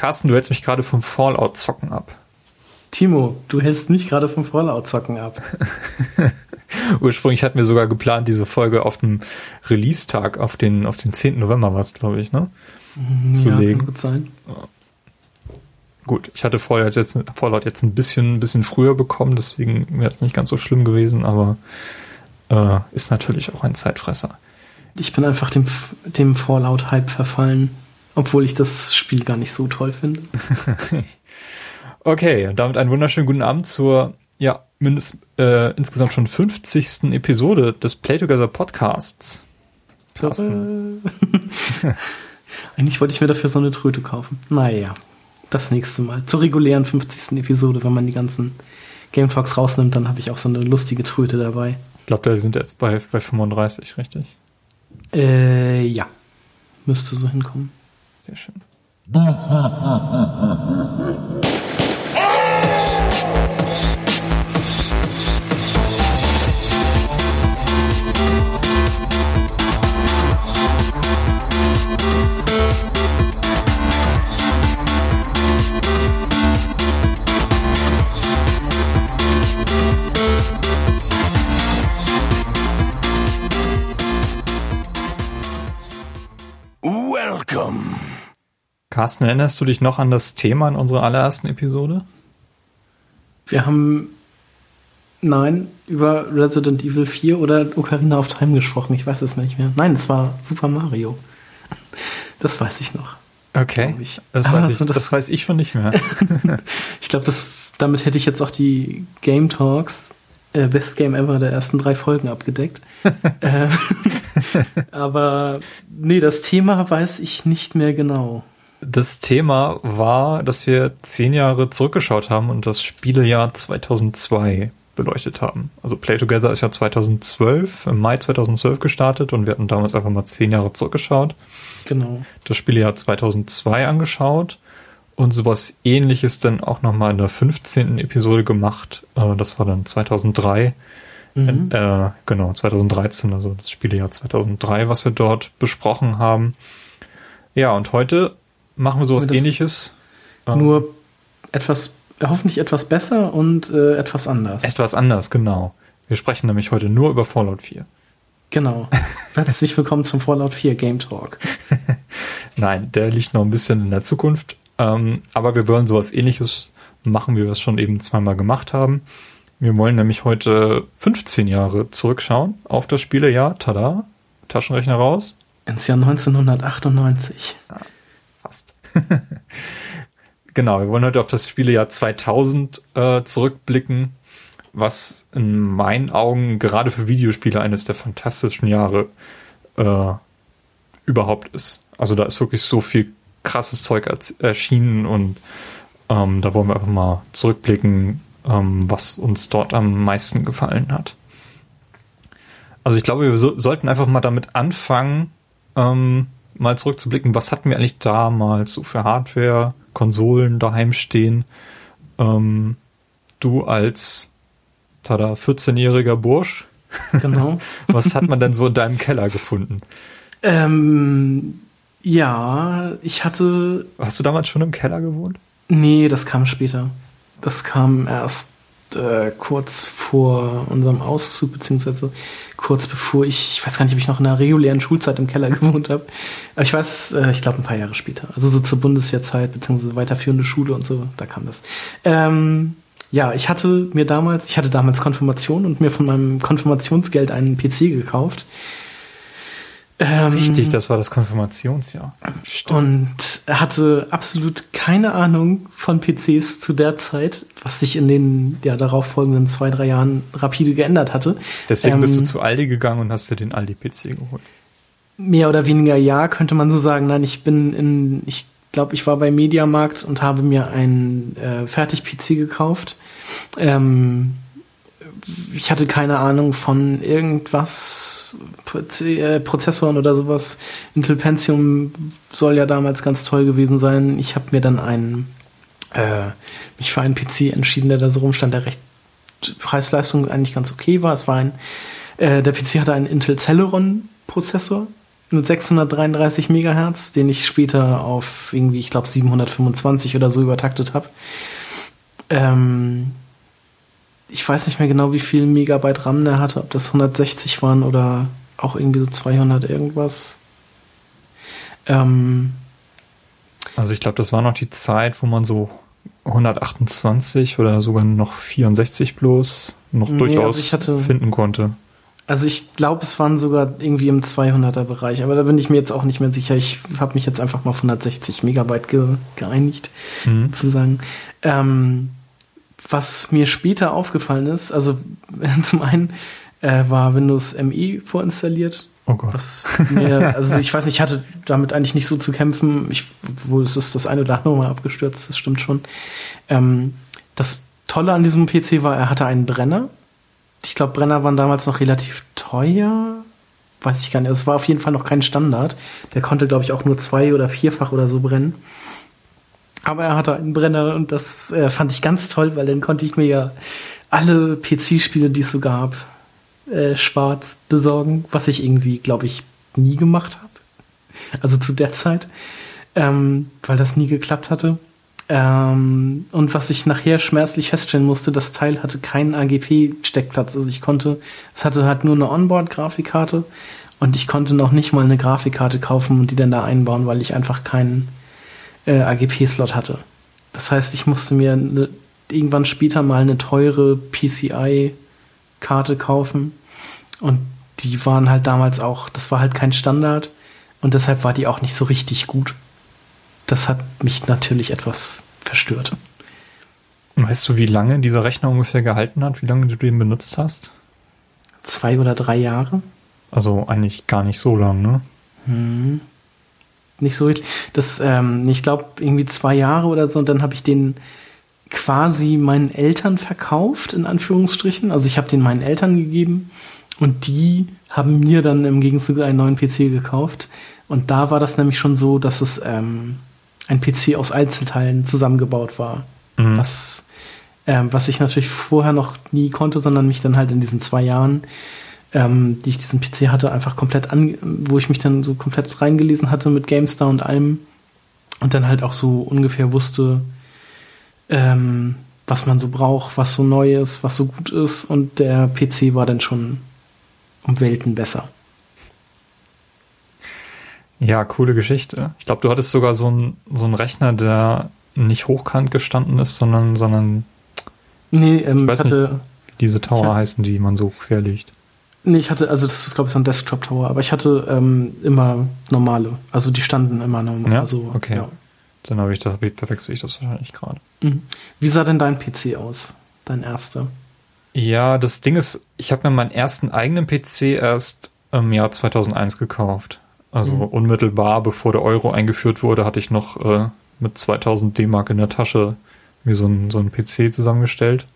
Carsten, du hältst mich gerade vom Fallout-Zocken ab. Timo, du hältst mich gerade vom Fallout-Zocken ab. Ursprünglich hatten wir sogar geplant, diese Folge auf dem Release-Tag, auf den, auf den 10. November war es, glaube ich, ne? Zu ja, legen. Kann gut sein. Gut, ich hatte Fallout jetzt, Fallout jetzt ein bisschen, ein bisschen früher bekommen, deswegen wäre es nicht ganz so schlimm gewesen, aber äh, ist natürlich auch ein Zeitfresser. Ich bin einfach dem, dem Fallout-Hype verfallen, obwohl ich das Spiel gar nicht so toll finde. okay, und damit einen wunderschönen guten Abend zur, ja, mindest, äh, insgesamt schon 50. Episode des Play Together Podcasts. Carsten. Eigentlich wollte ich mir dafür so eine Tröte kaufen. Naja, das nächste Mal. Zur regulären 50. Episode, wenn man die ganzen Game Talks rausnimmt, dann habe ich auch so eine lustige Tröte dabei. Ich glaube, da sind jetzt bei, bei 35, richtig? Äh, ja. Müsste so hinkommen. Sehr Carsten, erinnerst du dich noch an das Thema in unserer allerersten Episode? Wir haben, nein, über Resident Evil 4 oder Ocarina of Time gesprochen. Ich weiß es nicht mehr. Nein, es war Super Mario. Das weiß ich noch. Okay. Ich. Das, weiß ich, das, das weiß ich schon nicht mehr. ich glaube, damit hätte ich jetzt auch die Game Talks äh, Best Game Ever der ersten drei Folgen abgedeckt. äh, aber nee, das Thema weiß ich nicht mehr genau. Das Thema war, dass wir zehn Jahre zurückgeschaut haben und das Spielejahr 2002 beleuchtet haben. Also Play Together ist ja 2012, im Mai 2012 gestartet und wir hatten damals einfach mal zehn Jahre zurückgeschaut. Genau. Das Spielejahr 2002 angeschaut und sowas ähnliches dann auch nochmal in der 15. Episode gemacht. Äh, das war dann 2003. Mhm. Äh, genau, 2013, also das Spielejahr 2003, was wir dort besprochen haben. Ja, und heute machen wir sowas ähnliches. Nur ähm, etwas, hoffentlich etwas besser und äh, etwas anders. Etwas anders, genau. Wir sprechen nämlich heute nur über Fallout 4. Genau. Herzlich willkommen zum Fallout 4 Game Talk. Nein, der liegt noch ein bisschen in der Zukunft. Ähm, aber wir wollen sowas ähnliches machen, wie wir es schon eben zweimal gemacht haben. Wir wollen nämlich heute 15 Jahre zurückschauen auf das Spielejahr. Tada, Taschenrechner raus. Ins Jahr 1998. Ja. genau, wir wollen heute auf das Spielejahr 2000 äh, zurückblicken, was in meinen Augen gerade für Videospiele eines der fantastischen Jahre äh, überhaupt ist. Also da ist wirklich so viel krasses Zeug erschienen und ähm, da wollen wir einfach mal zurückblicken, ähm, was uns dort am meisten gefallen hat. Also ich glaube, wir so, sollten einfach mal damit anfangen, ähm, mal zurückzublicken, was hatten wir eigentlich damals so für Hardware, Konsolen daheim stehen. Ähm, du als tada 14-jähriger Bursch. Genau. was hat man denn so in deinem Keller gefunden? Ähm, ja, ich hatte. Hast du damals schon im Keller gewohnt? Nee, das kam später. Das kam erst äh, kurz vor unserem Auszug, beziehungsweise kurz bevor ich, ich weiß gar nicht, ob ich noch in der regulären Schulzeit im Keller gewohnt habe. Aber ich weiß, äh, ich glaube ein paar Jahre später. Also so zur Bundeswehrzeit, beziehungsweise weiterführende Schule und so, da kam das. Ähm, ja, ich hatte mir damals, ich hatte damals Konfirmation und mir von meinem Konfirmationsgeld einen PC gekauft. Ähm, Richtig, das war das Konfirmationsjahr. Stimmt. Und er hatte absolut keine Ahnung von PCs zu der Zeit, was sich in den ja, darauf folgenden zwei, drei Jahren rapide geändert hatte. Deswegen ähm, bist du ähm, zu Aldi gegangen und hast dir den Aldi-PC geholt. Mehr oder weniger ja, könnte man so sagen. Nein, ich bin in, ich glaube, ich war bei Mediamarkt und habe mir einen äh, Fertig-PC gekauft. Ähm, ich hatte keine Ahnung von irgendwas, äh, Prozessoren oder sowas. Intel Pentium soll ja damals ganz toll gewesen sein. Ich habe mir dann einen, äh, mich für einen PC entschieden, der da so rumstand, der recht Preis-Leistung eigentlich ganz okay war. Es war ein, äh, der PC hatte einen Intel Celeron Prozessor. mit 633 Megahertz, den ich später auf irgendwie, ich glaube, 725 oder so übertaktet habe. Ähm, ich weiß nicht mehr genau, wie viel Megabyte RAM der hatte, ob das 160 waren oder auch irgendwie so 200 irgendwas. Ähm, also ich glaube, das war noch die Zeit, wo man so 128 oder sogar noch 64 bloß noch nee, durchaus also hatte, finden konnte. Also ich glaube, es waren sogar irgendwie im 200er Bereich, aber da bin ich mir jetzt auch nicht mehr sicher. Ich habe mich jetzt einfach mal auf 160 Megabyte ge geeinigt, mhm. sozusagen. Ähm, was mir später aufgefallen ist, also zum einen äh, war Windows ME vorinstalliert. Oh Gott. Was mir, also ich weiß nicht, ich hatte damit eigentlich nicht so zu kämpfen. Ich, wo es ist das eine oder andere Mal abgestürzt, das stimmt schon. Ähm, das Tolle an diesem PC war, er hatte einen Brenner. Ich glaube, Brenner waren damals noch relativ teuer. Weiß ich gar nicht. Es war auf jeden Fall noch kein Standard. Der konnte, glaube ich, auch nur zwei- oder vierfach oder so brennen. Aber er hatte einen Brenner und das äh, fand ich ganz toll, weil dann konnte ich mir ja alle PC-Spiele, die es so gab, äh, schwarz besorgen, was ich irgendwie, glaube ich, nie gemacht habe. Also zu der Zeit, ähm, weil das nie geklappt hatte. Ähm, und was ich nachher schmerzlich feststellen musste, das Teil hatte keinen AGP-Steckplatz. Also ich konnte, es hatte halt nur eine Onboard-Grafikkarte und ich konnte noch nicht mal eine Grafikkarte kaufen und die dann da einbauen, weil ich einfach keinen äh, AGP-Slot hatte. Das heißt, ich musste mir eine, irgendwann später mal eine teure PCI-Karte kaufen und die waren halt damals auch, das war halt kein Standard und deshalb war die auch nicht so richtig gut das hat mich natürlich etwas verstört. Weißt du, wie lange dieser Rechner ungefähr gehalten hat? Wie lange du den benutzt hast? Zwei oder drei Jahre. Also eigentlich gar nicht so lang, ne? Hm. Nicht so richtig. Das, ähm, ich glaube, irgendwie zwei Jahre oder so und dann habe ich den quasi meinen Eltern verkauft, in Anführungsstrichen. Also ich habe den meinen Eltern gegeben und die haben mir dann im Gegenzug einen neuen PC gekauft. Und da war das nämlich schon so, dass es ähm, ein PC aus Einzelteilen zusammengebaut war. Mhm. Was, ähm, was ich natürlich vorher noch nie konnte, sondern mich dann halt in diesen zwei Jahren, ähm, die ich diesen PC hatte, einfach komplett an, wo ich mich dann so komplett reingelesen hatte mit GameStar und allem und dann halt auch so ungefähr wusste, ähm, was man so braucht, was so neu ist, was so gut ist und der PC war dann schon um Welten besser. Ja, coole Geschichte. Ich glaube, du hattest sogar so einen so einen Rechner, der nicht hochkant gestanden ist, sondern, sondern nee, ähm, ich weiß hatte, nicht, diese Tower hatte, heißen, die man so querlegt. Nee, ich hatte, also das ist, glaube ich, so ein Desktop-Tower, aber ich hatte ähm, immer normale. Also die standen immer normal. Ja? Also, okay. Ja. Dann habe ich da verwechsel ich das wahrscheinlich gerade. Mhm. Wie sah denn dein PC aus? Dein erster? Ja, das Ding ist, ich habe mir meinen ersten eigenen PC erst im Jahr 2001 gekauft. Also mhm. unmittelbar bevor der Euro eingeführt wurde, hatte ich noch äh, mit 2000 D-Mark in der Tasche mir so ein, so ein PC zusammengestellt.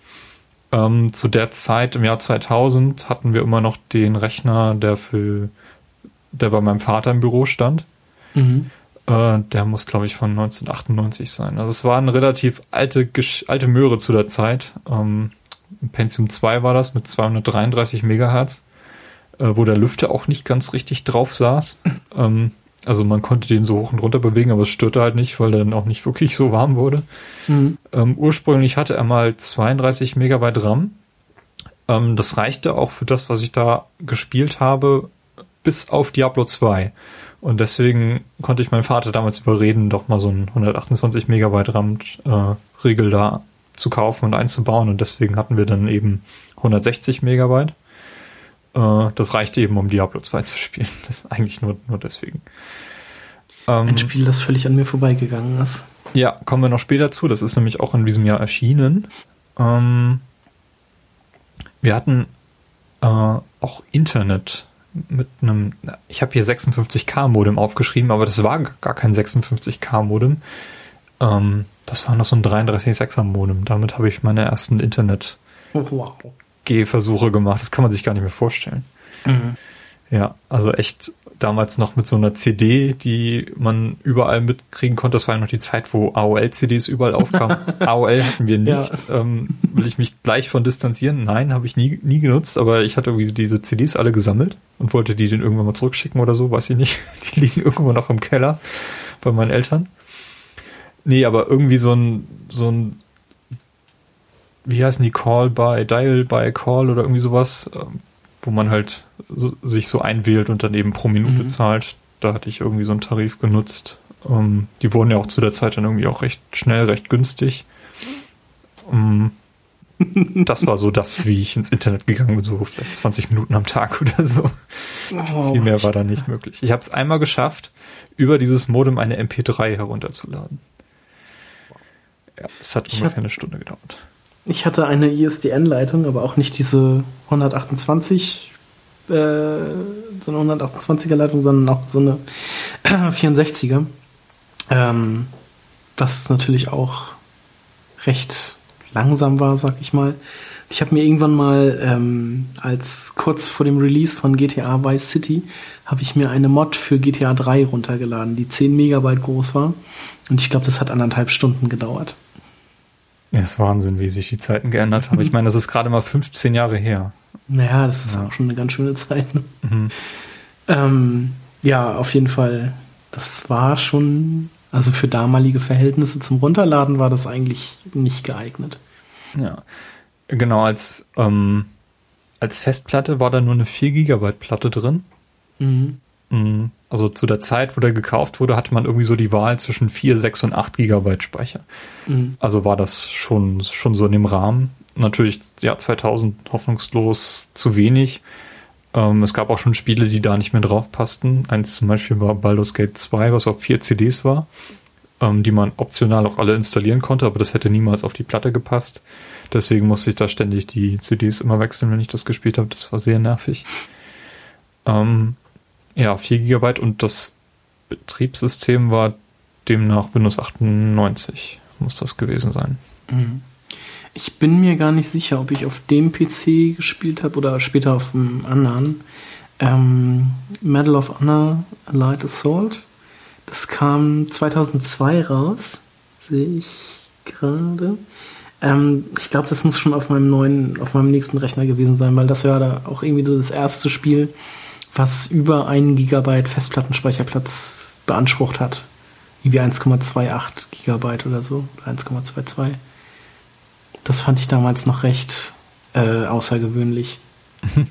Ähm, zu der Zeit im Jahr 2000 hatten wir immer noch den Rechner, der für, der bei meinem Vater im Büro stand. Mhm. Äh, der muss, glaube ich, von 1998 sein. Also es war eine relativ alte, alte Möhre zu der Zeit. Ähm, Pentium 2 war das mit 233 Megahertz äh, wo der Lüfter auch nicht ganz richtig drauf saß. ähm, also man konnte den so hoch und runter bewegen, aber es störte halt nicht, weil er dann auch nicht wirklich so warm wurde. Mhm. Ähm, ursprünglich hatte er mal 32 Megabyte RAM. Ähm, das reichte auch für das, was ich da gespielt habe, bis auf Diablo 2. Und deswegen konnte ich meinen Vater damals überreden, doch mal so einen 128 Megabyte RAM-Riegel äh, da zu kaufen und einzubauen. Und deswegen hatten wir dann eben 160 Megabyte. Äh, das reichte eben, um Diablo 2 zu spielen. Das ist eigentlich nur, nur deswegen. Ähm, Ein Spiel, das völlig an mir vorbeigegangen ist. Ja, kommen wir noch später zu. Das ist nämlich auch in diesem Jahr erschienen. Ähm, wir hatten äh, auch Internet mit einem, ich habe hier 56K-Modem aufgeschrieben, aber das war gar kein 56K-Modem. Ähm, das war noch so ein 33,6er-Modem. Damit habe ich meine ersten Internet oh, wow. Gehversuche gemacht. Das kann man sich gar nicht mehr vorstellen. Mhm. Ja, also echt damals noch mit so einer CD, die man überall mitkriegen konnte. Das war ja noch die Zeit, wo AOL-CDs überall aufkamen. AOL hatten wir nicht. Ja. Ähm, will ich mich gleich von distanzieren? Nein, habe ich nie, nie genutzt, aber ich hatte irgendwie diese CDs alle gesammelt und wollte die dann irgendwann mal zurückschicken oder so, weiß ich nicht. Die liegen irgendwo noch im Keller bei meinen Eltern. Nee, aber irgendwie so ein, so ein, wie heißen die Call by, Dial by Call oder irgendwie sowas, ähm, wo man halt so, sich so einwählt und dann eben pro Minute mhm. zahlt. Da hatte ich irgendwie so einen Tarif genutzt. Um, ähm, die wurden ja auch zu der Zeit dann irgendwie auch recht schnell, recht günstig. Um, ähm, das war so das, wie ich ins Internet gegangen bin, so vielleicht 20 Minuten am Tag oder so. Oh, Viel mehr war da nicht möglich. Ich habe es einmal geschafft, über dieses Modem eine MP3 herunterzuladen. Ja, es hat ich ungefähr eine Stunde gedauert. Ich hatte eine ISDN-Leitung, aber auch nicht diese 128, äh, so eine 128er Leitung, sondern auch so eine 64er. Ähm, was natürlich auch recht langsam war, sag ich mal. Ich habe mir irgendwann mal, ähm, als kurz vor dem Release von GTA Vice City, habe ich mir eine Mod für GTA 3 runtergeladen, die 10 Megabyte groß war. Und ich glaube, das hat anderthalb Stunden gedauert. Ja, ist Wahnsinn, wie sich die Zeiten geändert haben. Ich meine, das ist gerade mal 15 Jahre her. Naja, das ist ja. auch schon eine ganz schöne Zeit. Ne? Mhm. Ähm, ja, auf jeden Fall. Das war schon, also für damalige Verhältnisse zum Runterladen war das eigentlich nicht geeignet. Ja, genau, als, ähm, als Festplatte war da nur eine 4 Gigabyte Platte drin. Mhm. mhm. Also zu der Zeit, wo der gekauft wurde, hatte man irgendwie so die Wahl zwischen 4, 6 und 8 Gigabyte Speicher. Mhm. Also war das schon, schon so in dem Rahmen. Natürlich, ja, 2000 hoffnungslos zu wenig. Ähm, es gab auch schon Spiele, die da nicht mehr drauf passten. Eins zum Beispiel war Baldur's Gate 2, was auf vier CDs war, ähm, die man optional auch alle installieren konnte, aber das hätte niemals auf die Platte gepasst. Deswegen musste ich da ständig die CDs immer wechseln, wenn ich das gespielt habe. Das war sehr nervig. Ähm, ja, 4 GB und das Betriebssystem war demnach Windows 98, muss das gewesen sein. Mhm. Ich bin mir gar nicht sicher, ob ich auf dem PC gespielt habe oder später auf dem anderen. Ähm, Medal of Honor Light Assault. Das kam 2002 raus, sehe ich gerade. Ähm, ich glaube, das muss schon auf meinem neuen, auf meinem nächsten Rechner gewesen sein, weil das war da auch irgendwie so das erste Spiel, was über einen Gigabyte Festplattenspeicherplatz beansprucht hat. Irgendwie 1,28 Gigabyte oder so, 1,22. Das fand ich damals noch recht äh, außergewöhnlich.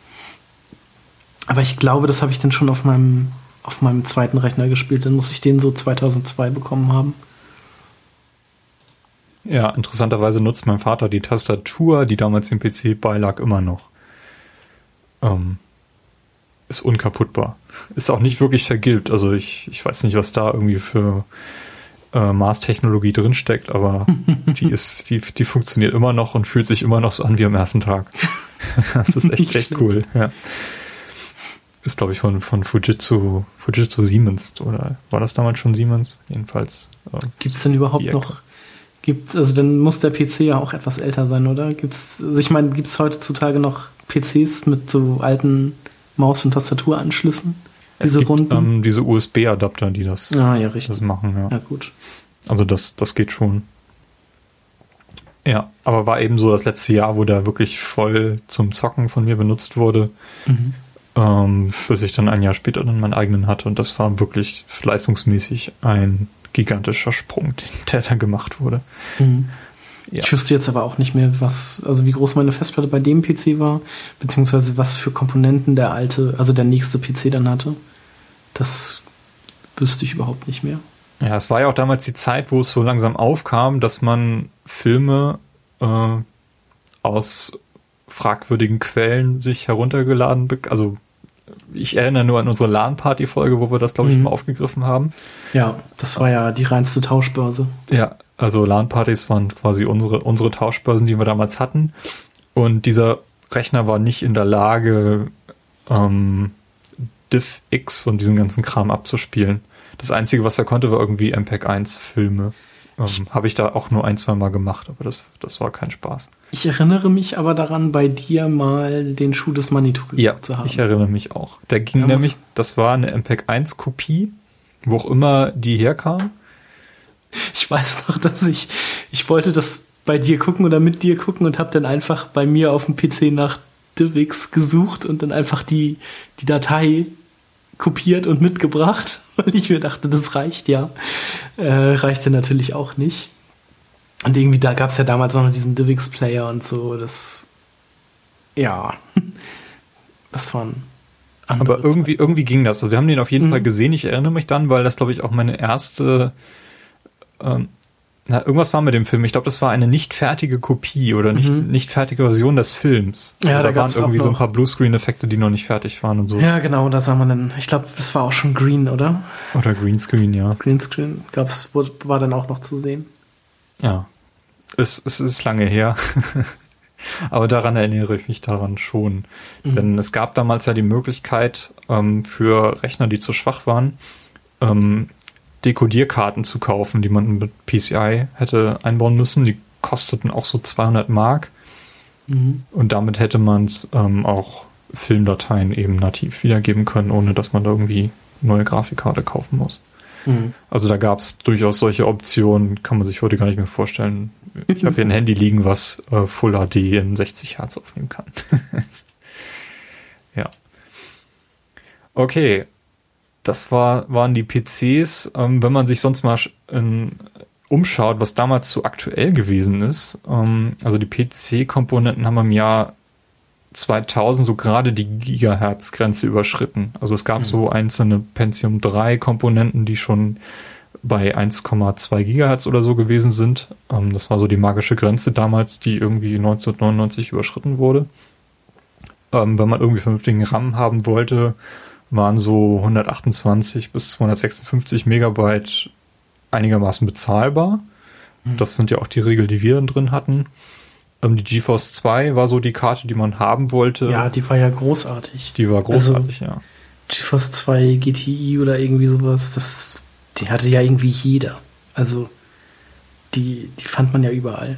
Aber ich glaube, das habe ich dann schon auf meinem, auf meinem zweiten Rechner gespielt. Dann muss ich den so 2002 bekommen haben. Ja, interessanterweise nutzt mein Vater die Tastatur, die damals im PC beilag, immer noch. Ähm, ist unkaputtbar. Ist auch nicht wirklich vergilbt. Also ich, ich weiß nicht, was da irgendwie für äh, Mars-Technologie drinsteckt, aber die ist, die, die funktioniert immer noch und fühlt sich immer noch so an wie am ersten Tag. das ist echt, echt cool, ja. Ist, glaube ich, von, von Fujitsu, Fujitsu Siemens, oder war das damals schon Siemens? Jedenfalls. Äh, Gibt es denn überhaupt noch, gibt also dann muss der PC ja auch etwas älter sein, oder? Gibt's, also ich meine, gibt es heutzutage noch PCs mit so alten Maus- und Tastaturanschlüssen? Diese es gibt, ähm, diese USB-Adapter, die das, ah, ja, richtig. das machen. Ja. ja, gut. Also das, das geht schon. Ja, aber war eben so das letzte Jahr, wo der wirklich voll zum Zocken von mir benutzt wurde, mhm. ähm, bis ich dann ein Jahr später dann meinen eigenen hatte. Und das war wirklich leistungsmäßig ein gigantischer Sprung, der da gemacht wurde. Mhm. Ja. Ich wüsste jetzt aber auch nicht mehr, was, also wie groß meine Festplatte bei dem PC war, beziehungsweise was für Komponenten der alte, also der nächste PC dann hatte. Das wüsste ich überhaupt nicht mehr. Ja, es war ja auch damals die Zeit, wo es so langsam aufkam, dass man Filme äh, aus fragwürdigen Quellen sich heruntergeladen, also ich erinnere nur an unsere LAN-Party-Folge, wo wir das, glaube ich, mhm. mal aufgegriffen haben. Ja, das war ja die reinste Tauschbörse. Ja, also LAN-Partys waren quasi unsere, unsere Tauschbörsen, die wir damals hatten. Und dieser Rechner war nicht in der Lage, ähm, DivX und diesen ganzen Kram abzuspielen. Das Einzige, was er konnte, war irgendwie MPEG 1 Filme. ähm, habe ich da auch nur ein, zwei Mal gemacht, aber das, das war kein Spaß. Ich erinnere mich aber daran, bei dir mal den Schuh des Manitou ja, zu haben. Ich erinnere mich auch. Der ging ja, nämlich, das war eine MPEG 1 Kopie, wo auch immer die herkam. Ich weiß noch, dass ich, ich wollte das bei dir gucken oder mit dir gucken und habe dann einfach bei mir auf dem PC nach DivX gesucht und dann einfach die, die Datei kopiert und mitgebracht, weil ich mir dachte, das reicht ja. Äh, reichte natürlich auch nicht. Und irgendwie, da gab es ja damals noch diesen DivX-Player und so, das ja, das waren Aber irgendwie, irgendwie ging das. Also wir haben den auf jeden mhm. Fall gesehen. Ich erinnere mich dann, weil das, glaube ich, auch meine erste ähm, na, irgendwas war mit dem Film. Ich glaube, das war eine nicht fertige Kopie oder nicht, mhm. nicht fertige Version des Films. Ja, also da, da waren irgendwie so ein paar Bluescreen-Effekte, die noch nicht fertig waren und so. Ja, genau, da sah man dann. Ich glaube, das war auch schon Green, oder? Oder Greenscreen, ja. Greenscreen gab's, war dann auch noch zu sehen. Ja. Es, es ist lange her. Aber daran erinnere ich mich daran schon. Mhm. Denn es gab damals ja die Möglichkeit ähm, für Rechner, die zu schwach waren, ähm, Dekodierkarten zu kaufen, die man mit PCI hätte einbauen müssen. Die kosteten auch so 200 Mark. Mhm. Und damit hätte man es ähm, auch Filmdateien eben nativ wiedergeben können, ohne dass man da irgendwie neue Grafikkarte kaufen muss. Mhm. Also da gab es durchaus solche Optionen, kann man sich heute gar nicht mehr vorstellen. Ich habe hier ein Handy liegen, was äh, Full HD in 60 Hertz aufnehmen kann. ja. Okay, das war, waren die PCs. Ähm, wenn man sich sonst mal in, umschaut, was damals so aktuell gewesen ist, ähm, also die PC-Komponenten haben im Jahr 2000 so gerade die Gigahertz-Grenze überschritten. Also es gab mhm. so einzelne Pentium 3 Komponenten, die schon bei 1,2 Gigahertz oder so gewesen sind. Ähm, das war so die magische Grenze damals, die irgendwie 1999 überschritten wurde. Ähm, wenn man irgendwie vernünftigen RAM haben wollte, waren so 128 bis 256 Megabyte einigermaßen bezahlbar. Mhm. Das sind ja auch die Regeln, die wir dann drin hatten. Ähm, die GeForce 2 war so die Karte, die man haben wollte. Ja, die war ja großartig. Die war großartig, also, ja. GeForce 2 GTI oder irgendwie sowas, das, die hatte ja irgendwie jeder. Also, die, die fand man ja überall.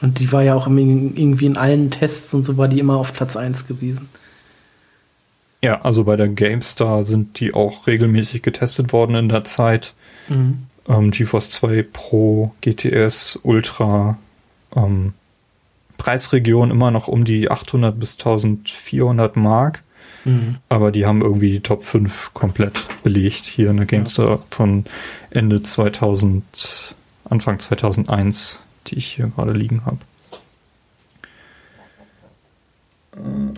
Und die war ja auch irgendwie in allen Tests und so war die immer auf Platz 1 gewesen. Ja, also bei der GameStar sind die auch regelmäßig getestet worden in der Zeit. Mhm. Ähm, GeForce 2 Pro, GTS, Ultra, ähm, Preisregion immer noch um die 800 bis 1400 Mark. Mhm. Aber die haben irgendwie die Top 5 komplett belegt. Hier eine GameStar ja. von Ende 2000, Anfang 2001, die ich hier gerade liegen habe.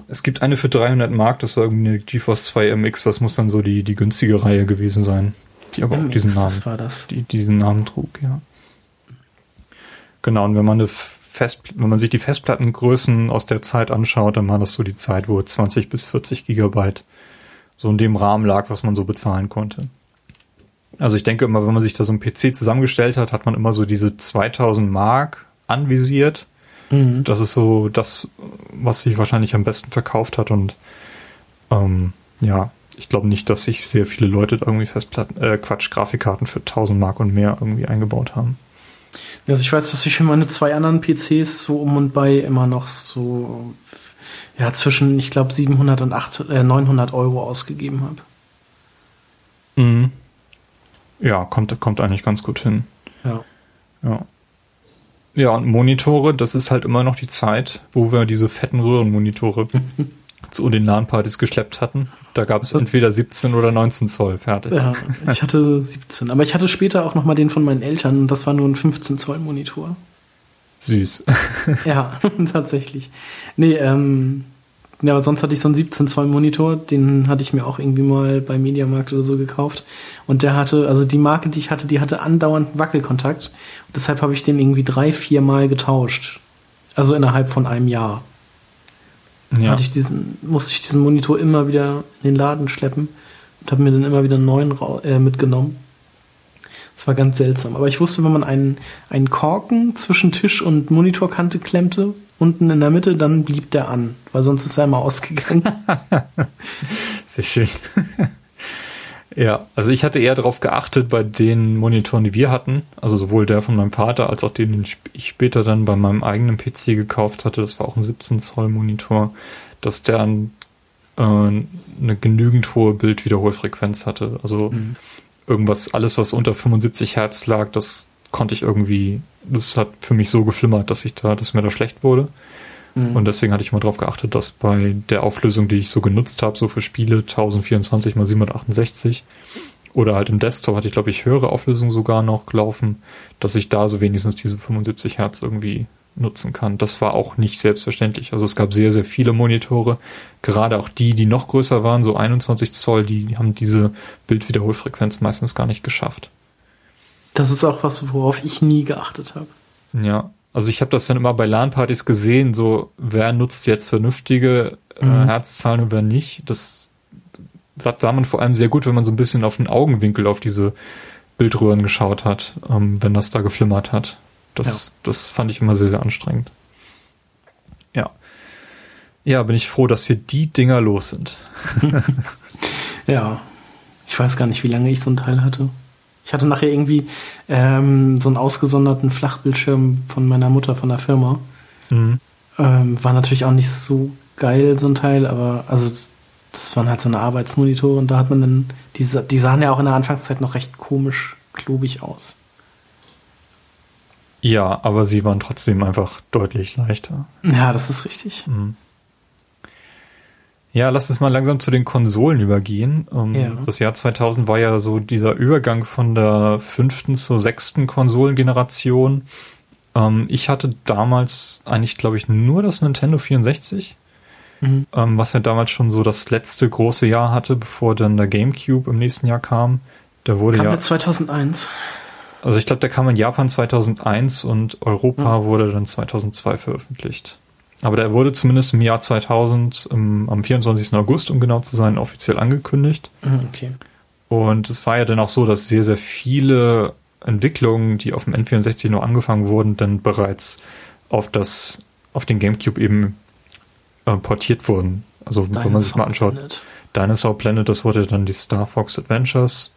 Es gibt eine für 300 Mark, das war irgendwie eine GeForce 2 MX, das muss dann so die, die günstige Reihe gewesen sein. Die aber MX, auch diesen Namen, das war das. Die, diesen Namen trug, ja. Genau, und wenn man eine Fest, wenn man sich die Festplattengrößen aus der Zeit anschaut, dann war das so die Zeit, wo 20 bis 40 Gigabyte so in dem Rahmen lag, was man so bezahlen konnte. Also ich denke immer, wenn man sich da so ein PC zusammengestellt hat, hat man immer so diese 2000 Mark anvisiert Mhm. Das ist so das, was sich wahrscheinlich am besten verkauft hat und ähm, ja, ich glaube nicht, dass sich sehr viele Leute irgendwie Festplatten, äh, Quatsch, Grafikkarten für 1000 Mark und mehr irgendwie eingebaut haben. Also ich weiß, dass ich für meine zwei anderen PCs so um und bei immer noch so ja zwischen, ich glaube 700 und 8, äh, 900 Euro ausgegeben habe. Mhm. Ja, kommt kommt eigentlich ganz gut hin. Ja. Ja. Ja, und Monitore, das ist halt immer noch die Zeit, wo wir diese fetten Röhrenmonitore zu den LAN-Partys geschleppt hatten. Da gab es entweder 17 oder 19 Zoll, fertig. Ja, ich hatte 17. Aber ich hatte später auch nochmal den von meinen Eltern und das war nur ein 15 Zoll Monitor. Süß. ja, tatsächlich. Nee, ähm, ja, aber sonst hatte ich so einen 17 Zoll Monitor, den hatte ich mir auch irgendwie mal bei Mediamarkt oder so gekauft. Und der hatte, also die Marke, die ich hatte, die hatte andauernd Wackelkontakt. Und deshalb habe ich den irgendwie drei, vier Mal getauscht. Also innerhalb von einem Jahr. Ja. Hatte ich diesen, musste ich diesen Monitor immer wieder in den Laden schleppen und habe mir dann immer wieder einen neuen äh, mitgenommen. Das war ganz seltsam. Aber ich wusste, wenn man einen, einen Korken zwischen Tisch und Monitorkante klemmte, unten in der Mitte, dann blieb der an, weil sonst ist er immer ausgegangen. Sehr schön. Ja, also ich hatte eher darauf geachtet bei den Monitoren, die wir hatten, also sowohl der von meinem Vater als auch den, den ich später dann bei meinem eigenen PC gekauft hatte, das war auch ein 17 Zoll Monitor, dass der ein, äh, eine genügend hohe Bildwiederholfrequenz hatte. Also mhm. Irgendwas, alles was unter 75 Hertz lag, das konnte ich irgendwie, das hat für mich so geflimmert, dass ich da, dass mir da schlecht wurde. Mhm. Und deswegen hatte ich mal darauf geachtet, dass bei der Auflösung, die ich so genutzt habe, so für Spiele 1024 x 768 oder halt im Desktop hatte ich, glaube ich, höhere Auflösung sogar noch gelaufen, dass ich da so wenigstens diese 75 Hertz irgendwie nutzen kann. Das war auch nicht selbstverständlich. Also es gab sehr, sehr viele Monitore, gerade auch die, die noch größer waren, so 21 Zoll, die haben diese Bildwiederholfrequenz meistens gar nicht geschafft. Das ist auch was, worauf ich nie geachtet habe. Ja, also ich habe das dann immer bei LAN-Partys gesehen, so wer nutzt jetzt vernünftige äh, mhm. Herzzahlen und wer nicht. Das sah man vor allem sehr gut, wenn man so ein bisschen auf den Augenwinkel auf diese Bildröhren geschaut hat, ähm, wenn das da geflimmert hat. Das, ja. das fand ich immer sehr, sehr anstrengend. Ja. Ja, bin ich froh, dass wir die Dinger los sind. ja. Ich weiß gar nicht, wie lange ich so ein Teil hatte. Ich hatte nachher irgendwie ähm, so einen ausgesonderten Flachbildschirm von meiner Mutter von der Firma. Mhm. Ähm, war natürlich auch nicht so geil, so ein Teil, aber also das, waren halt so eine Arbeitsmonitore und da hat man dann, die, die sahen ja auch in der Anfangszeit noch recht komisch, klobig aus. Ja, aber sie waren trotzdem einfach deutlich leichter. Ja, das ist richtig. Mhm. Ja, lass uns mal langsam zu den Konsolen übergehen. Ähm, ja. Das Jahr 2000 war ja so dieser Übergang von der fünften zur sechsten Konsolengeneration. Ähm, ich hatte damals eigentlich, glaube ich, nur das Nintendo 64, mhm. ähm, was ja damals schon so das letzte große Jahr hatte, bevor dann der GameCube im nächsten Jahr kam. Der wurde kam ja. 2001. Also ich glaube, der kam in Japan 2001 und Europa mhm. wurde dann 2002 veröffentlicht. Aber der wurde zumindest im Jahr 2000, im, am 24. August, um genau zu sein, offiziell angekündigt. Mhm, okay. Und es war ja dann auch so, dass sehr, sehr viele Entwicklungen, die auf dem N64 nur angefangen wurden, dann bereits auf das, auf den GameCube eben äh, portiert wurden. Also Dinosaur wenn man sich mal anschaut, Planet. Dinosaur Planet, das wurde dann die Star Fox Adventures.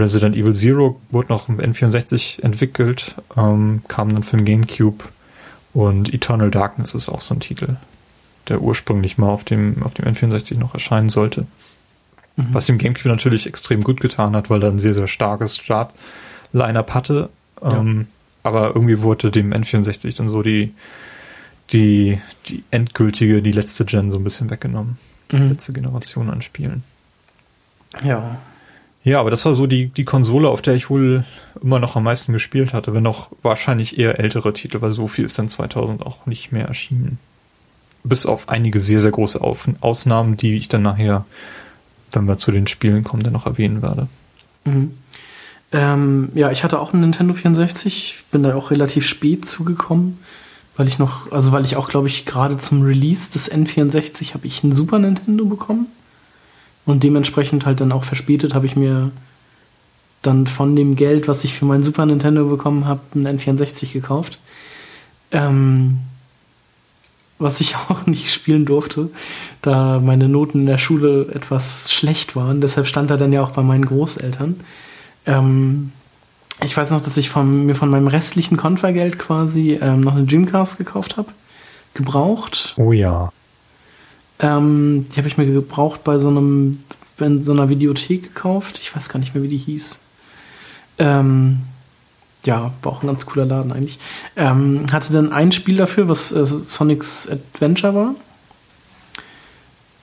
Resident Evil Zero wurde noch im N64 entwickelt, ähm, kam dann für den GameCube und Eternal Darkness ist auch so ein Titel, der ursprünglich mal auf dem, auf dem N64 noch erscheinen sollte. Mhm. Was dem GameCube natürlich extrem gut getan hat, weil er ein sehr, sehr starkes Start-Line-Up hatte. Ja. Ähm, aber irgendwie wurde dem N64 dann so die, die, die endgültige, die letzte Gen so ein bisschen weggenommen. Mhm. letzte Generation an Spielen. Ja. Ja, aber das war so die, die Konsole, auf der ich wohl immer noch am meisten gespielt hatte, wenn auch wahrscheinlich eher ältere Titel, weil so viel ist dann 2000 auch nicht mehr erschienen. Bis auf einige sehr, sehr große auf Ausnahmen, die ich dann nachher, wenn wir zu den Spielen kommen, dann noch erwähnen werde. Mhm. Ähm, ja, ich hatte auch einen Nintendo 64, bin da auch relativ spät zugekommen, weil ich noch, also weil ich auch, glaube ich, gerade zum Release des N64 habe ich einen Super Nintendo bekommen. Und dementsprechend halt dann auch verspätet habe ich mir dann von dem Geld, was ich für meinen Super Nintendo bekommen habe, einen N64 gekauft. Ähm, was ich auch nicht spielen durfte, da meine Noten in der Schule etwas schlecht waren. Deshalb stand er dann ja auch bei meinen Großeltern. Ähm, ich weiß noch, dass ich von, mir von meinem restlichen Konfergeld quasi ähm, noch eine Dreamcast gekauft habe. Gebraucht. Oh ja. Ähm, die habe ich mir gebraucht bei so einem, in so einer Videothek gekauft. Ich weiß gar nicht mehr, wie die hieß. Ähm, ja, war auch ein ganz cooler Laden eigentlich. Ähm, hatte dann ein Spiel dafür, was äh, Sonic's Adventure war.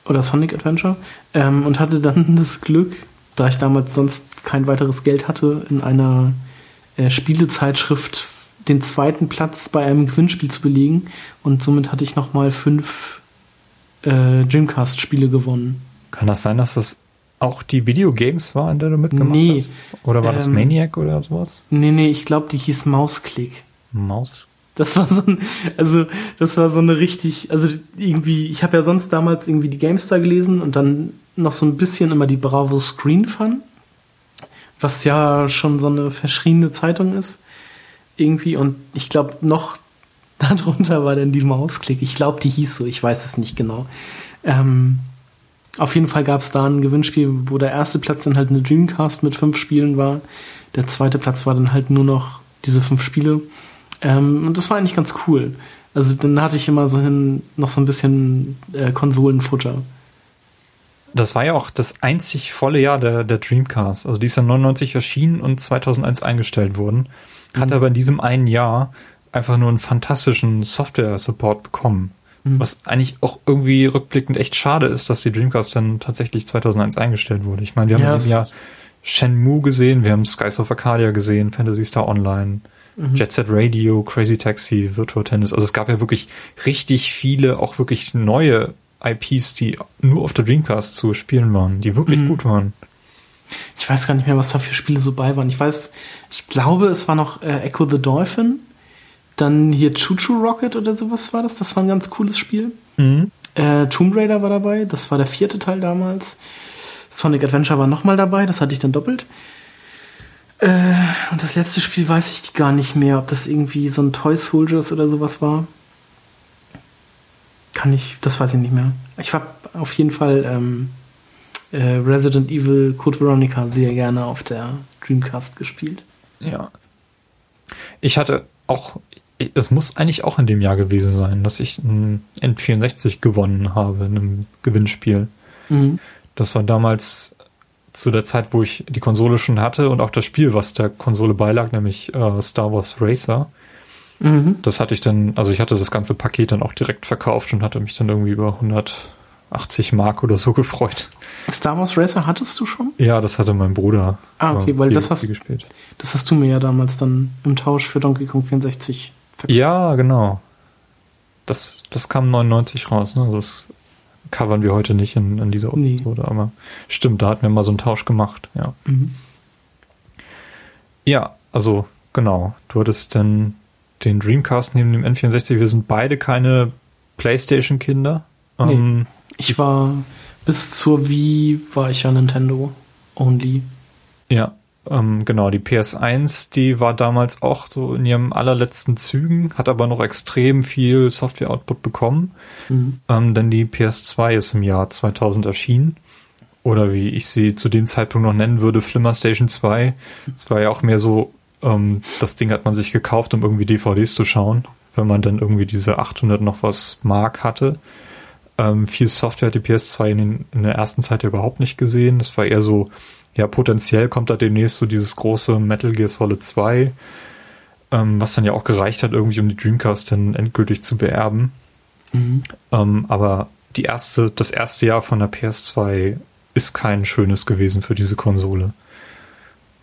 Oder Sonic Adventure. Ähm, und hatte dann das Glück, da ich damals sonst kein weiteres Geld hatte, in einer äh, Spielezeitschrift den zweiten Platz bei einem Gewinnspiel zu belegen. Und somit hatte ich nochmal fünf äh, Dreamcast-Spiele gewonnen. Kann das sein, dass das auch die Videogames war, in der du mitgemacht nee, hast? Oder war ähm, das Maniac oder sowas? Nee, nee, ich glaube, die hieß Mausklick. Maus? Das war so ein, also das war so eine richtig, also irgendwie, ich habe ja sonst damals irgendwie die GameStar gelesen und dann noch so ein bisschen immer die Bravo Screen Fun, was ja schon so eine verschriene Zeitung ist. Irgendwie und ich glaube noch darunter war dann die Mausklick. Ich glaube, die hieß so, ich weiß es nicht genau. Ähm, Auf jeden Fall gab es da ein Gewinnspiel, wo der erste Platz dann halt eine Dreamcast mit fünf Spielen war. Der zweite Platz war dann halt nur noch diese fünf Spiele. Ähm, und das war eigentlich ganz cool. Also dann hatte ich immer so hin noch so ein bisschen äh, Konsolenfutter. Das war ja auch das einzig volle Jahr der, der Dreamcast. Also die ist ja 99 erschienen und 2001 eingestellt worden. Hat mhm. aber in diesem einen Jahr einfach nur einen fantastischen Software-Support bekommen. Mhm. Was eigentlich auch irgendwie rückblickend echt schade ist, dass die Dreamcast dann tatsächlich 2001 eingestellt wurde. Ich meine, wir haben ja, diesem Jahr Shenmue gesehen, wir haben Skies of Arcadia gesehen, Fantasy Star Online, mhm. Jet Set Radio, Crazy Taxi, Virtual Tennis. Also es gab ja wirklich richtig viele, auch wirklich neue IPs, die nur auf der Dreamcast zu spielen waren, die wirklich mhm. gut waren. Ich weiß gar nicht mehr, was da für Spiele so bei waren. Ich weiß, ich glaube, es war noch äh, Echo the Dolphin. Dann hier Choo Choo Rocket oder sowas war das. Das war ein ganz cooles Spiel. Mhm. Äh, Tomb Raider war dabei. Das war der vierte Teil damals. Sonic Adventure war nochmal dabei. Das hatte ich dann doppelt. Äh, und das letzte Spiel weiß ich gar nicht mehr, ob das irgendwie so ein Toy Soldiers oder sowas war. Kann ich, das weiß ich nicht mehr. Ich habe auf jeden Fall ähm, äh, Resident Evil Code Veronica sehr gerne auf der Dreamcast gespielt. Ja. Ich hatte auch, es muss eigentlich auch in dem Jahr gewesen sein, dass ich ein N64 gewonnen habe in einem Gewinnspiel. Mhm. Das war damals zu der Zeit, wo ich die Konsole schon hatte und auch das Spiel, was der Konsole beilag, nämlich äh, Star Wars Racer. Mhm. Das hatte ich dann, also ich hatte das ganze Paket dann auch direkt verkauft und hatte mich dann irgendwie über 180 Mark oder so gefreut. Star Wars Racer hattest du schon? Ja, das hatte mein Bruder. Ah, okay, weil das hast, das hast du mir ja damals dann im Tausch für Donkey Kong 64 verkauft. Ja, genau. Das, das kam 99 raus, ne? Das covern wir heute nicht in, in dieser Episode, nee. aber stimmt, da hatten wir mal so einen Tausch gemacht, ja. Mhm. Ja, also genau. Du hattest dann den Dreamcast neben dem N64. Wir sind beide keine PlayStation-Kinder. Nee, ähm, ich war bis zur Wii war ich ja Nintendo only. Ja, ähm, genau. Die PS1, die war damals auch so in ihrem allerletzten Zügen, hat aber noch extrem viel Software-Output bekommen, mhm. ähm, denn die PS2 ist im Jahr 2000 erschienen. Oder wie ich sie zu dem Zeitpunkt noch nennen würde, Flimmer Station 2. Es war ja auch mehr so ähm, das Ding hat man sich gekauft, um irgendwie DVDs zu schauen, wenn man dann irgendwie diese 800 noch was Mark hatte. Ähm, viel Software hat die PS2 in, den, in der ersten Zeit ja überhaupt nicht gesehen. Das war eher so, ja, potenziell kommt da demnächst so dieses große Metal Gear Solid 2, ähm, was dann ja auch gereicht hat, irgendwie um die Dreamcast dann endgültig zu beerben. Mhm. Ähm, aber die erste, das erste Jahr von der PS2 ist kein schönes gewesen für diese Konsole.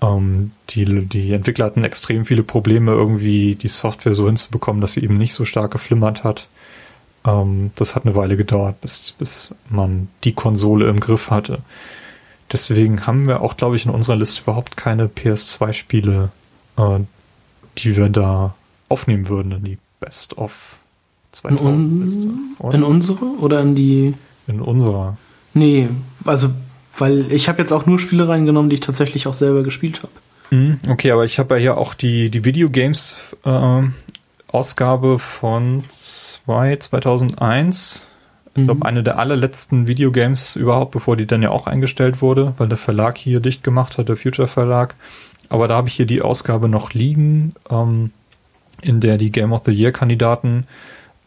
Ähm, die, die Entwickler hatten extrem viele Probleme, irgendwie die Software so hinzubekommen, dass sie eben nicht so stark geflimmert hat. Ähm, das hat eine Weile gedauert, bis, bis man die Konsole im Griff hatte. Deswegen haben wir auch, glaube ich, in unserer Liste überhaupt keine PS2-Spiele, äh, die wir da aufnehmen würden in die Best of 2000 Liste. In, in unsere oder in die? In unserer. Nee, also weil ich habe jetzt auch nur Spiele reingenommen, die ich tatsächlich auch selber gespielt habe. Mhm, okay, aber ich habe ja hier auch die, die Videogames äh, Ausgabe von 2, 2001. Ich glaube, mhm. eine der allerletzten Videogames überhaupt, bevor die dann ja auch eingestellt wurde, weil der Verlag hier dicht gemacht hat, der Future Verlag. Aber da habe ich hier die Ausgabe noch liegen, ähm, in der die Game of the Year Kandidaten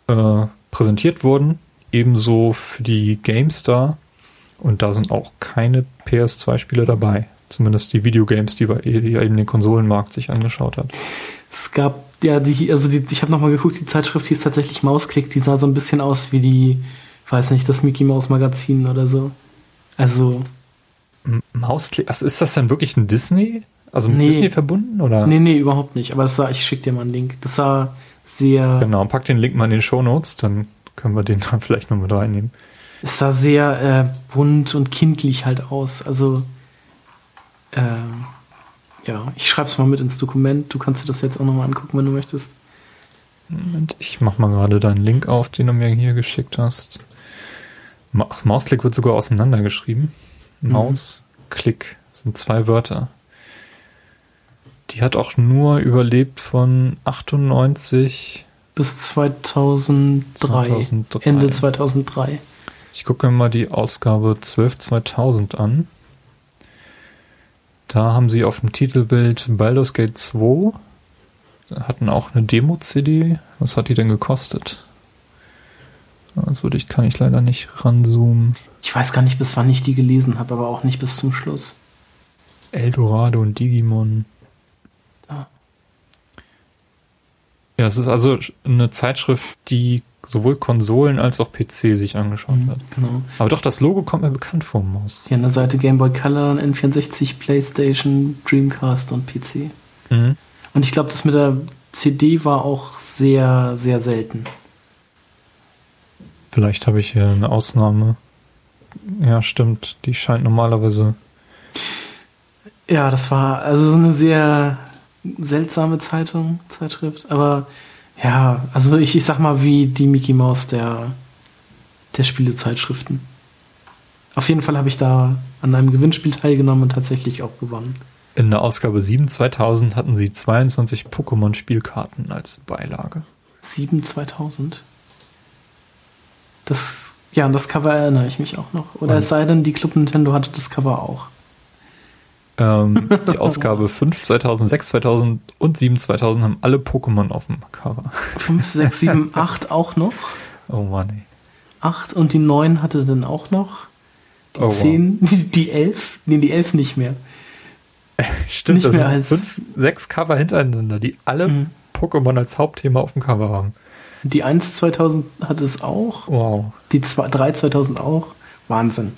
äh, präsentiert wurden. Ebenso für die GameStar und da sind auch keine PS2-Spiele dabei. Zumindest die Videogames, die, die eben den Konsolenmarkt sich angeschaut hat. Es gab, ja, die, also die, ich habe nochmal geguckt, die Zeitschrift hieß tatsächlich Mausklick, die sah so ein bisschen aus wie die, weiß nicht, das Mickey Mouse Magazin oder so. Also. Mausklick, also ist das denn wirklich ein Disney? Also mit nee, Disney verbunden, oder? Nee, nee, überhaupt nicht. Aber sah, ich schick dir mal einen Link. Das sah sehr. Genau, pack den Link mal in den Show Notes, dann können wir den dann vielleicht noch mit reinnehmen es sah sehr äh, bunt und kindlich halt aus. Also, äh, ja, ich schreibe es mal mit ins Dokument. Du kannst dir das jetzt auch nochmal angucken, wenn du möchtest. Moment, ich mach mal gerade deinen Link auf, den du mir hier geschickt hast. Ma Mausklick wird sogar auseinandergeschrieben. Mhm. Mausklick sind zwei Wörter. Die hat auch nur überlebt von 98 bis 2003, 2003. Ende 2003. Ich gucke mir mal die Ausgabe 12 2000 an. Da haben sie auf dem Titelbild Baldur's Gate 2 hatten auch eine Demo-CD. Was hat die denn gekostet? So dicht kann ich leider nicht ranzoomen. Ich weiß gar nicht, bis wann ich die gelesen habe, aber auch nicht bis zum Schluss. Eldorado und Digimon. Da. Ja, es ist also eine Zeitschrift, die sowohl Konsolen als auch PC sich angeschaut Mhm, hat. genau. Aber doch, das Logo kommt mir bekannt vor, Maus. Hier an der Seite Game Boy Color, N64, PlayStation, Dreamcast und PC. Mhm. Und ich glaube, das mit der CD war auch sehr, sehr selten. Vielleicht habe ich hier eine Ausnahme. Ja, stimmt. Die scheint normalerweise. Ja, das war also so eine sehr seltsame Zeitung, Zeitschrift. Aber ja, also ich, ich sag mal wie die Mickey Mouse der, der Spielezeitschriften. Auf jeden Fall habe ich da an einem Gewinnspiel teilgenommen und tatsächlich auch gewonnen. In der Ausgabe 7 2000 hatten sie 22 Pokémon-Spielkarten als Beilage. 7 2000. Das, ja, an das Cover erinnere ich mich auch noch. Oder Und- es sei denn, die Club Nintendo hatte das Cover auch. Ähm, die Ausgabe 5 2006 2000 und 7 2000 haben alle Pokémon auf dem Cover. 5, 6, 7, 8 auch noch. Oh Mann, ey. 8 und die 9 hatte dann auch noch. Die Oh, wow. 10, die, die 11, nee, die 11 nicht mehr. Stimmt, Nicht das mehr sind als- fünf, sechs Cover hintereinander, die alle Mhm. Pokémon als Hauptthema auf dem Cover haben. Die 1 2000 hatte es auch. Wow. Die 2, 3 2000 auch. Wahnsinn.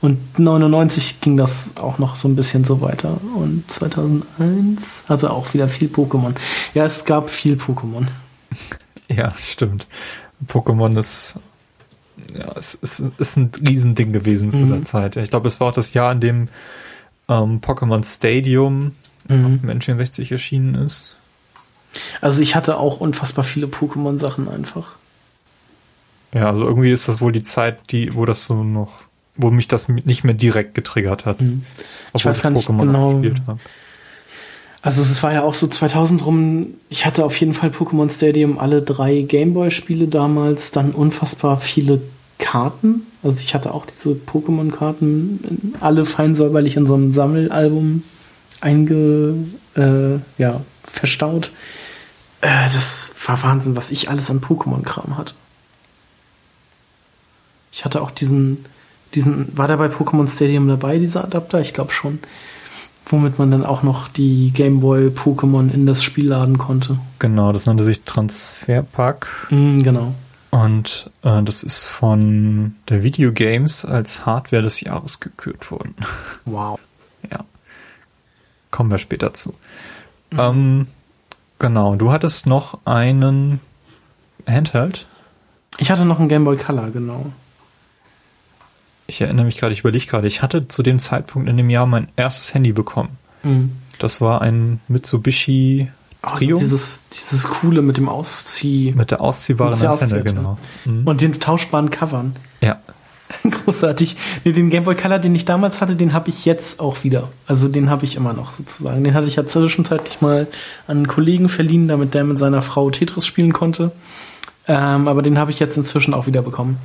Und 99 ging das auch noch so ein bisschen so weiter. Und 2001 hatte auch wieder viel Pokémon. Ja, es gab viel Pokémon. Ja, stimmt. Pokémon ist, ja, es ist, ist ein Riesending gewesen zu Mhm. der Zeit. Ich glaube, es war auch das Jahr, in dem ähm, Pokémon Stadium Mhm. im N64 erschienen ist. Also ich hatte auch unfassbar viele Pokémon-Sachen einfach. Ja, also irgendwie ist das wohl die Zeit, die, wo das so noch, wo mich das nicht mehr direkt getriggert hat. Mhm. Ich weiß gar nicht Pokémon genau. auch gespielt habe. Also es war ja auch so 2000 rum. Ich hatte auf jeden Fall Pokémon Stadium alle drei Gameboy-Spiele damals, dann unfassbar viele Karten. Also ich hatte auch diese Pokémon-Karten alle fein säuberlich in so einem Sammelalbum einge, äh, ja, verstaut. Äh, das war Wahnsinn, was ich alles an Pokémon-Kram hatte. Ich hatte auch diesen, diesen, war der bei Pokémon Stadium dabei, dieser Adapter? Ich glaube schon. Womit man dann auch noch die Gameboy Pokémon in das Spiel laden konnte. Genau, das nannte sich Transferpack. Mhm, genau. Und äh, das ist von der Videogames als Hardware des Jahres gekürt worden. Wow. ja. Kommen wir später zu. Ähm, genau, du hattest noch einen Handheld. Ich hatte noch einen Gameboy Color, genau. Ich erinnere mich gerade, ich überlege gerade, ich hatte zu dem Zeitpunkt in dem Jahr mein erstes Handy bekommen. Mhm. Das war ein Mitsubishi Oh, dieses, dieses coole mit dem Auszieh mit der ausziehbaren Mit der Antenne, genau. Mhm. und den tauschbaren Covern. Ja, Großartig. Nee, den Gameboy Color, den ich damals hatte, den habe ich jetzt auch wieder. Also den habe ich immer noch sozusagen. Den hatte ich ja zwischenzeitlich mal an einen Kollegen verliehen, damit der mit seiner Frau Tetris spielen konnte. Ähm, aber den habe ich jetzt inzwischen auch wieder bekommen.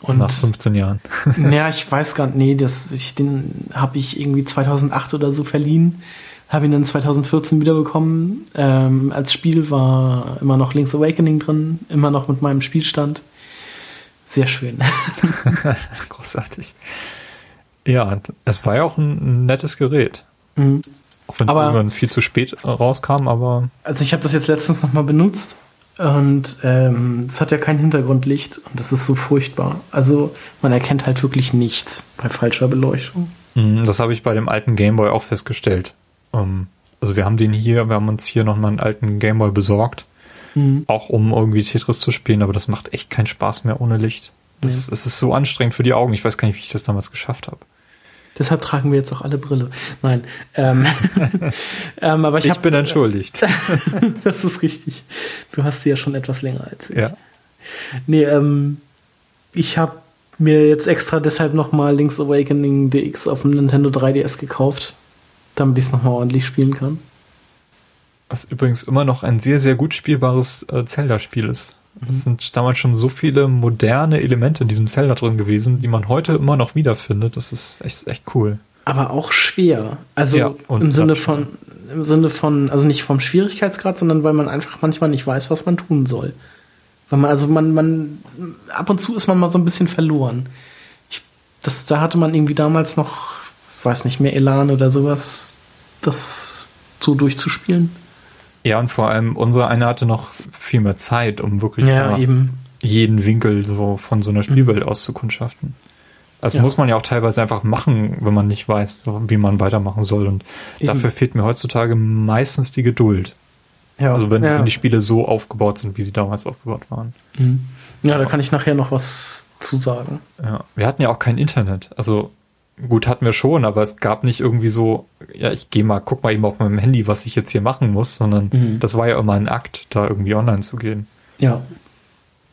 Und nach 15 Jahren. ja, ich weiß gar nicht, nee, das, ich, den habe ich irgendwie 2008 oder so verliehen. Habe ihn dann 2014 wiederbekommen. Ähm, als Spiel war immer noch Link's Awakening drin, immer noch mit meinem Spielstand. Sehr schön. Großartig. Ja, es war ja auch ein, nettes Gerät. Mhm. Auch wenn Aber- irgendwann viel zu spät rauskam, aber Also ich habe das jetzt letztens nochmal benutzt und ähm, es hat ja kein Hintergrundlicht und das ist so furchtbar. Also man erkennt halt wirklich nichts bei falscher Beleuchtung. mh, das habe ich bei dem alten Gameboy auch festgestellt. Ähm, also wir haben den hier, wir haben uns hier nochmal einen alten Gameboy besorgt, Mhm. auch um irgendwie Tetris zu spielen, aber das macht echt keinen Spaß mehr ohne Licht. Das, Es ist so anstrengend für die Augen. Ich weiß gar nicht, wie ich das damals geschafft habe. Deshalb tragen wir jetzt auch alle Brille. Nein. Ähm, ähm, aber ich, Ich, hab, bin entschuldigt. Das ist richtig. Du hast sie ja schon etwas länger als ich. ja. Nee, ähm, ich habe mir jetzt extra deshalb nochmal Link's Awakening DX auf dem Nintendo 3DS gekauft, damit ich es nochmal ordentlich spielen kann. Was übrigens immer noch ein sehr, sehr gut spielbares äh, Zelda-Spiel ist. Mhm. Es sind damals schon so viele moderne Elemente in diesem Zelda drin gewesen, die man heute immer noch wiederfindet. Das ist echt, echt cool. Aber auch schwer. Also ja, im Sinne von, im Sinne von, also nicht vom Schwierigkeitsgrad, sondern weil man einfach manchmal nicht weiß, was man tun soll. Weil man, also man, man, ab und zu ist man mal so ein bisschen verloren. Ich, das, da hatte man irgendwie damals noch, weiß nicht, mehr Elan oder sowas, das so durchzuspielen. Ja, und vor allem unsere eine hatte noch viel mehr Zeit, um wirklich ja, jeden Winkel so von so einer Spielwelt mhm. auszukundschaften. Also ja. muss man ja auch teilweise einfach machen, wenn man nicht weiß, wie man weitermachen soll. Und eben. dafür fehlt mir heutzutage meistens die Geduld. Ja, also wenn, ja. wenn, die Spiele so aufgebaut sind, wie sie damals aufgebaut waren. Mhm. Ja, da kann ich nachher noch was zu sagen. Ja, wir hatten ja auch kein Internet. Also gut hatten wir schon, aber es gab nicht irgendwie so, ja, ich gehe mal, guck mal eben auf meinem Handy, was ich jetzt hier machen muss, sondern mhm. das war ja immer ein Akt, da irgendwie online zu gehen. Ja.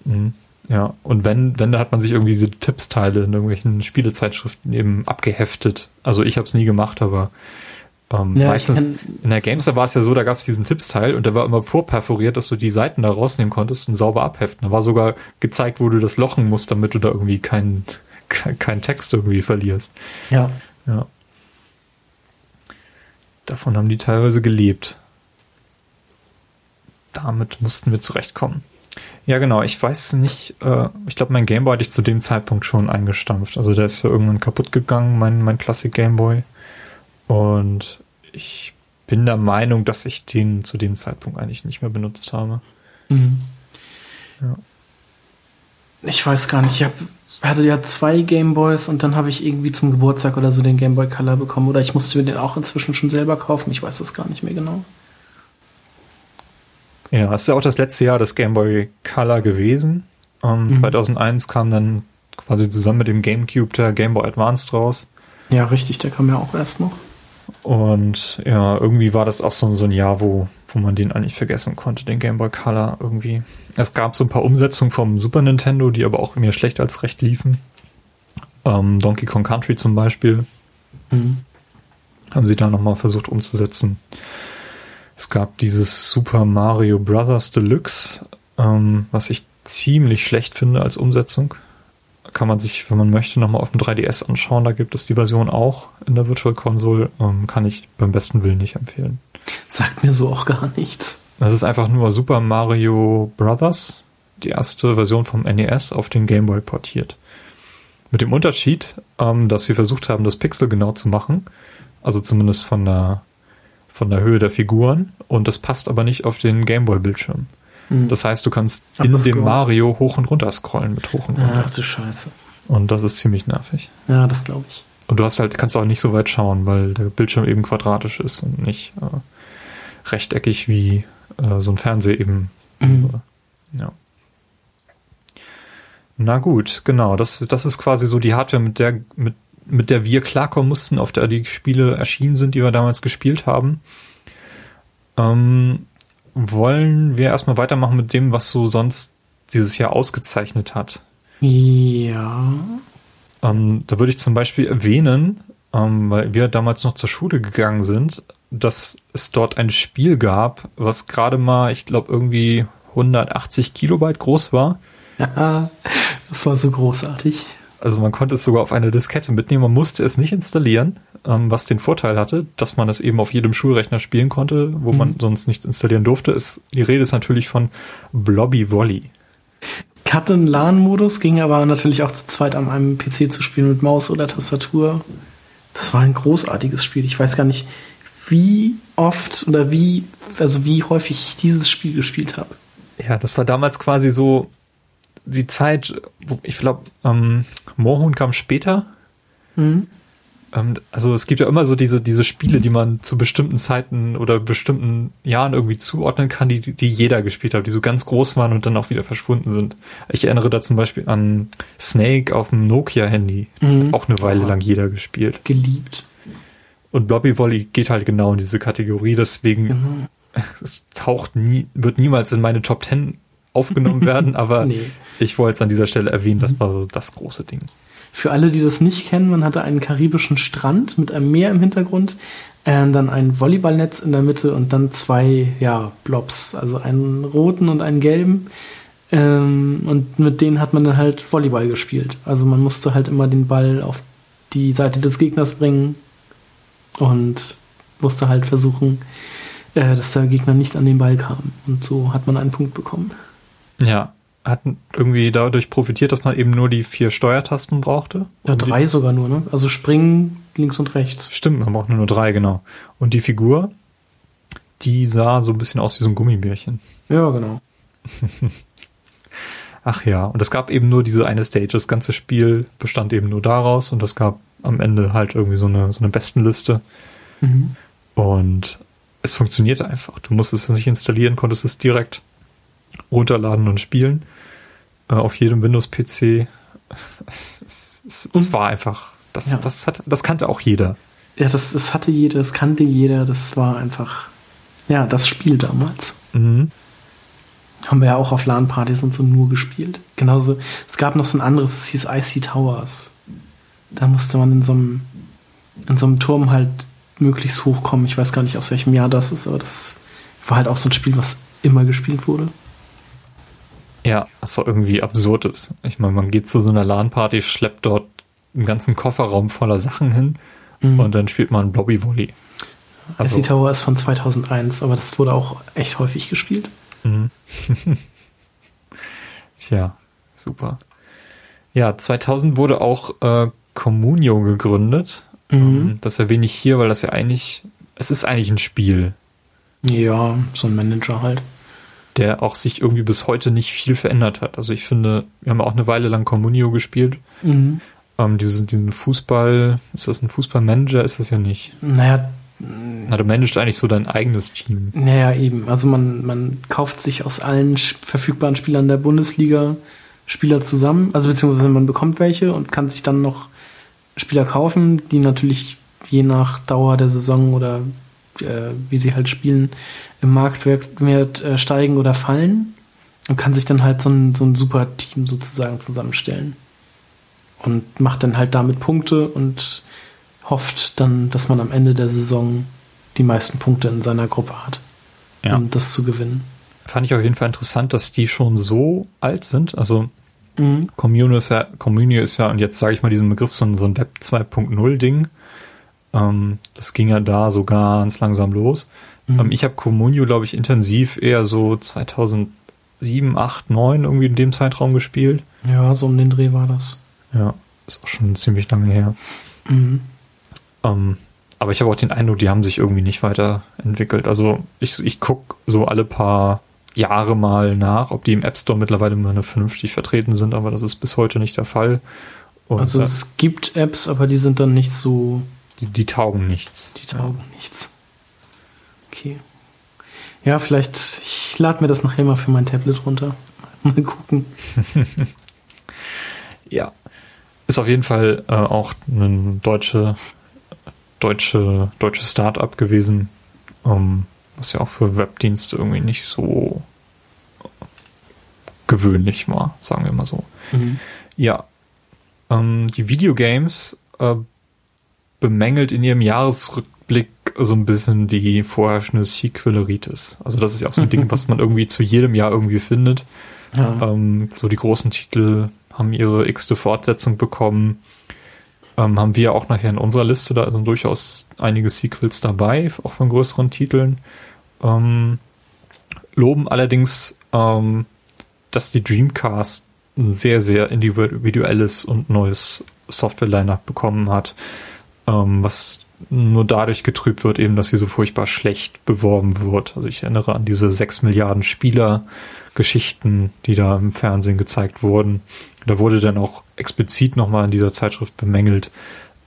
Mhm. Ja, und wenn, wenn, da hat man sich irgendwie diese Tippsteile in irgendwelchen Spielezeitschriften eben abgeheftet. Also ich habe es nie gemacht, aber ähm, ja, meistens in der Gamester war es ja so, da gab es diesen Tippsteil und der war immer vorperforiert, dass du die Seiten da rausnehmen konntest und sauber abheften. Da war sogar gezeigt, wo du das lochen musst, damit du da irgendwie keinen kein Text irgendwie verlierst. Ja. Ja. Davon haben die teilweise gelebt. Damit mussten wir zurechtkommen. Ja, genau. Ich weiß nicht, äh, ich glaube, mein Gameboy hatte ich zu dem Zeitpunkt schon eingestampft. Also der ist ja irgendwann kaputt gegangen, mein, mein Classic Gameboy. Und ich bin der Meinung, dass ich den zu dem Zeitpunkt eigentlich nicht mehr benutzt habe. Mhm. Ja. Ich weiß gar nicht, ich hab, hatte ja zwei Gameboys und dann habe ich irgendwie zum Geburtstag oder so den Gameboy Color bekommen. Oder ich musste mir den auch inzwischen schon selber kaufen. Ich weiß das gar nicht mehr genau. Ja, es ist ja auch das letzte Jahr des Gameboy Color gewesen. Um, mhm. 2001 kam dann quasi zusammen mit dem GameCube der Gameboy Advance raus. Ja, richtig, der kam ja auch erst noch. Und ja, irgendwie war das auch so, so ein Jahr, wo, wo man den eigentlich vergessen konnte, den Game Boy Color irgendwie. Es gab so ein paar Umsetzungen vom Super Nintendo, die aber auch mehr schlecht als recht liefen. Ähm, Donkey Kong Country zum Beispiel. Mhm. Haben sie da nochmal versucht umzusetzen. Es gab dieses Super Mario Brothers Deluxe, ähm, was ich ziemlich schlecht finde als Umsetzung kann man sich, wenn man möchte, nochmal auf dem 3DS anschauen. Da gibt es die Version auch in der Virtual Console. Ähm, kann ich beim besten Willen nicht empfehlen. Sagt mir so auch gar nichts. Das ist einfach nur Super Mario Brothers, die erste Version vom NES auf den Game Boy portiert. Mit dem Unterschied, ähm, dass sie versucht haben, das Pixel genau zu machen. Also zumindest von der, von der Höhe der Figuren. Und das passt aber nicht auf den Game Boy Bildschirm. Mhm. Das heißt, du kannst Ach, in dem Mario hoch und runter scrollen mit hoch und runter. Ach du Scheiße. Und das ist ziemlich nervig. Ja, das glaube ich. Und du hast halt, kannst auch nicht so weit schauen, weil der Bildschirm eben quadratisch ist und nicht äh, rechteckig wie äh, so ein Fernseher eben. Mhm. Ja. Na gut, genau. Das, das ist quasi so die Hardware, mit der, mit, mit der wir klarkommen mussten, auf der die Spiele erschienen sind, die wir damals gespielt haben. Ähm, wollen wir erstmal weitermachen mit dem, was so sonst dieses Jahr ausgezeichnet hat. Ja. Ähm, da würde ich zum Beispiel erwähnen, ähm, weil wir damals noch zur Schule gegangen sind, dass es dort ein Spiel gab, was gerade mal, ich glaube, irgendwie 180 Kilobyte groß war. Ja, das war so großartig. Also man konnte es sogar auf eine Diskette mitnehmen, man musste es nicht installieren, ähm, was den Vorteil hatte, dass man es eben auf jedem Schulrechner spielen konnte, wo mhm. man sonst nichts installieren durfte. Ist, die Rede ist natürlich von Blobby Volley. Hatte einen LAN-Modus, ging aber natürlich auch zu zweit an einem PC zu spielen mit Maus oder Tastatur. Das war ein großartiges Spiel. Ich weiß gar nicht, wie oft oder wie, also wie häufig ich dieses Spiel gespielt habe. Ja, das war damals quasi so die Zeit, wo ich glaube, ähm, Moorhuhn kam später. Mhm. Ähm, also es gibt ja immer so diese, diese Spiele, die man zu bestimmten Zeiten oder bestimmten Jahren irgendwie zuordnen kann, die, die jeder gespielt hat, die so ganz groß waren und dann auch wieder verschwunden sind. Ich erinnere da zum Beispiel an Snake auf dem Nokia-Handy. Das mhm. hat auch eine Weile oh. lang jeder gespielt. Geliebt. Und Blobby Volley geht halt genau in diese Kategorie, deswegen mhm. es taucht nie, wird niemals in meine Top Ten aufgenommen werden, aber nee. ich wollte es an dieser Stelle erwähnen, das war so das große Ding. Für alle, die das nicht kennen, man hatte einen karibischen Strand mit einem Meer im Hintergrund, äh, dann ein Volleyballnetz in der Mitte und dann zwei ja, Blobs, also einen roten und einen gelben. Ähm, und mit denen hat man dann halt Volleyball gespielt. Also man musste halt immer den Ball auf die Seite des Gegners bringen und musste halt versuchen, äh, dass der Gegner nicht an den Ball kam. Und so hat man einen Punkt bekommen. Ja, hat irgendwie dadurch profitiert, dass man eben nur die vier Steuertasten brauchte. Ja, drei sogar nur, ne? Also springen links und rechts. Stimmt, man braucht nur, nur drei, genau. Und die Figur, die sah so ein bisschen aus wie so ein Gummibärchen. Ja, genau. Ach ja, und es gab eben nur diese eine Stage. Das ganze Spiel bestand eben nur daraus und es gab am Ende halt irgendwie so eine, so eine Bestenliste. Mhm. Und es funktionierte einfach. Du musstest es nicht installieren, konntest es direkt runterladen und spielen. Äh, auf jedem Windows-PC. Es, es, es, es, war einfach, das, ja. das, hat, das kannte auch jeder. Ja, das, das hatte jeder, das kannte jeder, das war einfach, ja, das Spiel damals. Mhm. Haben wir ja auch auf LAN-Partys und so nur gespielt. Genauso, es gab noch so ein anderes, es hieß Icy Towers. Da musste man in so einem, in so einem Turm halt möglichst hochkommen. Ich weiß gar nicht, aus welchem Jahr das ist, aber das war halt auch so ein Spiel, was immer gespielt wurde. Ja, was doch irgendwie absurd ist. Ich meine, man geht zu so einer LAN-Party, schleppt dort einen ganzen Kofferraum voller Sachen hin mhm. und dann spielt man Blobby Volley. Also, SC Tower ist von 2001, aber das wurde auch echt häufig gespielt. Mhm. Tja, super. Ja, 2000 wurde auch äh, Communio gegründet. Mhm. Ähm, das erwähne ich hier, weil das ja eigentlich, es ist eigentlich ein Spiel. Ja, so ein Manager halt der auch sich irgendwie bis heute nicht viel verändert hat. Also ich finde, wir haben auch eine Weile lang Communio gespielt. Mhm. Ähm, diesen, diesen Fußball, ist das ein Fußballmanager? Ist das ja nicht. Naja. Na, du managst eigentlich so dein eigenes Team. Naja, eben. Also man, man kauft sich aus allen verfügbaren Spielern der Bundesliga Spieler zusammen, also beziehungsweise man bekommt welche und kann sich dann noch Spieler kaufen, die natürlich je nach Dauer der Saison oder äh, wie sie halt spielen, im Marktwert äh, steigen oder fallen und kann sich dann halt so ein, so ein super Team sozusagen zusammenstellen. Und macht dann halt damit Punkte und hofft dann, dass man am Ende der Saison die meisten Punkte in seiner Gruppe hat, ja. um das zu gewinnen. Fand ich auf jeden Fall interessant, dass die schon so alt sind. Also mhm. Communio ist ja, Communio ist ja, und jetzt sage ich mal diesen Begriff, so ein, so ein Web 2.0 Ding. Ähm, das ging ja da so ganz langsam los. Mhm. Ähm, ich habe Communio, glaube ich, intensiv eher so 2007, 8, 9 irgendwie in dem Zeitraum gespielt. Ja, so um den Dreh war das. Ja, ist auch schon ziemlich lange her. Mhm. Ähm, aber ich habe auch den Eindruck, die haben sich irgendwie nicht weiterentwickelt. Also ich, ich gucke so alle paar Jahre mal nach, ob die im App Store mittlerweile mal vernünftig vertreten sind, aber das ist bis heute nicht der Fall. Und also es gibt Apps, aber die sind dann nicht so die, die taugen nichts. Die taugen ja. nichts. Okay. Ja, vielleicht, ich lade mir das nachher mal für mein Tablet runter. Mal gucken. ja. Ist auf jeden Fall äh, auch ein deutsche, deutsche, deutsches Start-up gewesen, ähm, was ja auch für Webdienste irgendwie nicht so gewöhnlich war, sagen wir mal so. Mhm. Ja. Ähm, die Videogames äh, bemängelt in ihrem Jahresrückblick so ein bisschen die vorherrschende Sequeleritis. Also das ist ja auch so ein Ding, was man irgendwie zu jedem Jahr irgendwie findet. Ja. Ähm, so die großen Titel haben ihre x-te Fortsetzung bekommen. Ähm, haben wir auch nachher in unserer Liste, da sind durchaus einige Sequels dabei, auch von größeren Titeln. Ähm, loben allerdings, ähm, dass die Dreamcast ein sehr, sehr individuelles und neues Software-Line-Up bekommen hat ähm, was nur dadurch getrübt wird, eben, dass sie so furchtbar schlecht beworben wird. Also ich erinnere an diese sechs Milliarden Spieler-Geschichten, die da im Fernsehen gezeigt wurden. Da wurde dann auch explizit nochmal in dieser Zeitschrift bemängelt,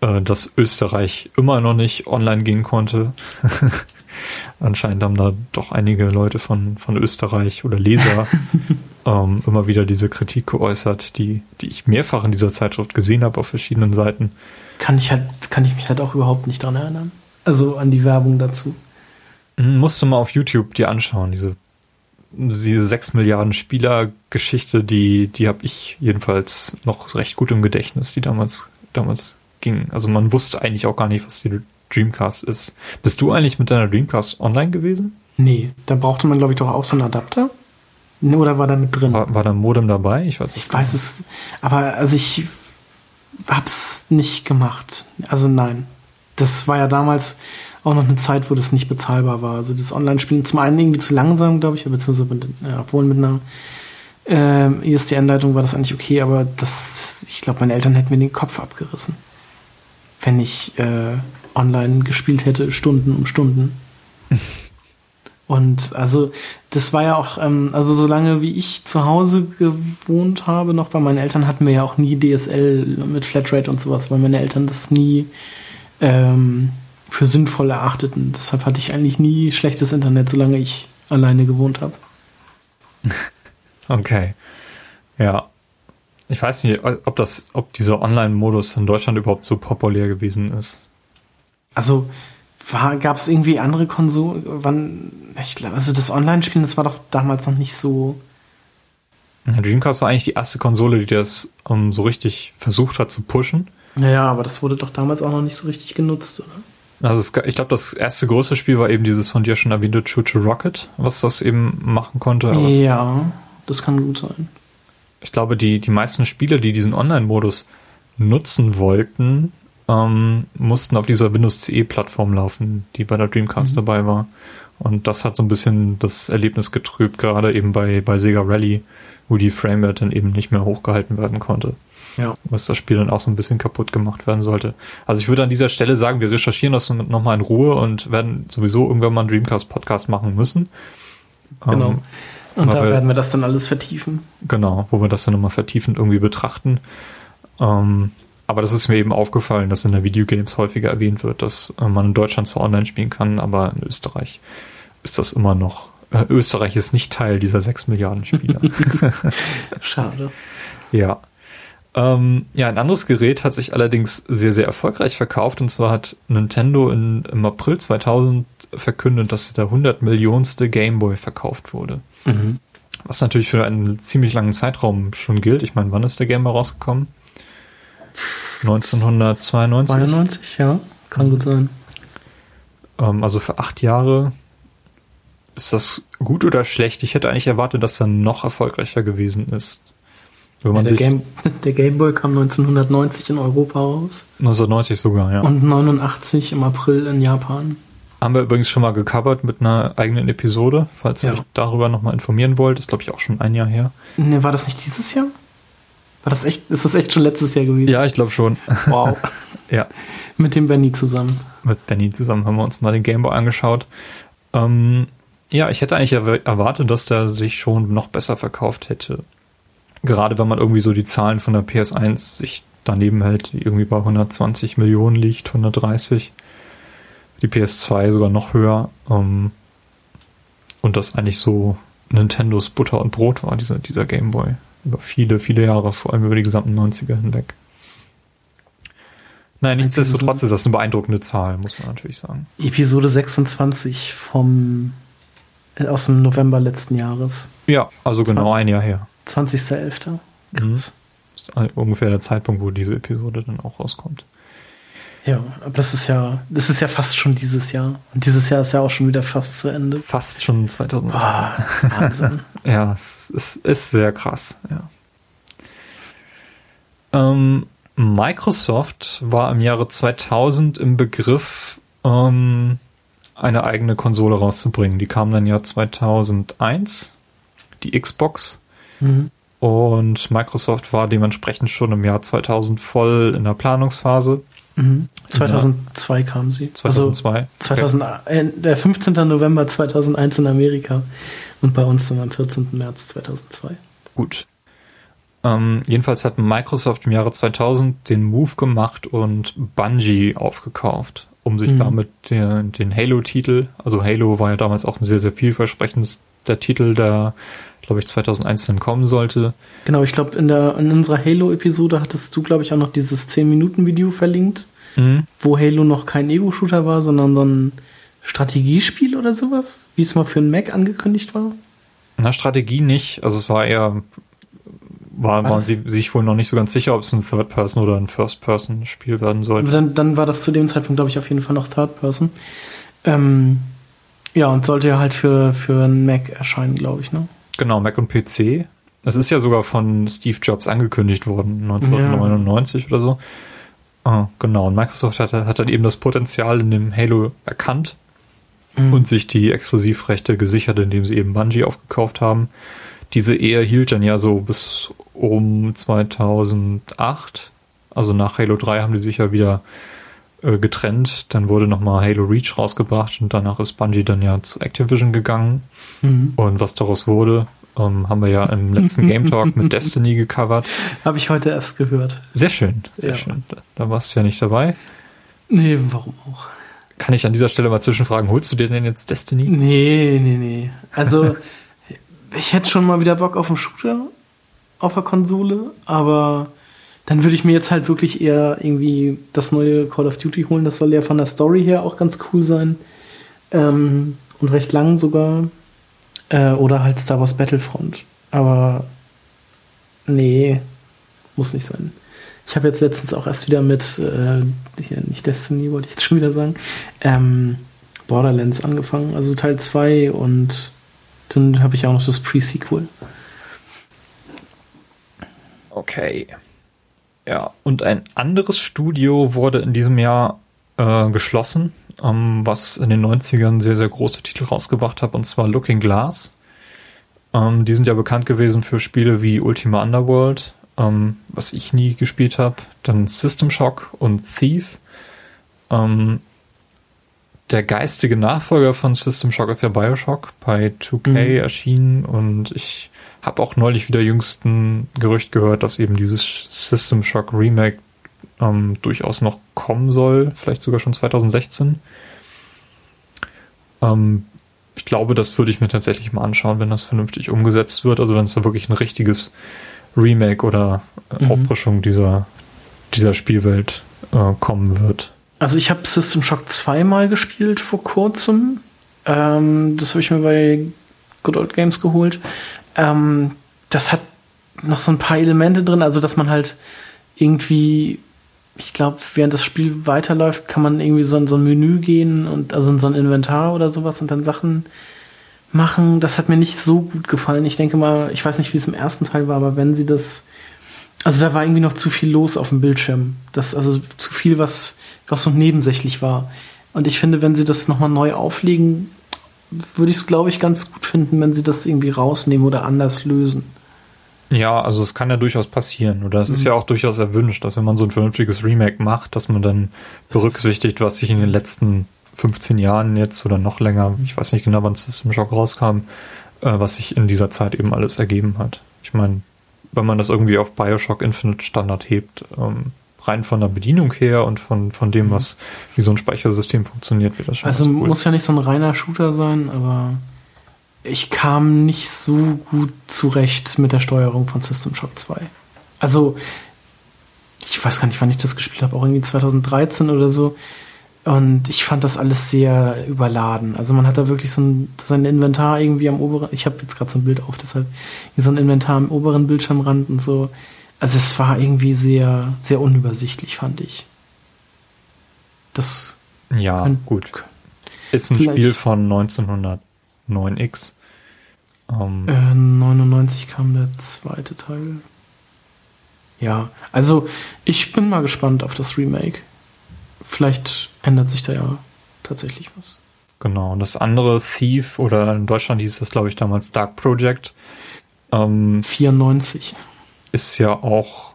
äh, dass Österreich immer noch nicht online gehen konnte. Anscheinend haben da doch einige Leute von, von Österreich oder Leser ähm, immer wieder diese Kritik geäußert, die, die ich mehrfach in dieser Zeitschrift gesehen habe auf verschiedenen Seiten kann ich halt, kann ich mich halt auch überhaupt nicht dran erinnern. Also an die Werbung dazu. Hm, musst du mal auf YouTube dir anschauen, diese, diese 6 Milliarden Spieler-Geschichte, die, die habe ich jedenfalls noch recht gut im Gedächtnis, die damals, damals ging. Also man wusste eigentlich auch gar nicht, was die Dreamcast ist. Bist du eigentlich mit deiner Dreamcast online gewesen? Nee, da brauchte man, glaube ich, doch auch so einen Adapter. Oder war da mit drin? War, war da ein Modem dabei? Ich weiß Ich weiß es, aber also ich hab's nicht gemacht. Also nein. Das war ja damals auch noch eine Zeit, wo das nicht bezahlbar war. Also das Online-Spielen zum einen irgendwie zu langsam, glaube ich, beziehungsweise mit, ja, obwohl mit einer äh, ISDN-Leitung war das eigentlich okay, aber das, ich glaube, meine Eltern hätten mir den Kopf abgerissen, wenn ich äh, online gespielt hätte, Stunden um Stunden. Und also das war ja auch, ähm, also solange wie ich zu Hause gewohnt habe, noch bei meinen Eltern hatten wir ja auch nie DSL mit Flatrate und sowas, weil meine Eltern das nie ähm, für sinnvoll erachteten. Deshalb hatte ich eigentlich nie schlechtes Internet, solange ich alleine gewohnt habe. Okay. Ja. Ich weiß nicht, ob das, ob dieser Online-Modus in Deutschland überhaupt so populär gewesen ist. Also gab es irgendwie andere Konsolen? Wann? Ich glaube, also das Online-Spielen, das war doch damals noch nicht so. Ja, Dreamcast war eigentlich die erste Konsole, die das um, ähm, so richtig versucht hat zu pushen. Naja, aber das wurde doch damals auch noch nicht so richtig genutzt, oder? Also es, ich glaube, das erste große Spiel war eben dieses von dir schon erwähnte to Rocket, was das eben machen konnte. ja, das kann gut sein. Ich glaube, die, die meisten Spiele, die diesen Online-Modus nutzen wollten, ähm, mussten auf dieser Windows CE-Plattform laufen, die bei der Dreamcast mhm. dabei war. Und das hat so ein bisschen das Erlebnis getrübt, gerade eben bei, bei Sega Rally, wo die Framerate dann eben nicht mehr hochgehalten werden konnte. Ja. Was das Spiel dann auch so ein bisschen kaputt gemacht werden sollte. Also ich würde an dieser Stelle sagen, wir recherchieren das nochmal in Ruhe und werden sowieso irgendwann mal einen Dreamcast-Podcast machen müssen. Genau. Ähm, und da wir, werden wir das dann alles vertiefen. Genau, wo wir das dann nochmal vertiefend irgendwie betrachten. Ähm, aber das ist mir eben aufgefallen, dass in der Videogames häufiger erwähnt wird, dass äh, man in Deutschland zwar online spielen kann, aber in Österreich ist das immer noch. Äh, Österreich ist nicht Teil dieser sechs Milliarden Spieler. Schade. Ja. Ähm, ja, ein anderes Gerät hat sich allerdings sehr, sehr erfolgreich verkauft. Und zwar hat Nintendo in, im April 2000 verkündet, dass der 100 Millionste Gameboy verkauft wurde. Mhm. Was natürlich für einen ziemlich langen Zeitraum schon gilt. Ich meine, wann ist der Gameboy rausgekommen? 1992. 92, ja, kann gut sein. Ähm, also für acht Jahre. Ist das gut oder schlecht? Ich hätte eigentlich erwartet, dass er noch erfolgreicher gewesen ist. Wenn man ja, der, Game, der Game Boy kam 1990 in Europa raus. 1990 sogar, ja. Und 89 im April in Japan. Haben wir übrigens schon mal gecovert mit einer eigenen Episode, falls ja. ihr euch darüber nochmal informieren wollt. Ist, glaube ich, auch schon ein Jahr her. Ne, war das nicht dieses Jahr? War das echt, ist das echt schon letztes Jahr gewesen? Ja, ich glaube schon. Wow. ja. Mit dem Benny zusammen. Mit Benny zusammen haben wir uns mal den Gameboy angeschaut. Ähm, ja, ich hätte eigentlich erwartet, dass der sich schon noch besser verkauft hätte. Gerade wenn man irgendwie so die Zahlen von der PS1 sich daneben hält, die irgendwie bei 120 Millionen liegt, 130. Die PS2 sogar noch höher. Ähm, und das eigentlich so Nintendos Butter und Brot war, dieser, dieser Gameboy über viele, viele Jahre, vor allem über die gesamten 90er hinweg. Nein, nichtsdestotrotz ist das eine beeindruckende Zahl, muss man natürlich sagen. Episode 26 vom äh, aus dem November letzten Jahres. Ja, also genau ein Jahr her. 20.11. Mhm. Das ist ungefähr der Zeitpunkt, wo diese Episode dann auch rauskommt. Ja, aber das ist ja, das ist ja fast schon dieses Jahr. Und dieses Jahr ist ja auch schon wieder fast zu Ende. Fast schon 2018. Oh, Wahnsinn. ja, es ist, ist, sehr krass, ja. Ähm, Microsoft war im Jahre 2000 im Begriff, ähm, eine eigene Konsole rauszubringen. Die kam dann Jahr 2001, die Xbox. Mhm. Und Microsoft war dementsprechend schon im Jahr 2000 voll in der Planungsphase. Mhm. 2002 ja. kam sie. 2002. Also 2000, okay. äh, der 15. November 2001 in Amerika und bei uns dann am 14. März 2002. Gut. Ähm, jedenfalls hat Microsoft im Jahre 2000 den Move gemacht und Bungie aufgekauft, um sich mhm. damit den, den Halo-Titel, also Halo war ja damals auch ein sehr, sehr vielversprechendes der Titel, der glaube ich, 2001 dann kommen sollte. Genau, ich glaube, in, der, in unserer Halo-Episode hattest du, glaube ich, auch noch dieses 10-Minuten-Video verlinkt, mhm. wo Halo noch kein Ego-Shooter war, sondern so ein Strategiespiel oder sowas, wie es mal für einen Mac angekündigt war. Na, Strategie nicht. Also es war eher, war, war waren sie sich wohl noch nicht so ganz sicher, ob es ein Third-Person oder ein First-Person-Spiel werden sollte. Dann, dann war das zu dem Zeitpunkt, glaube ich, auf jeden Fall noch Third-Person. Ähm, ja, und sollte ja halt für, für einen Mac erscheinen, glaube ich, ne? Genau, Mac und PC. Das ist ja sogar von Steve Jobs angekündigt worden, 1999 ja. oder so. Ah, genau, und Microsoft hat, hat dann eben das Potenzial in dem Halo erkannt mhm. und sich die Exklusivrechte gesichert, indem sie eben Bungie aufgekauft haben. Diese Ehe hielt dann ja so bis um 2008. Also nach Halo 3 haben die sich ja wieder äh, getrennt. Dann wurde nochmal Halo Reach rausgebracht und danach ist Bungie dann ja zu Activision gegangen. Mhm. Und was daraus wurde, ähm, haben wir ja im letzten Game Talk mit Destiny gecovert. Habe ich heute erst gehört. Sehr schön, sehr ja. schön. Da, da warst du ja nicht dabei. Nee, warum auch? Kann ich an dieser Stelle mal zwischenfragen, holst du dir denn jetzt Destiny? Nee, nee, nee. Also, ich hätte schon mal wieder Bock auf einen Shooter auf der Konsole, aber dann würde ich mir jetzt halt wirklich eher irgendwie das neue Call of Duty holen. Das soll ja von der Story her auch ganz cool sein. Ähm, und recht lang sogar. Äh, oder halt Star Wars Battlefront. Aber nee, muss nicht sein. Ich habe jetzt letztens auch erst wieder mit, äh, hier nicht Destiny, wollte ich jetzt schon wieder sagen, ähm, Borderlands angefangen, also Teil 2 und dann habe ich auch noch das Pre-Sequel. Okay. Ja, und ein anderes Studio wurde in diesem Jahr äh, geschlossen, ähm, was in den 90ern sehr, sehr große Titel rausgebracht hat, und zwar Looking Glass. Ähm, die sind ja bekannt gewesen für Spiele wie Ultima Underworld, ähm, was ich nie gespielt habe, dann System Shock und Thief. Ähm, der geistige Nachfolger von System Shock ist ja Bioshock bei 2K mhm. erschienen und ich habe auch neulich wieder jüngsten Gerücht gehört, dass eben dieses System Shock Remake ähm, durchaus noch kommen soll, vielleicht sogar schon 2016. Ähm, ich glaube, das würde ich mir tatsächlich mal anschauen, wenn das vernünftig umgesetzt wird. Also wenn es da wirklich ein richtiges Remake oder äh, mhm. Auffrischung dieser, dieser Spielwelt äh, kommen wird. Also ich habe System Shock zweimal gespielt vor kurzem. Ähm, das habe ich mir bei Good Old Games geholt. Ähm, das hat noch so ein paar Elemente drin, also dass man halt irgendwie, ich glaube, während das Spiel weiterläuft, kann man irgendwie so in so ein Menü gehen und also in so ein Inventar oder sowas und dann Sachen machen. Das hat mir nicht so gut gefallen. Ich denke mal, ich weiß nicht, wie es im ersten Teil war, aber wenn sie das, also da war irgendwie noch zu viel los auf dem Bildschirm. Das, also zu viel, was was so nebensächlich war. Und ich finde, wenn sie das nochmal neu auflegen, würde ich es, glaube ich, ganz gut finden, wenn sie das irgendwie rausnehmen oder anders lösen. Ja, also es kann ja durchaus passieren. Oder es mhm. ist ja auch durchaus erwünscht, dass wenn man so ein vernünftiges Remake macht, dass man dann berücksichtigt, was sich in den letzten 15 Jahren jetzt oder noch länger, ich weiß nicht genau, wann System Shock rauskam, äh, was sich in dieser Zeit eben alles ergeben hat. Ich meine, wenn man das irgendwie auf Bioshock Infinite Standard hebt, ähm, rein von der Bedienung her und von, von dem, mhm. was, wie so ein Speichersystem funktioniert, wird das schon. Also cool. muss ja nicht so ein reiner Shooter sein, aber ich kam nicht so gut zurecht mit der Steuerung von System Shock 2. Also, ich weiß gar nicht, wann ich das gespielt habe, auch irgendwie 2013 oder so. Und ich fand das alles sehr überladen. Also man hat da wirklich so ein sein Inventar irgendwie am oberen, ich habe jetzt gerade so ein Bild auf, deshalb so ein Inventar am oberen Bildschirmrand und so. Also es war irgendwie sehr, sehr unübersichtlich, fand ich. Das. Ja, kann, gut. Ist ein Spiel von 1909X. Ähm, äh, 99 kam der zweite Teil. Ja, also ich bin mal gespannt auf das Remake. Vielleicht ändert sich da ja tatsächlich was. Genau, und das andere Thief oder in Deutschland hieß das, glaube ich, damals Dark Project. Ähm, 94 ist ja auch,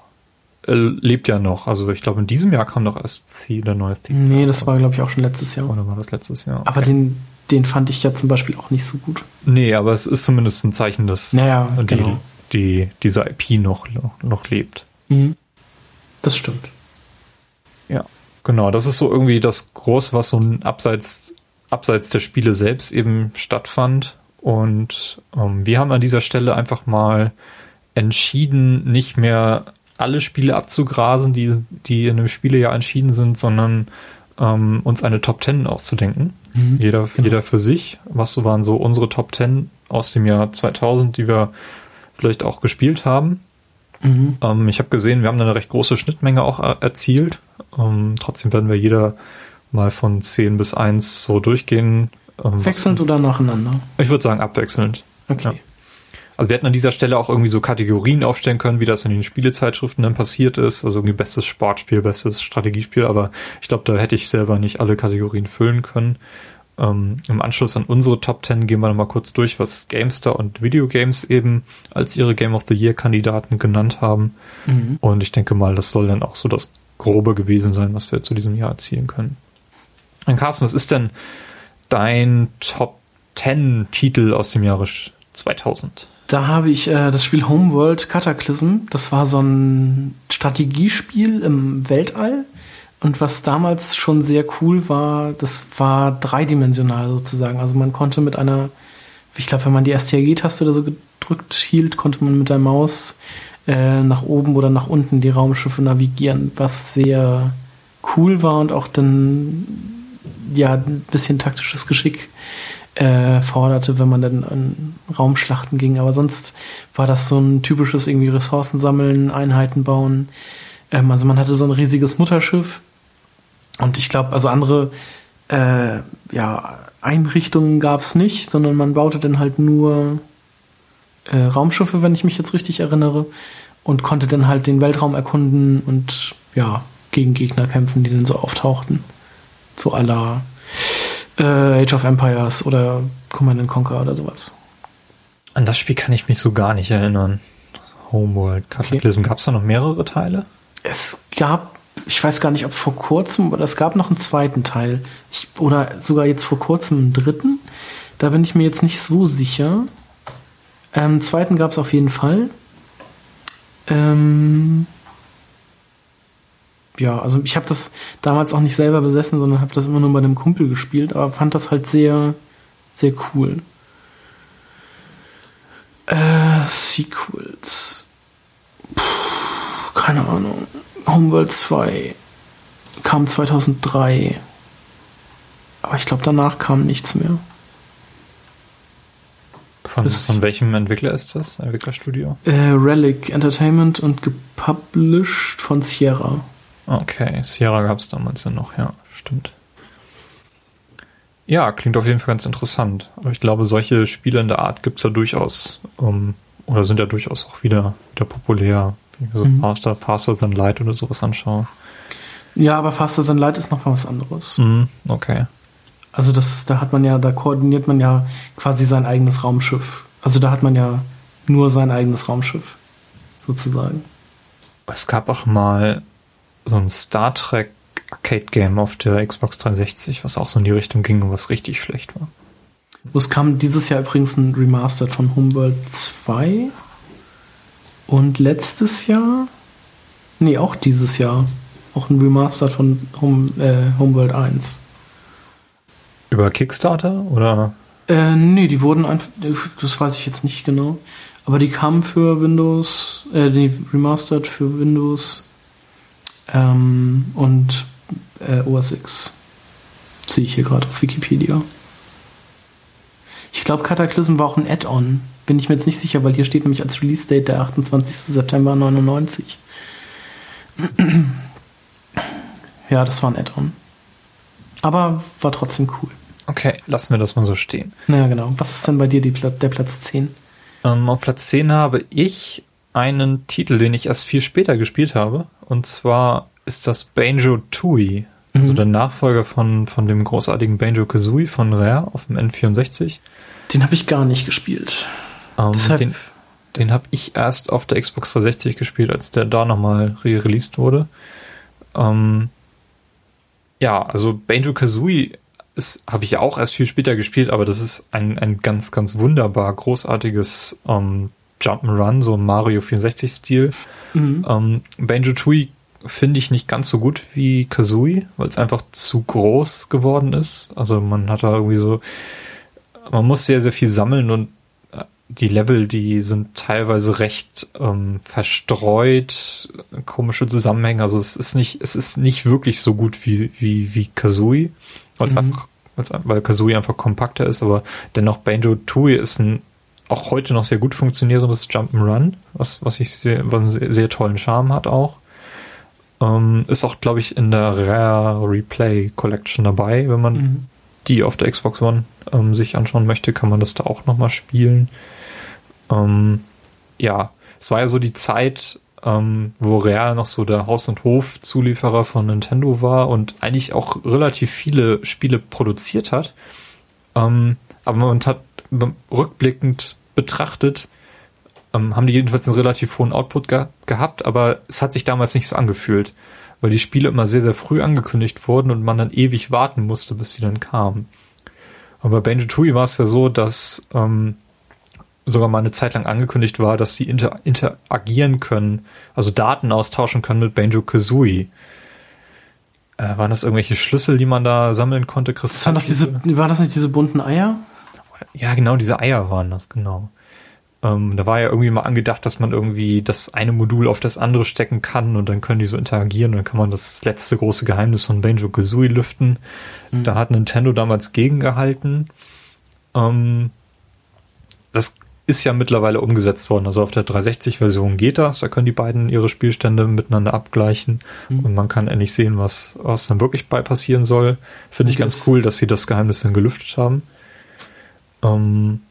äh, lebt ja noch. Also ich glaube, in diesem Jahr kam doch erst der neue Theme. Nee, das war, glaube ich, auch schon letztes Jahr. Oder war das letztes Jahr? Okay. Aber den, den fand ich ja zum Beispiel auch nicht so gut. Nee, aber es ist zumindest ein Zeichen, dass naja, die, genau. die, dieser IP noch, noch, lebt. Mhm. Das stimmt. Ja, genau. Das ist so irgendwie das Große, was so ein abseits, abseits der Spiele selbst eben stattfand. Und ähm, wir haben an dieser Stelle einfach mal entschieden, nicht mehr alle Spiele abzugrasen, die, die in einem Spielejahr entschieden sind, sondern ähm, uns eine Top Ten auszudenken. Mhm, jeder, genau. jeder für sich. Was so waren so unsere Top Ten aus dem Jahr 2000, die wir vielleicht auch gespielt haben. Mhm. Ähm, ich habe gesehen, wir haben eine recht große Schnittmenge auch erzielt. Ähm, trotzdem werden wir jeder mal von 10 bis 1 so durchgehen. Ähm, Wechselnd oder nacheinander? Ich würde sagen abwechselnd. Okay. Ja. Also wir hätten an dieser Stelle auch irgendwie so Kategorien aufstellen können, wie das in den Spielezeitschriften dann passiert ist. Also irgendwie bestes Sportspiel, bestes Strategiespiel, aber ich glaube, da hätte ich selber nicht alle Kategorien füllen können. Ähm, Im Anschluss an unsere Top 10 gehen wir nochmal kurz durch, was GameStar und Videogames eben als ihre Game of the Year Kandidaten genannt haben. Mhm. Und ich denke mal, das soll dann auch so das Grobe gewesen sein, was wir zu diesem Jahr erzielen können. Und Carsten, was ist denn dein Top 10 Titel aus dem Jahre 2000? Da habe ich äh, das Spiel Homeworld Cataclysm. Das war so ein Strategiespiel im Weltall und was damals schon sehr cool war, das war dreidimensional sozusagen. Also man konnte mit einer, ich glaube, wenn man die STRG-Taste oder so gedrückt hielt, konnte man mit der Maus äh, nach oben oder nach unten die Raumschiffe navigieren, was sehr cool war und auch dann ja ein bisschen taktisches Geschick äh, forderte, wenn man dann an Raumschlachten ging. Aber sonst war das so ein typisches irgendwie Ressourcen sammeln, Einheiten bauen. Ähm, also man hatte so ein riesiges Mutterschiff und ich glaube, also andere äh, ja, Einrichtungen gab es nicht, sondern man baute dann halt nur äh, Raumschiffe, wenn ich mich jetzt richtig erinnere, und konnte dann halt den Weltraum erkunden und ja, gegen Gegner kämpfen, die dann so auftauchten. So aller äh, Age of Empires oder Command Conquer oder sowas. An das Spiel kann ich mich so gar nicht erinnern. Homeworld Cataclysm. Okay. Gab es da noch mehrere Teile? Es gab ich weiß gar nicht, ob vor kurzem oder es gab noch einen zweiten Teil. Ich, oder sogar jetzt vor kurzem einen dritten. Da bin ich mir jetzt nicht so sicher. Ähm, zweiten gab es auf jeden Fall. Ähm, ja, also ich habe das damals auch nicht selber besessen, sondern habe das immer nur bei einem Kumpel gespielt, aber fand das halt sehr, sehr cool. Äh, Sequels. Puh, keine Ahnung. Homeworld 2 kam 2003. Aber ich glaube, danach kam nichts mehr. Von, von welchem Entwickler ist das? Entwicklerstudio? Äh, Relic Entertainment und gepublished von Sierra. Okay, Sierra gab es damals ja noch, ja, stimmt. Ja, klingt auf jeden Fall ganz interessant. Aber ich glaube, solche Spiele in der Art gibt es ja durchaus, um, oder sind ja durchaus auch wieder, wieder populär. Wenn ich so mhm. Faster, Faster Than Light oder sowas anschaue. Ja, aber Faster Than Light ist noch was anderes. Mhm, okay. Also das, da hat man ja, da koordiniert man ja quasi sein eigenes Raumschiff. Also da hat man ja nur sein eigenes Raumschiff, sozusagen. Es gab auch mal so ein Star Trek Arcade Game auf der Xbox 360, was auch so in die Richtung ging und was richtig schlecht war. Es kam dieses Jahr übrigens ein Remastered von Homeworld 2 und letztes Jahr, nee, auch dieses Jahr, auch ein Remaster von Home, äh, Homeworld 1. Über Kickstarter oder? Äh, nee, die wurden einfach, das weiß ich jetzt nicht genau, aber die kamen für Windows, äh, die Remastered für Windows ähm, und äh, OS X. Sehe ich hier gerade auf Wikipedia. Ich glaube, Cataclysm war auch ein Add-on bin ich mir jetzt nicht sicher, weil hier steht nämlich als Release-Date der 28. September 99. ja, das war ein Add-on. Aber war trotzdem cool. Okay, lassen wir das mal so stehen. Naja, genau. Was ist denn bei dir die, der Platz 10? Ähm, auf Platz 10 habe ich einen Titel, den ich erst viel später gespielt habe. Und zwar ist das Banjo Tooie. Also mhm. der Nachfolger von, von dem großartigen Banjo Kazooie von Rare auf dem N64. Den habe ich gar nicht gespielt. Ähm, Deshalb den den habe ich erst auf der Xbox 360 gespielt, als der da nochmal re-released wurde. Ähm, ja, also Banjo Kazooie habe ich ja auch erst viel später gespielt, aber das ist ein, ein ganz, ganz wunderbar großartiges ähm, Jump'n'Run, so Mario 64-Stil. Mhm. Ähm, Banjo Tooie finde ich nicht ganz so gut wie Kazooie, weil es einfach zu groß geworden ist. Also man hat da irgendwie so, man muss sehr, sehr viel sammeln und die Level, die sind teilweise recht ähm, verstreut, komische Zusammenhänge. Also es ist nicht, es ist nicht wirklich so gut wie wie wie Kazooie, weil mhm. einfach, weil Kazooie einfach kompakter ist. Aber dennoch Banjo Tooie ist ein auch heute noch sehr gut funktionierendes Jump'n'Run, was was ich sehr, was einen sehr tollen Charme hat auch. Ähm, ist auch, glaube ich, in der Rare Replay Collection dabei, wenn man mhm. die auf der Xbox One ähm, sich anschauen möchte, kann man das da auch nochmal spielen. Ähm, ja, es war ja so die Zeit, ähm, wo Rare noch so der Haus- und Hof-Zulieferer von Nintendo war und eigentlich auch relativ viele Spiele produziert hat. Ähm, aber man hat rückblickend betrachtet, ähm, haben die jedenfalls einen relativ hohen Output ge gehabt, aber es hat sich damals nicht so angefühlt, weil die Spiele immer sehr, sehr früh angekündigt wurden und man dann ewig warten musste, bis sie dann kamen. Aber bei Banjo Tooie war es ja so, dass ähm, sogar mal eine Zeit lang angekündigt war, dass sie inter interagieren können, also Daten austauschen können mit Banjo Kazooie. Äh, waren das irgendwelche Schlüssel, die man da sammeln konnte? Das waren doch diese, war das nicht diese bunten Eier? Ja, genau, diese Eier waren das, genau. Ähm, da war ja irgendwie mal angedacht, dass man irgendwie das eine Modul auf das andere stecken kann und dann können die so interagieren und dann kann man das letzte große Geheimnis von Banjo Kazooie lüften. Mhm. Da hat Nintendo damals gegengehalten. Ähm, das ist ja mittlerweile umgesetzt worden. Also auf der 360-Version geht das. Da können die beiden ihre Spielstände miteinander abgleichen mhm. und man kann endlich sehen, was, was dann wirklich bei passieren soll. Finde ich ganz cool, dass sie das Geheimnis dann gelüftet haben. Ähm,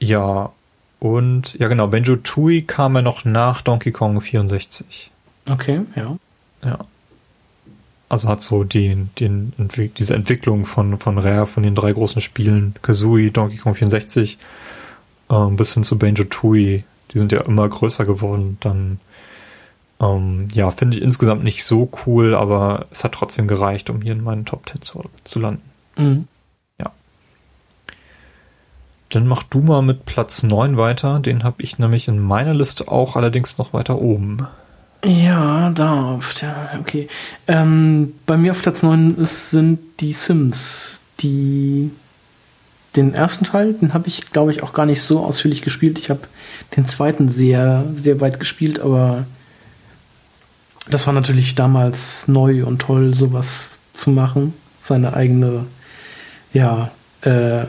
ja, und ja genau, Benjo Tui kam ja noch nach Donkey Kong 64. Okay, ja. Ja. Also hat so den, den, diese Entwicklung von, von Rare, von den drei großen Spielen, Kazooie, Donkey Kong 64, ähm, bis hin zu Banjo Tui, die sind ja immer größer geworden, dann ähm, ja, finde ich insgesamt nicht so cool, aber es hat trotzdem gereicht, um hier in meinen Top 10 zu, zu landen. Mhm. Dann mach du mal mit Platz 9 weiter. Den habe ich nämlich in meiner Liste auch allerdings noch weiter oben. Ja, da, ja, okay. Ähm, bei mir auf Platz 9 ist, sind die Sims, die den ersten Teil, den habe ich, glaube ich, auch gar nicht so ausführlich gespielt. Ich habe den zweiten sehr, sehr weit gespielt, aber das war natürlich damals neu und toll, sowas zu machen. Seine eigene, ja, äh,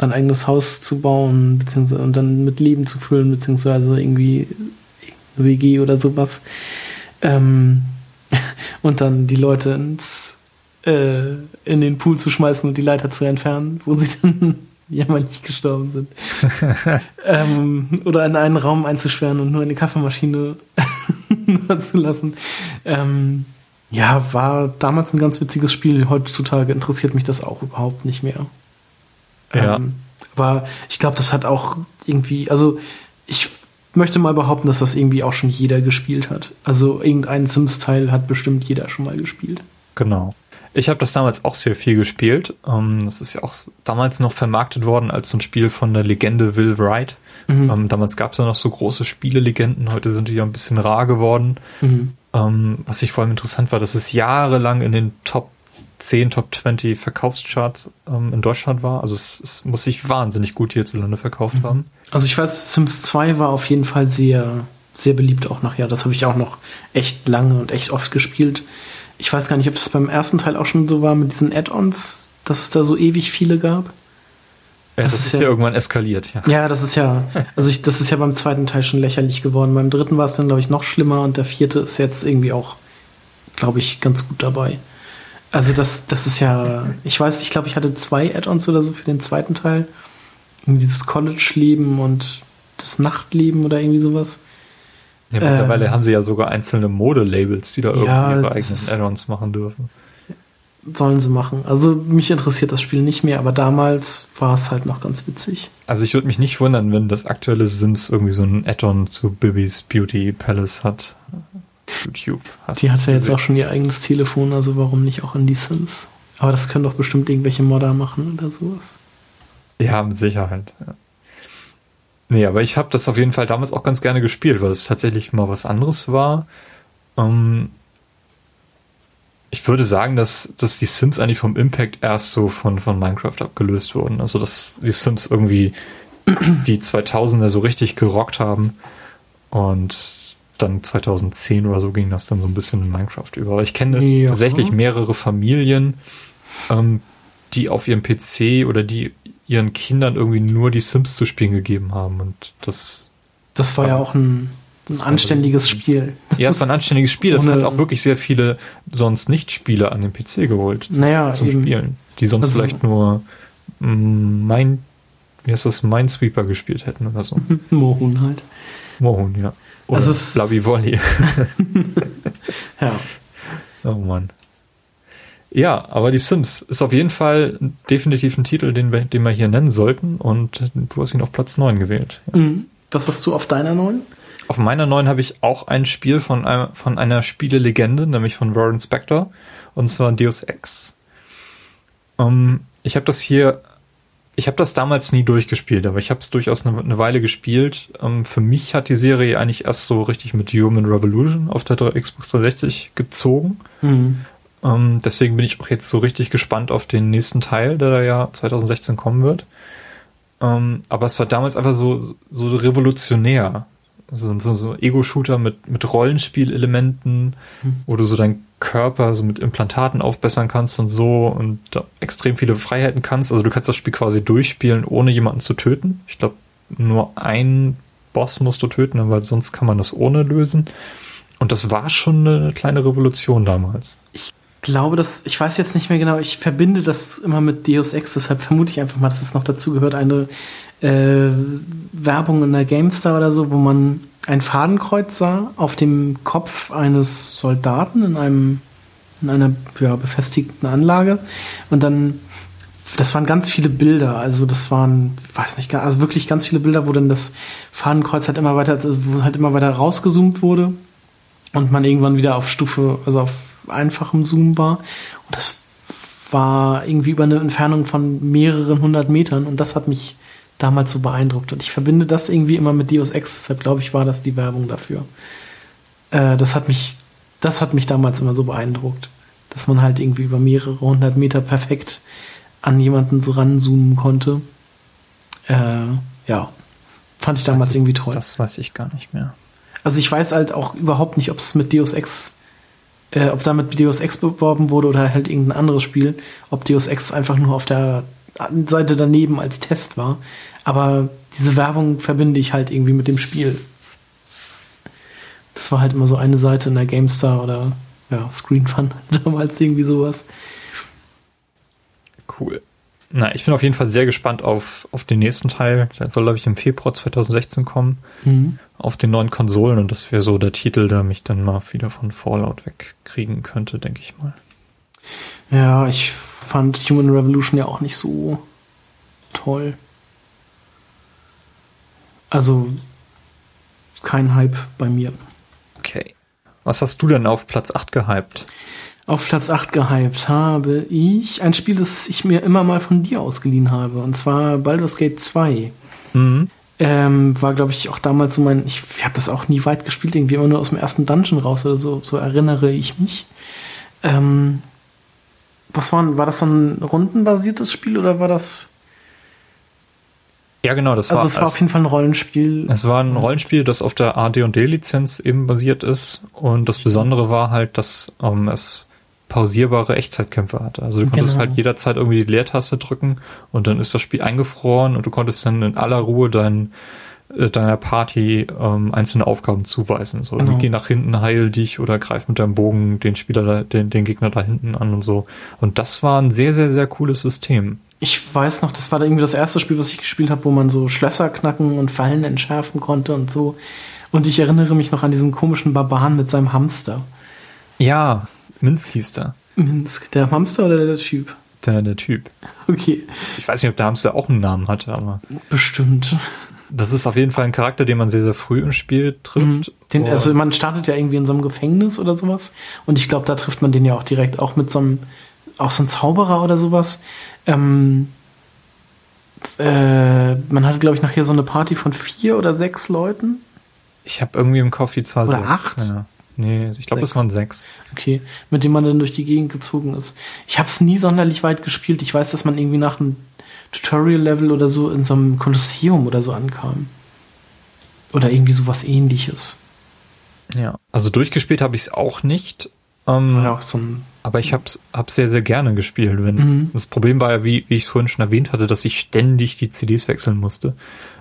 sein eigenes Haus zu bauen, beziehungsweise und dann mit Leben zu füllen, beziehungsweise irgendwie eine WG oder sowas. Ähm, und dann die Leute ins äh, in den Pool zu schmeißen und die Leiter zu entfernen, wo sie dann jämmerlich gestorben sind. ähm, oder in einen Raum einzusperren und nur eine Kaffeemaschine zu lassen. Ähm, ja, war damals ein ganz witziges Spiel. Heutzutage interessiert mich das auch überhaupt nicht mehr. Ja. Ähm, aber ich glaube, das hat auch irgendwie, also ich möchte mal behaupten, dass das irgendwie auch schon jeder gespielt hat. Also irgendein Sims-Teil hat bestimmt jeder schon mal gespielt. Genau. Ich habe das damals auch sehr viel gespielt. Ähm, das ist ja auch damals noch vermarktet worden als so ein Spiel von der Legende Will Wright. Mhm. Ähm, damals gab es ja noch so große Spielelegenden. Heute sind die ja ein bisschen rar geworden. Mhm. Ähm, was ich vor allem interessant war, dass es jahrelang in den Top 10, Top 20 Verkaufscharts in Deutschland war. Also es, es, muss sich wahnsinnig gut hierzulande verkauft mhm. haben. Also ich weiß, Sims 2 war auf jeden Fall sehr, sehr beliebt auch nachher. Das habe ich auch noch echt lange und echt oft gespielt ich weiß gar nicht, ob das beim ersten Teil auch schon so war mit diesen Add-ons, dass es da so ewig viele gab. Ja, das, das ist ja, ja, irgendwann eskaliert, ja. Ja, das ist ja, also ich, das ist ja beim zweiten Teil schon lächerlich geworden. Beim dritten war es dann, glaube ich, noch schlimmer und der vierte ist jetzt irgendwie auch, glaube ich, ganz gut dabei. Also das, das ist ja, ich weiß, ich glaube, ich hatte zwei Add-ons oder so für den zweiten Teil. Dieses College-Leben und das Nachtleben oder irgendwie sowas. Ja, mittlerweile ähm, haben sie ja sogar einzelne Modelabels, die da irgendwie ja, ihre eigenen Add-ons machen dürfen. Sollen sie machen. Also mich interessiert das Spiel nicht mehr, aber damals war es halt noch ganz witzig. Also ich würde mich nicht wundern, wenn das aktuelle Sims irgendwie so ein Add-on zu Bibby's Beauty Palace hat. YouTube. Die hat ja jetzt auch schon ihr eigenes Telefon, also warum nicht auch in die Sims? Aber das können doch bestimmt irgendwelche Modder machen oder sowas. Ja, mit Sicherheit. Ja. Nee, aber ich habe das auf jeden Fall damals auch ganz gerne gespielt, weil es tatsächlich mal was anderes war. Ähm ich würde sagen, dass, dass die Sims eigentlich vom Impact erst so von, von Minecraft abgelöst wurden. Also, dass die Sims irgendwie die 2000er so richtig gerockt haben. Und dann 2010 oder so ging das dann so ein bisschen in Minecraft über. Ich kenne ja. tatsächlich mehrere Familien, ähm, die auf ihrem PC oder die ihren Kindern irgendwie nur die Sims zu spielen gegeben haben. Und das. Das war ja auch ein, ein anständiges Spiel. Ja, es war ein anständiges Spiel. Das hat auch wirklich sehr viele sonst Nicht-Spieler an den PC geholt. Naja, zum. Spielen. Die sonst also, vielleicht nur mm, wie heißt das, Minesweeper gespielt hätten oder so. Mohun halt. Mohun, ja. Oder Also es- Blubby Volley. Ja. oh Mann. Ja, aber die Sims ist auf jeden Fall definitiv ein Titel, den wir, den wir hier nennen sollten. Und du hast ihn auf Platz 9 gewählt. Mhm. Was hast du auf deiner neuen? Auf meiner 9 habe ich auch ein Spiel von, einem, von einer Spielelegende, nämlich von Warren Spector. Und zwar Deus Ex. Ähm, ich habe das hier, ich habe das damals nie durchgespielt, aber ich habe es durchaus eine, eine Weile gespielt. Ähm, für mich hat die Serie eigentlich erst so richtig mit Human Revolution auf der Xbox 360 gezogen. Mhm. Ähm, deswegen bin ich auch jetzt so richtig gespannt auf den nächsten Teil, der da ja 2016 kommen wird. Ähm, aber es war damals einfach so, so revolutionär. So, so, so Ego-Shooter mit, mit Rollenspielelementen, wo du so deinen Körper so mit Implantaten aufbessern kannst und so und da extrem viele Freiheiten kannst. Also du kannst das Spiel quasi durchspielen, ohne jemanden zu töten. Ich glaube, nur einen Boss musst du töten, aber sonst kann man das ohne lösen. Und das war schon eine kleine Revolution damals. glaube, dass ich weiß jetzt nicht mehr genau, ich verbinde das immer mit Deus Ex, deshalb vermute ich einfach mal, dass es noch dazu gehört, eine äh, Werbung in der GameStar oder so, wo man ein Fadenkreuz sah auf dem Kopf eines Soldaten in einem in einer ja, befestigten Anlage. Und dann das waren ganz viele Bilder, also das waren, weiß nicht, also wirklich ganz viele Bilder, wo dann das Fadenkreuz halt immer weiter, wo halt immer weiter rausgezoomt wurde und man irgendwann wieder auf Stufe, also auf einfachem Zoom war. Und das war irgendwie über eine Entfernung von mehreren hundert Metern. Und das hat mich damals so beeindruckt. Und ich verbinde das irgendwie immer mit Deus Ex, deshalb glaube ich, war das die Werbung dafür. Äh, das hat mich, das hat mich damals immer so beeindruckt, dass man halt irgendwie über mehrere hundert Meter perfekt an jemanden so ranzoomen konnte. Äh, ja, fand ich damals ich- irgendwie toll. Das weiß ich gar nicht mehr. Also ich weiß halt auch überhaupt nicht, ob es mit Deus Ex, äh, ob damit Deus Ex beworben wurde oder halt irgendein anderes Spiel, ob Deus Ex einfach nur auf der Seite daneben als Test war. Aber diese Werbung verbinde ich halt irgendwie mit dem Spiel. Das war halt immer so eine Seite in der GameStar oder ja, Screen Fun damals irgendwie sowas. Cool. Na, ich bin auf jeden Fall sehr gespannt auf, auf den nächsten Teil. Der soll, glaube ich, im Februar 2016 kommen. Auf den neuen Konsolen. Und das wäre so der Titel, der mich dann mal wieder von Fallout wegkriegen könnte, denke ich mal. Ja, ich fand Human Revolution ja auch nicht so toll. Also kein Hype bei mir. Okay. Was hast du denn auf Platz 8 gehypt? Auf Platz 8 gehypt habe ich ein Spiel, das ich mir immer mal von dir ausgeliehen habe. Und zwar Baldur's Gate 2. Mhm. Ähm, war, glaube ich, auch damals so mein. Ich, ich habe das auch nie weit gespielt, irgendwie immer nur aus dem ersten Dungeon raus oder so. So erinnere ich mich. Ähm, was war, war das so ein rundenbasiertes Spiel oder war das. Ja, genau, das Also, war, es war auf jeden Fall ein Rollenspiel. es war ein Rollenspiel, das auf der AD&D-Lizenz eben basiert ist. Und das Besondere war halt, dass ähm, es pausierbare Echtzeitkämpfe hatte. Also du konntest Genau. halt jederzeit irgendwie die Leertaste drücken und dann ist das Spiel eingefroren und du konntest dann in aller Ruhe dein, äh, deiner Party ähm, einzelne Aufgaben zuweisen. So, Genau. geh nach hinten, heil dich oder greif mit deinem Bogen den Spieler, da, den, den Gegner da hinten an und so. Und das war ein sehr, sehr, sehr cooles System. Ich weiß noch, das war da irgendwie das erste Spiel, was ich gespielt habe, wo man so Schlösser knacken und Fallen entschärfen konnte und so. Und ich erinnere mich noch an diesen komischen Barbaren mit seinem Hamster. Ja, Minsky ist da. Minsk, der Hamster oder der Typ? Der, der Typ. Okay, Ich weiß nicht, ob der Hamster auch einen Namen hatte, aber bestimmt. Das ist auf jeden Fall ein Charakter, den man sehr, sehr früh im Spiel trifft. Den, Und- also man startet ja irgendwie in so einem Gefängnis oder sowas. Und ich glaube, da trifft man den ja auch direkt, auch mit so einem, auch so einem Zauberer oder sowas. Ähm, äh, man hatte, glaube ich, nachher so eine Party von vier oder sechs Leuten. Ich habe irgendwie im Kopf die Zahl Oder sechs. acht? Ja. Nee, ich glaube, das waren sechs. Okay, mit dem man dann durch die Gegend gezogen ist. Ich habe es nie sonderlich weit gespielt. Ich weiß, dass man irgendwie nach einem Tutorial-Level oder so in so einem Kolosseum oder so ankam. Oder irgendwie sowas ähnliches. Ja. Also durchgespielt habe ich es auch nicht. Ähm, ja auch so aber ich habe es sehr, sehr gerne gespielt. Wenn, Mhm. Das Problem war ja, wie, wie ich vorhin schon erwähnt hatte, dass ich ständig die CDs wechseln musste.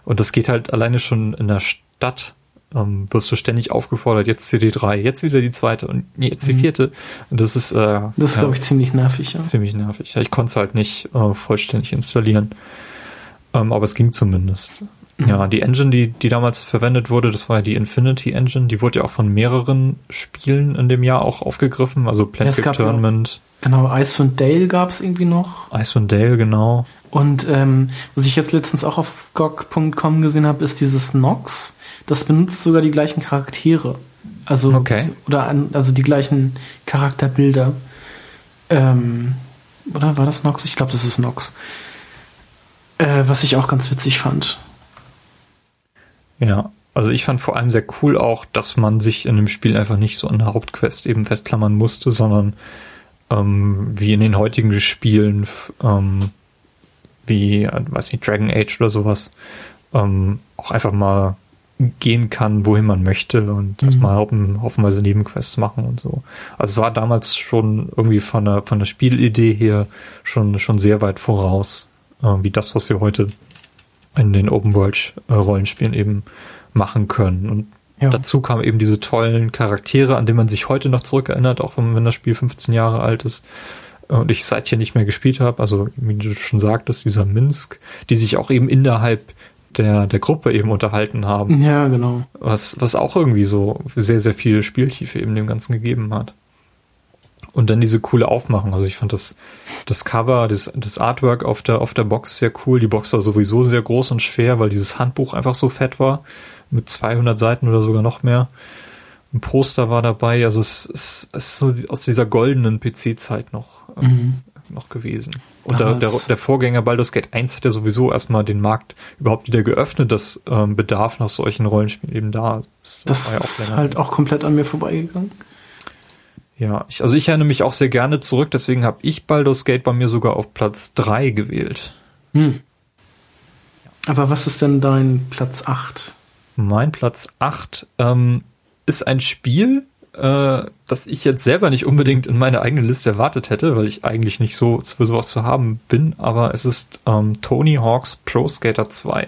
Und das geht halt alleine schon in der Stadt. Ähm, wirst du ständig aufgefordert, jetzt CD 3, jetzt wieder die zweite und jetzt die vierte. Und das ist, äh, Mhm. Das ist, ja, glaube ich, ziemlich nervig, ja. ziemlich nervig. Ja, ich konnte es halt nicht äh, vollständig installieren. Ähm, aber es ging zumindest. Ja, die Engine, die, die damals verwendet wurde, das war ja die Infinity Engine, die wurde ja auch von mehreren Spielen in dem Jahr auch aufgegriffen, also Planescape Tournament. Ja, genau, Icewind Dale gab es irgendwie noch. Icewind Dale, genau. Und ähm, was ich jetzt letztens auch auf GOG.com gesehen habe, ist dieses Nox. Das benutzt sogar die gleichen Charaktere. Also, okay. oder an, also die gleichen Charakterbilder. Ähm, oder war das Nox? Ich glaube, das ist Nox. Äh, was ich auch ganz witzig fand. Ja, also ich fand vor allem sehr cool auch, dass man sich in dem Spiel einfach nicht so an der Hauptquest eben festklammern musste, sondern ähm, wie in den heutigen Spielen, ähm, wie, äh, weiß nicht, Dragon Age oder sowas, ähm, auch einfach mal gehen kann, wohin man möchte und mhm. erstmal hoffen, hoffenweise Nebenquests machen und so. Also es war damals schon irgendwie von der, von der Spielidee her schon, schon sehr weit voraus, äh, wie das, was wir heute in den Open World äh, Rollenspielen eben machen können. Und ja. dazu kamen eben diese tollen Charaktere, an denen man sich heute noch zurückerinnert, auch wenn das Spiel 15 Jahre alt ist und ich seither nicht mehr gespielt habe. Also wie du schon sagtest, dieser Minsk, die sich auch eben innerhalb der, der Gruppe eben unterhalten haben. Ja, genau. Was, was auch irgendwie so sehr, sehr viel Spieltiefe eben dem Ganzen gegeben hat. Und dann diese coole Aufmachung. Also ich fand das, das Cover, das, das Artwork auf der, auf der Box sehr cool. Die Box war sowieso sehr groß und schwer, weil dieses Handbuch einfach so fett war. Mit 200 Seiten oder sogar noch mehr. Ein Poster war dabei. Also es, es, es ist so aus dieser goldenen PC-Zeit noch, ähm, mhm. Noch gewesen. Und der, der, der, Vorgänger Baldur's Gate 1 hat ja sowieso erstmal den Markt überhaupt wieder geöffnet, dass ähm, Bedarf nach solchen Rollenspielen eben da ist. Das, das ja ist halt auch komplett an mir vorbeigegangen. Ja, ich, also ich erinnere mich auch sehr gerne zurück, deswegen habe ich Baldur's Gate bei mir sogar auf Platz 3 gewählt. Hm. Aber was ist denn dein Platz 8? Mein Platz 8 ähm, ist ein Spiel, äh, das ich jetzt selber nicht unbedingt in meine eigene Liste erwartet hätte, weil ich eigentlich nicht so für sowas zu haben bin, aber es ist ähm, Tony Hawk's Pro Skater 2.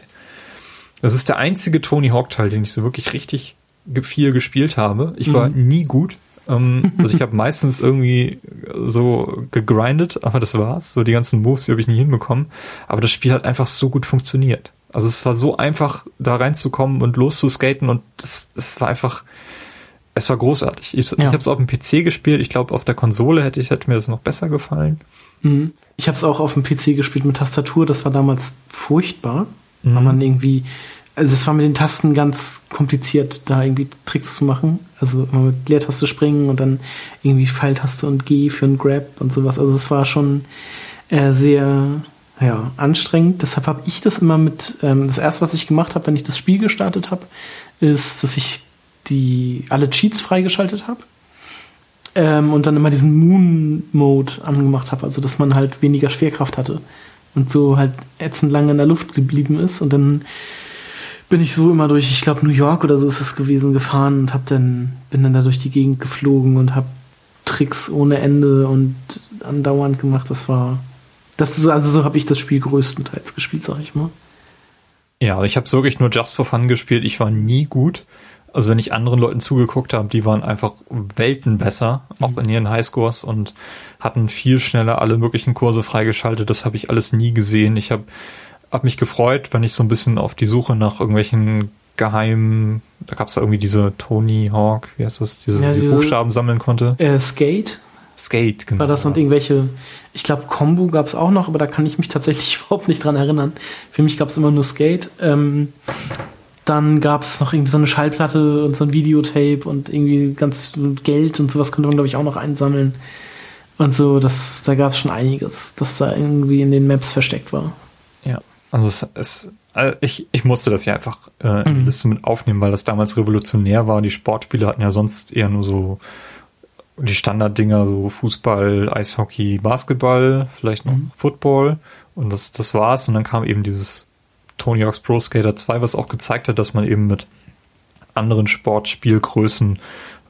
Das ist der einzige Tony Hawk Teil, den ich so wirklich richtig viel gespielt habe. Ich war mhm. nie gut. Ähm, also ich habe meistens irgendwie so gegrindet, aber das war's. So die ganzen Moves, die habe ich nie hinbekommen. Aber das Spiel hat einfach so gut funktioniert. Also es war so einfach, da reinzukommen und loszuskaten und es, es war einfach, es war großartig. Ich, ja. ich habe es auf dem PC gespielt. Ich glaube, auf der Konsole hätte ich hätte mir das noch besser gefallen. Mhm. Ich habe es auch auf dem PC gespielt mit Tastatur. Das war damals furchtbar, mhm. weil man irgendwie also es war mit den Tasten ganz kompliziert, da irgendwie Tricks zu machen. Also immer mit Leertaste springen und dann irgendwie Pfeiltaste und G für einen Grab und sowas. Also es war schon äh, sehr ja, anstrengend. Deshalb habe ich das immer mit, ähm, das erste, was ich gemacht habe, wenn ich das Spiel gestartet habe, ist, dass ich die alle Cheats freigeschaltet habe. Ähm, und dann immer diesen Moon-Mode angemacht habe, also dass man halt weniger Schwerkraft hatte und so halt ätzend lange in der Luft geblieben ist und dann bin ich so immer durch, ich glaube New York oder so ist es gewesen, gefahren und hab dann, bin dann da durch die Gegend geflogen und hab Tricks ohne Ende und andauernd gemacht. Das war, das ist, also so habe ich das Spiel größtenteils gespielt, sag ich mal. Ja, ich habe wirklich nur Just for Fun gespielt. Ich war nie gut. Also wenn ich anderen Leuten zugeguckt habe, die waren einfach Welten besser, mhm. auch in ihren Highscores und hatten viel schneller alle möglichen Kurse freigeschaltet. Das habe ich alles nie gesehen. Ich habe hab mich gefreut, wenn ich so ein bisschen auf die Suche nach irgendwelchen geheimen, da gab es da irgendwie diese Tony Hawk, wie heißt das, diese, ja, diese Buchstaben sammeln konnte. Äh, Skate. Skate, genau. War das und irgendwelche, ich glaube, Combo gab es auch noch, aber da kann ich mich tatsächlich überhaupt nicht dran erinnern. Für mich gab es immer nur Skate. Ähm, dann gab es noch irgendwie so eine Schallplatte und so ein Videotape und irgendwie ganz Geld und sowas konnte man, glaube ich, auch noch einsammeln. Und so, das, da gab es schon einiges, das da irgendwie in den Maps versteckt war. Ja. Also es, es also ich, ich musste das ja einfach äh, in die mhm. Liste mit aufnehmen, weil das damals revolutionär war. Die Sportspiele hatten ja sonst eher nur so die Standarddinger, so Fußball, Eishockey, Basketball, vielleicht noch mhm. Football. Und das, das war's. Und dann kam eben dieses Tony Hawk's Pro Skater 2, was auch gezeigt hat, dass man eben mit anderen Sportspielgrößen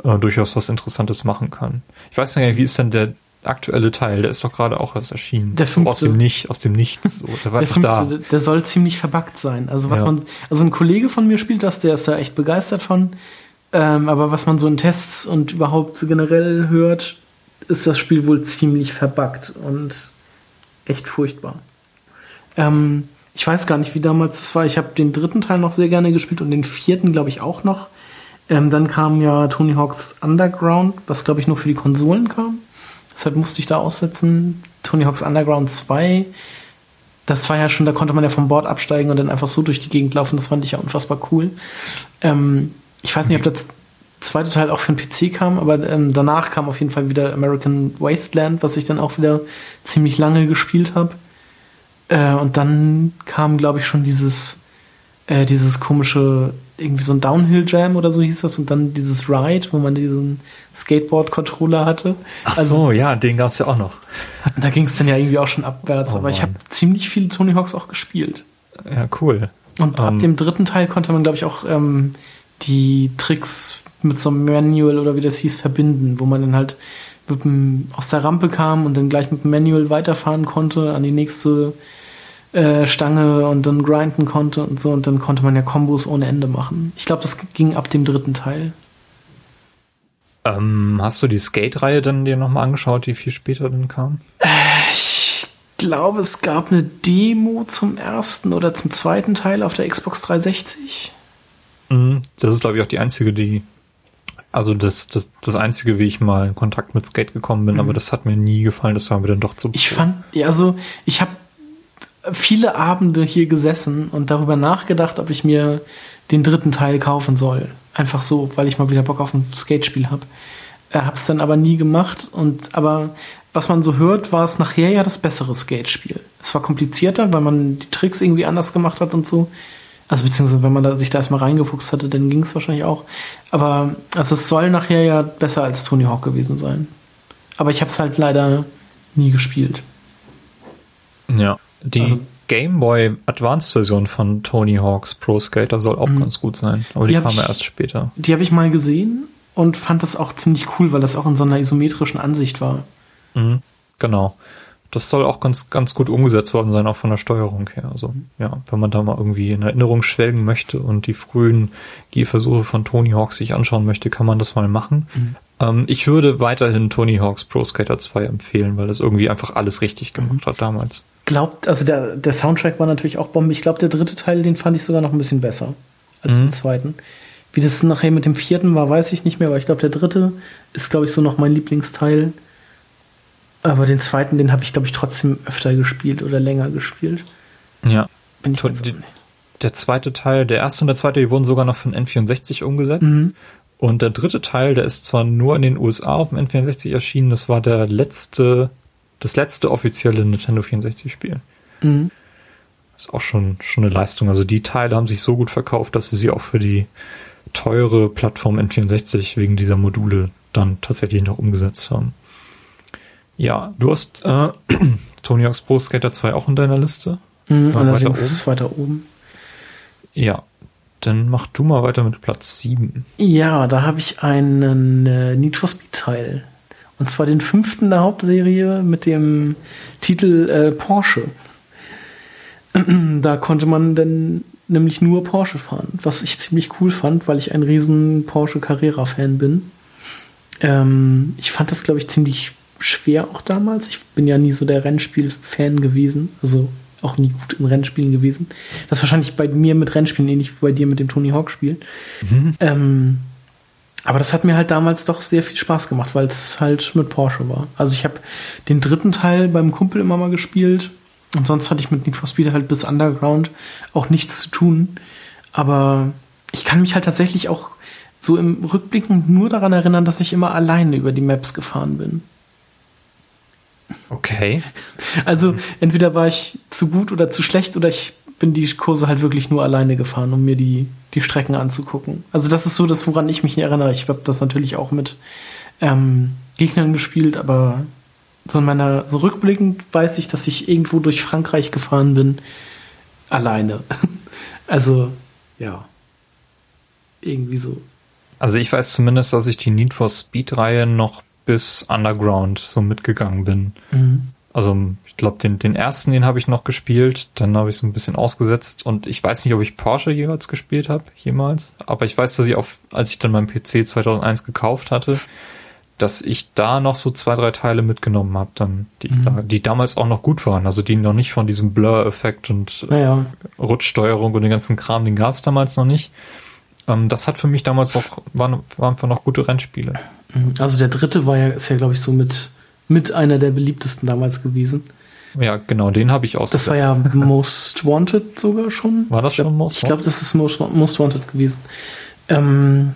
äh, durchaus was Interessantes machen kann. Ich weiß nicht, wie ist denn der aktuelle Teil, der ist doch gerade auch erst erschienen. Der fünfte, aus dem Nicht, aus dem Nichts. So. Der, war der, fünfte, da. der soll ziemlich verbuggt sein. Also was ja. man, also ein Kollege von mir spielt das, der ist da echt begeistert von. Ähm, aber was man so in Tests und überhaupt so generell hört, ist das Spiel wohl ziemlich verbuggt und echt furchtbar. Ähm, Ich weiß gar nicht, wie damals das war. Ich habe den dritten Teil noch sehr gerne gespielt und den vierten, glaube ich, auch noch. Ähm, dann kam ja Tony Hawk's Underground, was, glaube ich, nur für die Konsolen kam. Deshalb musste ich da aussetzen. Tony Hawk's Underground 2, das war ja schon, da konnte man ja vom Board absteigen und dann einfach so durch die Gegend laufen. Das fand ich ja unfassbar cool. Ähm, ich weiß nicht, ob das zweite Teil auch für den PC kam, aber ähm, danach kam auf jeden Fall wieder American Wasteland, was ich dann auch wieder ziemlich lange gespielt habe. Äh, und dann kam, glaube ich, schon dieses, äh, dieses komische, irgendwie so ein Downhill Jam oder so hieß das und dann dieses Ride, wo man diesen Skateboard-Controller hatte. Ach also, so, ja, den gab's ja auch noch. da ging es dann ja irgendwie auch schon abwärts, oh, aber Mann. ich habe ziemlich viele Tony Hawks auch gespielt. Ja, cool. Und um, ab ähm, dem dritten Teil konnte man, glaube ich, auch ähm, die Tricks mit so einem Manual oder wie das hieß verbinden, wo man dann halt dem, aus der Rampe kam und dann gleich mit dem Manual weiterfahren konnte an die nächste äh, Stange und dann grinden konnte und so und dann konnte man ja Kombos ohne Ende machen. Ich glaube, das ging ab dem dritten Teil. Ähm, hast du die Skate-Reihe dann dir nochmal angeschaut, die viel später dann kam? Äh, ich glaube, es gab eine Demo zum ersten oder zum zweiten Teil auf der Xbox 360. Mhm, das ist, glaube ich, auch die einzige, die. Also das, das, das einzige, wie ich mal in Kontakt mit Skate gekommen bin, mhm. aber das hat mir nie gefallen, das war mir dann doch zu. Ich fand, ja, also ich habe viele Abende hier gesessen und darüber nachgedacht, ob ich mir den dritten Teil kaufen soll. Einfach so, weil ich mal wieder Bock auf ein Skatespiel habe. Äh, hab's dann aber nie gemacht und aber was man so hört, war es nachher ja das bessere Skatespiel. Es war komplizierter, weil man die Tricks irgendwie anders gemacht hat und so. Also beziehungsweise wenn man da, sich da erstmal reingefuchst hatte, dann ging es wahrscheinlich auch. Aber also es soll nachher ja besser als Tony Hawk gewesen sein. Aber ich habe es halt leider nie gespielt. Ja, die also, Game Boy Advanced Version von Tony Hawk's Pro Skater soll auch mhm. ganz gut sein, aber die, die kam ja erst später. Die habe ich mal gesehen und fand das auch ziemlich cool, weil das auch in so einer isometrischen Ansicht war. Mhm, genau das soll auch ganz, ganz gut umgesetzt worden sein, auch von der Steuerung her. Also, ja, wenn man da mal irgendwie in Erinnerung schwelgen möchte und die frühen Gehversuche von Tony Hawk sich anschauen möchte, kann man das mal machen. Mhm. Ähm, ich würde weiterhin Tony Hawks Pro Skater 2 empfehlen, weil das irgendwie einfach alles richtig gemacht mhm. hat damals. Glaubt, also der, der Soundtrack war natürlich auch Bombe. Ich glaube, der dritte Teil, den fand ich sogar noch ein bisschen besser als mhm. den zweiten. Wie das nachher mit dem vierten war, weiß ich nicht mehr, aber ich glaube, der dritte ist, glaube ich, so noch mein Lieblingsteil. Aber den zweiten, den habe ich, glaube ich, trotzdem öfter gespielt oder länger gespielt. Ja. Bin ich die, der zweite Teil, der erste und der zweite, die wurden sogar noch von N64 umgesetzt. Mhm. Und der dritte Teil, der ist zwar nur in den USA auf dem N64 erschienen, das war der letzte, das letzte offizielle Nintendo 64 Spiel. Mhm. ist auch schon, schon eine Leistung. Also die Teile haben sich so gut verkauft, dass sie sie auch für die teure Plattform N64 wegen dieser Module dann tatsächlich noch umgesetzt haben. Ja, du hast äh, Tony Hawk's Pro Skater 2 auch in deiner Liste. Mhm, allerdings weiter oben. weiter oben. Ja, dann mach du mal weiter mit Platz 7. Ja, da habe ich einen äh, Need for Speed Teil. Und zwar den fünften der Hauptserie mit dem Titel äh, Porsche. da konnte man dann nämlich nur Porsche fahren, was ich ziemlich cool fand, weil ich ein riesen Porsche Carrera-Fan bin. Ähm, ich fand das, glaube ich, ziemlich schwer auch damals. Ich bin ja nie so der Rennspiel-Fan gewesen, also auch nie gut in Rennspielen gewesen. Das ist wahrscheinlich bei mir mit Rennspielen ähnlich wie bei dir mit dem Tony Hawk-Spiel. Mhm. Ähm, aber das hat mir halt damals doch sehr viel Spaß gemacht, weil es halt mit Porsche war. Also ich habe den dritten Teil beim Kumpel immer mal gespielt und sonst hatte ich mit Need for Speed halt bis Underground auch nichts zu tun. Aber ich kann mich halt tatsächlich auch so im Rückblicken nur daran erinnern, dass ich immer alleine über die Maps gefahren bin. Okay. Also entweder war ich zu gut oder zu schlecht oder ich bin die Kurse halt wirklich nur alleine gefahren, um mir die, die Strecken anzugucken. Also das ist so das, woran ich mich erinnere. Ich habe das natürlich auch mit ähm, Gegnern gespielt, aber so in meiner, so rückblickend weiß ich, dass ich irgendwo durch Frankreich gefahren bin, alleine. also, ja. Irgendwie so. Also ich weiß zumindest, dass ich die Need for Speed-Reihe noch bis Underground so mitgegangen bin. Mhm. Also ich glaube, den, den ersten, den habe ich noch gespielt, dann habe ich so ein bisschen ausgesetzt und ich weiß nicht, ob ich Porsche jeweils gespielt habe, jemals, aber ich weiß, dass ich auf, als ich dann meinen PC 2001 gekauft hatte, dass ich da noch so zwei, drei Teile mitgenommen habe, dann, die, Mhm. da, die damals auch noch gut waren, also die noch nicht von diesem Blur-Effekt und äh, Naja, Rutschsteuerung und den ganzen Kram, den gab es damals noch nicht. Ähm, das hat für mich damals auch, waren, waren einfach noch gute Rennspiele. also der dritte war ja, ist ja, glaube ich, so mit, mit einer der beliebtesten damals gewesen. Ja, genau, den habe ich ausgesetzt. Das war ja Most Wanted sogar schon. War das glaub- schon Most Ich glaube, das ist Most, Most Wanted gewesen. Ähm,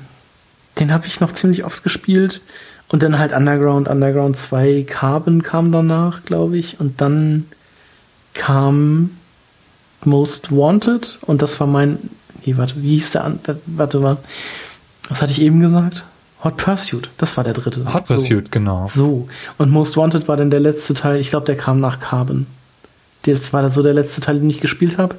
den habe ich noch ziemlich oft gespielt. Und dann halt Underground, Underground 2, Carbon kam danach, glaube ich. Und dann kam Most Wanted. Und das war mein. Nee, warte, wie hieß der an? Warte mal. Was hatte ich eben gesagt? Hot Pursuit. Das war der dritte. Hot So. Pursuit, genau. So, und Most Wanted war dann der letzte Teil, ich glaube, der kam nach Carbon. Das war so der letzte Teil, den ich gespielt habe.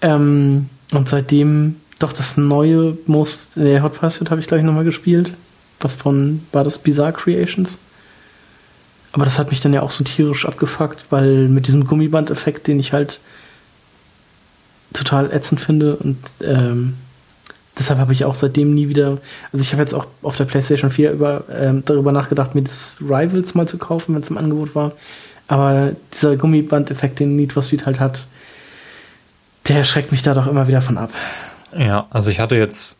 Ähm, und seitdem, doch das neue Most, nee, Hot Pursuit habe ich gleich nochmal gespielt. Was von, war das Bizarre Creations? Aber das hat mich dann ja auch so tierisch abgefuckt, weil mit diesem Gummiband-Effekt, den ich halt total ätzend finde und ähm, deshalb habe ich auch seitdem nie wieder, also ich habe jetzt auch auf der PlayStation 4 über, ähm, darüber nachgedacht, mir das Rivals mal zu kaufen, wenn es im Angebot war. Aber dieser Gummiband-Effekt, den Need for Speed halt hat, der schreckt mich da doch immer wieder von ab. Ja, also ich hatte jetzt,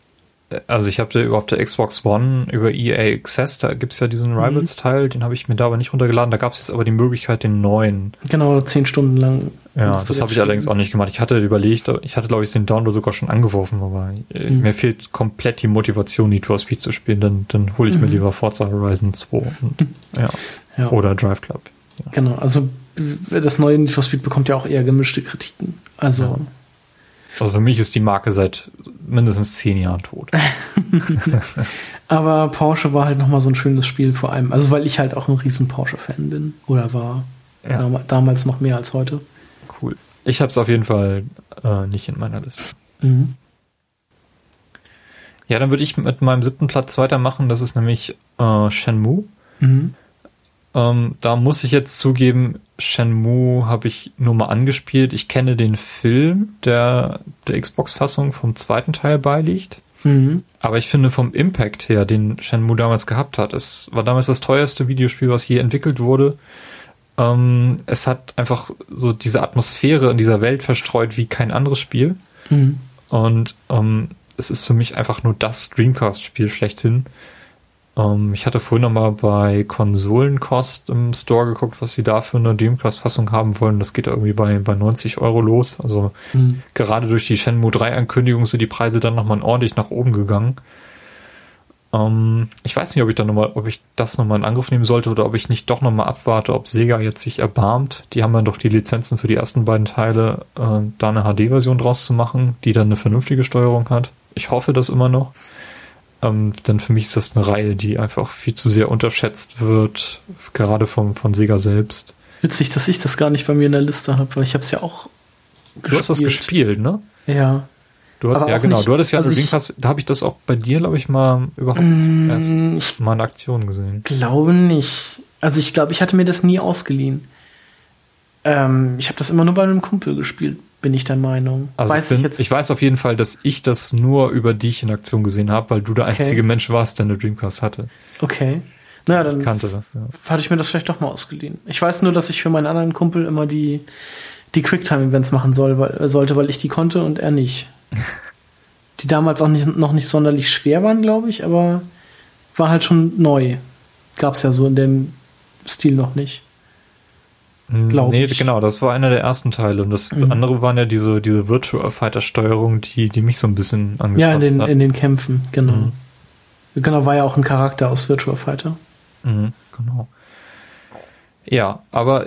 also ich habe auf der Xbox One über EA Access, da gibt's ja diesen Rivals-Teil, den habe ich mir da aber nicht runtergeladen. Da gab's jetzt aber die Möglichkeit, den neuen. Genau, zehn Stunden lang. Ja, das habe ich allerdings auch nicht gemacht. Ich hatte überlegt, ich hatte, glaube ich, den Download sogar schon angeworfen, aber äh, Mhm. mir fehlt komplett die Motivation, Need for Speed zu spielen. Dann, dann hole ich mir Mhm. lieber Forza Horizon 2 und, ja. Ja. oder Drive Club. Genau, also das neue Need for Speed bekommt ja auch eher gemischte Kritiken. Also, Ja. Also für mich ist die Marke seit mindestens zehn Jahren tot. aber Porsche war halt nochmal so ein schönes Spiel vor allem. Also, weil ich halt auch ein riesen Porsche-Fan bin. Oder war. Ja. Dam damals noch mehr als heute. Cool. Ich habe es auf jeden Fall äh, nicht in meiner Liste. Mhm. Ja, dann würde ich mit meinem siebten Platz weitermachen. Das ist nämlich äh, Shenmue. Mhm. Ähm, da muss ich jetzt zugeben, Shenmue habe ich nur mal angespielt. Ich kenne den Film, der der Xbox-Fassung vom zweiten Teil beiliegt. Mhm. Aber ich finde vom Impact her, den Shenmue damals gehabt hat, es war damals das teuerste Videospiel, was je entwickelt wurde. Ähm, es hat einfach so diese Atmosphäre in dieser Welt verstreut wie kein anderes Spiel. Mhm. Und ähm, es ist für mich einfach nur das Dreamcast-Spiel schlechthin. Ähm, ich hatte vorhin noch mal bei Konsolenkost im Store geguckt, was sie da für eine Dreamcast-Fassung haben wollen. Das geht irgendwie bei, bei 90 Euro los. Also Mhm. gerade durch die Shenmue 3-Ankündigung sind die Preise dann nochmal ordentlich nach oben gegangen. Ähm, ich weiß nicht, ob ich dann noch mal, ob ich das nochmal in Angriff nehmen sollte oder ob ich nicht doch nochmal abwarte, ob Sega jetzt sich erbarmt. Die haben dann doch die Lizenzen für die ersten beiden Teile, äh, da eine HD-Version draus zu machen, die dann eine vernünftige Steuerung hat. Ich hoffe das immer noch. Ähm, denn für mich ist das eine Reihe, die einfach viel zu sehr unterschätzt wird, gerade vom, von Sega selbst. Witzig, dass ich das gar nicht bei mir in der Liste habe, weil ich habe es ja auch Du hast das gespielt, ne? Ja. Du, Aber ja, genau. nicht- Du hattest ja also Dreamcast, da habe ich das auch bei dir, glaube ich, mal überhaupt Mm, erst mal in Aktion gesehen. glaube nicht. Also ich glaube, ich hatte mir das nie ausgeliehen. Ähm, ich habe das immer nur bei einem Kumpel gespielt, bin ich der Meinung. Also weiß ich, bin, ich ich weiß auf jeden Fall, dass ich das nur über dich in Aktion gesehen habe, weil du der einzige Mensch warst, der eine Dreamcast hatte. okay. Naja, Ich dann kannte. Ja. hatte ich mir das vielleicht doch mal ausgeliehen. Ich weiß nur, dass ich für meinen anderen Kumpel immer die, die Quicktime-Events machen soll, weil, äh, sollte, weil ich die konnte und er nicht. Die damals auch nicht, noch nicht sonderlich schwer waren, glaube ich, aber war halt schon neu. Gab's ja so in dem Stil noch nicht. Glaub nee, ich. genau, das war einer der ersten Teile. Und das Mhm. andere waren ja diese, diese Virtual Fighter Steuerung, die, die mich so ein bisschen angepasst Ja, in den, hat. in den Kämpfen, genau. Mhm. Genau, war ja auch ein Charakter aus Virtua Fighter. Mhm, genau. Ja, aber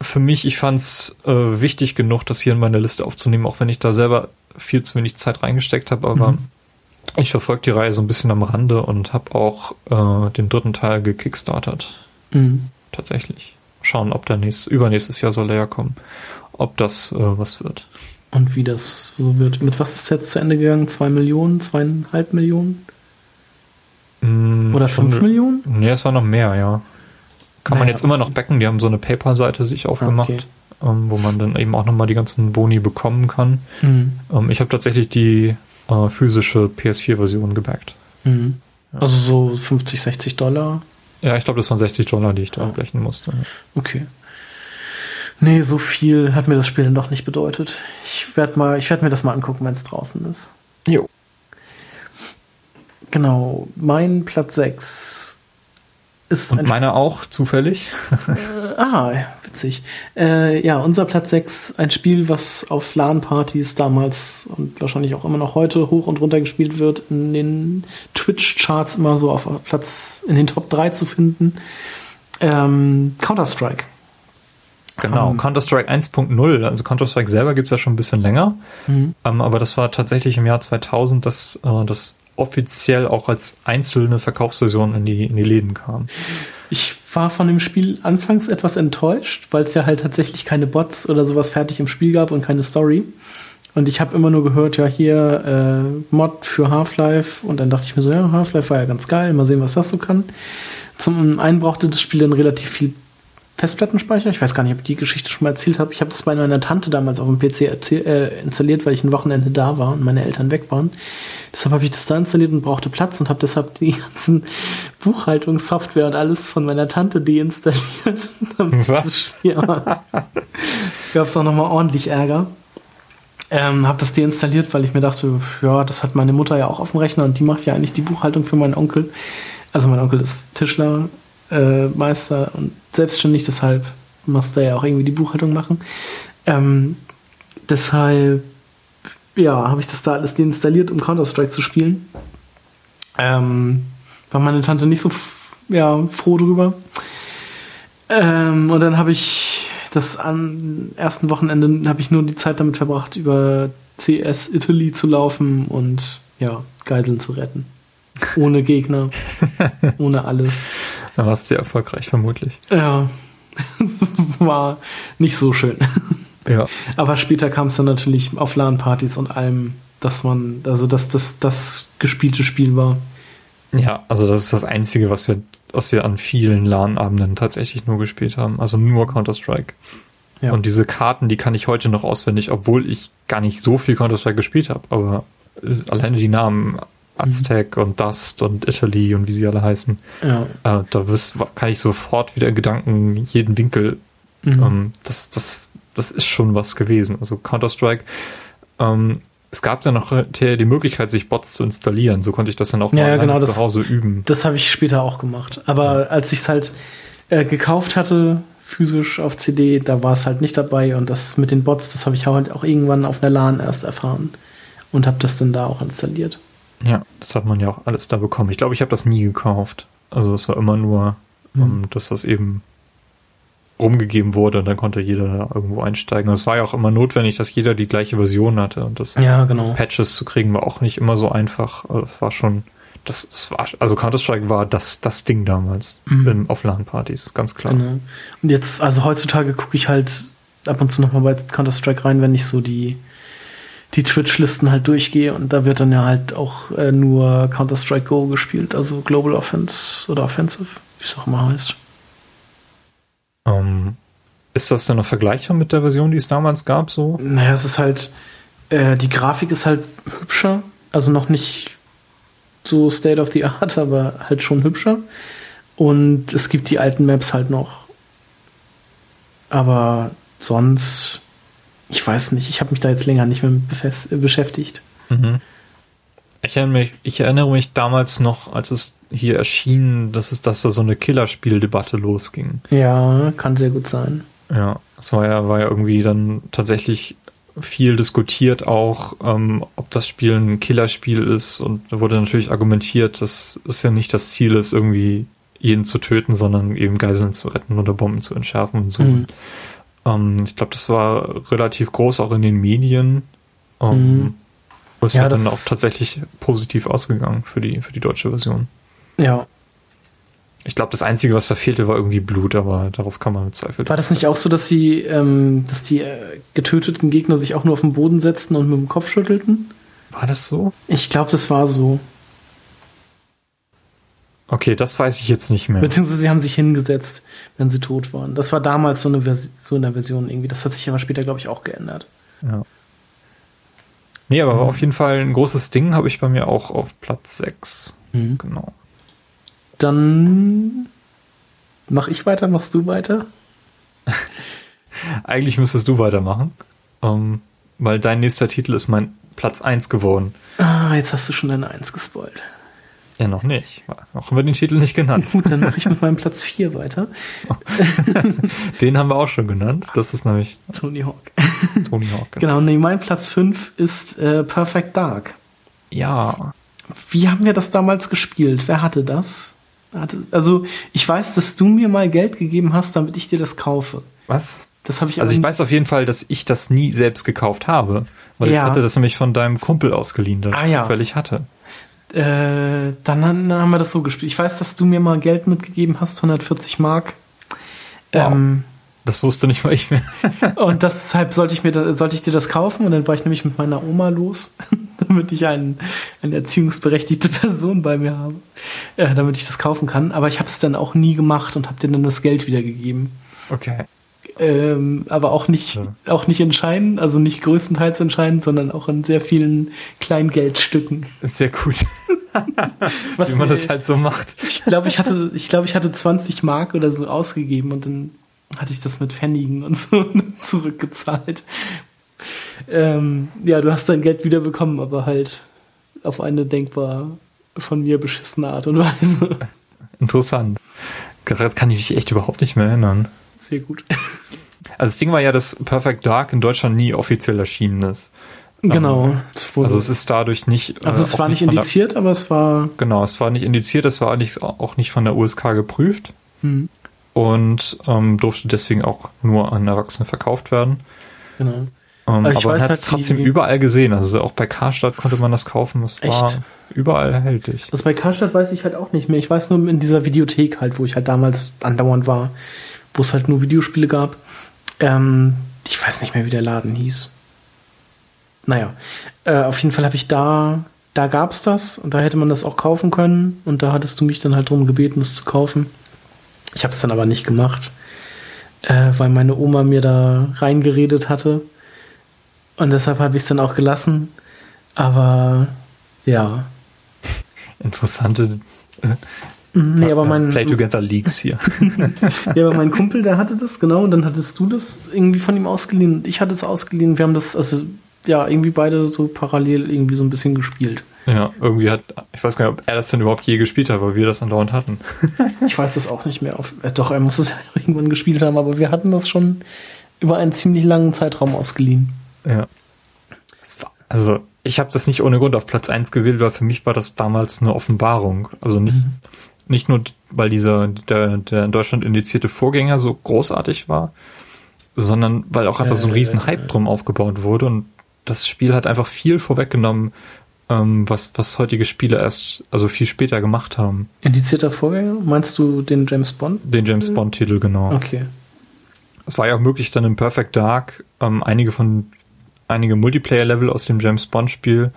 für mich, ich fand's äh, wichtig genug, das hier in meine Liste aufzunehmen, auch wenn ich da selber viel zu wenig Zeit reingesteckt habe, aber Mhm. ich verfolge die Reihe so ein bisschen am Rande und habe auch äh, den dritten Teil gekickstartet. Mhm. Tatsächlich. Schauen, ob der nächste, übernächstes Jahr soll er ja kommen. Ob das äh, was wird. Und wie das so wird. Mit was ist jetzt zu Ende gegangen? Zwei Millionen, zweieinhalb Millionen? Mm, Oder schon- fünf Millionen? Nee, es war noch mehr, ja. Kann man Naja. jetzt immer noch backen. Die haben so eine PayPal-Seite sich aufgemacht, okay. ähm, wo man dann eben auch nochmal die ganzen Boni bekommen kann. Mhm. Ähm, ich habe tatsächlich die äh, physische PS4-Version gebackt. Mhm. Ja. Also so 50, 60 Dollar. Ja, ich glaube, das waren 60 Dollar, die ich da abbrechen musste. Okay. Nee, so viel hat mir das Spiel dann doch nicht bedeutet. Ich werde mal, ich werde mir das mal angucken, wenn es draußen ist. Jo. Genau, mein Platz 6 ist Und meiner auch zufällig. äh, ah, witzig. Äh, ja, unser Platz 6, ein Spiel, was auf LAN-Partys damals und wahrscheinlich auch immer noch heute hoch und runter gespielt wird, in den Twitch-Charts immer so auf Platz in den Top 3 zu finden. Ähm, Counter-Strike. Genau, um, Counter-Strike 1.0. Also Counter-Strike selber gibt's ja schon ein bisschen länger. Mhm. Ähm, aber das war tatsächlich im Jahr 2000, dass äh, das offiziell auch als einzelne Verkaufsversion in die, in die Läden kam. Ich war von dem Spiel anfangs etwas enttäuscht, weil es ja halt tatsächlich keine Bots oder sowas fertig im Spiel gab und keine Story. Und ich habe immer nur gehört, ja, hier äh, Mod für Half-Life. Und dann dachte ich mir so, ja, Half-Life war ja ganz geil, mal sehen, was das so kann. Zum einen brauchte das Spiel dann relativ viel Festplattenspeicher. Ich weiß gar nicht, ob ich die Geschichte schon mal erzählt habe. Ich habe das bei meiner Tante damals auf dem PC äh, installiert, weil ich ein Wochenende da war und meine Eltern weg waren. Deshalb habe ich das da installiert und brauchte Platz und habe deshalb die ganzen Buchhaltungssoftware und alles von meiner Tante deinstalliert. Was? Gab es auch nochmal ordentlich Ärger. Ähm, habe das deinstalliert, weil ich mir dachte, ja, das hat meine Mutter ja auch auf dem Rechner und die macht ja eigentlich die Buchhaltung für meinen Onkel. Also mein Onkel ist Tischler äh, Meister und selbstständig, deshalb musst du ja auch irgendwie die Buchhaltung machen. Ähm, deshalb, ja, habe ich das da alles deinstalliert, um Counter-Strike zu spielen. Ähm, war meine Tante nicht so ja, froh drüber. Ähm, und dann habe ich das am ersten Wochenende habe ich nur die Zeit damit verbracht, über CS Italy zu laufen und ja, Geiseln zu retten. Ohne Gegner, ohne alles. Dann warst du sehr erfolgreich, vermutlich. Ja, war nicht so schön. Ja. Aber später kam es dann natürlich auf LAN-Partys und allem, dass man, also dass das das gespielte Spiel war. Ja, also das ist das Einzige, was wir, was wir an vielen LAN-Abenden tatsächlich nur gespielt haben. Also nur Counter-Strike. Ja. Und diese Karten, die kann ich heute noch auswendig, obwohl ich gar nicht so viel Counter-Strike gespielt habe. Aber alleine die Namen Aztec mhm. und Dust und Italy und wie sie alle heißen. Ja. Äh, da wirst, kann ich sofort wieder in Gedanken jeden Winkel. Mhm. Ähm, das, das, das ist schon was gewesen. Also Counter-Strike. Ähm, es gab dann noch die Möglichkeit, sich Bots zu installieren. So konnte ich das dann auch ja, mal genau, zu Hause üben. Das habe ich später auch gemacht. Aber ja. als ich es halt äh, gekauft hatte, physisch auf CD, da war es halt nicht dabei. Und das mit den Bots, das habe ich halt auch irgendwann auf einer LAN erst erfahren. Und habe das dann da auch installiert. Ja, das hat man ja auch alles da bekommen. Ich glaube, ich habe das nie gekauft. Also es war immer nur, mhm. um, dass das eben rumgegeben wurde und dann konnte jeder da irgendwo einsteigen. Und es war ja auch immer notwendig, dass jeder die gleiche Version hatte und das ja, genau. Patches zu kriegen war auch nicht immer so einfach. Also es war schon, das, das war, also Counter-Strike war das, das Ding damals mhm. auf LAN-Partys, ganz klar. Genau. Und jetzt, also heutzutage gucke ich halt ab und zu nochmal bei Counter-Strike rein, wenn ich so die die Twitch-Listen halt durchgehe und da wird dann ja halt auch äh, nur Counter-Strike Go gespielt, also Global Offense oder Offensive, wie es auch immer heißt. Um, ähm, ist das denn noch vergleichbar mit der Version, die es damals gab, so? Naja, es ist halt, äh, die Grafik ist halt hübscher, also noch nicht so State of the Art, aber halt schon hübscher. Und es gibt die alten Maps halt noch. Aber sonst ich weiß nicht, ich habe mich da jetzt länger nicht mehr mit beschäftigt. Mhm. Ich, erinnere mich, ich erinnere mich damals noch, als es hier erschien, dass es, dass da so eine Killerspieldebatte losging. Ja, kann sehr gut sein. Ja, es war ja, war ja irgendwie dann tatsächlich viel diskutiert auch, ähm, ob das Spiel ein Killerspiel ist und da wurde natürlich argumentiert, dass es ja nicht das Ziel ist, irgendwie jeden zu töten, sondern eben Geiseln zu retten oder Bomben zu entschärfen und so. Mhm. Ähm, ich glaube, das war relativ groß auch in den Medien. Ähm, mhm. Ist ja, dann auch tatsächlich positiv ausgegangen für die, für die deutsche Version. Ja. Ich glaube, das Einzige, was da fehlte, war irgendwie Blut, aber darauf kann man mit Zweifel. War das nicht auch so, dass sie, ähm, dass die äh, getöteten Gegner sich auch nur auf den Boden setzten und mit dem Kopf schüttelten? War das so? Ich glaube, das war so. Okay, das weiß ich jetzt nicht mehr. Beziehungsweise sie haben sich hingesetzt, wenn sie tot waren. Das war damals so eine Vers so in der Version irgendwie. Das hat sich aber später, glaube ich, auch geändert. Ja. Nee, aber mhm. auf jeden Fall ein großes Ding habe ich bei mir auch auf Platz 6. Mhm. Genau. Dann mach ich weiter, machst du weiter? Eigentlich müsstest du weitermachen, ähm, weil dein nächster Titel ist mein Platz 1 geworden. Ah, jetzt hast du schon deine 1 gespoilt. Ja, noch nicht. Noch haben wir den Titel nicht genannt. Gut, dann mache ich mit meinem Platz 4 weiter. den haben wir auch schon genannt. Das ist nämlich Tony Hawk. Tony Hawk. Genau, genau nee, mein Platz 5 ist äh, Perfect Dark. Ja. Wie haben wir das damals gespielt? Wer hatte das? Hatte, also, ich weiß, dass du mir mal Geld gegeben hast, damit ich dir das kaufe. Was? Das habe ich Also ich weiß auf jeden Fall, dass ich das nie selbst gekauft habe, weil ja. ich hatte das nämlich von deinem Kumpel ausgeliehen, der ah, ja. völlig hatte. Äh, dann haben wir das so gespielt. Ich weiß, dass du mir mal Geld mitgegeben hast, 140 Mark. Wow. Ähm, das wusste nicht mal ich mehr. und deshalb sollte ich mir sollte ich dir das kaufen und dann war ich nämlich mit meiner Oma los, damit ich einen, eine erziehungsberechtigte Person bei mir habe, äh, damit ich das kaufen kann. Aber ich habe es dann auch nie gemacht und habe dir dann das Geld wiedergegeben. Okay. Ähm, aber auch nicht, ja. auch nicht entscheidend, also nicht größtenteils entscheidend, sondern auch in sehr vielen Kleingeldstücken. Sehr gut. Was Wie man mir, das halt so macht. Ich glaube, ich hatte, ich glaube, ich hatte 20 Mark oder so ausgegeben und dann hatte ich das mit Pfennigen und so zurückgezahlt. Ähm, ja, du hast dein Geld wiederbekommen, aber halt auf eine denkbar von mir beschissene Art und Weise. Interessant. Gerade kann ich mich echt überhaupt nicht mehr erinnern. Sehr gut. Also das Ding war ja, dass Perfect Dark in Deutschland nie offiziell erschienen ist. Genau. Ähm, also es ist dadurch nicht. Also es äh, war nicht indiziert, der, aber es war. Genau, es war nicht indiziert, es war nicht, auch nicht von der USK geprüft mhm. und ähm, durfte deswegen auch nur an Erwachsene verkauft werden. Genau. Ähm, also aber man hat es halt trotzdem die, überall gesehen. Also auch bei Karstadt konnte man das kaufen. Es war überall erhältlich. Also bei Karstadt weiß ich halt auch nicht mehr. Ich weiß nur in dieser Videothek halt, wo ich halt damals andauernd war, wo es halt nur Videospiele gab. Ähm, ich weiß nicht mehr, wie der Laden hieß. Naja, äh, auf jeden Fall habe ich da, da gab es das und da hätte man das auch kaufen können und da hattest du mich dann halt darum gebeten, das zu kaufen. Ich habe es dann aber nicht gemacht, äh, weil meine Oma mir da reingeredet hatte und deshalb habe ich es dann auch gelassen. Aber ja. Interessante äh, Nee, aber mein, Play Together Leaks hier. ja, aber mein Kumpel, der hatte das, genau, und dann hattest du das irgendwie von ihm ausgeliehen und ich hatte es ausgeliehen. Wir haben das, also ja, irgendwie beide so parallel irgendwie so ein bisschen gespielt. Ja, irgendwie hat, ich weiß gar nicht, ob er das denn überhaupt je gespielt hat, weil wir das andauernd hatten. ich weiß das auch nicht mehr. Auf, äh, doch, er muss es ja irgendwann gespielt haben, aber wir hatten das schon über einen ziemlich langen Zeitraum ausgeliehen. Ja. Also, ich habe das nicht ohne Grund auf Platz 1 gewählt, weil für mich war das damals eine Offenbarung. Also nicht, mhm nicht nur, weil dieser, der, der in Deutschland indizierte Vorgänger so großartig war, sondern weil auch einfach so ein riesen Hype drum aufgebaut wurde und das Spiel hat einfach viel vorweggenommen, ähm, was, was heutige Spiele erst, also viel später gemacht haben. Indizierter Vorgänger? Meinst du den James Bond? Den James Bond Titel, genau. Okay. Es war ja auch möglich, dann in Perfect Dark ähm, einige von, einige Multiplayer-Level aus dem James Bond Spiel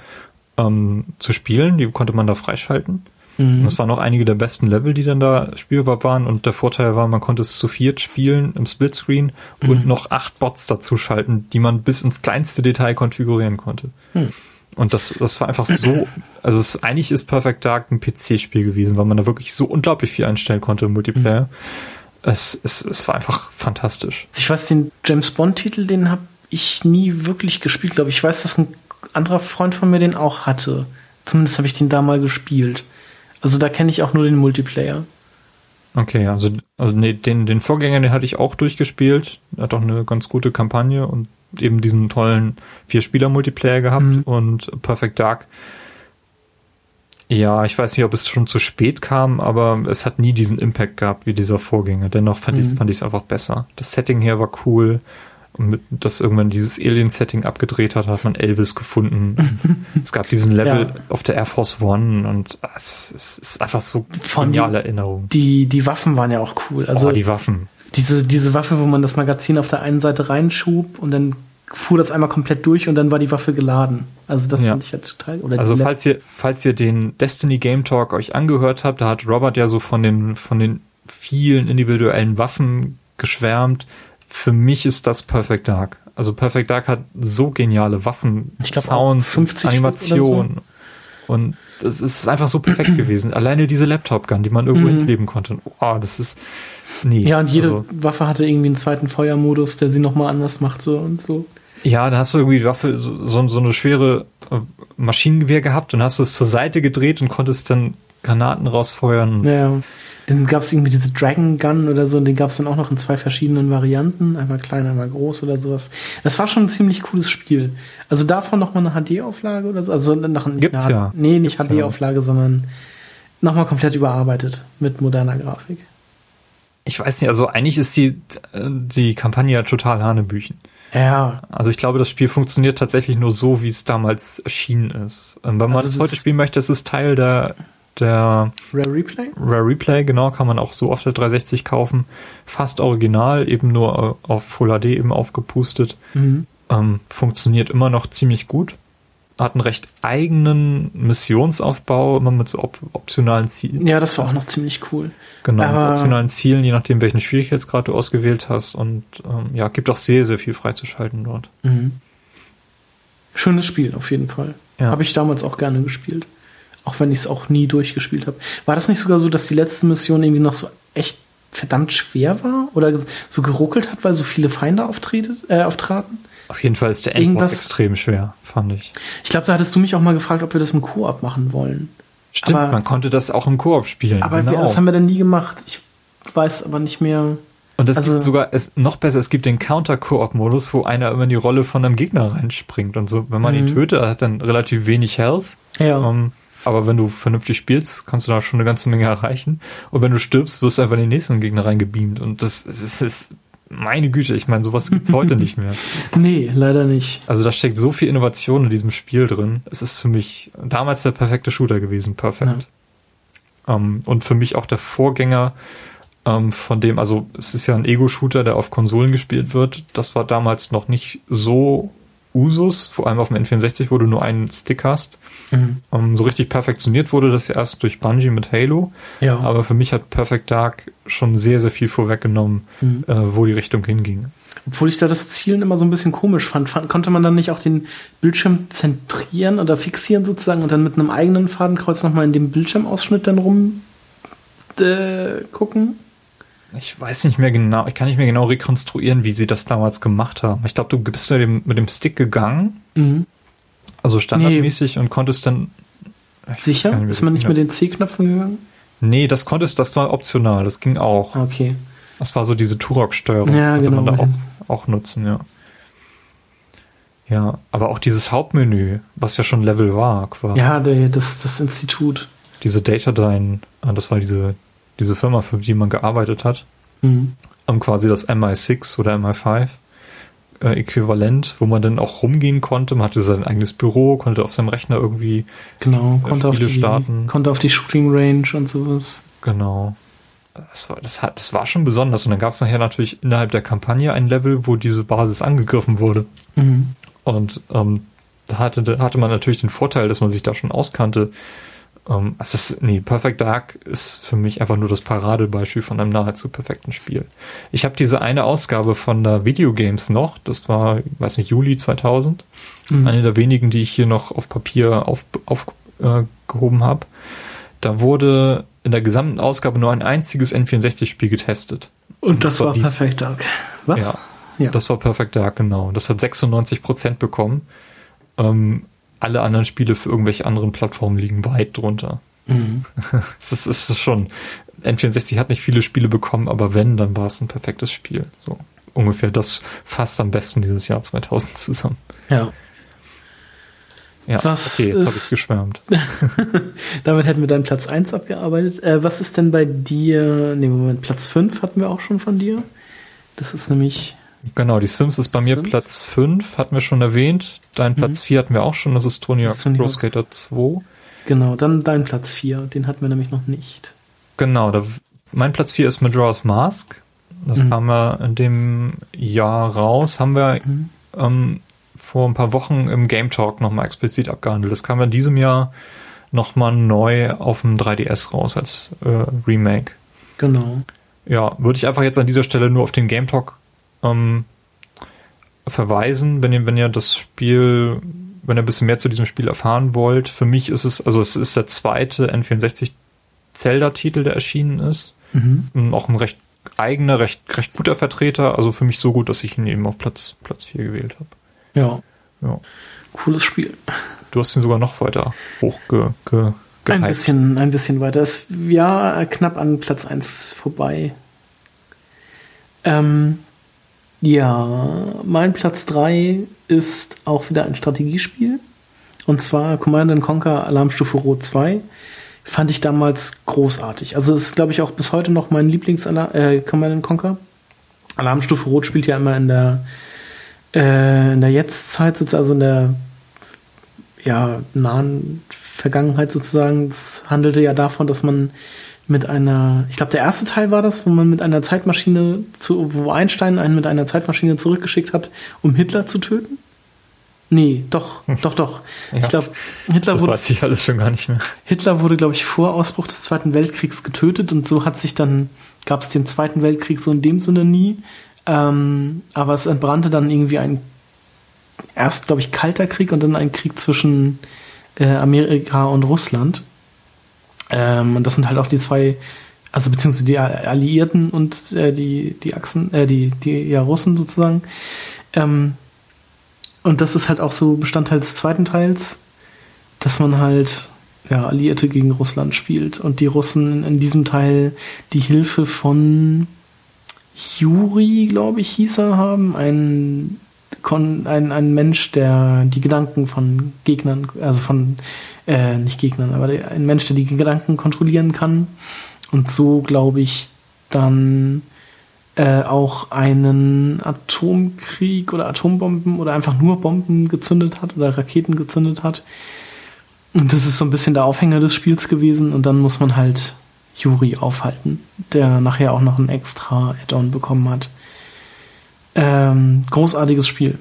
ähm, zu spielen, die konnte man da freischalten. Mhm. Das waren auch einige der besten Level, die dann da spielbar waren. Und der Vorteil war, man konnte es zu viert spielen im Splitscreen mhm. und noch acht Bots dazu schalten, die man bis ins kleinste Detail konfigurieren konnte. Mhm. Und das, das war einfach so, also es, eigentlich ist Perfect Dark ein PC-Spiel gewesen, weil man da wirklich so unglaublich viel einstellen konnte im Multiplayer. Mhm. Es, es, es war einfach fantastisch. Ich weiß, den James Bond-Titel, den habe ich nie wirklich gespielt, glaube ich. Ich weiß, dass ein anderer Freund von mir den auch hatte. Zumindest habe ich den da mal gespielt. Also da kenne ich auch nur den Multiplayer. Okay, also, also nee, den, den Vorgänger, den hatte ich auch durchgespielt. Er hat auch eine ganz gute Kampagne und eben diesen tollen Vier-Spieler-Multiplayer gehabt mhm. und Perfect Dark. Ja, ich weiß nicht, ob es schon zu spät kam, aber es hat nie diesen Impact gehabt wie dieser Vorgänger. Dennoch fand mhm. ich es einfach besser. Das Setting hier war cool und mit, das irgendwann dieses Alien-Setting abgedreht hat, hat man Elvis gefunden. es gab diesen Level ja. auf der Air Force One und es, es ist einfach so geniale Erinnerung. Die, die Waffen waren ja auch cool. Also oh, die Waffen. Diese, diese Waffe, wo man das Magazin auf der einen Seite reinschub und dann fuhr das einmal komplett durch und dann war die Waffe geladen. Also das ja. fand ich halt total. Oder also falls ihr, falls ihr den Destiny Game Talk euch angehört habt, da hat Robert ja so von den, von den vielen individuellen Waffen geschwärmt für mich ist das Perfect Dark. Also Perfect Dark hat so geniale Waffen, ich glaub, Sounds, Animationen. So. Und das ist einfach so perfekt gewesen. Alleine diese Laptop-Gun, die man irgendwo mhm. hinkleben konnte. Oh, das ist. Nee. Ja, und jede also, Waffe hatte irgendwie einen zweiten Feuermodus, der sie nochmal anders machte und so. Ja, da hast du irgendwie die Waffe, so, so eine schwere äh, Maschinengewehr gehabt und hast es zur Seite gedreht und konntest dann Granaten rausfeuern. Ja. Dann gab es irgendwie diese Dragon Gun oder so und den gab es dann auch noch in zwei verschiedenen Varianten. Einmal klein, einmal groß oder sowas. Das war schon ein ziemlich cooles Spiel. Also davon nochmal eine HD-Auflage oder so. Also nach, Gibt's eine, ja. Nee, nicht HD-Auflage, ja. sondern nochmal komplett überarbeitet mit moderner Grafik. Ich weiß nicht, also eigentlich ist die, die Kampagne ja total Hanebüchen. Ja. Also ich glaube, das Spiel funktioniert tatsächlich nur so, wie es damals erschienen ist. Wenn man also das heute spielen möchte, ist es Teil der der Rare Replay? Rare Replay, genau, kann man auch so auf der 360 kaufen. Fast original, eben nur auf Full HD eben aufgepustet. Mhm. Ähm, funktioniert immer noch ziemlich gut. Hat einen recht eigenen Missionsaufbau, immer mit so op optionalen Zielen. Ja, das war auch noch ziemlich cool. Genau, Aber mit optionalen Zielen, je nachdem, welchen Schwierigkeitsgrad du ausgewählt hast. Und ähm, ja, gibt auch sehr, sehr viel freizuschalten dort. Mhm. Schönes Spiel, auf jeden Fall. Ja. Habe ich damals auch gerne gespielt. Auch wenn ich es auch nie durchgespielt habe. War das nicht sogar so, dass die letzte Mission irgendwie noch so echt verdammt schwer war? Oder so geruckelt hat, weil so viele Feinde äh, auftraten? Auf jeden Fall ist der Endboss extrem schwer, fand ich. Ich glaube, da hattest du mich auch mal gefragt, ob wir das im Koop machen wollen. Stimmt, aber, man konnte das auch im Koop spielen. Aber genau. wir, das haben wir dann nie gemacht. Ich weiß aber nicht mehr. Und es also, gibt sogar es, noch besser, es gibt den Counter-Koop-Modus, wo einer immer in die Rolle von einem Gegner reinspringt und so. Wenn man ihn mhm. tötet, hat dann relativ wenig Health. Ja. Um, ähm, aber wenn du vernünftig spielst, kannst du da schon eine ganze Menge erreichen. Und wenn du stirbst, wirst du einfach in den nächsten Gegner reingebeamt. Und das, das ist, meine Güte, ich meine, sowas gibt's heute nicht mehr. Nee, leider nicht. Also da steckt so viel Innovation in diesem Spiel drin. Es ist für mich damals der perfekte Shooter gewesen, perfekt. Ja. Um, ähm, und für mich auch der Vorgänger um, ähm, von dem, also es ist ja ein Ego-Shooter, der auf Konsolen gespielt wird. Das war damals noch nicht so Usus, vor allem auf dem N64, wo du nur einen Stick hast. Mhm. Um, ähm, so richtig perfektioniert wurde das ja erst durch Bungie mit Halo. Ja. Aber für mich hat Perfect Dark schon sehr, sehr viel vorweggenommen, mhm. äh, wo die Richtung hinging. Obwohl ich da das Zielen immer so ein bisschen komisch fand, fand, konnte man dann nicht auch den Bildschirm zentrieren oder fixieren sozusagen und dann mit einem eigenen Fadenkreuz nochmal in dem Bildschirmausschnitt dann rum äh, gucken? Ich weiß nicht mehr genau, ich kann nicht mehr genau rekonstruieren, wie sie das damals gemacht haben. Ich glaube, du bist ja mit dem Stick gegangen, mhm. also standardmäßig nee. und konntest dann. Sicher? Nicht, ist man nicht mit den C-Knöpfen gegangen? Nee, das konntest, das war optional, das ging auch. Okay. Das war so diese Turok-Steuerung, ja, genau, man da auch, auch nutzen, ja. Ja, aber auch dieses Hauptmenü, was ja schon Level war, quasi. Ja, der, das, das Institut. Diese Datadyne, ah, das war diese diese Firma, für die man gearbeitet hat, mhm. um quasi das MI6 oder MI5 äh, Äquivalent, wo man dann auch rumgehen konnte. Man hatte sein eigenes Büro, konnte auf seinem Rechner irgendwie genau, konnte Spiele auf die, starten. Konnte auf die Shooting Range und sowas. Genau. Das war, das, hat, das war schon besonders. Und dann gab es nachher natürlich innerhalb der Kampagne ein Level, wo diese Basis angegriffen wurde. Mhm. Und ähm, da hatte, da hatte man natürlich den Vorteil, dass man sich da schon auskannte, ähm, also es, nee, Perfect Dark ist für mich einfach nur das Paradebeispiel von einem nahezu perfekten Spiel. Ich habe diese eine Ausgabe von der Videogames noch, das war, ich weiß nicht, Juli 2000, mhm. eine der wenigen, die ich hier noch auf Papier aufgehoben auf, äh, habe. Da wurde in der gesamten Ausgabe nur ein einziges N64-Spiel getestet. Und das, das war, war Perfect Dark. Was? Ja, ja, das war Perfect Dark, genau. Das hat 96% bekommen. Ähm, alle anderen Spiele für irgendwelche anderen Plattformen liegen weit drunter. Mhm. Das ist, schon. N64 hat nicht viele Spiele bekommen, aber wenn, dann war es ein perfektes Spiel. So ungefähr das fasst am besten dieses Jahr 2000 zusammen. Ja. Ja, was okay, jetzt habe ich geschwärmt. Damit hätten wir deinen Platz 1 abgearbeitet. Äh, was ist denn bei dir? Ne, Moment, Platz 5 hatten wir auch schon von dir. Das ist nämlich Genau, die Sims ist bei mir Sims? Platz 5, hatten wir schon erwähnt. Dein Platz mhm. 4 hatten wir auch schon, das ist Tony Hawk's Pro Skater 2. Genau, dann dein Platz 4, den hatten wir nämlich noch nicht. Genau, da, mein Platz 4 ist Majora's Mask. Das mhm. kam ja in dem Jahr raus. Haben wir mhm. ähm, vor ein paar Wochen im Game Talk nochmal explizit abgehandelt. Das kam ja in diesem Jahr nochmal neu auf dem 3DS raus als äh, Remake. Genau. Ja, würde ich einfach jetzt an dieser Stelle nur auf den Game Talk ähm, verweisen, wenn ihr, wenn ihr das Spiel wenn ihr ein bisschen mehr zu diesem Spiel erfahren wollt. Für mich ist es, also es ist der zweite N64 Zelda-Titel, der erschienen ist. Mhm. Auch ein recht eigener, recht, recht guter Vertreter. Also für mich so gut, dass ich ihn eben auf Platz, Platz 4 gewählt habe. Ja. ja. Cooles Spiel. Du hast ihn sogar noch weiter hochge, ge, ein bisschen, ein bisschen weiter. Ist ja knapp an Platz 1 vorbei. Ähm, ja, mein Platz 3 ist auch wieder ein Strategiespiel. Und zwar Command Conquer Alarmstufe Rot 2. Fand ich damals großartig. Also ist, glaube ich, auch bis heute noch mein Lieblings äh, Command Conquer. Alarmstufe Rot spielt ja immer in der äh, der Jetztzeit, also in der ja, nahen Vergangenheit sozusagen. Es handelte ja davon, dass man mit einer, ich glaube, der erste Teil war das, wo man mit einer Zeitmaschine zu, wo Einstein einen mit einer Zeitmaschine zurückgeschickt hat, um Hitler zu töten. Nee, doch, doch, doch. Ja, ich glaube, Hitler das wurde. weiß ich alles schon gar nicht mehr. Hitler wurde, glaube ich, vor Ausbruch des Zweiten Weltkriegs getötet und so hat sich dann, gab es den Zweiten Weltkrieg so in dem Sinne nie. Ähm, aber es entbrannte dann irgendwie ein erst, glaube ich, kalter Krieg und dann ein Krieg zwischen äh, Amerika und Russland. Ähm, und das sind halt auch die zwei, also beziehungsweise die Alliierten und äh, die, die Achsen, äh, die, die ja, Russen sozusagen. Ähm, und das ist halt auch so Bestandteil des zweiten Teils, dass man halt ja, Alliierte gegen Russland spielt und die Russen in diesem Teil die Hilfe von Juri, glaube ich, hieß er, haben, ein ein, ein Mensch, der die Gedanken von Gegnern, also von, äh, nicht Gegnern, aber ein Mensch, der die Gedanken kontrollieren kann und so, glaube ich, dann äh, auch einen Atomkrieg oder Atombomben oder einfach nur Bomben gezündet hat oder Raketen gezündet hat. Und das ist so ein bisschen der Aufhänger des Spiels gewesen und dann muss man halt Yuri aufhalten, der nachher auch noch ein extra Add-on bekommen hat. Ähm, großartiges Spiel.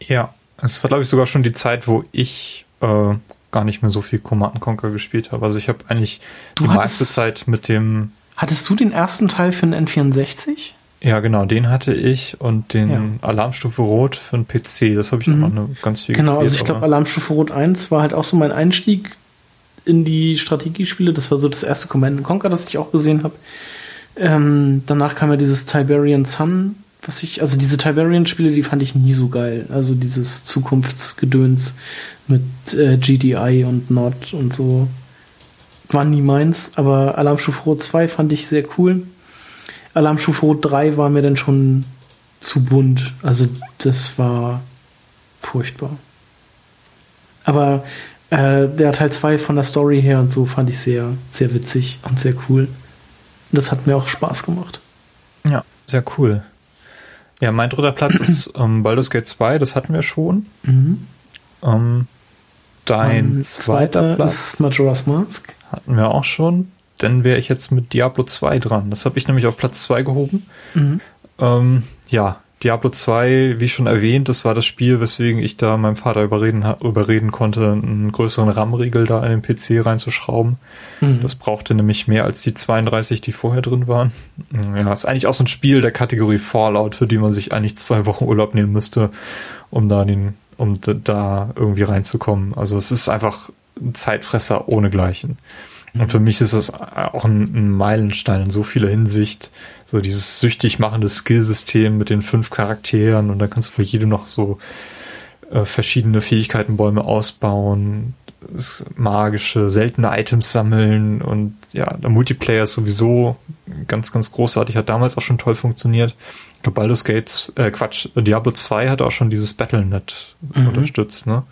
Ja, es war, glaube ich, sogar schon die Zeit, wo ich äh, gar nicht mehr so viel Command Conquer gespielt habe. Also ich habe eigentlich du die hattest, meiste Zeit mit dem. Hattest du den ersten Teil für den N64? Ja, genau, den hatte ich und den ja. Alarmstufe Rot für den PC. Das habe ich mhm. auch noch ganz viel Genau, gespielt, also ich glaube, Alarmstufe Rot 1 war halt auch so mein Einstieg in die Strategiespiele. Das war so das erste Command Conquer, das ich auch gesehen habe. Ähm, danach kam ja dieses Tiberian Sun, was ich, also diese Tiberian-Spiele, die fand ich nie so geil. Also dieses Zukunftsgedöns mit äh, GDI und Nord und so war nie meins, aber Alarmstufe Rot 2 fand ich sehr cool. Alarmstufe Rot 3 war mir dann schon zu bunt. Also das war furchtbar. Aber äh, der Teil 2 von der Story her und so fand ich sehr, sehr witzig und sehr cool. Das hat mir auch Spaß gemacht. Ja, sehr cool. Ja, mein dritter Platz ist ähm, Baldur's Gate 2, das hatten wir schon. Mhm. Ähm, dein zweiter Platz ist Majora's Mask. Hatten wir auch schon. Dann wäre ich jetzt mit Diablo 2 dran. Das habe ich nämlich auf Platz 2 gehoben. Mhm. Ähm, ja, Diablo 2, wie schon erwähnt, das war das Spiel, weswegen ich da meinem Vater überreden, überreden konnte, einen größeren RAM-Riegel da in den PC reinzuschrauben. Mhm. Das brauchte nämlich mehr als die 32, die vorher drin waren. Ja, ist eigentlich auch so ein Spiel der Kategorie Fallout, für die man sich eigentlich zwei Wochen Urlaub nehmen müsste, um da den, um da irgendwie reinzukommen. Also es ist einfach ein Zeitfresser ohnegleichen. Und für mich ist das auch ein, ein Meilenstein in so vieler Hinsicht. So dieses süchtig machende Skillsystem mit den fünf Charakteren und da kannst du bei jedem noch so äh, verschiedene Fähigkeitenbäume ausbauen, magische, seltene Items sammeln und ja, der Multiplayer ist sowieso ganz, ganz großartig, hat damals auch schon toll funktioniert. Baldur's Gate, äh, Quatsch, Diablo 2 hat auch schon dieses Battlenet mhm. unterstützt, ne?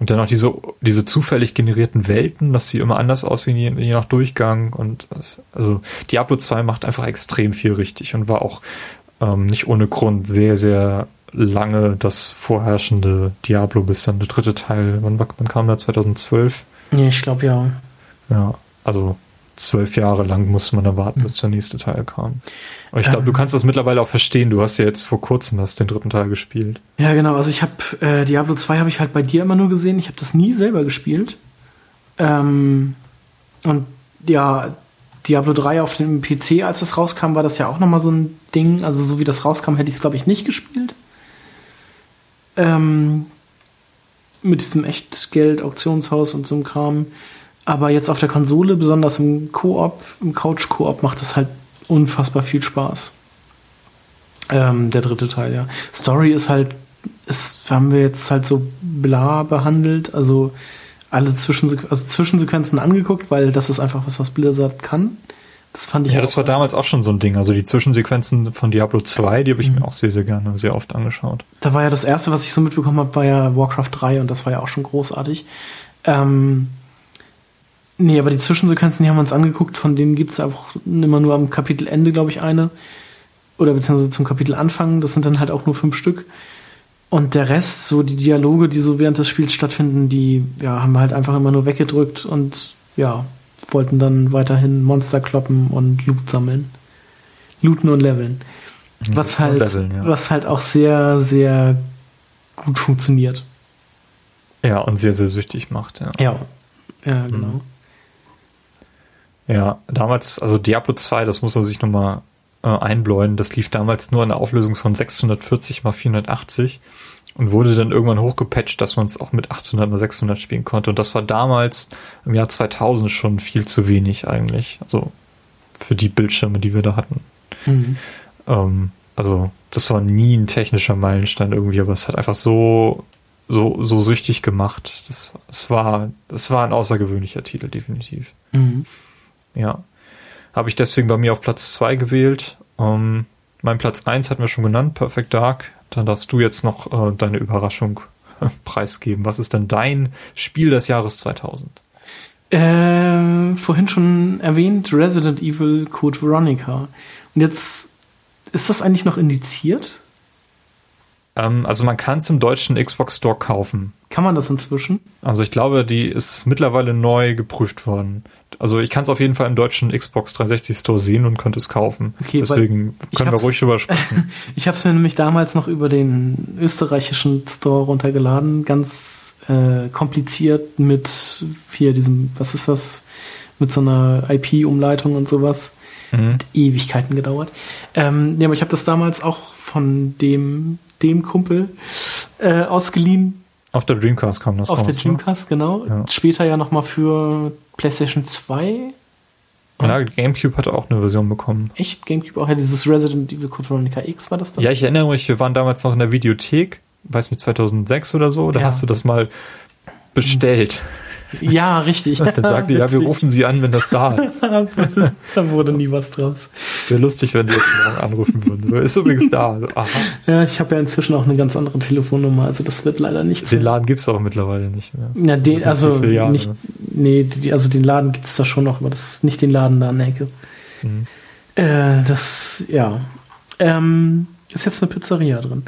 Und dann auch diese, diese zufällig generierten Welten, dass sie immer anders aussehen, je, je nach Durchgang. Und das, also Diablo 2 macht einfach extrem viel richtig und war auch ähm, nicht ohne Grund sehr, sehr lange das vorherrschende Diablo, bis dann der dritte Teil, wann, wann kam der? 2012? Ja, ich glaube ja. Ja, also zwölf Jahre lang musste man erwarten, bis der nächste Teil kam. Aber ich glaube, ähm, du kannst das mittlerweile auch verstehen. Du hast ja jetzt vor kurzem hast den dritten Teil gespielt. Ja, genau. Also ich habe äh, Diablo 2 habe ich halt bei dir immer nur gesehen. Ich habe das nie selber gespielt. Ähm, und ja, Diablo 3 auf dem PC, als das rauskam, war das ja auch nochmal so ein Ding. Also so wie das rauskam, hätte ich es, glaube ich, nicht gespielt. Ähm, mit diesem Echtgeld-Auktionshaus und so einem Kram. Aber jetzt auf der Konsole, besonders im Koop, im Couch-Koop, macht das halt unfassbar viel Spaß. Ähm, der dritte Teil, ja. Story ist halt, ist, haben wir jetzt halt so bla behandelt, also alle Zwischensequ also Zwischensequenzen angeguckt, weil das ist einfach was, was Blizzard kann. Das fand ich Ja, das war damals auch schon so ein Ding. Also die Zwischensequenzen von Diablo 2, die habe ich mhm. mir auch sehr, sehr gerne, sehr oft angeschaut. Da war ja das erste, was ich so mitbekommen habe, war ja Warcraft 3 und das war ja auch schon großartig. Ähm, nee, aber die Zwischensequenzen, die haben wir uns angeguckt, von denen gibt es auch immer nur am Kapitelende, glaube ich, eine oder beziehungsweise zum Kapitel anfangen. Das sind dann halt auch nur fünf Stück. Und der Rest, so die Dialoge, die so während des Spiels stattfinden, die ja, haben wir halt einfach immer nur weggedrückt und ja, wollten dann weiterhin Monster kloppen und Loot sammeln. Looten und leveln. Was halt, leveln, ja. was halt auch sehr, sehr gut funktioniert. Ja, und sehr, sehr süchtig macht, ja. Ja, ja genau. Mhm. Ja, damals, also Diablo 2, das muss man sich nochmal äh, einbläuen. Das lief damals nur in der Auflösung von 640 mal 480 und wurde dann irgendwann hochgepatcht, dass man es auch mit 800 mal 600 spielen konnte. Und das war damals im Jahr 2000 schon viel zu wenig eigentlich. Also für die Bildschirme, die wir da hatten. Mhm. Ähm, also das war nie ein technischer Meilenstein irgendwie, aber es hat einfach so so so süchtig gemacht. Das es war es war ein außergewöhnlicher Titel definitiv. Mhm. Ja. Habe ich deswegen bei mir auf Platz zwei gewählt. Ähm, mein Platz eins hatten wir schon genannt, Perfect Dark. Dann darfst du jetzt noch äh, deine Überraschung preisgeben. Was ist denn dein Spiel des Jahres 2000? Äh, vorhin schon erwähnt, Resident Evil Code Veronica. Und jetzt, ist das eigentlich noch indiziert? Ähm, also man kann es im deutschen Xbox Store kaufen. Kann man das inzwischen? Also ich glaube, die ist mittlerweile neu geprüft worden. Also ich kann es auf jeden Fall im deutschen Xbox 360 Store sehen und könnte es kaufen. Okay, Deswegen können wir ruhig drüber sprechen. ich habe es mir nämlich damals noch über den österreichischen Store runtergeladen, ganz äh, kompliziert mit hier diesem, was ist das, mit so einer IP-Umleitung und sowas. Mhm. Hat Ewigkeiten gedauert. Ähm, ja, aber ich habe das damals auch von dem, dem Kumpel äh, ausgeliehen auf der Dreamcast kam das Auf raus, der ne? Dreamcast, ne? genau. Ja. Später ja nochmal für PlayStation 2. ja, GameCube hatte auch eine Version bekommen. Echt? GameCube auch? Ja, dieses Resident Evil Code Veronica X war das dann? Ja, ich erinnere mich, wir waren damals noch in der Videothek, weiß nicht, 2006 oder so, da ja. hast du das mal bestellt. Ja, richtig. Dann sagt die, ja, wir rufen sie an, wenn das da ist. da wurde nie was draus. Es wäre lustig, wenn die jetzt morgen anrufen würden. Ist übrigens da. aha. Ja, ich habe ja inzwischen auch eine ganz andere Telefonnummer, also das wird leider nicht Den Laden gibt es auch mittlerweile nicht mehr. Ja, den, also nicht, nee, die, also den Laden gibt es da schon noch, aber das nicht den Laden da an der Ecke. Mhm. Äh, das, ja. Ähm, ist jetzt eine Pizzeria drin.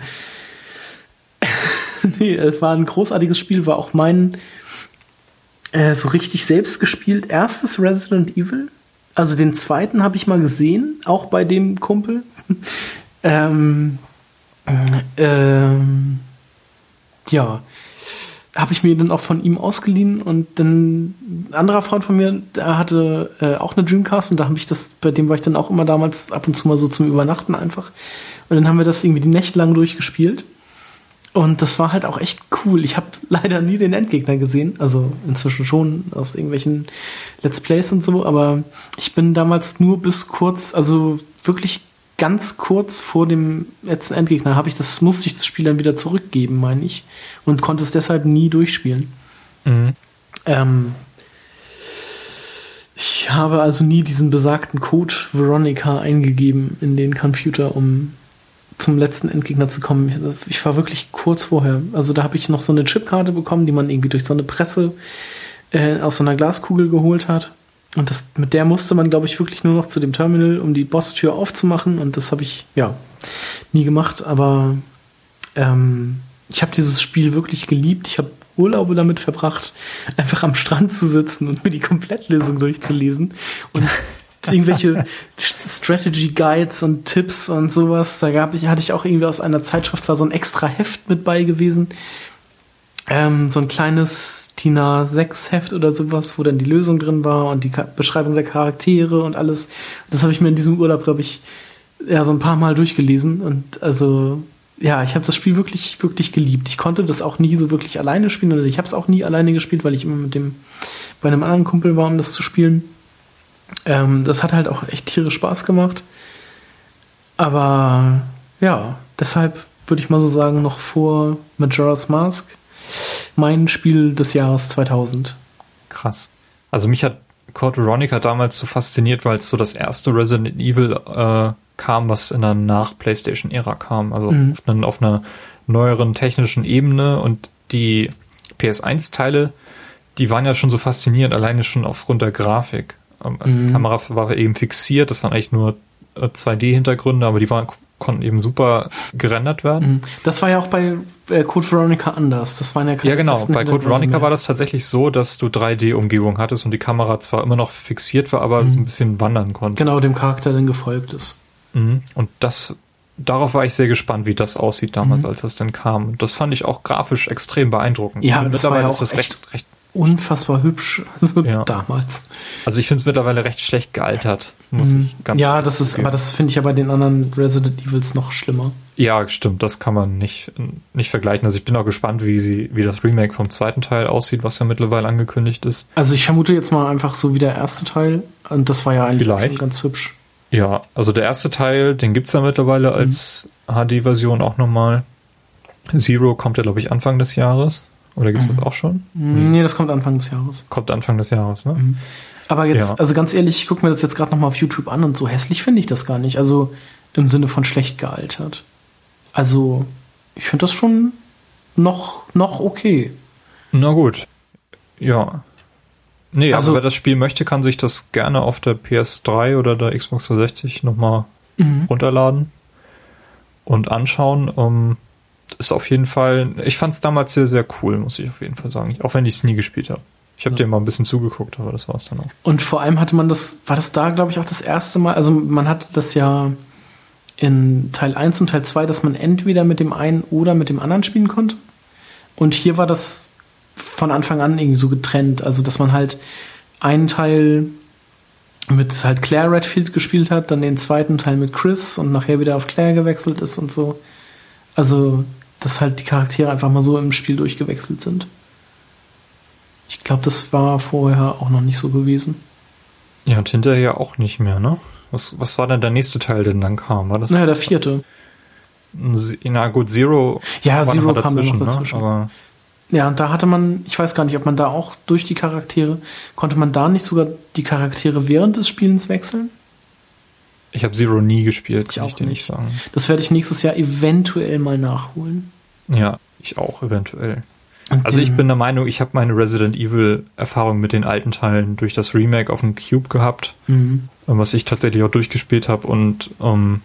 nee, es war ein großartiges Spiel, war auch mein äh, so richtig selbst gespielt. Erstes Resident Evil. Also den zweiten habe ich mal gesehen, auch bei dem Kumpel. ähm, ähm, ja, habe ich mir dann auch von ihm ausgeliehen und dann ein anderer Freund von mir, der hatte äh, auch eine Dreamcast und da habe ich das, bei dem war ich dann auch immer damals ab und zu mal so zum Übernachten einfach. Und dann haben wir das irgendwie die Nächte lang durchgespielt. Und das war halt auch echt cool. Ich habe leider nie den Endgegner gesehen, also inzwischen schon aus irgendwelchen Let's Plays und so, aber ich bin damals nur bis kurz, also wirklich ganz kurz vor dem letzten Endgegner habe ich das musste ich das Spiel dann wieder zurückgeben, meine ich, und konnte es deshalb nie durchspielen. Mhm. Ähm, ich habe also nie diesen besagten Code Veronica eingegeben in den Computer, um zum letzten Endgegner zu kommen. Ich war wirklich kurz vorher. Also da habe ich noch so eine Chipkarte bekommen, die man irgendwie durch so eine Presse äh, aus so einer Glaskugel geholt hat. Und das, mit der musste man, glaube ich, wirklich nur noch zu dem Terminal, um die Bosstür aufzumachen. Und das habe ich, ja, nie gemacht. Aber ähm, ich habe dieses Spiel wirklich geliebt. Ich habe Urlaube damit verbracht, einfach am Strand zu sitzen und mir die Komplettlösung durchzulesen. Und irgendwelche Strategy Guides und Tipps und sowas. Da gab ich, hatte ich auch irgendwie aus einer Zeitschrift war so ein extra Heft mit bei gewesen. Ähm, so ein kleines Tina 6 Heft oder sowas, wo dann die Lösung drin war und die Beschreibung der Charaktere und alles. Das habe ich mir in diesem Urlaub, glaube ich, ja, so ein paar Mal durchgelesen und also ja, ich habe das Spiel wirklich, wirklich geliebt. Ich konnte das auch nie so wirklich alleine spielen oder ich habe es auch nie alleine gespielt, weil ich immer mit dem bei einem anderen Kumpel war, um das zu spielen. Ähm, das hat halt auch echt tierisch Spaß gemacht. Aber ja, deshalb würde ich mal so sagen, noch vor Majora's Mask mein Spiel des Jahres 2000. Krass. Also mich hat Code Veronica damals so fasziniert, weil es so das erste Resident Evil äh, kam, was in der Nach-PlayStation-Ära kam. Also mhm. auf, einer, auf einer neueren technischen Ebene und die PS1-Teile, die waren ja schon so faszinierend, alleine schon aufgrund der Grafik. Mhm. Die Kamera war eben fixiert, das waren eigentlich nur 2D-Hintergründe, äh, aber die waren konnten eben super gerendert werden. Mhm. Das war ja auch bei äh, Code Veronica anders. Das waren ja keine Ja, genau. Bei Code Veronica mehr. war das tatsächlich so, dass du 3D-Umgebung hattest und die Kamera zwar immer noch fixiert war, aber mhm. ein bisschen wandern konnte. Genau, dem Charakter dann gefolgt ist. Mhm. Und das, darauf war ich sehr gespannt, wie das aussieht damals, mhm. als das dann kam. Das fand ich auch grafisch extrem beeindruckend. Ja, das war ja auch ist das recht, recht unfassbar hübsch, also ja. damals. Also ich finde es mittlerweile recht schlecht gealtert, muss mhm. ich ganz Ja, das ist, geben. aber das finde ich ja bei den anderen Resident Evils noch schlimmer. Ja, stimmt, das kann man nicht, nicht vergleichen. Also ich bin auch gespannt, wie sie, wie das Remake vom zweiten Teil aussieht, was ja mittlerweile angekündigt ist. Also ich vermute jetzt mal einfach so wie der erste Teil. Und das war ja eigentlich Vielleicht. schon ganz hübsch. Ja, also der erste Teil, den gibt es ja mittlerweile als mhm. HD-Version auch nochmal. Zero kommt ja, glaube ich, Anfang des Jahres. Oder gibt es mhm. das auch schon? Nee. nee, das kommt Anfang des Jahres. Kommt Anfang des Jahres, ne? Mhm. Aber jetzt, ja. also ganz ehrlich, ich gucke mir das jetzt gerade nochmal auf YouTube an und so hässlich finde ich das gar nicht. Also im Sinne von schlecht gealtert. Also, ich finde das schon noch, noch okay. Na gut. Ja. Nee, also, also wer das Spiel möchte, kann sich das gerne auf der PS3 oder der Xbox 360 nochmal mhm. runterladen und anschauen. Um, ähm, ist auf jeden Fall, ich fand es damals sehr, sehr cool, muss ich auf jeden Fall sagen. Auch wenn ich es nie gespielt habe. Ich habe ja. dir mal ein bisschen zugeguckt, aber das war es dann auch. Und vor allem hatte man das, war das da, glaube ich, auch das erste Mal, also man hatte das ja in Teil 1 und Teil 2, dass man entweder mit dem einen oder mit dem anderen spielen konnte. Und hier war das von Anfang an irgendwie so getrennt, also dass man halt einen Teil mit halt Claire Redfield gespielt hat, dann den zweiten Teil mit Chris und nachher wieder auf Claire gewechselt ist und so. Also dass halt die Charaktere einfach mal so im Spiel durchgewechselt sind. Ich glaube, das war vorher auch noch nicht so gewesen. Ja, und hinterher auch nicht mehr, ne? Was, was war denn der nächste Teil, der dann kam? War das? Naja, der vierte. Na gut, Zero. Ja, Zero kam dann noch ne? dazwischen. Ne? Aber ja, und da hatte man, ich weiß gar nicht, ob man da auch durch die Charaktere, konnte man da nicht sogar die Charaktere während des Spielens wechseln? Ich habe Zero nie gespielt, kann ich, ich dir nicht sagen. Das werde ich nächstes Jahr eventuell mal nachholen. Ja, ich auch eventuell. Und also ich bin der Meinung, ich habe meine Resident Evil Erfahrung mit den alten Teilen durch das Remake auf dem Cube gehabt, mhm. was ich tatsächlich auch durchgespielt habe und ähm,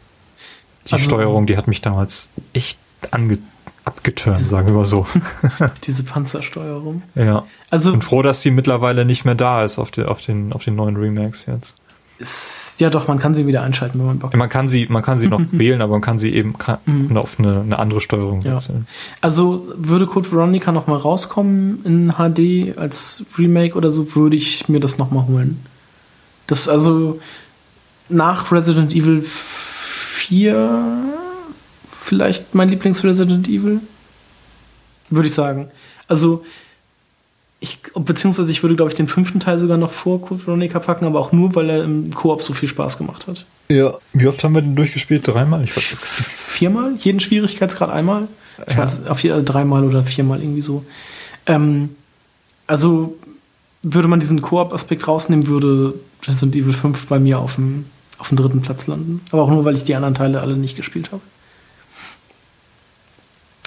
die also, Steuerung, die hat mich damals echt ange abgeturnt, sagen wir mal so. diese Panzersteuerung. Ja. Also ich bin froh, dass die mittlerweile nicht mehr da ist auf, die, auf, den, auf den neuen Remakes jetzt. Ist, ja, doch, man kann sie wieder einschalten, wenn man Bock hat. Man kann sie, man kann sie noch wählen, aber man kann sie eben kann, mhm. auf eine, eine, andere Steuerung ja. wechseln. Also würde Code Veronica noch mal rauskommen in HD als Remake oder so, würde ich mir das noch mal holen. Das also nach Resident Evil 4 vielleicht mein Lieblings-Resident Evil. Würde ich sagen. Also ich, beziehungsweise ich würde, glaube ich, den fünften Teil sogar noch vor Code Veronica packen, aber auch nur, weil er im Koop so viel Spaß gemacht hat. Ja. Wie oft haben wir den durchgespielt? Dreimal? Ich weiß es gar nicht. Viermal? Jeden Schwierigkeitsgrad einmal? Ich ja. weiß, auf äh, dreimal oder viermal irgendwie so. Ähm, also würde man diesen Koop-Aspekt rausnehmen, würde Resident Evil 5 bei mir auf dem, auf dem dritten Platz landen. Aber auch nur, weil ich die anderen Teile alle nicht gespielt habe.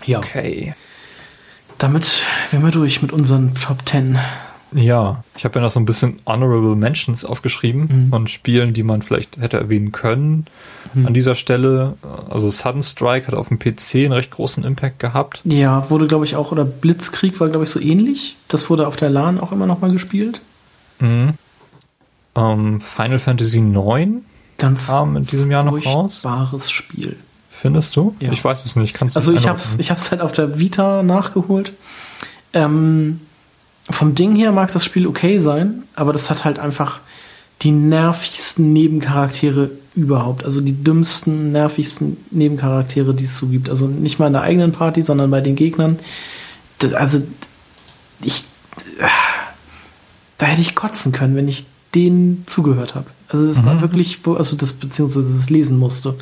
Ja. Okay. Damit wären wir durch mit unseren Top 10. Ja, ich habe ja noch so ein bisschen Honorable Mentions aufgeschrieben mhm. von Spielen, die man vielleicht hätte erwähnen können. Mhm. An dieser Stelle, also Sudden Strike hat auf dem PC einen recht großen Impact gehabt. Ja, wurde glaube ich auch, oder Blitzkrieg war glaube ich so ähnlich. Das wurde auf der LAN auch immer noch mal gespielt. Mhm. Ähm, Final Fantasy IX Ganz kam in diesem Jahr noch raus. Spiel. Findest du? Ja. Ich weiß es nicht. Kannst also ich habe es ich hab's halt auf der Vita nachgeholt. Ähm, vom Ding her mag das Spiel okay sein, aber das hat halt einfach die nervigsten Nebencharaktere überhaupt. Also die dümmsten, nervigsten Nebencharaktere, die es so gibt. Also nicht mal in der eigenen Party, sondern bei den Gegnern. Das, also ich. Da hätte ich kotzen können, wenn ich denen zugehört habe. Also es mhm. war wirklich, also das beziehungsweise das lesen musste.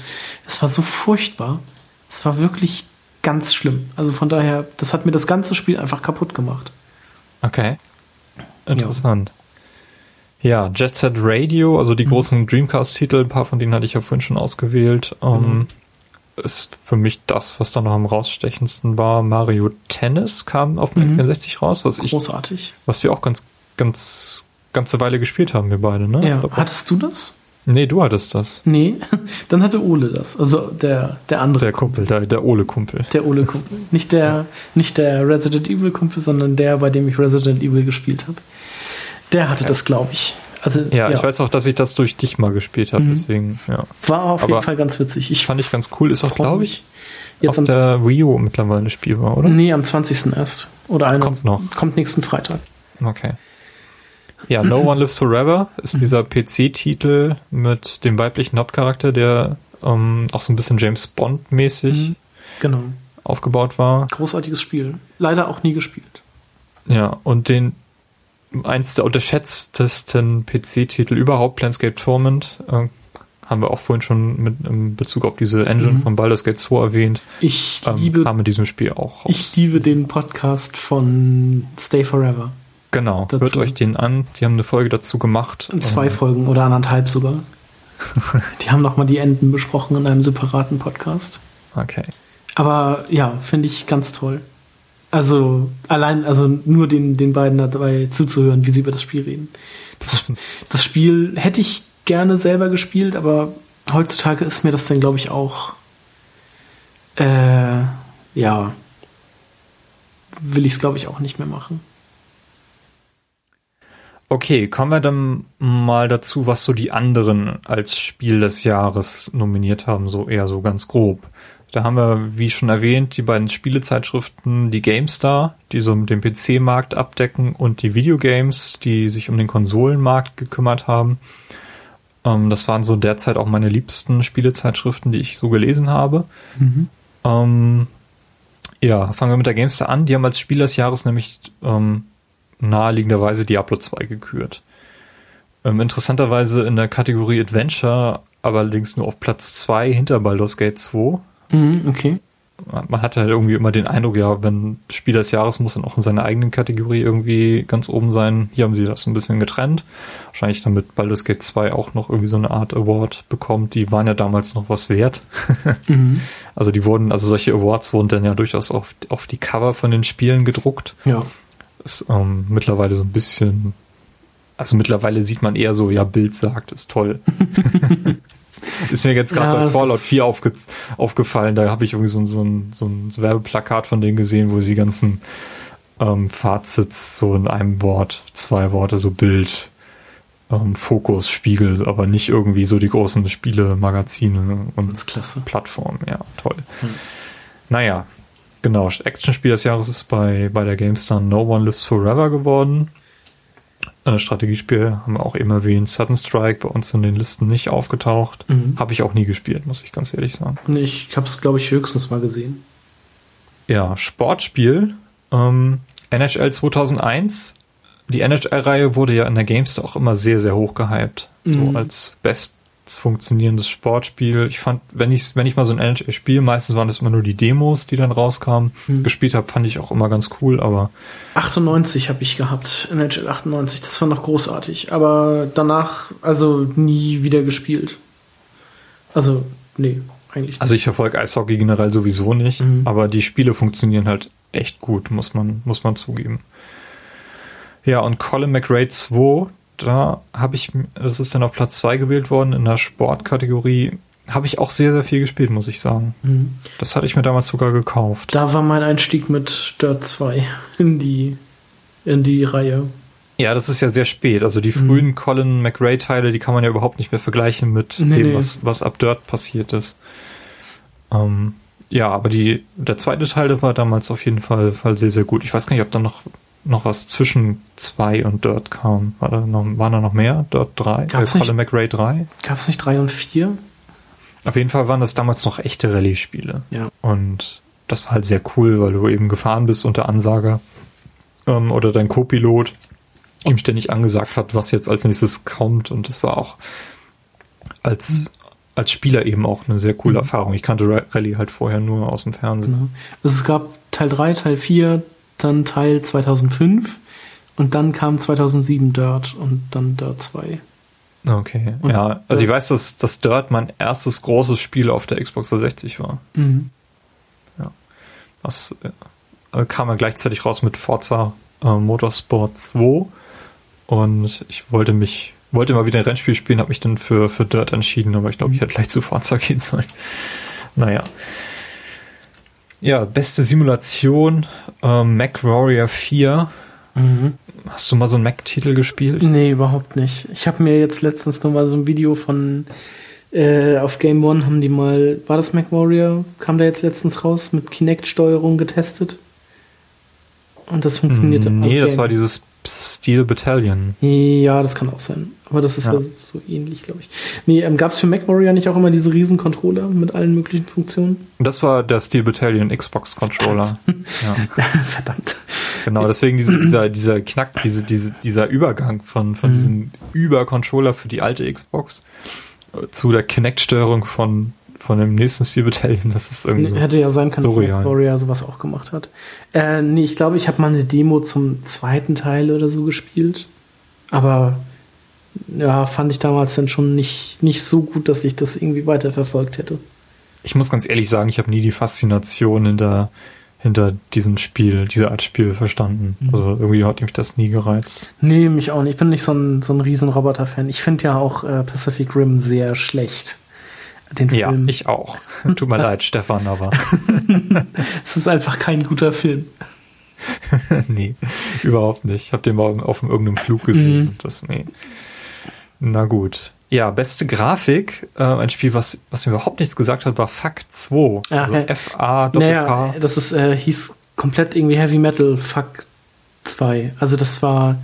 Es war so furchtbar. Es war wirklich ganz schlimm. Also von daher, das hat mir das ganze Spiel einfach kaputt gemacht. Okay. Interessant. Ja, ja Jet Set Radio, also die mhm. großen Dreamcast-Titel, ein paar von denen hatte ich ja vorhin schon ausgewählt. Ähm, mhm. ist für mich das, was da noch am rausstechendsten war. Mario Tennis kam auf dem mhm. 64 raus, was Großartig. ich, was wir auch ganz, ganz, ganze Weile gespielt haben, wir beide, ne? Ja. Hattest du das? Nee, du hattest das. Nee, dann hatte Ole das. Also der, der andere. Der Kumpel, der, der Ole-Kumpel. Der Ole-Kumpel. Nicht der, ja. nicht der Resident Evil-Kumpel, sondern der, bei dem ich Resident Evil gespielt habe. Der hatte ja. das, glaube ich. Also, ja, ja, ich weiß auch, dass ich das durch dich mal gespielt habe, mhm. deswegen, ja. War auf Aber jeden Fall ganz witzig. Ich fand ich ganz cool. Ist auch, glaube ich, jetzt auf der Wii U mittlerweile spielbar, oder? Nee, am 20. erst. Oder einer. Kommt noch. Kommt nächsten Freitag. Okay. Ja, No One Lives Forever ist dieser PC-Titel mit dem weiblichen Hauptcharakter, der ähm, auch so ein bisschen James Bond-mäßig mhm. genau. aufgebaut war. Großartiges Spiel. Leider auch nie gespielt. Ja, und den eins der unterschätztesten PC-Titel überhaupt, Planescape Torment, äh, haben wir auch vorhin schon mit in Bezug auf diese Engine mhm. von Baldur's Gate 2 erwähnt. Ich ähm, liebe haben diesem Spiel auch. Ich liebe den Podcast von Stay Forever. Genau, dazu. hört euch den an. Die haben eine Folge dazu gemacht. Zwei Folgen oder anderthalb sogar. die haben nochmal die Enden besprochen in einem separaten Podcast. Okay. Aber ja, finde ich ganz toll. Also allein, also nur den, den beiden dabei zuzuhören, wie sie über das Spiel reden. Das, das Spiel hätte ich gerne selber gespielt, aber heutzutage ist mir das dann, glaube ich, auch äh, ja, will ich es, glaube ich, auch nicht mehr machen. Okay, kommen wir dann mal dazu, was so die anderen als Spiel des Jahres nominiert haben, so eher so ganz grob. Da haben wir, wie schon erwähnt, die beiden Spielezeitschriften, die GameStar, die so den PC-Markt abdecken und die Videogames, die sich um den Konsolenmarkt gekümmert haben. Ähm, das waren so derzeit auch meine liebsten Spielezeitschriften, die ich so gelesen habe. Mhm. Ähm, ja, fangen wir mit der GameStar an. Die haben als Spiel des Jahres nämlich ähm, naheliegenderweise Diablo 2 gekürt. Ähm, interessanterweise in der Kategorie Adventure, allerdings nur auf Platz 2 hinter Baldur's Gate 2. Mhm, okay. Man hatte halt irgendwie immer den Eindruck, ja, wenn Spiel des Jahres muss dann auch in seiner eigenen Kategorie irgendwie ganz oben sein. Hier haben sie das ein bisschen getrennt. Wahrscheinlich damit Baldur's Gate 2 auch noch irgendwie so eine Art Award bekommt. Die waren ja damals noch was wert. mhm. Also die wurden, also solche Awards wurden dann ja durchaus auf, auf die Cover von den Spielen gedruckt. Ja ist ähm, mittlerweile so ein bisschen, also mittlerweile sieht man eher so, ja, Bild sagt, ist toll. ist mir jetzt gerade ja, bei Fallout 4 aufge aufgefallen, da habe ich irgendwie so, so, ein, so ein Werbeplakat von denen gesehen, wo die ganzen ähm, Fazits so in einem Wort, zwei Worte, so Bild, ähm, Fokus, Spiegel, aber nicht irgendwie so die großen Spiele, Magazine und Plattformen. Ja, toll. Hm. Naja, Genau, Actionspiel des Jahres ist bei, bei der GameStar No One Lives Forever geworden. Äh, Strategiespiel haben wir auch eben erwähnt. Sudden Strike bei uns in den Listen nicht aufgetaucht. Mhm. Habe ich auch nie gespielt, muss ich ganz ehrlich sagen. Ich habe es, glaube ich, höchstens mal gesehen. Ja, Sportspiel. Ähm, NHL 2001. Die NHL-Reihe wurde ja in der GameStar auch immer sehr, sehr hoch gehypt. Mhm. So als Best funktionierendes Sportspiel. Ich fand, wenn ich, wenn ich mal so ein NHL spiele, meistens waren das immer nur die Demos, die dann rauskamen. Hm. Gespielt habe, fand ich auch immer ganz cool, aber. 98 habe ich gehabt, NHL 98, das war noch großartig. Aber danach, also nie wieder gespielt. Also, nee, eigentlich nicht. Also ich verfolge Eishockey generell sowieso nicht, mhm. aber die Spiele funktionieren halt echt gut, muss man, muss man zugeben. Ja, und Colin McRae 2, da habe ich, das ist dann auf Platz 2 gewählt worden in der Sportkategorie. Habe ich auch sehr, sehr viel gespielt, muss ich sagen. Mhm. Das hatte ich mir damals sogar gekauft. Da war mein Einstieg mit Dirt 2 in die, in die Reihe. Ja, das ist ja sehr spät. Also die mhm. frühen Colin McRae-Teile, die kann man ja überhaupt nicht mehr vergleichen mit nee, dem, nee. Was, was ab Dirt passiert ist. Ähm, ja, aber die, der zweite Teil der war damals auf jeden Fall, Fall sehr, sehr gut. Ich weiß gar nicht, ob da noch noch was zwischen 2 und Dirt kam. War da noch, waren da noch mehr? Dirt 3? Gab's äh, Colin McRae 3? Gab es nicht drei und vier? Auf jeden Fall waren das damals noch echte Rallye-Spiele. Ja. Und das war halt sehr cool, weil du eben gefahren bist und der Ansager ähm, oder dein Co-Pilot ihm ständig angesagt hat, was jetzt als nächstes kommt. Und das war auch als, als Spieler eben auch eine sehr coole Erfahrung. Ich kannte Ra- Rallye halt vorher nur aus dem Fernsehen. Genau. Also es gab Teil 3, Teil 4, dann Teil 2005 und dann kam 2007 Dirt und dann Dirt 2. Okay. Und ja, also ich weiß, dass, dass Dirt mein erstes großes Spiel auf der Xbox 360 war. Mhm. Das äh, kam ja gleichzeitig raus mit Forza äh, Motorsport 2 und ich wollte mich wollte mal wieder ein Rennspiel spielen, habe mich dann für für Dirt entschieden, aber ich glaube, ich hätte gleich zu Forza gehen sollen. Naja. Ja, beste Simulation ähm, Mac Warrior 4. Mhm. Hast du mal so einen Mac-Titel gespielt? Nee, überhaupt nicht. Ich habe mir jetzt letztens noch mal so ein Video von äh, auf Game One haben die mal, war das MacWarrior? Kam da jetzt letztens raus mit Kinect-Steuerung getestet? Und das funktionierte. nee, also das war dieses Steel Battalion. Ja, das kann auch sein. Aber das ist Ja. ja, so ähnlich, glaube ich. Nee, ähm, gab es für MacWarrior nicht auch immer diese riesen Controller mit allen möglichen Funktionen? Und das war der Steel Battalion Xbox Controller. Ja. Verdammt. Genau, deswegen diese, dieser, dieser Knack, diese, diese, dieser Übergang von, von diesem Über-Controller für die alte Xbox äh, zu der Kinect-Steuerung von, von dem nächsten Steel Battalion, das ist irgendwie so. Hätte ja sein können, dass surreal. MacWarrior sowas auch gemacht hat. Äh, nee, ich glaube, ich habe mal eine Demo zum zweiten Teil oder so gespielt. Aber ja, fand ich damals dann schon nicht, nicht so gut, dass ich das irgendwie weiterverfolgt hätte. Ich muss ganz ehrlich sagen, ich habe nie die Faszination hinter, hinter diesem Spiel, dieser Art Spiel verstanden. Also irgendwie hat mich das nie gereizt. Nee, mich auch nicht. Ich bin nicht so ein, so ein riesen Roboter-Fan. Ich finde ja auch äh, Pacific Rim sehr schlecht. Den Ja, Film. ich auch. Tut mir leid, Stefan, aber Es ist einfach kein guter Film. nee, überhaupt nicht. Ich habe den mal auf irgendeinem Flug gesehen. Mhm. Das, nee. Na gut. Ja, beste Grafik. Äh, ein Spiel, was, was mir überhaupt nichts gesagt hat, war Fuck 2. Ah, also ja. F-A Naja, das ist, äh, hieß komplett irgendwie Heavy Metal Fuck 2. Also das war,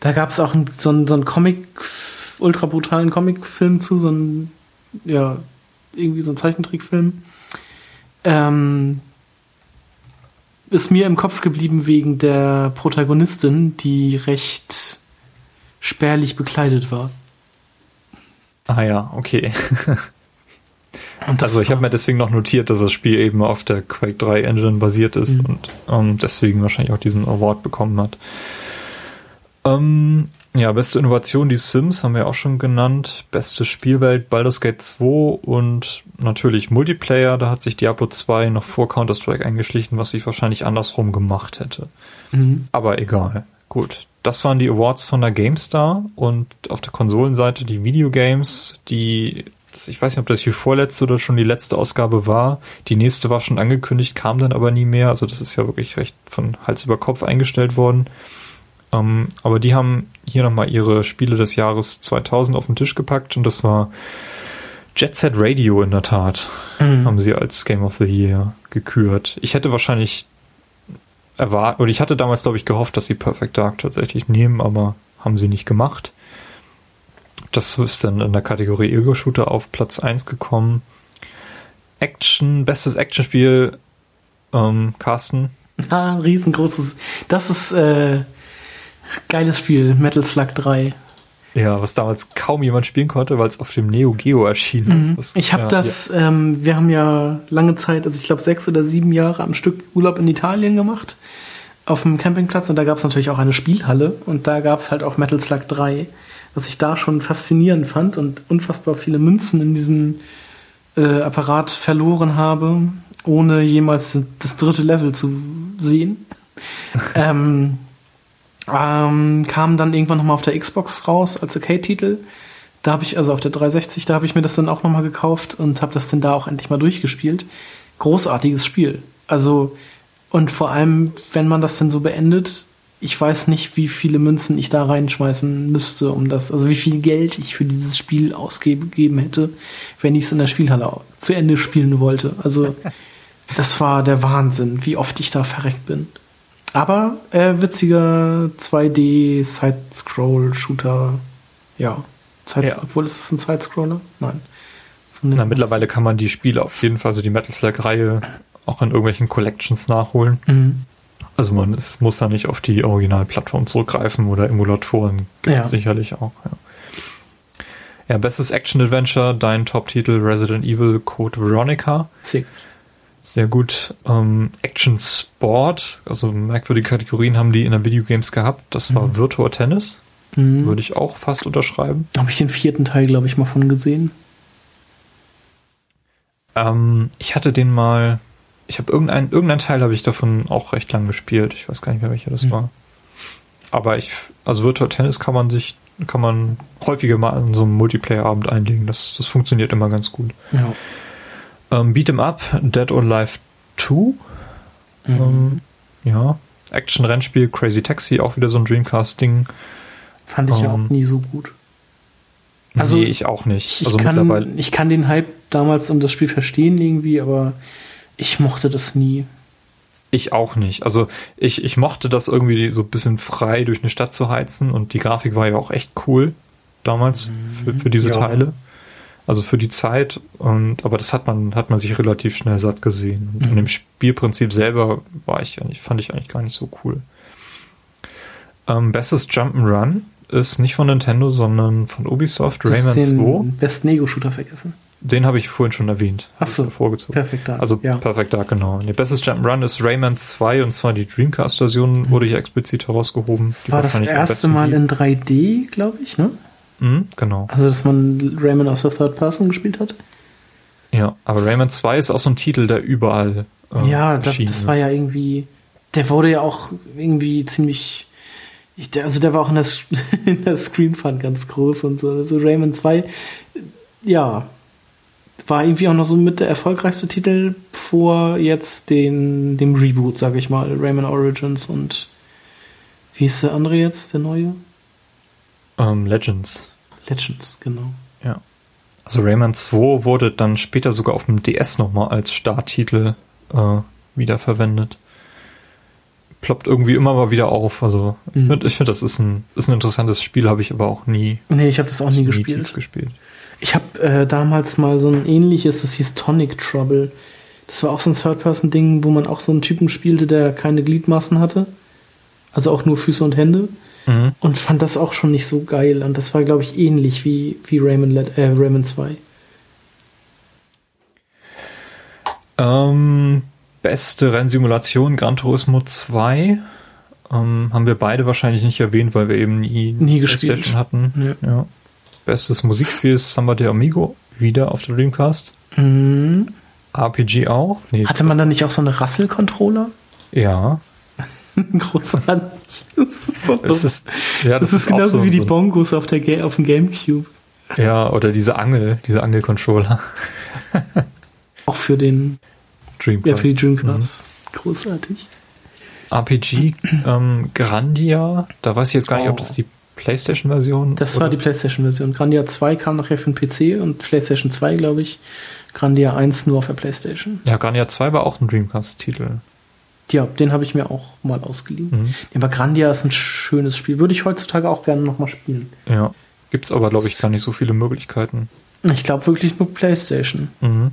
da gab es auch so einen so einen Comic, ultra brutalen Comicfilm zu, so ein, ja, irgendwie so ein Zeichentrickfilm. Ähm, ist mir im Kopf geblieben wegen der Protagonistin, die recht spärlich bekleidet war. Ah ja, okay. Also ich habe mir deswegen noch notiert, dass das Spiel eben auf der Quake 3 Engine basiert ist Mhm. und ähm, deswegen wahrscheinlich auch diesen Award bekommen hat. Ähm, ja, beste Innovation, die Sims haben wir auch schon genannt. Beste Spielwelt, Baldur's Gate 2 und natürlich Multiplayer. Da hat sich Diablo 2 noch vor Counter-Strike eingeschlichen, was ich wahrscheinlich andersrum gemacht hätte. Mhm. Aber egal. Gut. Das waren die Awards von der GameStar und auf der Konsolenseite die Videogames, die, ich weiß nicht, ob das die vorletzte oder schon die letzte Ausgabe war. Die nächste war schon angekündigt, kam dann aber nie mehr. Also das ist ja wirklich recht von Hals über Kopf eingestellt worden. Ähm, aber die haben hier nochmal ihre Spiele des Jahres 2000 auf den Tisch gepackt und das war Jet Set Radio in der Tat Mhm. haben sie als Game of the Year gekürt. Ich hätte wahrscheinlich erwartet, oder ich hatte damals, glaube ich, gehofft, dass sie Perfect Dark tatsächlich nehmen, aber haben sie nicht gemacht. Das ist dann in der Kategorie Ego-Shooter auf Platz 1 gekommen. Action, bestes Actionspiel, ähm, Carsten. Ah, ein riesengroßes. Das ist äh, geiles Spiel, Metal Slug 3. Ja, was damals kaum jemand spielen konnte, weil es auf dem Neo Geo erschienen ist. Mhm. Ich habe ja, das, ähm, wir haben ja lange Zeit, also ich glaube sechs oder sieben Jahre am Stück Urlaub in Italien gemacht, auf dem Campingplatz und da gab es natürlich auch eine Spielhalle und da gab es halt auch Metal Slug 3, was ich da schon faszinierend fand und unfassbar viele Münzen in diesem äh, Apparat verloren habe, ohne jemals das dritte Level zu sehen. ähm, ähm, kam dann irgendwann nochmal auf der Xbox raus als Arcade-Titel. Da habe ich, also auf der 360, da habe ich mir das dann auch nochmal gekauft und habe das dann da auch endlich mal durchgespielt. Großartiges Spiel. Also, und vor allem, wenn man das dann so beendet, ich weiß nicht, wie viele Münzen ich da reinschmeißen müsste, um das, also wie viel Geld ich für dieses Spiel ausgegeben hätte, wenn ich es in der Spielhalle zu Ende spielen wollte. Also, das war der Wahnsinn, wie oft ich da verreckt bin. Aber äh, witziger 2D Side-Scroll-Shooter. Ja. Side Ja. Obwohl ist es ein Side-Scroller? Nein. So Na, mittlerweile kann man die Spiele auf jeden Fall, also die Metal Slug-Reihe, auch in irgendwelchen Collections nachholen. Mhm. Also man es muss da nicht auf die Originalplattform zurückgreifen oder Emulatoren gibt es Ja. sicherlich auch. Ja. ja, bestes Action-Adventure, dein Top-Titel Resident Evil Code Veronica. Gut. Sehr gut. Ähm, Action Sport, also merkwürdige Kategorien haben die in der Videogames gehabt. Das war Virtua Tennis. Mhm. Würde ich auch fast unterschreiben. Habe ich den vierten Teil, glaube ich, mal von gesehen. Ähm, ich hatte den mal, ich habe irgendein, irgendein Teil habe ich davon auch recht lang gespielt. Ich weiß gar nicht mehr, welcher das Mhm. war. Aber ich, also Virtual Tennis kann man sich, kann man häufiger mal an so einem Multiplayer-Abend einlegen. Das, das funktioniert immer ganz gut. Ja. Ähm, Beat'em Up, Dead or Alive 2. Mhm. Ähm, ja. Action-Rennspiel, Crazy Taxi, auch wieder so ein Dreamcast-Ding. Fand ich ja ähm, auch nie so gut. Also, nee, ich auch nicht. Ich, also kann, mittlerweile. ich kann den Hype damals um das Spiel verstehen irgendwie, aber ich mochte das nie. Ich auch nicht. Also ich, ich mochte das irgendwie so ein bisschen frei durch eine Stadt zu heizen und die Grafik war ja auch echt cool damals für, für diese ja. Teile. Also für die Zeit und aber das hat man hat man sich relativ schnell satt gesehen. Und Mhm. an dem Spielprinzip selber war ich eigentlich fand ich eigentlich gar nicht so cool. Ähm, bestes Jump'n'Run ist nicht von Nintendo, sondern von Ubisoft, Du hast Rayman 2. den besten Ego-Shooter vergessen. Den habe ich vorhin schon erwähnt. Ach so, vorgezogen. Perfekt da. Also ja. Perfect Dark, genau. Ihr bestes Jump'n'Run ist Rayman 2 und zwar die Dreamcast-Version wurde hier explizit herausgehoben. Die War das erste Mal in 3D, glaube ich, ne? Mhm, genau. Also, dass man Rayman aus der Third Person gespielt hat. Ja, aber Rayman 2 ist auch so ein Titel, der überall äh, ja, das, das war ja irgendwie. Der wurde ja auch irgendwie ziemlich. Ich, der, also, der war auch in der, in der Screen Fun ganz groß und so. Also, Rayman 2, ja. War irgendwie auch noch so mit der erfolgreichste Titel vor jetzt den, dem Reboot, sag ich mal. Rayman Origins und. Wie ist der andere jetzt, der neue? ähm, Legends. Legends, genau. Ja. Also Rayman 2 wurde dann später sogar auf dem DS nochmal als Starttitel äh, wiederverwendet. Ploppt irgendwie immer mal wieder auf. Also ich Mhm. finde, ich find, das ist ein, ist ein interessantes Spiel, habe ich aber auch nie, Nee, ich habe das auch nie nie gespielt. gespielt. Ich habe äh, damals mal so ein ähnliches, das hieß Tonic Trouble. Das war auch so ein Third-Person-Ding, wo man auch so einen Typen spielte, der keine Gliedmaßen hatte. Also auch nur Füße und Hände. Mhm. Und fand das auch schon nicht so geil. Und das war, glaube ich, ähnlich wie, wie Rayman, Let- äh, Rayman 2. Ähm, beste Rennsimulation Gran Turismo 2. Ähm, haben wir beide wahrscheinlich nicht erwähnt, weil wir eben nie, Nie gespielt. Hatten. Ja. Ja. Bestes Musikspiel ist Samba de Amigo, wieder auf der Dreamcast. Mhm. RPG auch. Nee, Hatte man da nicht auch so eine Rassel-Controller? ja. Großartig. Das ist, so. Es ist, ja, das ist auch genauso so- wie die Bongos auf, der auf dem Gamecube. Ja, oder diese Angel, diese Angel-Controller. Auch für den, Dreamcast. ja, für die Dreamcast. Großartig. RPG ähm, Grandia, da weiß ich jetzt gar nicht, ob Oh. das die PlayStation-Version Das war die PlayStation-Version. Grandia 2 kam nachher für den PC und PlayStation 2, glaube ich. Grandia 1 nur auf der PlayStation. Ja, Grandia 2 war auch ein Dreamcast-Titel. Ja, den habe ich mir auch mal ausgeliehen. Mhm. Aber Grandia ist ein schönes Spiel. Würde ich heutzutage auch gerne nochmal spielen. Ja. Gibt's aber, glaube ich, gar nicht so viele Möglichkeiten. Ich glaube wirklich nur PlayStation, Mhm.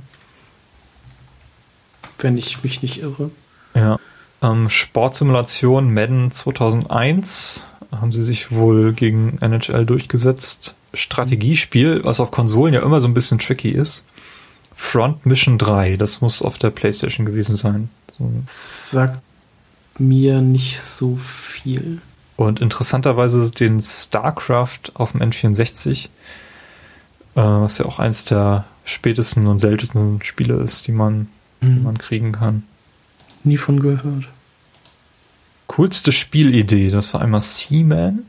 wenn ich mich nicht irre. Ja. Ähm, Sportsimulation Madden 2001 haben sie sich wohl gegen NHL durchgesetzt. Strategiespiel, was auf Konsolen ja immer so ein bisschen tricky ist. Front Mission 3, das muss auf der PlayStation gewesen sein. So. Sagt mir nicht so viel. Und interessanterweise den StarCraft auf dem N64, äh, was ja auch eins der spätesten und seltensten Spiele ist, die man, die Hm, man kriegen kann. nie von gehört. Coolste Spielidee, das war einmal Seaman,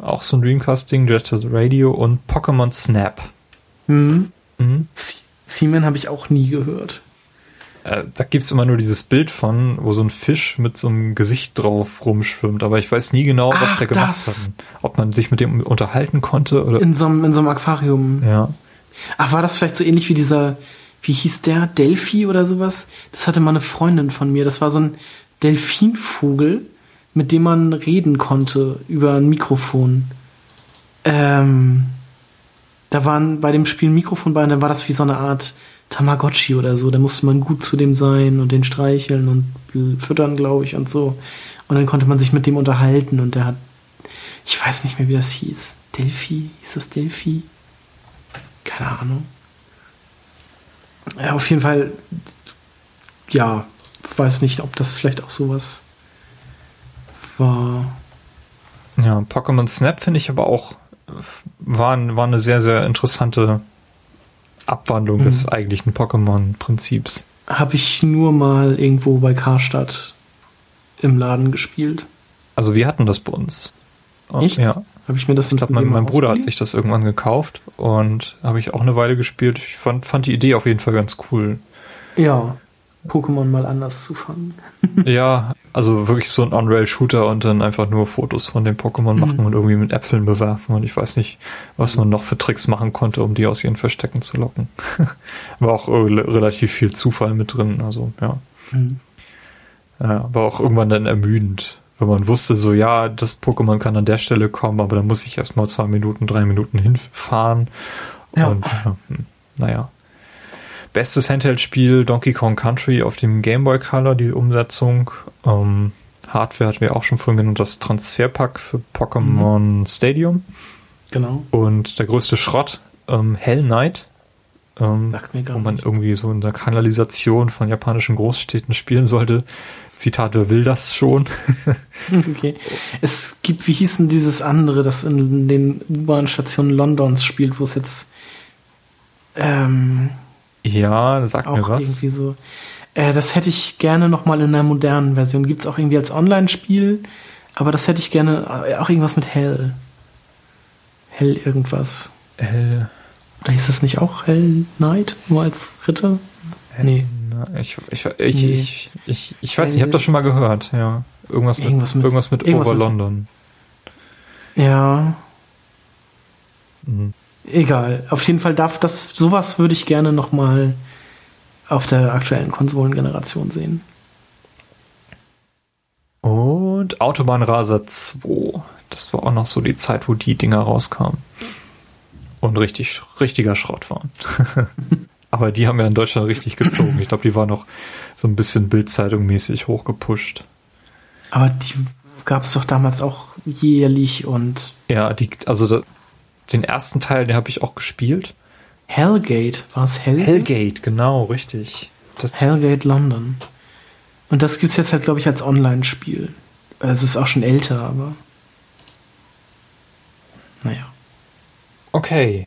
auch so ein Dreamcast-Ding, Jet Radio und Pokémon Snap. Hm. Mhm. Sie- Seaman habe ich auch nie gehört. Äh, da gibt's immer nur dieses Bild von, wo so ein Fisch mit so einem Gesicht drauf rumschwimmt, aber ich weiß nie genau, was Ach, der gemacht das. hat. Ob man sich mit dem unterhalten konnte oder. In so einem, in so einem Aquarium. ja. Ach, war das vielleicht so ähnlich wie dieser, wie hieß der? Delphi oder sowas? Das hatte mal eine Freundin von mir. Das war so ein, Delfinvogel, mit dem man reden konnte über ein Mikrofon. Ähm, da waren bei dem Spiel ein Mikrofon bei und dann war das wie so eine Art Tamagotchi oder so. Da musste man gut zu dem sein und den streicheln und füttern, glaube ich, und so. Und dann konnte man sich mit dem unterhalten und der hat, ich weiß nicht mehr, wie das hieß. Delphi? Hieß das Delphi? Keine Ahnung. Ja, auf jeden Fall, ja, weiß nicht, ob das vielleicht auch sowas war. Ja, Pokémon Snap finde ich aber auch, war, war eine sehr, sehr interessante Abwandlung mhm. des eigentlichen Pokémon-Prinzips. Habe ich nur mal irgendwo bei Karstadt im Laden gespielt. Also wir hatten das bei uns. Echt? Ja. Habe ich mir das Ich glaube, mein, mein Bruder hat sich das irgendwann gekauft und habe ich auch eine Weile gespielt. Ich fand, fand die Idee auf jeden Fall ganz cool. Ja, Pokémon mal anders zu fangen. ja, also wirklich so ein On-Rail-Shooter und dann einfach nur Fotos von den Pokémon machen mhm. und irgendwie mit Äpfeln bewerfen und ich weiß nicht, was man noch für Tricks machen konnte, um die aus ihren Verstecken zu locken. war auch relativ viel Zufall mit drin, also ja. Mhm. ja. War auch irgendwann dann ermüdend wenn man wusste, so ja, das Pokémon kann an der Stelle kommen, aber dann muss ich erstmal zwei Minuten, drei Minuten hinfahren. Ja. Und ja, hm, naja. Bestes Handheld-Spiel Donkey Kong Country auf dem Game Boy Color, die Umsetzung. Ähm, Hardware hatten wir auch schon vorhin genannt, das Transferpack für Pokémon mhm. Stadium. Genau. Und der größte Schrott, ähm, Hell Knight. Ähm, Sagt mir gar wo man nicht. irgendwie so in der Kanalisation von japanischen Großstädten spielen sollte. Zitat, wer will das schon? okay. Es gibt, wie hieß denn dieses andere, das in den U-Bahn-Stationen Londons spielt, wo es jetzt ähm, ja, sag mir was. Irgendwie so. Äh, das hätte ich gerne noch mal in einer modernen Version. Gibt es auch irgendwie als Online-Spiel, aber das hätte ich gerne äh, auch irgendwas mit Hell. Hell irgendwas. Hell. Oder hieß das nicht auch Hell Knight, nur als Ritter? Hell nee. Ich, ich, ich, nee. ich, ich, ich weiß nicht, ich habe das schon mal gehört, ja. Irgendwas, irgendwas mit, irgendwas mit irgendwas Over mit, London. Ja. Mhm. Egal. Auf jeden Fall darf das, sowas würde ich gerne nochmal auf der aktuellen Konsolengeneration sehen. Und Autobahnraser 2. Das war auch noch so die Zeit, wo die Dinger rauskamen. Und richtig, richtiger Schrott waren. Aber die haben ja in Deutschland richtig gezogen. Ich glaube, die war noch so ein bisschen Bildzeitung-mäßig hochgepusht. Aber die gab es doch damals auch jährlich und. Ja, die, also da, den ersten Teil, den habe ich auch gespielt. Hellgate, war es Hellgate? Hellgate, genau, richtig. Das Hellgate London. Und das gibt es jetzt halt, glaube ich, als Online-Spiel. Es ist auch schon älter, aber. Naja. Okay.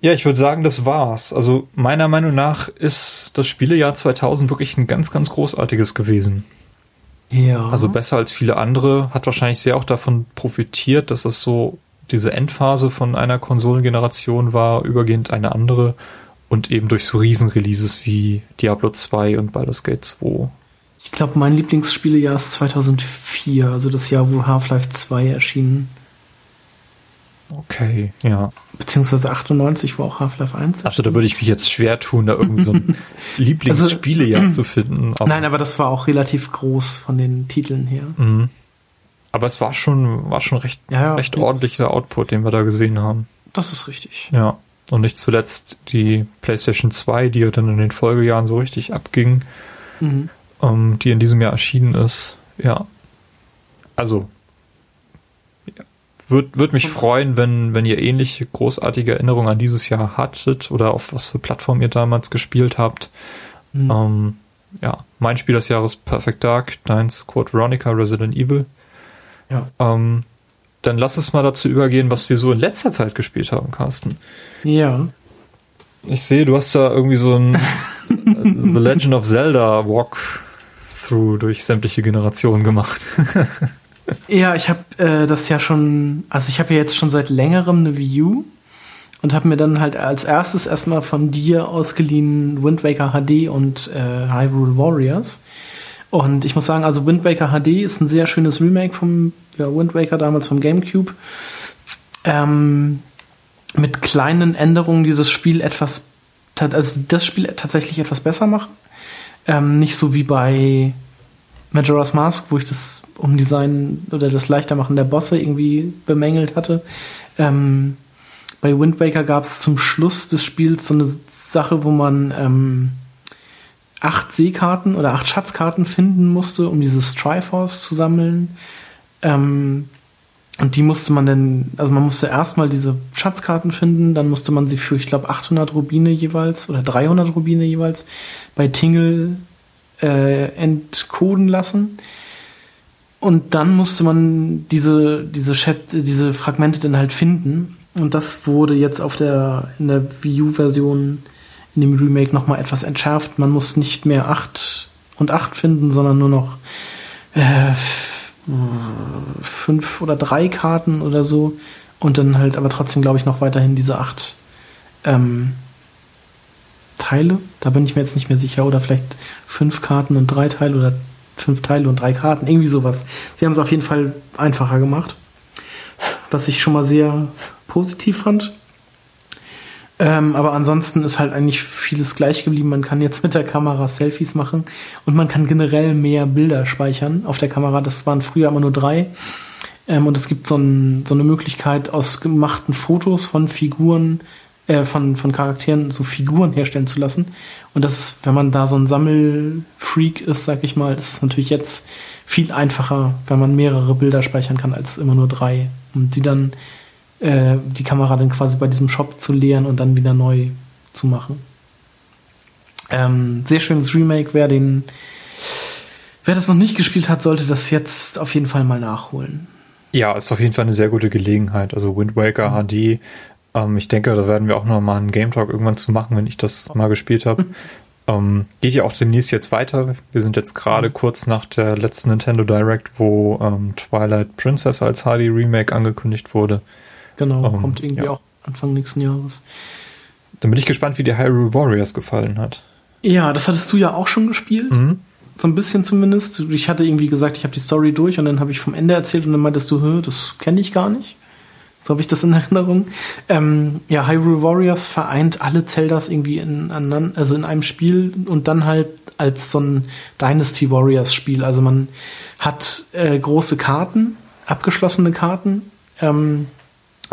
Ja, ich würde sagen, das war's. Also meiner Meinung nach ist das Spielejahr 2000 wirklich ein ganz, ganz großartiges gewesen. Ja. Also besser als viele andere, hat wahrscheinlich sehr auch davon profitiert, dass es so diese Endphase von einer Konsolengeneration war, übergehend eine andere und eben durch so Riesenreleases wie Diablo 2 und Baldur's Gate 2. Ich glaube, mein Lieblingsspielejahr ist 2004, also das Jahr, wo Half-Life 2 erschienen Okay, ja. Beziehungsweise 98, wo auch Half-Life 1 Also da würde ich mich jetzt schwer tun, da irgendwie so ein Lieblingsspielejahr also, zu finden. Aber nein, aber das war auch relativ groß von den Titeln her. Mhm. Aber es war schon, war schon recht, ja, ja, recht ordentlicher Output, den wir da gesehen haben. Das ist richtig. Ja. Und nicht zuletzt die PlayStation 2, die ja dann in den Folgejahren so richtig abging, mhm. ähm, die in diesem Jahr erschienen ist. Ja. Also, würde würd mich freuen, wenn, wenn ihr ähnliche großartige Erinnerungen an dieses Jahr hattet oder auf was für Plattform ihr damals gespielt habt. Mhm. Ähm, ja, mein Spiel des Jahres Perfect Dark, deins Code Veronica Resident Evil. Ja. Ähm, dann lass es mal dazu übergehen, was wir so in letzter Zeit gespielt haben, Carsten. Ja. Ich sehe, du hast da irgendwie so ein The Legend of Zelda Walkthrough durch sämtliche Generationen gemacht. Ja, ich habe äh, das ja schon, also ich habe ja jetzt schon seit längerem eine Wii U und habe mir dann halt als erstes erstmal von dir ausgeliehen Wind Waker HD und äh, Hyrule Warriors. Und ich muss sagen, also Wind Waker HD ist ein sehr schönes Remake vom ja, Wind Waker damals vom GameCube. Ähm, mit kleinen Änderungen, die das Spiel etwas, also das Spiel tatsächlich etwas besser machen. Ähm, nicht so wie bei Majora's Mask, wo ich das Umdesign oder das Leichtermachen der Bosse irgendwie bemängelt hatte. Ähm, bei Wind Waker gab es zum Schluss des Spiels so eine Sache, wo man ähm, acht Seekarten oder acht Schatzkarten finden musste, um dieses Triforce zu sammeln. Ähm, und die musste man dann, also man musste erstmal diese Schatzkarten finden, dann musste man sie für, ich glaube, 800 Rubine jeweils oder 300 Rubine jeweils bei Tingle äh, entkoden lassen. Und dann musste man diese, diese, Chat, diese Fragmente dann halt finden. Und das wurde jetzt auf der, in der Wii U-Version, in dem Remake nochmal etwas entschärft. Man muss nicht mehr 8 und 8 finden, sondern nur noch äh, fünf oder drei Karten oder so. Und dann halt aber trotzdem, glaube ich, noch weiterhin diese acht ähm, Teile. Da bin ich mir jetzt nicht mehr sicher. Oder vielleicht fünf Karten und drei Teile oder fünf Teile und drei Karten. Irgendwie sowas. Sie haben es auf jeden Fall einfacher gemacht. Was ich schon mal sehr positiv fand. Ähm, aber ansonsten ist halt eigentlich vieles gleich geblieben. Man kann jetzt mit der Kamera Selfies machen und man kann generell mehr Bilder speichern auf der Kamera. Das waren früher immer nur drei. Ähm, und es gibt so, ein, so, eine Möglichkeit, aus gemachten Fotos von Figuren, äh, von, von Charakteren so Figuren herstellen zu lassen. Und das ist, wenn man da so ein Sammelfreak ist, sag ich mal, ist es natürlich jetzt viel einfacher, wenn man mehrere Bilder speichern kann als immer nur drei. Und die dann äh, die Kamera dann quasi bei diesem Shop zu leeren und dann wieder neu zu machen. Ähm, sehr schönes Remake. Wer den, wer das noch nicht gespielt hat, sollte das jetzt auf jeden Fall mal nachholen. Ja, ist auf jeden Fall eine sehr gute Gelegenheit. Also Wind Waker mhm. HD. Ähm, ich denke, da werden wir auch noch mal einen Game Talk irgendwann zu machen, wenn ich das mal gespielt habe. Mhm. Ähm, geht ja auch demnächst jetzt weiter. Wir sind jetzt gerade mhm. kurz nach der letzten Nintendo Direct, wo ähm, Twilight Princess als HD Remake angekündigt wurde. Genau, um, kommt irgendwie ja. auch Anfang nächsten Jahres. Dann bin ich gespannt, wie dir Hyrule Warriors gefallen hat. Ja, das hattest du ja auch schon gespielt. Mhm. So ein bisschen zumindest. Ich hatte irgendwie gesagt, ich habe die Story durch und dann habe ich vom Ende erzählt und dann meintest du, das kenne ich gar nicht. So habe ich das in Erinnerung. Ähm, ja, Hyrule Warriors vereint alle Zeldas irgendwie in, also in einem Spiel und dann halt als so ein Dynasty Warriors Spiel. Also man hat äh, große Karten, abgeschlossene Karten, ähm,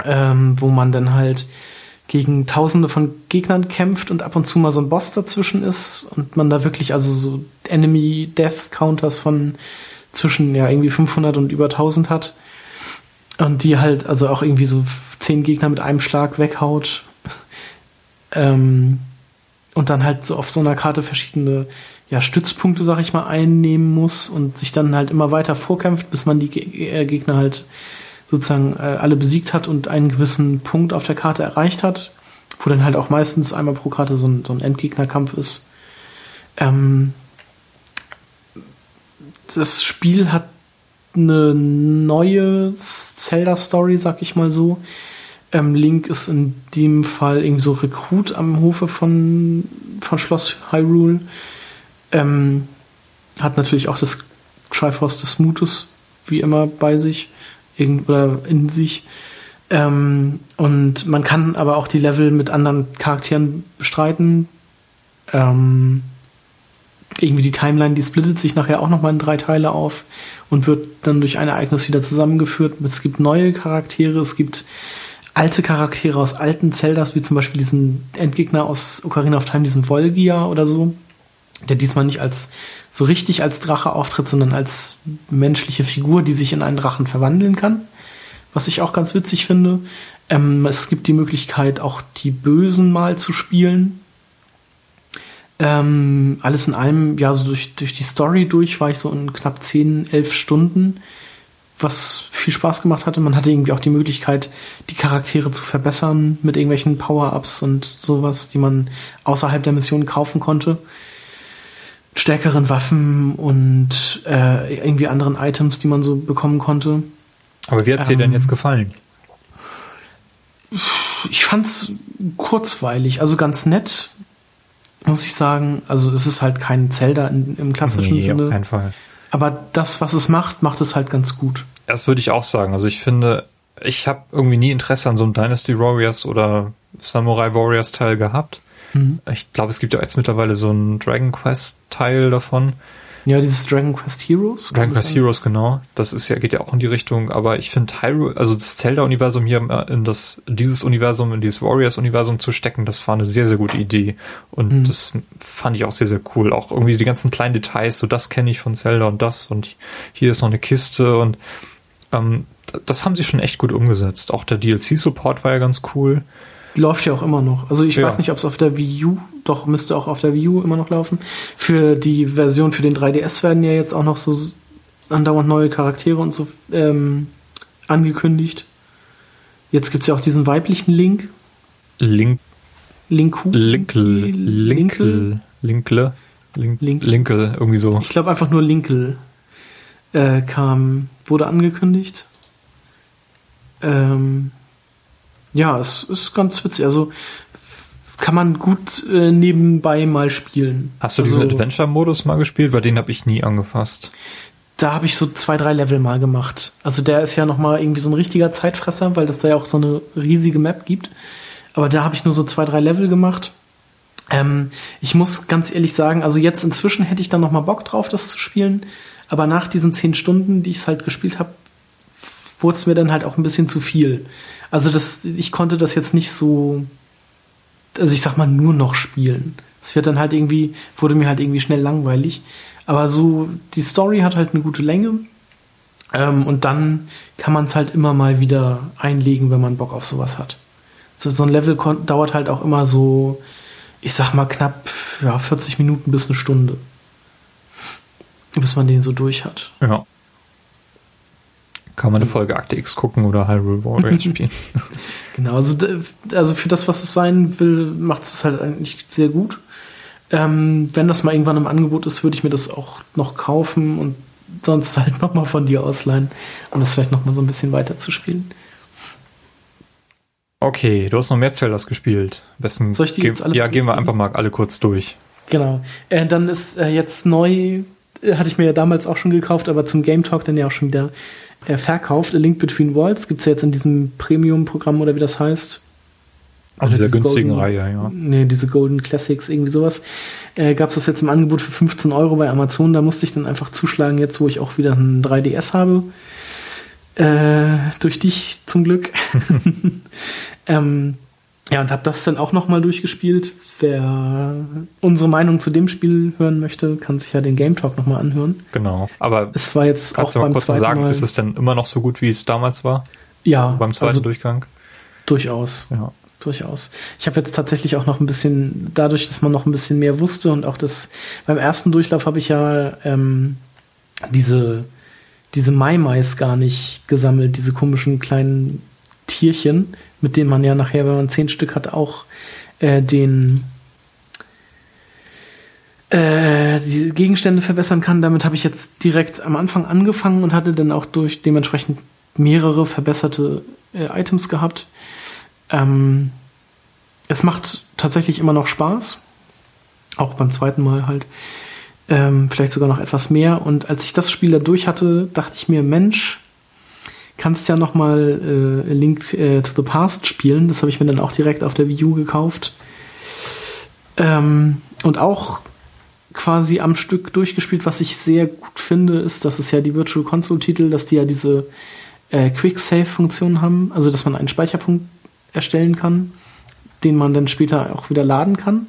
ähm, wo man dann halt gegen tausende von Gegnern kämpft und ab und zu mal so ein Boss dazwischen ist und man da wirklich also so Enemy Death Counters von zwischen ja irgendwie 500 und über 1000 hat und die halt also auch irgendwie so zehn Gegner mit einem Schlag weghaut ähm, und dann halt so auf so einer Karte verschiedene ja, Stützpunkte, sag ich mal, einnehmen muss und sich dann halt immer weiter vorkämpft, bis man die Gegner halt sozusagen äh, alle besiegt hat und einen gewissen Punkt auf der Karte erreicht hat, wo dann halt auch meistens einmal pro Karte so ein, so ein Endgegnerkampf ist. Ähm, das Spiel hat eine neue Zelda-Story, sag ich mal so. Ähm, Link ist in dem Fall irgendwie so Rekrut am Hofe von, von Schloss Hyrule. Ähm, hat natürlich auch das Triforce des Mutes wie immer bei sich oder in sich. Ähm, und man kann aber auch die Level mit anderen Charakteren bestreiten. Ähm, irgendwie die Timeline, die splittet sich nachher auch nochmal in drei Teile auf und wird dann durch ein Ereignis wieder zusammengeführt. Es gibt neue Charaktere, es gibt alte Charaktere aus alten Zeldas, wie zum Beispiel diesen Endgegner aus Ocarina of Time, diesen Volgia oder so, der diesmal nicht als so richtig als Drache auftritt, sondern als menschliche Figur, die sich in einen Drachen verwandeln kann. Was ich auch ganz witzig finde. Ähm, es gibt die Möglichkeit, auch die Bösen mal zu spielen. Ähm, alles in allem, ja, so durch, durch die Story durch war ich so in knapp 10, 11 Stunden, was viel Spaß gemacht hatte. Man hatte irgendwie auch die Möglichkeit, die Charaktere zu verbessern mit irgendwelchen Power-Ups und sowas, die man außerhalb der Mission kaufen konnte stärkeren Waffen und äh, irgendwie anderen Items, die man so bekommen konnte. Aber wie hat es dir denn ähm, jetzt gefallen? Ich fand's kurzweilig, also ganz nett, muss ich sagen. Also es ist halt kein Zelda in, im klassischen nee, Sinne. Auf keinen Fall. Aber das, was es macht, macht es halt ganz gut. Das würde ich auch sagen. Also ich finde, ich habe irgendwie nie Interesse an so einem Dynasty Warriors oder Samurai Warriors Teil gehabt. Mhm. Ich glaube, es gibt ja jetzt mittlerweile so einen Dragon Quest Teil davon. Ja, dieses Dragon Quest Heroes. Dragon Quest Heroes, genau. Das ist ja, geht ja auch in die Richtung, aber ich finde Hyrule, also das Zelda-Universum hier in das, dieses Universum, in dieses Warriors-Universum zu stecken, das war eine sehr, sehr gute Idee. Und mhm. das fand ich auch sehr, sehr cool. Auch irgendwie die ganzen kleinen Details, so das kenne ich von Zelda und das und hier ist noch eine Kiste und ähm, das haben sie schon echt gut umgesetzt. Auch der DLC-Support war ja ganz cool. Läuft ja auch immer noch. Also ich ja. weiß nicht, ob es auf der Wii U, doch müsste auch auf der Wii U immer noch laufen. Für die Version für den 3DS werden ja jetzt auch noch so andauernd neue Charaktere und so ähm, angekündigt. Jetzt gibt es ja auch diesen weiblichen Link. Link. Linku. Linkle. Linkle. Linkle. Link, Link. Linkel, irgendwie so. Ich glaube einfach nur Linkel äh, kam, wurde angekündigt. Ähm, ja, es ist ganz witzig. Also kann man gut äh, nebenbei mal spielen. Hast du also, diesen Adventure-Modus mal gespielt? Weil den habe ich nie angefasst. Da habe ich so zwei, drei Level mal gemacht. Also der ist ja noch mal irgendwie so ein richtiger Zeitfresser, weil das da ja auch so eine riesige Map gibt. Aber da habe ich nur so zwei, drei Level gemacht. Ähm, ich muss ganz ehrlich sagen, also jetzt inzwischen hätte ich da noch mal Bock drauf, das zu spielen. Aber nach diesen zehn Stunden, die ich es halt gespielt habe, wurde es mir dann halt auch ein bisschen zu viel. Also das, ich konnte das jetzt nicht so, also ich sag mal, nur noch spielen. Es wird dann halt irgendwie, wurde mir halt irgendwie schnell langweilig. Aber so, die Story hat halt eine gute Länge. Ähm, und dann kann man es halt immer mal wieder einlegen, wenn man Bock auf sowas hat. So, so ein Level dauert halt auch immer so, ich sag mal, knapp ja, 40 Minuten bis eine Stunde. Bis man den so durch hat. Ja. Kann man eine Folge Akte X gucken oder Hyrule Warriors spielen. genau, also, also für das, was es sein will, macht es halt eigentlich sehr gut. Ähm, wenn das mal irgendwann im Angebot ist, würde ich mir das auch noch kaufen und sonst halt nochmal von dir ausleihen, um das vielleicht nochmal so ein bisschen weiter zu spielen. Okay, du hast noch mehr Zeldas gespielt. Besten Soll ich die jetzt alle ja, gehen wir einfach mal alle kurz durch. Genau. Äh, dann ist äh, jetzt neu, äh, hatte ich mir ja damals auch schon gekauft, aber zum Game Talk dann ja auch schon wieder verkauft. A Link Between Worlds gibt es ja jetzt in diesem Premium-Programm oder wie das heißt. Auch dieser günstigen Golden, Reihe, ja. Nee, diese Golden Classics, irgendwie sowas. Äh, Gab es das jetzt im Angebot für 15 Euro bei Amazon. Da musste ich dann einfach zuschlagen, jetzt wo ich auch wieder ein 3DS habe. Äh, durch dich zum Glück. ähm, ja, und habe das dann auch nochmal durchgespielt. Wer unsere Meinung zu dem Spiel hören möchte, kann sich ja den Game Talk nochmal anhören. Genau, aber es war jetzt kannst auch du mal beim kurz zweiten sagen, Mal, ist es denn immer noch so gut, wie es damals war? Ja. Beim zweiten also Durchgang? Durchaus. Ja. Durchaus. Ich habe jetzt tatsächlich auch noch ein bisschen, dadurch, dass man noch ein bisschen mehr wusste und auch das, beim ersten Durchlauf habe ich ja ähm, diese, diese Maimais gar nicht gesammelt, diese komischen kleinen Tierchen, mit denen man ja nachher, wenn man zehn Stück hat, auch äh, den äh, die Gegenstände verbessern kann. Damit habe ich jetzt direkt am Anfang angefangen und hatte dann auch durch dementsprechend mehrere verbesserte äh, Items gehabt. Ähm, es macht tatsächlich immer noch Spaß. Auch beim zweiten Mal halt. Ähm, vielleicht sogar noch etwas mehr. Und als ich das Spiel da durch hatte, dachte ich mir, Mensch, kannst ja noch mal äh, Link äh, to the Past spielen. Das habe ich mir dann auch direkt auf der Wii U gekauft. Ähm, und auch quasi am Stück durchgespielt. Was ich sehr gut finde, ist, dass es ja die Virtual Console Titel, dass die ja diese äh, Quick Save Funktion haben, also dass man einen Speicherpunkt erstellen kann, den man dann später auch wieder laden kann,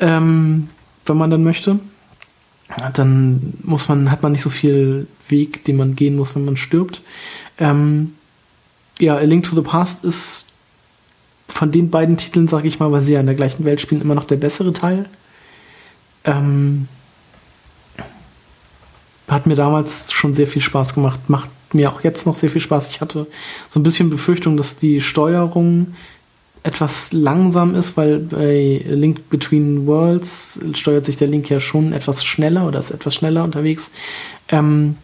ähm, wenn man dann möchte. Dann muss man, hat man nicht so viel Weg, den man gehen muss, wenn man stirbt. Ähm, ja, A Link to the Past ist von den beiden Titeln, sage ich mal, weil sie ja in der gleichen Welt spielen, immer noch der bessere Teil. Ähm, hat mir damals schon sehr viel Spaß gemacht, macht mir auch jetzt noch sehr viel Spaß. Ich hatte so ein bisschen Befürchtung, dass die Steuerung etwas langsam ist, weil bei Link Between Worlds steuert sich der Link ja schon etwas schneller oder ist etwas schneller unterwegs. Ähm,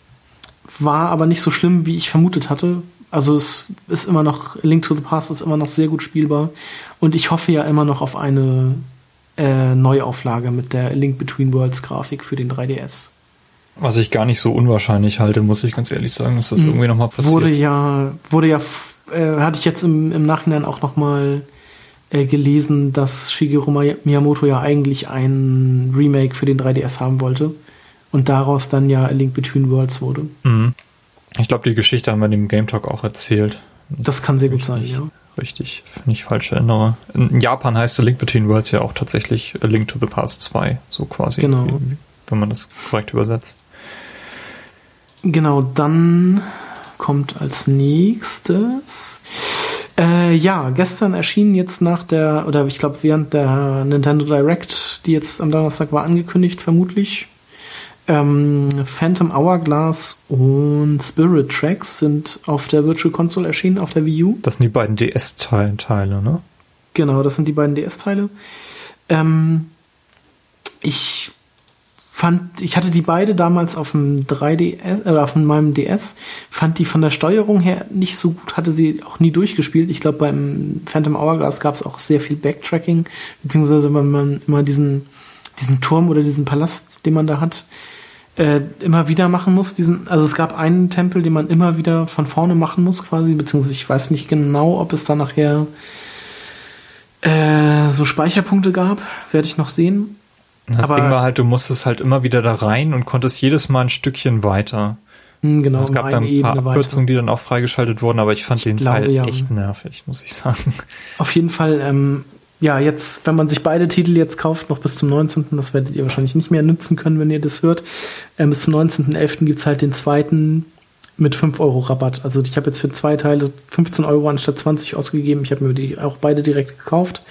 war aber nicht so schlimm, wie ich vermutet hatte. Also es ist immer noch, Link to the Past ist immer noch sehr gut spielbar. Und ich hoffe ja immer noch auf eine äh, Neuauflage mit der Link Between Worlds Grafik für den 3DS. Was ich gar nicht so unwahrscheinlich halte, muss ich ganz ehrlich sagen, dass das mhm. irgendwie nochmal passiert. Wurde ja, wurde ja, äh, hatte ich jetzt im, im Nachhinein auch nochmal äh, gelesen, dass Shigeru Miyamoto ja eigentlich ein Remake für den 3DS haben wollte und daraus dann ja A Link Between Worlds wurde. Mhm. Ich glaube, die Geschichte haben wir in dem Game Talk auch erzählt. Das kann sehr gut sein, ja. Richtig, wenn ich falsch erinnere. In Japan heißt A Link Between Worlds ja auch tatsächlich A Link to the Past 2, so quasi. Genau. Wenn man das korrekt übersetzt. Genau, dann kommt als nächstes. Äh, ja, gestern erschien jetzt nach der, oder ich glaube während der Nintendo Direct, die jetzt am Donnerstag war, angekündigt, vermutlich. Ähm, Phantom Hourglass und Spirit Tracks sind auf der Virtual Console erschienen, auf der Wii U. Das sind die beiden DS-Teile, ne? Genau, das sind die beiden DS-Teile. Ähm, ich fand, ich hatte die beide damals auf dem 3DS, oder äh, auf meinem DS, fand die von der Steuerung her nicht so gut, hatte sie auch nie durchgespielt. Ich glaube, beim Phantom Hourglass gab es auch sehr viel Backtracking, beziehungsweise wenn man immer diesen, diesen Turm oder diesen Palast, den man da hat, äh, immer wieder machen muss. Diesen, also es gab einen Tempel, den man immer wieder von vorne machen muss, quasi, beziehungsweise ich weiß nicht genau, ob es da nachher äh, so Speicherpunkte gab, werde ich noch sehen. Das Aber Ding war halt, du musstest halt immer wieder da rein und konntest jedes Mal ein Stückchen weiter. Hm, genau, es gab dann ein paar Abkürzungen, die dann auch freigeschaltet wurden, aber ich fand ich den glaube, Teil ja. echt nervig, muss ich sagen. Auf jeden Fall, ähm, ja, jetzt, wenn man sich beide Titel jetzt kauft, noch bis zum 19., das werdet ihr wahrscheinlich nicht mehr nutzen können, wenn ihr das hört. Ähm, bis zum 19.11. gibt's halt den zweiten mit 5 Euro Rabatt. Also ich habe jetzt für zwei Teile 15 Euro anstatt 20 ausgegeben. Ich habe mir die auch beide direkt gekauft.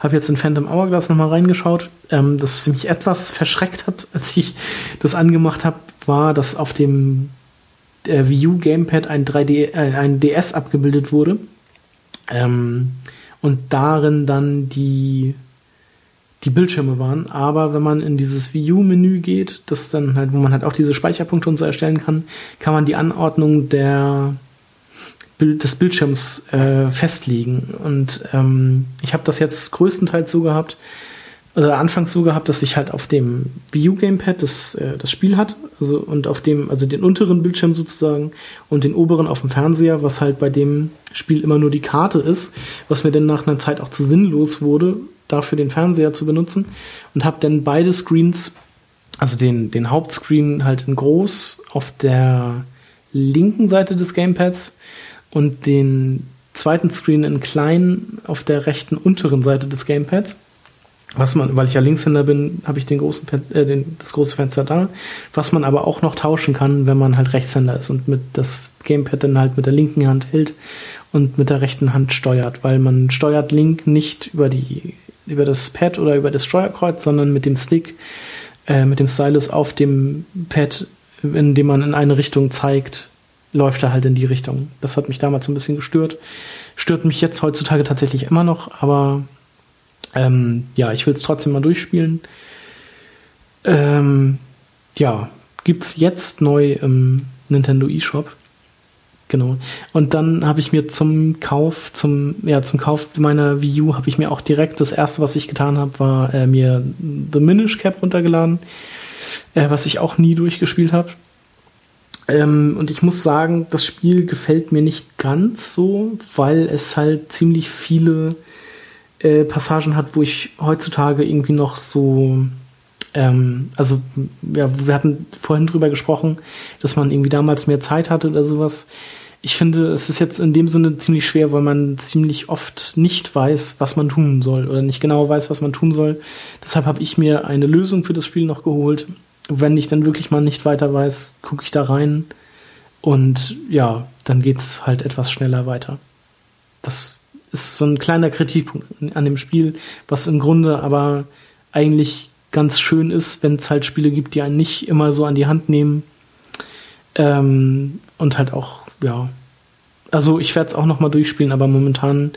Habe jetzt in Phantom Hourglass nochmal reingeschaut. Ähm, das mich etwas verschreckt hat, als ich das angemacht habe, war, dass auf dem äh, Wii U Gamepad ein 3D, äh, ein DS abgebildet wurde. Ähm, und darin dann die die Bildschirme waren. Aber wenn man in dieses Wii U-Menü geht, das dann halt, wo man halt auch diese Speicherpunkte und so erstellen kann, kann man die Anordnung der des Bildschirms äh, festlegen. Und ähm, ich habe das jetzt größtenteils so gehabt, oder anfangs so gehabt, dass ich halt auf dem U Gamepad das, äh, das Spiel hat, also und auf dem, also den unteren Bildschirm sozusagen und den oberen auf dem Fernseher, was halt bei dem Spiel immer nur die Karte ist, was mir dann nach einer Zeit auch zu sinnlos wurde, dafür den Fernseher zu benutzen und habe dann beide Screens, also den, den Hauptscreen halt in groß auf der linken Seite des Gamepads und den zweiten Screen in klein auf der rechten unteren Seite des Gamepads. Was man, weil ich ja Linkshänder bin, habe ich den großen, äh, den, das große Fenster da. Was man aber auch noch tauschen kann, wenn man halt Rechtshänder ist und mit das Gamepad dann halt mit der linken Hand hält und mit der rechten Hand steuert, weil man steuert Link nicht über die über das Pad oder über das Steuerkreuz, sondern mit dem Stick, äh, mit dem Stylus auf dem Pad, in dem man in eine Richtung zeigt, läuft er halt in die Richtung. Das hat mich damals ein bisschen gestört. Stört mich jetzt heutzutage tatsächlich immer noch, aber ähm, ja, ich will es trotzdem mal durchspielen. Ähm, ja, gibt's jetzt neu im Nintendo eShop. Genau. Und dann habe ich mir zum Kauf, zum, ja, zum Kauf meiner Wii U habe ich mir auch direkt das erste, was ich getan habe, war äh, mir The Minish Cap runtergeladen, äh, was ich auch nie durchgespielt habe. Ähm, und ich muss sagen, das Spiel gefällt mir nicht ganz so, weil es halt ziemlich viele äh, Passagen hat, wo ich heutzutage irgendwie noch so ähm, also ja, wir hatten vorhin drüber gesprochen, dass man irgendwie damals mehr Zeit hatte oder sowas ich finde, es ist jetzt in dem Sinne ziemlich schwer, weil man ziemlich oft nicht weiß, was man tun soll oder nicht genau weiß, was man tun soll. Deshalb habe ich mir eine Lösung für das Spiel noch geholt. Wenn ich dann wirklich mal nicht weiter weiß, gucke ich da rein und ja, dann geht's halt etwas schneller weiter. Das ist so ein kleiner Kritikpunkt an dem Spiel, was im Grunde aber eigentlich ganz schön ist, wenn es halt Spiele gibt, die einen nicht immer so an die Hand nehmen ähm, und halt auch ja. Also ich werde es auch nochmal durchspielen, aber momentan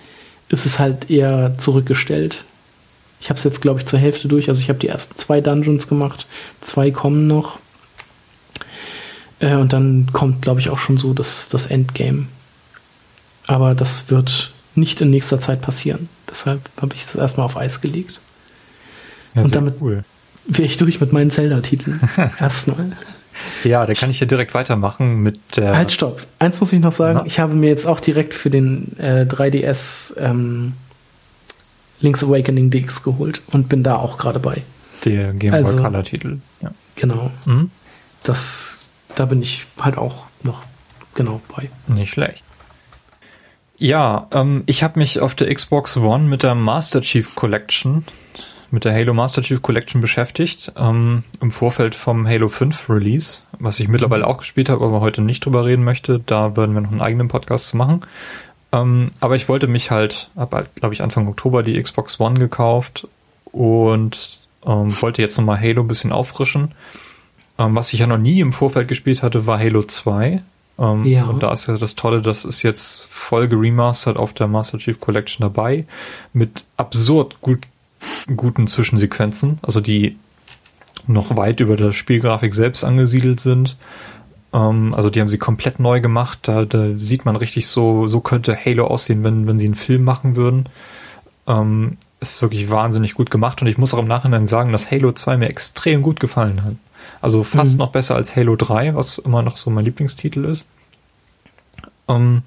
ist es halt eher zurückgestellt. Ich habe es jetzt, glaube ich, zur Hälfte durch. Also ich habe die ersten zwei Dungeons gemacht, zwei kommen noch. Äh, und dann kommt, glaube ich, auch schon so das, das Endgame. Aber das wird nicht in nächster Zeit passieren. Deshalb habe ich es erstmal auf Eis gelegt. Ja, und damit cool. wäre ich durch mit meinen Zelda-Titeln. Erstmal. Ja, da kann ich hier direkt weitermachen mit der. Halt, stopp. Eins muss ich noch sagen. Na? Ich habe mir jetzt auch direkt für den äh, 3DS ähm, Link's Awakening DX geholt und bin da auch gerade bei. Der Game Boy also, Color Titel, ja. Genau. Mhm. Das, da bin ich halt auch noch genau bei. Nicht schlecht. Ja, ähm, ich habe mich auf der Xbox One mit der Master Chief Collection, mit der Halo Master Chief Collection beschäftigt, ähm, im Vorfeld vom Halo 5 Release, was ich mittlerweile auch gespielt habe, aber heute nicht drüber reden möchte. Da würden wir noch einen eigenen Podcast zu machen. Ähm, aber ich wollte mich halt, habe halt, glaube ich, Anfang Oktober die Xbox One gekauft und ähm, wollte jetzt nochmal Halo ein bisschen auffrischen. Ähm, was ich ja noch nie im Vorfeld gespielt hatte, war Halo 2. Ähm, ja. Und da ist ja das Tolle, das ist jetzt voll geremastert auf der Master Chief Collection dabei, mit absurd gut, guten Zwischensequenzen, also die noch weit über der Spielgrafik selbst angesiedelt sind. Ähm, also die haben sie komplett neu gemacht. Da, da sieht man richtig so, so könnte Halo aussehen, wenn, wenn sie einen Film machen würden. Ähm, ist wirklich wahnsinnig gut gemacht und ich muss auch im Nachhinein sagen, dass Halo 2 mir extrem gut gefallen hat. Also fast mhm. noch besser als Halo 3, was immer noch so mein Lieblingstitel ist. Ähm,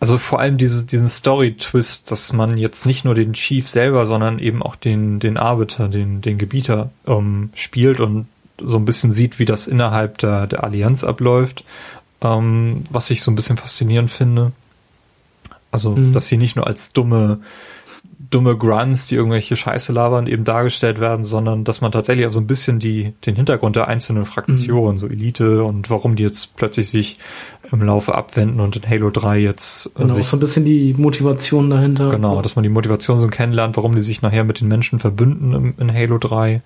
also vor allem diese, diesen Story-Twist, dass man jetzt nicht nur den Chief selber, sondern eben auch den, den Arbiter, den, den Gebieter ähm, spielt und so ein bisschen sieht, wie das innerhalb der, der Allianz abläuft, ähm, was ich so ein bisschen faszinierend finde. Also, mhm. dass sie nicht nur als dumme dumme Grunts, die irgendwelche Scheiße labern, eben dargestellt werden, sondern dass man tatsächlich auch so ein bisschen die, den Hintergrund der einzelnen Fraktionen, mhm. so Elite und warum die jetzt plötzlich sich im Laufe abwenden und in Halo 3 jetzt äh, genau, sich, so ein bisschen die Motivation dahinter. Genau, so. dass man die Motivation so kennenlernt, warum die sich nachher mit den Menschen verbünden im, in Halo 3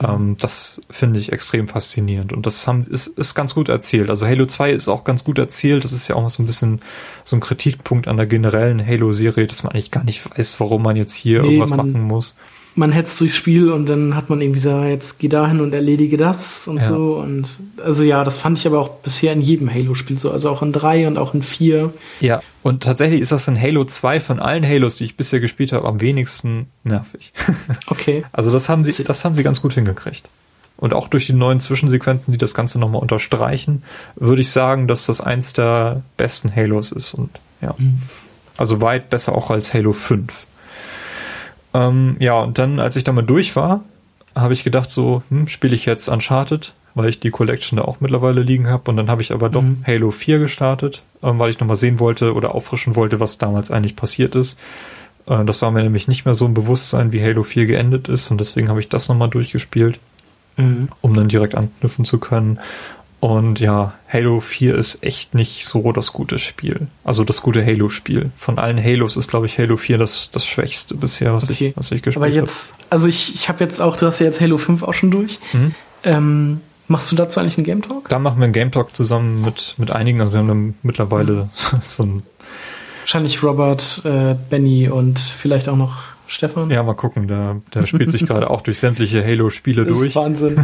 ähm, das finde ich extrem faszinierend. Und das haben, ist, ist ganz gut erzählt. Also Halo 2 ist auch ganz gut erzählt. Das ist ja auch so ein bisschen so ein Kritikpunkt an der generellen Halo-Serie, dass man eigentlich gar nicht weiß, warum man jetzt hier nee, irgendwas man, machen muss man hetzt durchs Spiel und dann hat man irgendwie so, jetzt geh dahin und erledige das und ja. so. Und also ja, das fand ich aber auch bisher in jedem Halo-Spiel so. Also auch in 3 und auch in 4. Ja, und tatsächlich ist das in Halo 2 von allen Halos, die ich bisher gespielt habe, am wenigsten nervig. Okay. Also das haben sie, das haben sie ganz gut hingekriegt. Und auch durch die neuen Zwischensequenzen, die das Ganze nochmal unterstreichen, würde ich sagen, dass das eins der besten Halos ist. Und ja. Mhm. Also weit besser auch als Halo 5. Ähm, ja, und dann, als ich da mal durch war, habe ich gedacht, so, hm, spiele ich jetzt Uncharted, weil ich die Collection da auch mittlerweile liegen habe. Und dann habe ich aber doch mhm. Halo 4 gestartet, ähm, weil ich nochmal sehen wollte oder auffrischen wollte, was damals eigentlich passiert ist. Äh, das war mir nämlich nicht mehr so ein Bewusstsein, wie Halo 4 geendet ist. Und deswegen habe ich das nochmal durchgespielt, mhm. um dann direkt anknüpfen zu können. Und ja, Halo 4 ist echt nicht so das gute Spiel. Also das gute Halo-Spiel. Von allen Halos ist, glaube ich, Halo 4 das, das schwächste bisher, was, okay. ich, was ich gespielt habe. Aber jetzt, hab. also ich, ich habe jetzt auch, du hast ja jetzt Halo 5 auch schon durch. Mhm. Ähm, machst du dazu eigentlich einen Game Talk? Da machen wir einen Game Talk zusammen mit, mit einigen. Also wir haben dann mittlerweile mhm. so ein. Wahrscheinlich Robert, äh, Benny und vielleicht auch noch Stefan. Ja, mal gucken. Der, der spielt sich gerade auch durch sämtliche Halo-Spiele durch. Wahnsinn.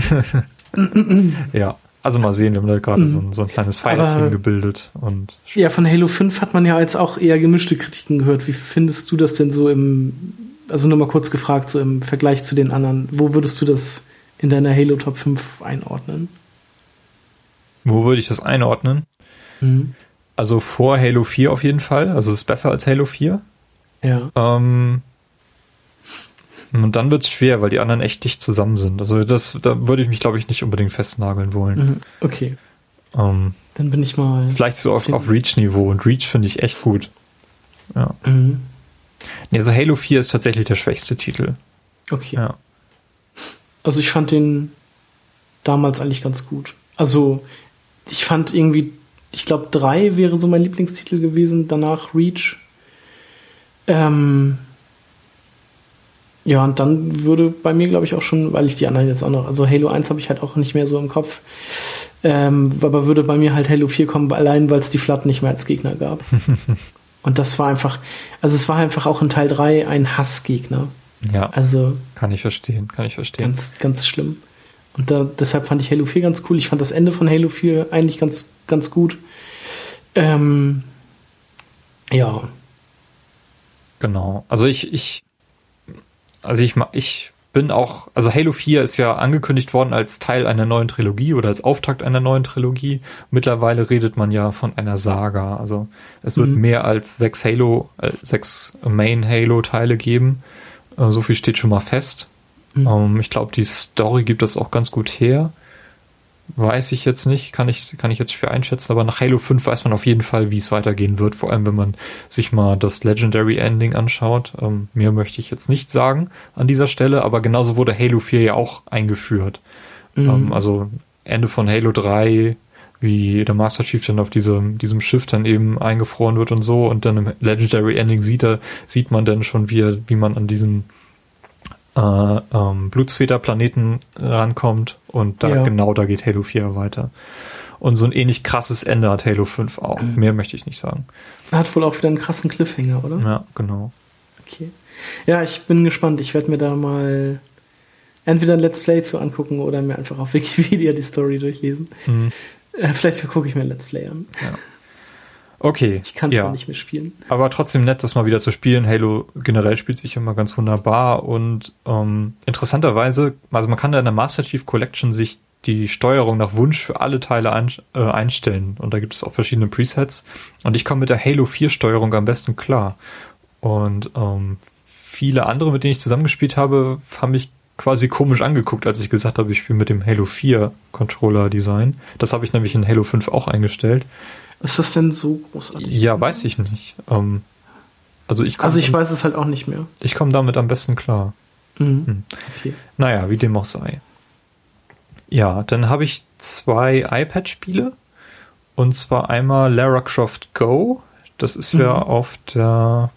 ja. Also mal sehen, wir haben da gerade mhm. so, ein, so ein kleines Fireteam gebildet. Und ja, von Halo 5 hat man ja jetzt auch eher gemischte Kritiken gehört. Wie findest du das denn so im, also nur mal kurz gefragt, so im Vergleich zu den anderen, wo würdest du das in deiner Halo Top 5 einordnen? Wo würde ich das einordnen? Mhm. Also vor Halo 4 auf jeden Fall. Also es ist besser als Halo 4. Ja. Ähm, und dann wird's schwer, weil die anderen echt dicht zusammen sind. Also das, da würde ich mich, glaube ich, nicht unbedingt festnageln wollen. Mhm, okay. Ähm, dann bin ich mal. Vielleicht so auf, auf Reach-Niveau und Reach finde ich echt gut. Ja. Mhm. Nee, also Halo 4 ist tatsächlich der schwächste Titel. Okay. Ja. Also ich fand den damals eigentlich ganz gut. Also ich fand irgendwie, ich glaube, 3 wäre so mein Lieblingstitel gewesen, danach Reach. Ähm, ja, und dann würde bei mir, glaube ich, auch schon, weil ich die anderen jetzt auch noch, also Halo 1 habe ich halt auch nicht mehr so im Kopf, ähm, aber würde bei mir halt Halo 4 kommen, allein weil es die Flat nicht mehr als Gegner gab. und das war einfach, also es war einfach auch in Teil 3 ein Hassgegner. Ja. Also. Kann ich verstehen, kann ich verstehen. Ganz, ganz schlimm. Und da, deshalb fand ich Halo 4 ganz cool. Ich fand das Ende von Halo 4 eigentlich ganz, ganz gut. Ähm, ja. Genau. Also ich, ich also ich, ich bin auch, also Halo 4 ist ja angekündigt worden als Teil einer neuen Trilogie oder als Auftakt einer neuen Trilogie. Mittlerweile redet man ja von einer Saga. Also es wird mhm. mehr als sechs Halo, äh, sechs Main Halo Teile geben. Äh, so viel steht schon mal fest. Mhm. Ähm, ich glaube, die Story gibt das auch ganz gut her. Weiß ich jetzt nicht, kann ich, kann ich jetzt schwer einschätzen, aber nach Halo 5 weiß man auf jeden Fall, wie es weitergehen wird, vor allem wenn man sich mal das Legendary Ending anschaut. Ähm, mehr möchte ich jetzt nicht sagen an dieser Stelle, aber genauso wurde Halo 4 ja auch eingeführt. Mhm. Ähm, also Ende von Halo 3, wie der Master Chief dann auf diesem, diesem Schiff dann eben eingefroren wird und so und dann im Legendary Ending sieht er, sieht man dann schon, wie, er, wie man an diesen äh, ähm, Blutsfederplaneten rankommt und da ja. genau da geht Halo 4 weiter. Und so ein ähnlich krasses Ende hat Halo 5 auch. Mhm. Mehr möchte ich nicht sagen. Hat wohl auch wieder einen krassen Cliffhanger, oder? Ja, genau. Okay. Ja, ich bin gespannt. Ich werde mir da mal entweder ein Let's Play zu angucken oder mir einfach auf Wikipedia die Story durchlesen. Mhm. Äh, vielleicht gucke ich mir ein Let's Play an. Ja. Okay. Ich kann es ja. nicht mehr spielen. Aber trotzdem nett, das mal wieder zu spielen. Halo generell spielt sich immer ganz wunderbar und ähm, interessanterweise, also man kann da in der Master Chief Collection sich die Steuerung nach Wunsch für alle Teile ein, äh, einstellen und da gibt es auch verschiedene Presets und ich komme mit der Halo 4 Steuerung am besten klar und ähm, viele andere, mit denen ich zusammengespielt habe, haben mich quasi komisch angeguckt, als ich gesagt habe, ich spiele mit dem Halo 4 Controller Design. Das habe ich nämlich in Halo 5 auch eingestellt. Ist das denn so großartig? Ja, weiß ich nicht. Ähm, also ich, also ich weiß es halt auch nicht mehr. Ich komme damit am besten klar. Mhm. Hm. Okay. Naja, wie dem auch sei. Ja, dann habe ich zwei iPad-Spiele. Und zwar einmal Lara Croft Go. Das ist mhm. ja auf der,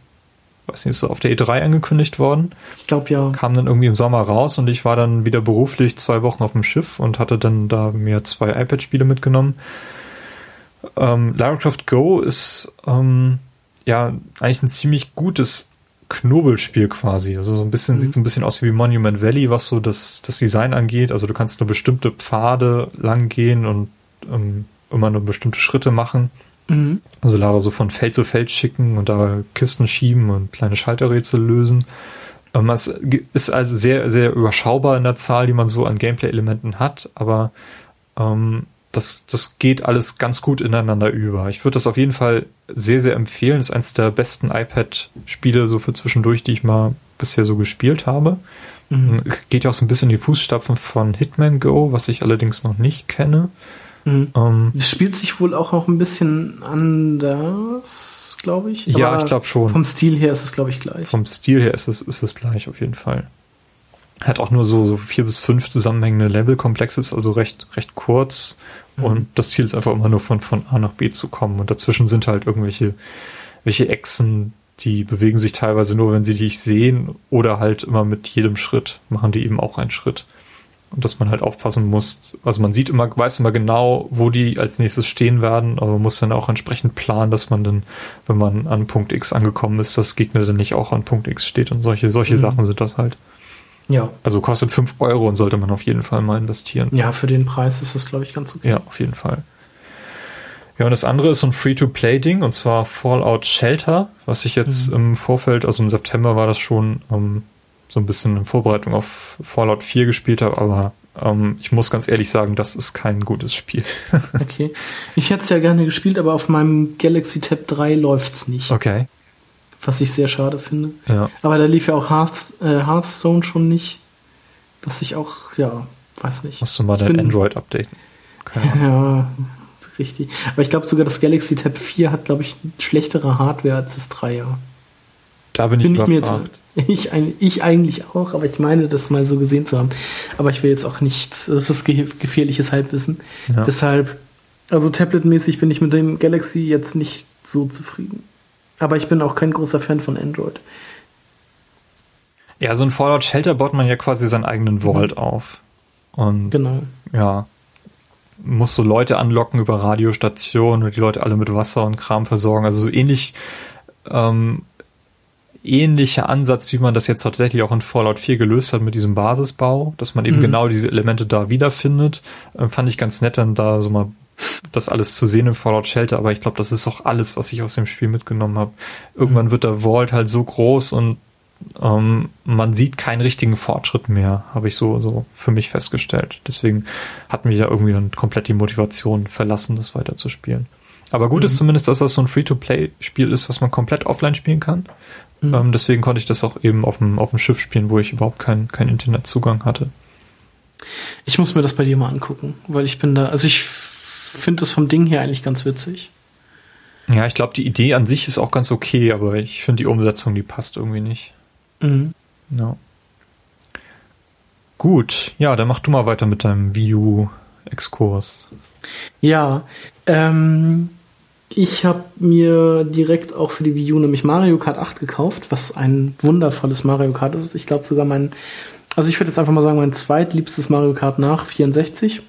weiß nicht, ist so auf der E3 angekündigt worden. Ich glaube ja. Kam dann irgendwie im Sommer raus und ich war dann wieder beruflich zwei Wochen auf dem Schiff und hatte dann da mir zwei iPad-Spiele mitgenommen. Ähm, Lara Croft Go ist ähm, ja eigentlich ein ziemlich gutes Knobelspiel quasi. Also so ein bisschen, mhm. sieht so ein bisschen aus wie Monument Valley, was so das, das Design angeht. Also du kannst nur bestimmte Pfade lang gehen und ähm, immer nur bestimmte Schritte machen. Mhm. Also Lara so von Feld zu Feld schicken und da Kisten schieben und kleine Schalterrätsel lösen. Ähm, es ist also sehr, sehr überschaubar in der Zahl, die man so an Gameplay-Elementen hat, aber ähm, das, das geht alles ganz gut ineinander über. Ich würde das auf jeden Fall sehr, sehr empfehlen. Das ist eines der besten iPad-Spiele so für zwischendurch, die ich mal bisher so gespielt habe. Mhm. Geht ja auch so ein bisschen in die Fußstapfen von Hitman Go, was ich allerdings noch nicht kenne. Mhm. Ähm, spielt sich wohl auch noch ein bisschen anders, glaube ich. Aber ja, ich glaube schon. Vom Stil her ist es, glaube ich, gleich. Vom Stil her ist es, ist es gleich, auf jeden Fall. Hat auch nur so, so vier bis fünf zusammenhängende Level-Komplexe, also recht, recht kurz Mhm. Und das Ziel ist einfach immer nur von, von A nach B zu kommen. Und dazwischen sind halt irgendwelche welche Echsen, die bewegen sich teilweise nur, wenn sie dich sehen, oder halt immer mit jedem Schritt machen die eben auch einen Schritt. Und dass man halt aufpassen muss. Also man sieht immer, weiß immer genau, wo die als nächstes stehen werden, aber man muss dann auch entsprechend planen, dass man dann, wenn man an Punkt X angekommen ist, das Gegner dann nicht auch an Punkt X steht und solche, solche mhm. Sachen sind das halt. Ja. Also kostet 5 Euro und sollte man auf jeden Fall mal investieren. Ja, für den Preis ist das, glaube ich, ganz okay. Ja, auf jeden Fall. Ja, und das andere ist so ein Free-to-Play-Ding, und zwar Fallout Shelter, was ich jetzt mhm. im Vorfeld, also im September war das schon ähm, so ein bisschen in Vorbereitung auf Fallout 4 gespielt habe, aber ähm, ich muss ganz ehrlich sagen, das ist kein gutes Spiel. okay. Ich hätte es ja gerne gespielt, aber auf meinem Galaxy Tab 3 läuft es nicht. Okay was ich sehr schade finde. Ja. Aber da lief ja auch Hearth, äh, Hearthstone schon nicht, was ich auch, ja, weiß nicht. Musst du mal dein Android updaten. Ja, richtig. Aber ich glaube sogar das Galaxy Tab 4 hat, glaube ich, schlechtere Hardware als das 3er. Da bin ich, bin ich mir jetzt, ich, ich eigentlich auch, aber ich meine, das mal so gesehen zu haben. Aber ich will jetzt auch nicht, das ist gefährliches Halbwissen. Ja. Deshalb, also tabletmäßig bin ich mit dem Galaxy jetzt nicht so zufrieden. Aber ich bin auch kein großer Fan von Android. Ja, so ein Fallout Shelter baut man ja quasi seinen eigenen Vault mhm. auf. Und genau. ja, muss so Leute anlocken über Radiostationen und die Leute alle mit Wasser und Kram versorgen. Also so ähnlich, ähm, ähnlicher Ansatz, wie man das jetzt tatsächlich auch in Fallout 4 gelöst hat mit diesem Basisbau, dass man eben mhm. genau diese Elemente da wiederfindet. Äh, fand ich ganz nett, dann da so mal das alles zu sehen im Fallout Shelter, aber ich glaube, das ist auch alles, was ich aus dem Spiel mitgenommen habe. Irgendwann mhm. wird der Vault halt so groß und ähm, man sieht keinen richtigen Fortschritt mehr, habe ich so, so für mich festgestellt. Deswegen hat mich ja irgendwie dann komplett die Motivation verlassen, das weiterzuspielen. Aber gut mhm. ist zumindest, dass das so ein Free-to-Play-Spiel ist, was man komplett offline spielen kann. Mhm. Ähm, deswegen konnte ich das auch eben auf dem, auf dem Schiff spielen, wo ich überhaupt keinen kein Internetzugang hatte. Ich muss mir das bei dir mal angucken, weil ich bin da, also ich finde das vom Ding her eigentlich ganz witzig. Ja, ich glaube, die Idee an sich ist auch ganz okay, aber ich finde die Umsetzung, die passt irgendwie nicht. Mhm. Ja. Gut, ja, dann mach du mal weiter mit deinem Wii U-Exkurs. Ja, ähm, ich habe mir direkt auch für die Wii U nämlich Mario Kart 8 gekauft, was ein wundervolles Mario Kart ist. Ich glaube sogar mein, also ich würde jetzt einfach mal sagen, mein zweitliebstes Mario Kart nach 64.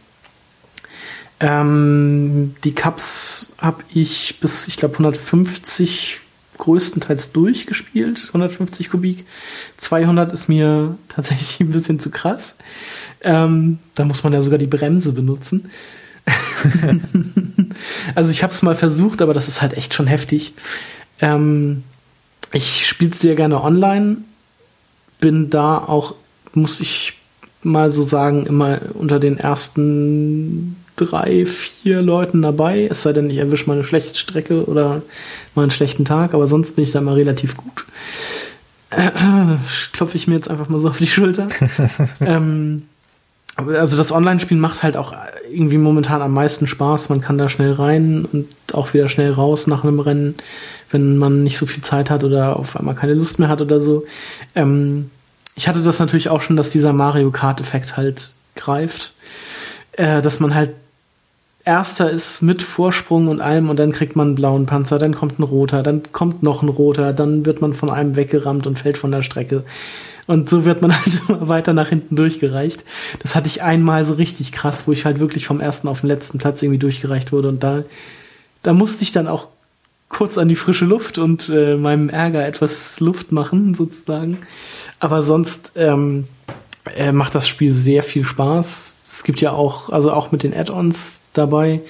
Ähm, die Cups habe ich bis, ich glaube, 150 größtenteils durchgespielt, 150 Kubik. 200 ist mir tatsächlich ein bisschen zu krass. Ähm, da muss man ja sogar die Bremse benutzen. also ich habe es mal versucht, aber das ist halt echt schon heftig. Ähm, ich spiele sehr gerne online, bin da auch, muss ich mal so sagen, immer unter den ersten drei, vier Leuten dabei. Es sei denn, ich erwische mal eine schlechte Strecke oder mal einen schlechten Tag, aber sonst bin ich da mal relativ gut. Äh, klopfe ich mir jetzt einfach mal so auf die Schulter. ähm, also das Online-Spielen macht halt auch irgendwie momentan am meisten Spaß. Man kann da schnell rein und auch wieder schnell raus nach einem Rennen, wenn man nicht so viel Zeit hat oder auf einmal keine Lust mehr hat oder so. Ähm, ich hatte das natürlich auch schon, dass dieser Mario Kart-Effekt halt greift. Äh, dass man halt Erster ist mit Vorsprung und allem und dann kriegt man einen blauen Panzer, dann kommt ein roter, dann kommt noch ein roter, dann wird man von einem weggerammt und fällt von der Strecke. Und so wird man halt immer weiter nach hinten durchgereicht. Das hatte ich einmal so richtig krass, wo ich halt wirklich vom ersten auf den letzten Platz irgendwie durchgereicht wurde. Und da, da musste ich dann auch kurz an die frische Luft und äh, meinem Ärger etwas Luft machen, sozusagen. Aber sonst ähm, äh, macht das Spiel sehr viel Spaß. Es gibt ja auch, also auch mit den Add-ons dabei.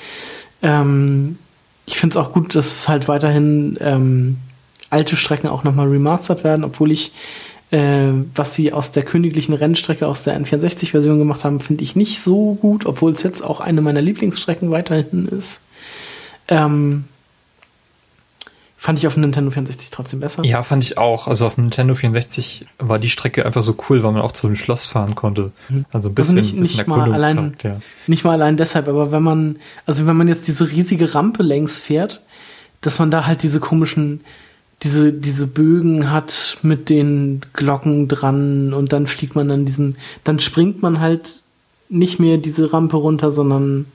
Ähm, ich finde es auch gut, dass halt weiterhin ähm, alte Strecken auch nochmal remastert werden, obwohl ich, äh, was sie aus der königlichen Rennstrecke aus der N64-Version gemacht haben, finde ich nicht so gut, obwohl es jetzt auch eine meiner Lieblingsstrecken weiterhin ist. Ähm, Fand ich auf dem Nintendo 64 trotzdem besser. Ja, fand ich auch. Also auf dem Nintendo 64 war die Strecke einfach so cool, weil man auch zu dem Schloss fahren konnte. Mhm. Also ein bisschen, also nicht, bisschen nicht mal allein, ja. nicht mal allein deshalb, aber wenn man, also wenn man jetzt diese riesige Rampe längs fährt, dass man da halt diese komischen, diese, diese Bögen hat mit den Glocken dran und dann fliegt man an diesem, dann springt man halt nicht mehr diese Rampe runter, sondern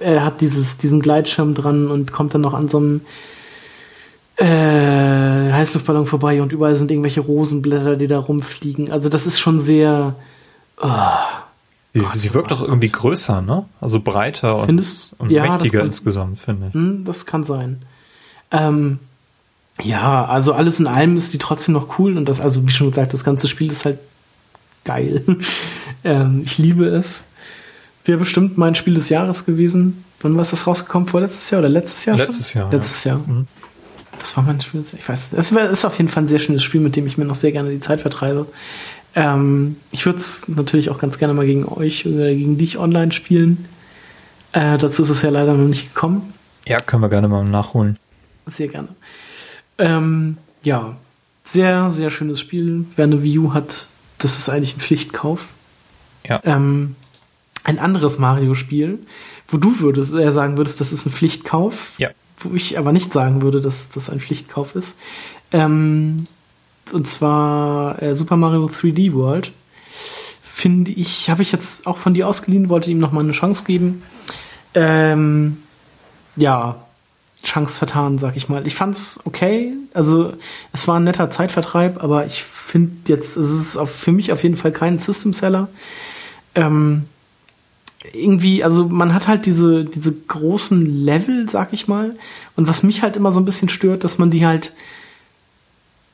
er hat dieses, diesen Gleitschirm dran und kommt dann noch an so einem äh, Heißluftballon vorbei und überall sind irgendwelche Rosenblätter, die da rumfliegen. Also das ist schon sehr. Oh, sie, Gott, sie wirkt doch irgendwie größer, ne? Also breiter und, Findest, und ja, mächtiger kann, insgesamt, finde ich. Hm, das kann sein. Ähm, ja, also alles in allem ist die trotzdem noch cool und das, also wie schon gesagt, das ganze Spiel ist halt geil. ähm, ich liebe es. Wäre bestimmt mein Spiel des Jahres gewesen. Wann war das rausgekommen? Vorletztes Jahr oder letztes Jahr? Letztes Jahr. Letztes ja. Jahr. Mhm. Das war mein Spiel. Ich weiß es. Es ist auf jeden Fall ein sehr schönes Spiel, mit dem ich mir noch sehr gerne die Zeit vertreibe. Ähm, ich würde es natürlich auch ganz gerne mal gegen euch oder gegen dich online spielen. Äh, dazu ist es ja leider noch nicht gekommen. Ja, können wir gerne mal nachholen. Sehr gerne. Ähm, ja, sehr, sehr schönes Spiel. Wer eine Wii U hat, das ist eigentlich ein Pflichtkauf. Ja. Ähm, ein anderes Mario-Spiel, wo du würdest, äh, sagen würdest, das ist ein Pflichtkauf. Ja wo ich aber nicht sagen würde, dass das ein Pflichtkauf ist. Ähm, und zwar äh, Super Mario 3D World. Finde ich, habe ich jetzt auch von dir ausgeliehen, wollte ihm nochmal eine Chance geben. Ähm, ja, Chance vertan, sag ich mal. Ich fand's okay. Also, es war ein netter Zeitvertreib, aber ich finde jetzt, es ist auf, für mich auf jeden Fall kein System Seller. Ähm, irgendwie, also man hat halt diese, diese großen Level, sag ich mal. Und was mich halt immer so ein bisschen stört, dass man die halt,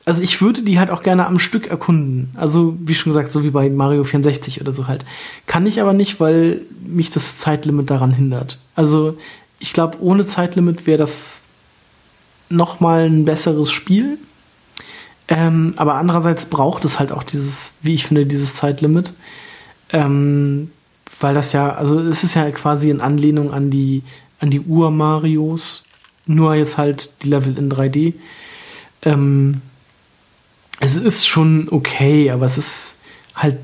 also ich würde die halt auch gerne am Stück erkunden. Also, wie schon gesagt, so wie bei Mario 64 oder so halt. Kann ich aber nicht, weil mich das Zeitlimit daran hindert. Also, ich glaube, ohne Zeitlimit wäre das nochmal ein besseres Spiel. Ähm, aber andererseits braucht es halt auch dieses, wie ich finde, dieses Zeitlimit. Ähm, weil das ja, also es ist ja quasi in Anlehnung an die, an die Ur-Marios, nur jetzt halt die Level in 3D. Ähm, es ist schon okay, aber es ist halt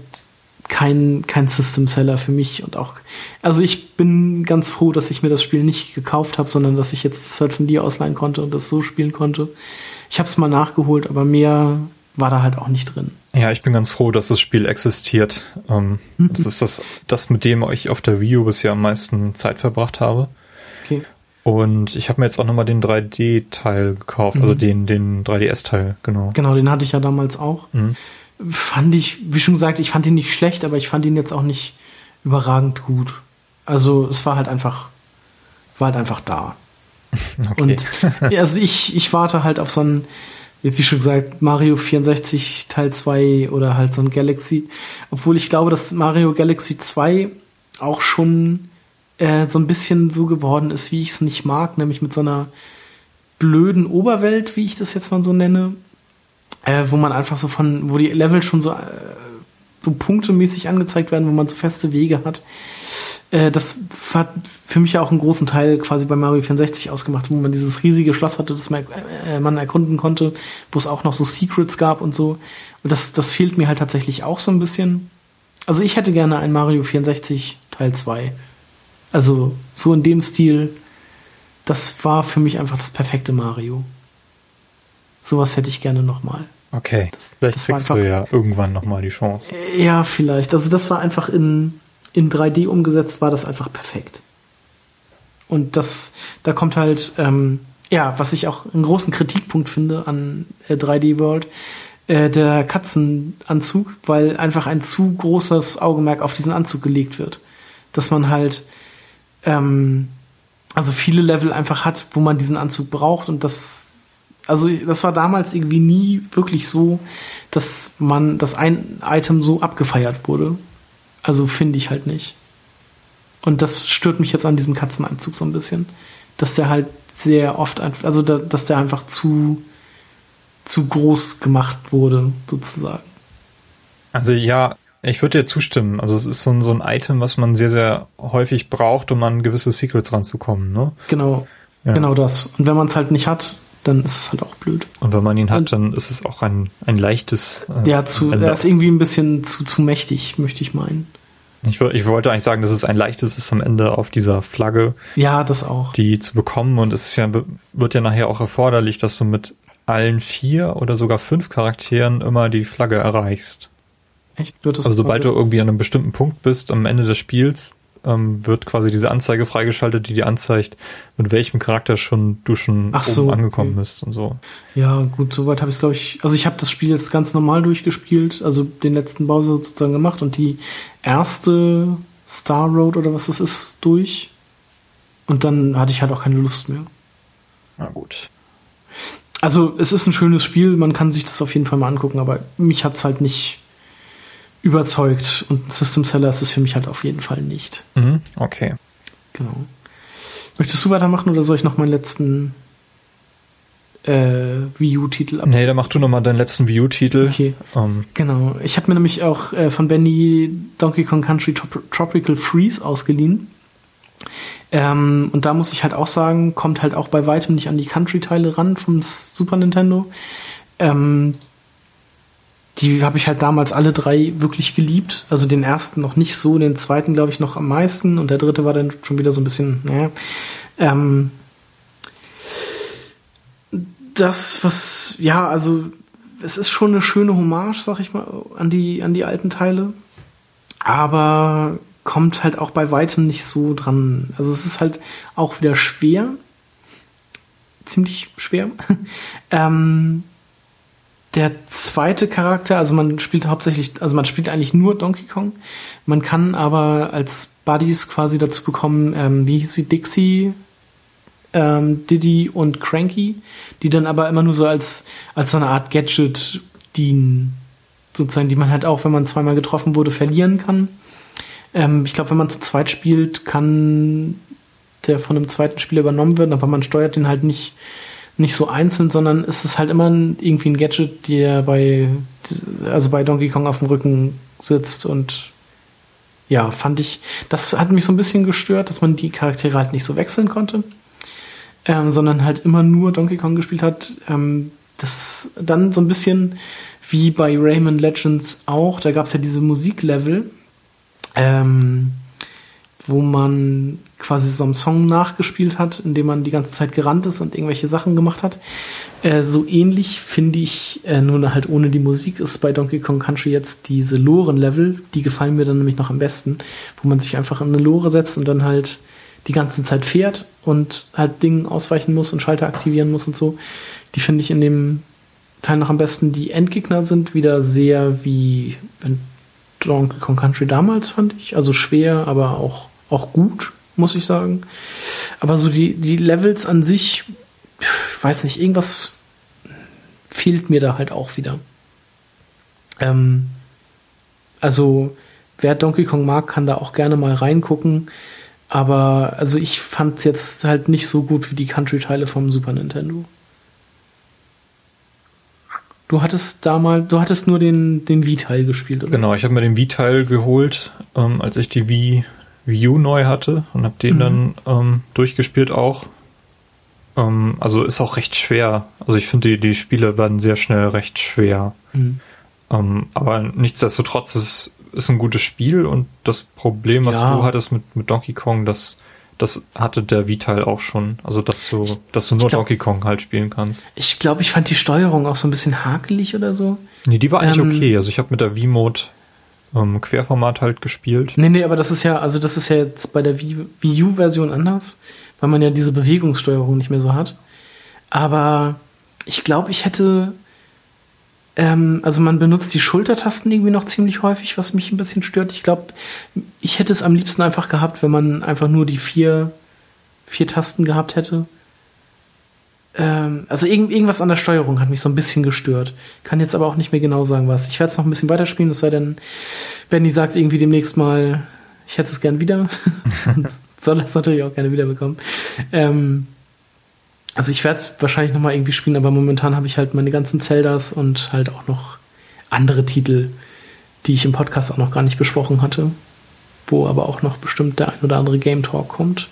kein, kein System Seller für mich und auch, also ich bin ganz froh, dass ich mir das Spiel nicht gekauft habe, sondern dass ich jetzt das halt von dir ausleihen konnte und das so spielen konnte. Ich habe es mal nachgeholt, aber mehr war da halt auch nicht drin. Ja, ich bin ganz froh, dass das Spiel existiert. Ähm, mhm. Das ist das, das, mit dem ich auf der Wii U bisher am meisten Zeit verbracht habe. Okay. Und ich habe mir jetzt auch nochmal den 3D-Teil gekauft, also mhm. also den, den 3DS-Teil, genau. Genau, den hatte ich ja damals auch. Mhm. Fand ich, wie schon gesagt, ich fand ihn nicht schlecht, aber ich fand ihn jetzt auch nicht überragend gut. Also es war halt einfach, war halt einfach da. Okay. Und also ich, ich warte halt auf so ein, wie schon gesagt, Mario 64 Teil 2 oder halt so ein Galaxy. Obwohl ich glaube, dass Mario Galaxy 2 auch schon äh, so ein bisschen so geworden ist, wie ich es nicht mag, nämlich mit so einer blöden Oberwelt, wie ich das jetzt mal so nenne, äh, wo man einfach so von, wo die Level schon so, äh, so punktemäßig angezeigt werden, wo man so feste Wege hat. Äh, das hat für mich auch einen großen Teil quasi bei Mario 64 ausgemacht, wo man dieses riesige Schloss hatte, das man, äh, man erkunden konnte, wo es auch noch so Secrets gab und so. Und das, das fehlt mir halt tatsächlich auch so ein bisschen. Also ich hätte gerne ein Mario 64 Teil 2. Also so in dem Stil, das war für mich einfach das perfekte Mario. Sowas hätte ich gerne nochmal. Okay, das, vielleicht das kriegst einfach, du ja irgendwann nochmal die Chance. Ja, vielleicht. Also das war einfach in, in 3D umgesetzt, war das einfach perfekt. Und das, da kommt halt, ähm, ja, was ich auch einen großen Kritikpunkt finde an äh, 3D World, äh, der Katzenanzug, weil einfach ein zu großes Augenmerk auf diesen Anzug gelegt wird. Dass man halt ähm, also viele Level einfach hat, wo man diesen Anzug braucht und das also das war damals irgendwie nie wirklich so, dass man das ein Item so abgefeiert wurde. Also finde ich halt nicht. Und das stört mich jetzt an diesem Katzenanzug so ein bisschen, dass der halt sehr oft also dass der einfach zu zu groß gemacht wurde sozusagen. Also ja, ich würde dir zustimmen. Also es ist so ein, so ein Item, was man sehr, sehr häufig braucht, um an gewisse Secrets ranzukommen, ne? Genau. Ja. Genau das. Und wenn man es halt nicht hat, dann ist es halt auch blöd. Und wenn man ihn hat, und, dann ist es auch ein, ein leichtes. Äh, ja, zu, er ist irgendwie ein bisschen zu, zu mächtig, möchte ich meinen. Ich, ich wollte eigentlich sagen, dass es ein leichtes ist am Ende auf dieser Flagge. Ja, das auch. Die zu bekommen. Und es ist ja, wird ja nachher auch erforderlich, dass du mit allen vier oder sogar fünf Charakteren immer die Flagge erreichst. Echt? Wird das also sobald du irgendwie an einem bestimmten Punkt bist am Ende des Spiels, ähm, wird quasi diese Anzeige freigeschaltet, die dir anzeigt, mit welchem Charakter schon du schon Ach so, angekommen okay. bist und so. Ja, gut, soweit habe ich es glaube ich. Also ich habe das Spiel jetzt ganz normal durchgespielt, also den letzten Bowser sozusagen gemacht und die erste Star Road oder was das ist durch. Und dann hatte ich halt auch keine Lust mehr. Na gut. Also es ist ein schönes Spiel, man kann sich das auf jeden Fall mal angucken, aber mich hat es halt nicht überzeugt. Und System Seller ist es für mich halt auf jeden Fall nicht. Mhm, okay. Genau. Möchtest du weitermachen oder soll ich noch meinen letzten äh, Wii U-Titel ab? Nee, dann mach du noch mal deinen letzten Wii U-Titel. Okay. Um. Ähm. Genau. Ich habe mir nämlich auch äh, von Benny Donkey Kong Country Trop Tropical Freeze ausgeliehen. Ähm, und da muss ich halt auch sagen, kommt halt auch bei weitem nicht an die Country-Teile ran vom Super Nintendo. Ähm, die habe ich halt damals alle drei wirklich geliebt. Also den ersten noch nicht so, den zweiten glaube ich noch am meisten und der dritte war dann schon wieder so ein bisschen, naja. Ähm, das, was, ja, also es ist schon eine schöne Hommage, sag ich mal, an die, an die alten Teile. Aber kommt halt auch bei weitem nicht so dran. Also es ist halt auch wieder schwer. Ziemlich schwer. ähm, der zweite Charakter, also man spielt hauptsächlich, also man spielt eigentlich nur Donkey Kong. Man kann aber als Buddies quasi dazu bekommen, ähm, wie hieß sie, Dixie, ähm, Diddy und Cranky, die dann aber immer nur so als, als so eine Art Gadget dienen. Sozusagen, die man halt auch, wenn man zweimal getroffen wurde, verlieren kann. Ähm, ich glaube, wenn man zu zweit spielt, kann der von einem zweiten Spieler übernommen werden, aber man steuert den halt nicht nicht so einzeln, sondern es ist halt immer irgendwie ein Gadget, der bei, also bei Donkey Kong auf dem Rücken sitzt und ja, fand ich, das hat mich so ein bisschen gestört, dass man die Charaktere halt nicht so wechseln konnte, ähm, sondern halt immer nur Donkey Kong gespielt hat. Ähm, das dann so ein bisschen wie bei Rayman Legends auch, da gab es ja diese Musiklevel, ähm, wo man quasi so einen Song nachgespielt hat, indem man die ganze Zeit gerannt ist und irgendwelche Sachen gemacht hat. Äh, so ähnlich finde ich, äh, nur halt ohne die Musik, ist bei Donkey Kong Country jetzt diese Loren-Level, die gefallen mir dann nämlich noch am besten, wo man sich einfach in eine Lore setzt und dann halt die ganze Zeit fährt und halt Dingen ausweichen muss und Schalter aktivieren muss und so. Die finde ich in dem Teil noch am besten. Die Endgegner sind wieder sehr wie Donkey Kong Country damals, fand ich. Also schwer, aber auch, auch gut muss ich sagen. Aber so die, die Levels an sich, ich weiß nicht, irgendwas fehlt mir da halt auch wieder. Ähm, also, wer Donkey Kong mag, kann da auch gerne mal reingucken. Aber also ich fand es jetzt halt nicht so gut wie die Country-Teile vom Super Nintendo. Du hattest damals, du hattest nur den, den Wii-Teil gespielt, oder? Genau, ich habe mir den Wii-Teil geholt, ähm, als ich die Wii Wii U neu hatte und habe den mhm. dann ähm, durchgespielt auch. Ähm, also ist auch recht schwer. Also ich finde, die, die Spiele werden sehr schnell recht schwer. Mhm. Ähm, aber nichtsdestotrotz ist ist ein gutes Spiel und das Problem, was ja. du hattest mit, mit Donkey Kong, das, das hatte der Vita auch schon. Also, dass du, dass du nur glaub, Donkey Kong halt spielen kannst. Ich glaube, ich fand die Steuerung auch so ein bisschen hakelig oder so. Nee, die war eigentlich ähm, okay. Also, ich habe mit der V-Mode ähm, Querformat halt gespielt. Nee, nee, aber das ist ja, also das ist ja jetzt bei der Wii, Wii U-Version anders, weil man ja diese Bewegungssteuerung nicht mehr so hat. Aber ich glaube, ich hätte, ähm, also man benutzt die Schultertasten irgendwie noch ziemlich häufig, was mich ein bisschen stört. Ich glaube, ich hätte es am liebsten einfach gehabt, wenn man einfach nur die vier, vier Tasten gehabt hätte. Ähm, also irgend, irgendwas an der Steuerung hat mich so ein bisschen gestört. Kann jetzt aber auch nicht mehr genau sagen, was. Ich werde es noch ein bisschen weiterspielen, es sei denn, Benny sagt irgendwie demnächst mal, ich hätte es gern wieder. Soll das natürlich auch gerne wiederbekommen. Ähm, also ich werde es wahrscheinlich noch mal irgendwie spielen, aber momentan habe ich halt meine ganzen Zeldas und halt auch noch andere Titel, die ich im Podcast auch noch gar nicht besprochen hatte, wo aber auch noch bestimmt der ein oder andere Game Talk kommt.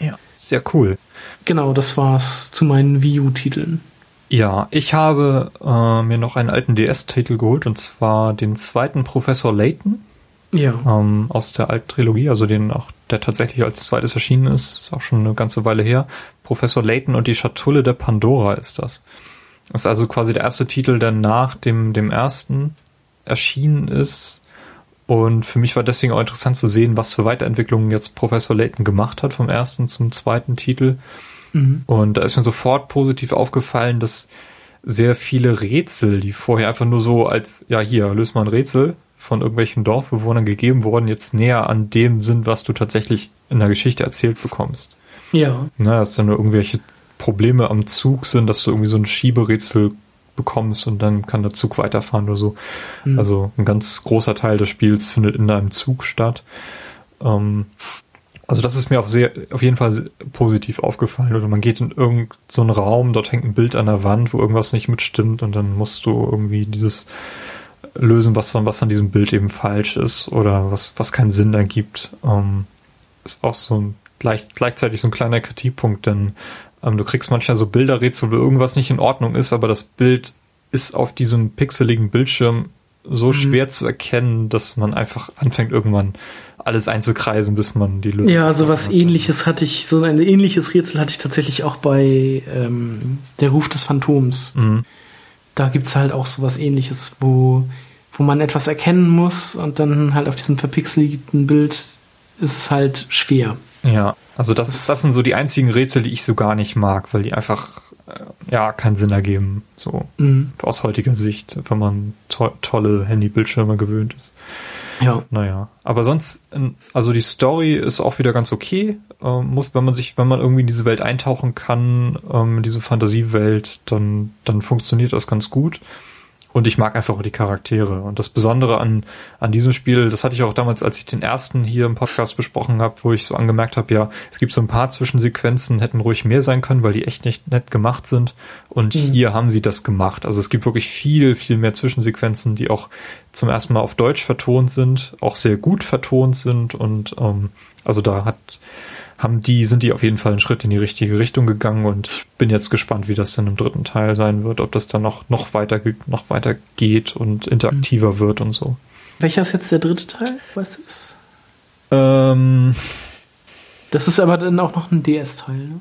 Ja, sehr cool. Genau, das war's zu meinen Wii U-Titeln. Ja, ich habe äh, mir noch einen alten DS-Titel geholt und zwar den zweiten Professor Layton. Ja. Ähm, aus der alten Trilogie, also den auch, der tatsächlich als zweites erschienen ist, ist auch schon eine ganze Weile her. Professor Layton und die Schatulle der Pandora ist das. Das ist also quasi der erste Titel, der nach dem, dem ersten erschienen ist. Und für mich war deswegen auch interessant zu sehen, was für Weiterentwicklungen jetzt Professor Layton gemacht hat vom ersten zum zweiten Titel. Mhm. Und da ist mir sofort positiv aufgefallen, dass sehr viele Rätsel, die vorher einfach nur so als, ja, hier, löst mal ein Rätsel von irgendwelchen Dorfbewohnern gegeben wurden, jetzt näher an dem sind, was du tatsächlich in der Geschichte erzählt bekommst. Ja. Na, dass dann nur irgendwelche Probleme am Zug sind, dass du irgendwie so ein Schieberätsel bekommst und dann kann der Zug weiterfahren oder so. Mhm. Also ein ganz großer Teil des Spiels findet in deinem Zug statt. Ähm, also das ist mir auf, sehr, auf jeden Fall positiv aufgefallen. Oder man geht in irgendeinen so Raum, dort hängt ein Bild an der Wand, wo irgendwas nicht mitstimmt und dann musst du irgendwie dieses lösen, was dann, was an diesem Bild eben falsch ist oder was, was keinen Sinn ergibt. Ähm, ist auch so ein gleich, gleichzeitig so ein kleiner Kritikpunkt, denn du kriegst manchmal so Bilderrätsel, wo irgendwas nicht in Ordnung ist, aber das Bild ist auf diesem pixeligen Bildschirm so mhm. schwer zu erkennen, dass man einfach anfängt irgendwann alles einzukreisen, bis man die Lösung. Ja, so was ähnliches hatte ich, so ein ähnliches Rätsel hatte ich tatsächlich auch bei ähm, Der Ruf des Phantoms. Mhm. Da gibt's halt auch so was ähnliches, wo, wo man etwas erkennen muss und dann halt auf diesem verpixelten Bild ist es halt schwer. Ja, also das, das, das sind so die einzigen Rätsel, die ich so gar nicht mag, weil die einfach äh, ja keinen Sinn ergeben, so mhm. aus heutiger Sicht, wenn man to tolle Handybildschirme gewöhnt ist. Ja. Naja. Aber sonst, also die Story ist auch wieder ganz okay. Ähm, muss, wenn man sich, wenn man irgendwie in diese Welt eintauchen kann, ähm, diese Fantasiewelt, dann, dann funktioniert das ganz gut. Und ich mag einfach auch die Charaktere. Und das Besondere an, an diesem Spiel, das hatte ich auch damals, als ich den ersten hier im Podcast besprochen habe, wo ich so angemerkt habe, ja, es gibt so ein paar Zwischensequenzen, hätten ruhig mehr sein können, weil die echt nicht nett gemacht sind. Und mhm. hier haben sie das gemacht. Also es gibt wirklich viel, viel mehr Zwischensequenzen, die auch zum ersten Mal auf Deutsch vertont sind, auch sehr gut vertont sind. Und ähm, also da hat haben die, sind die auf jeden Fall einen Schritt in die richtige Richtung gegangen und bin jetzt gespannt, wie das dann im dritten Teil sein wird, ob das dann noch, noch weiter, noch weiter geht und interaktiver mhm. wird und so. Welcher ist jetzt der dritte Teil? Du es? Ähm, das ist aber dann auch noch ein DS-Teil, ne?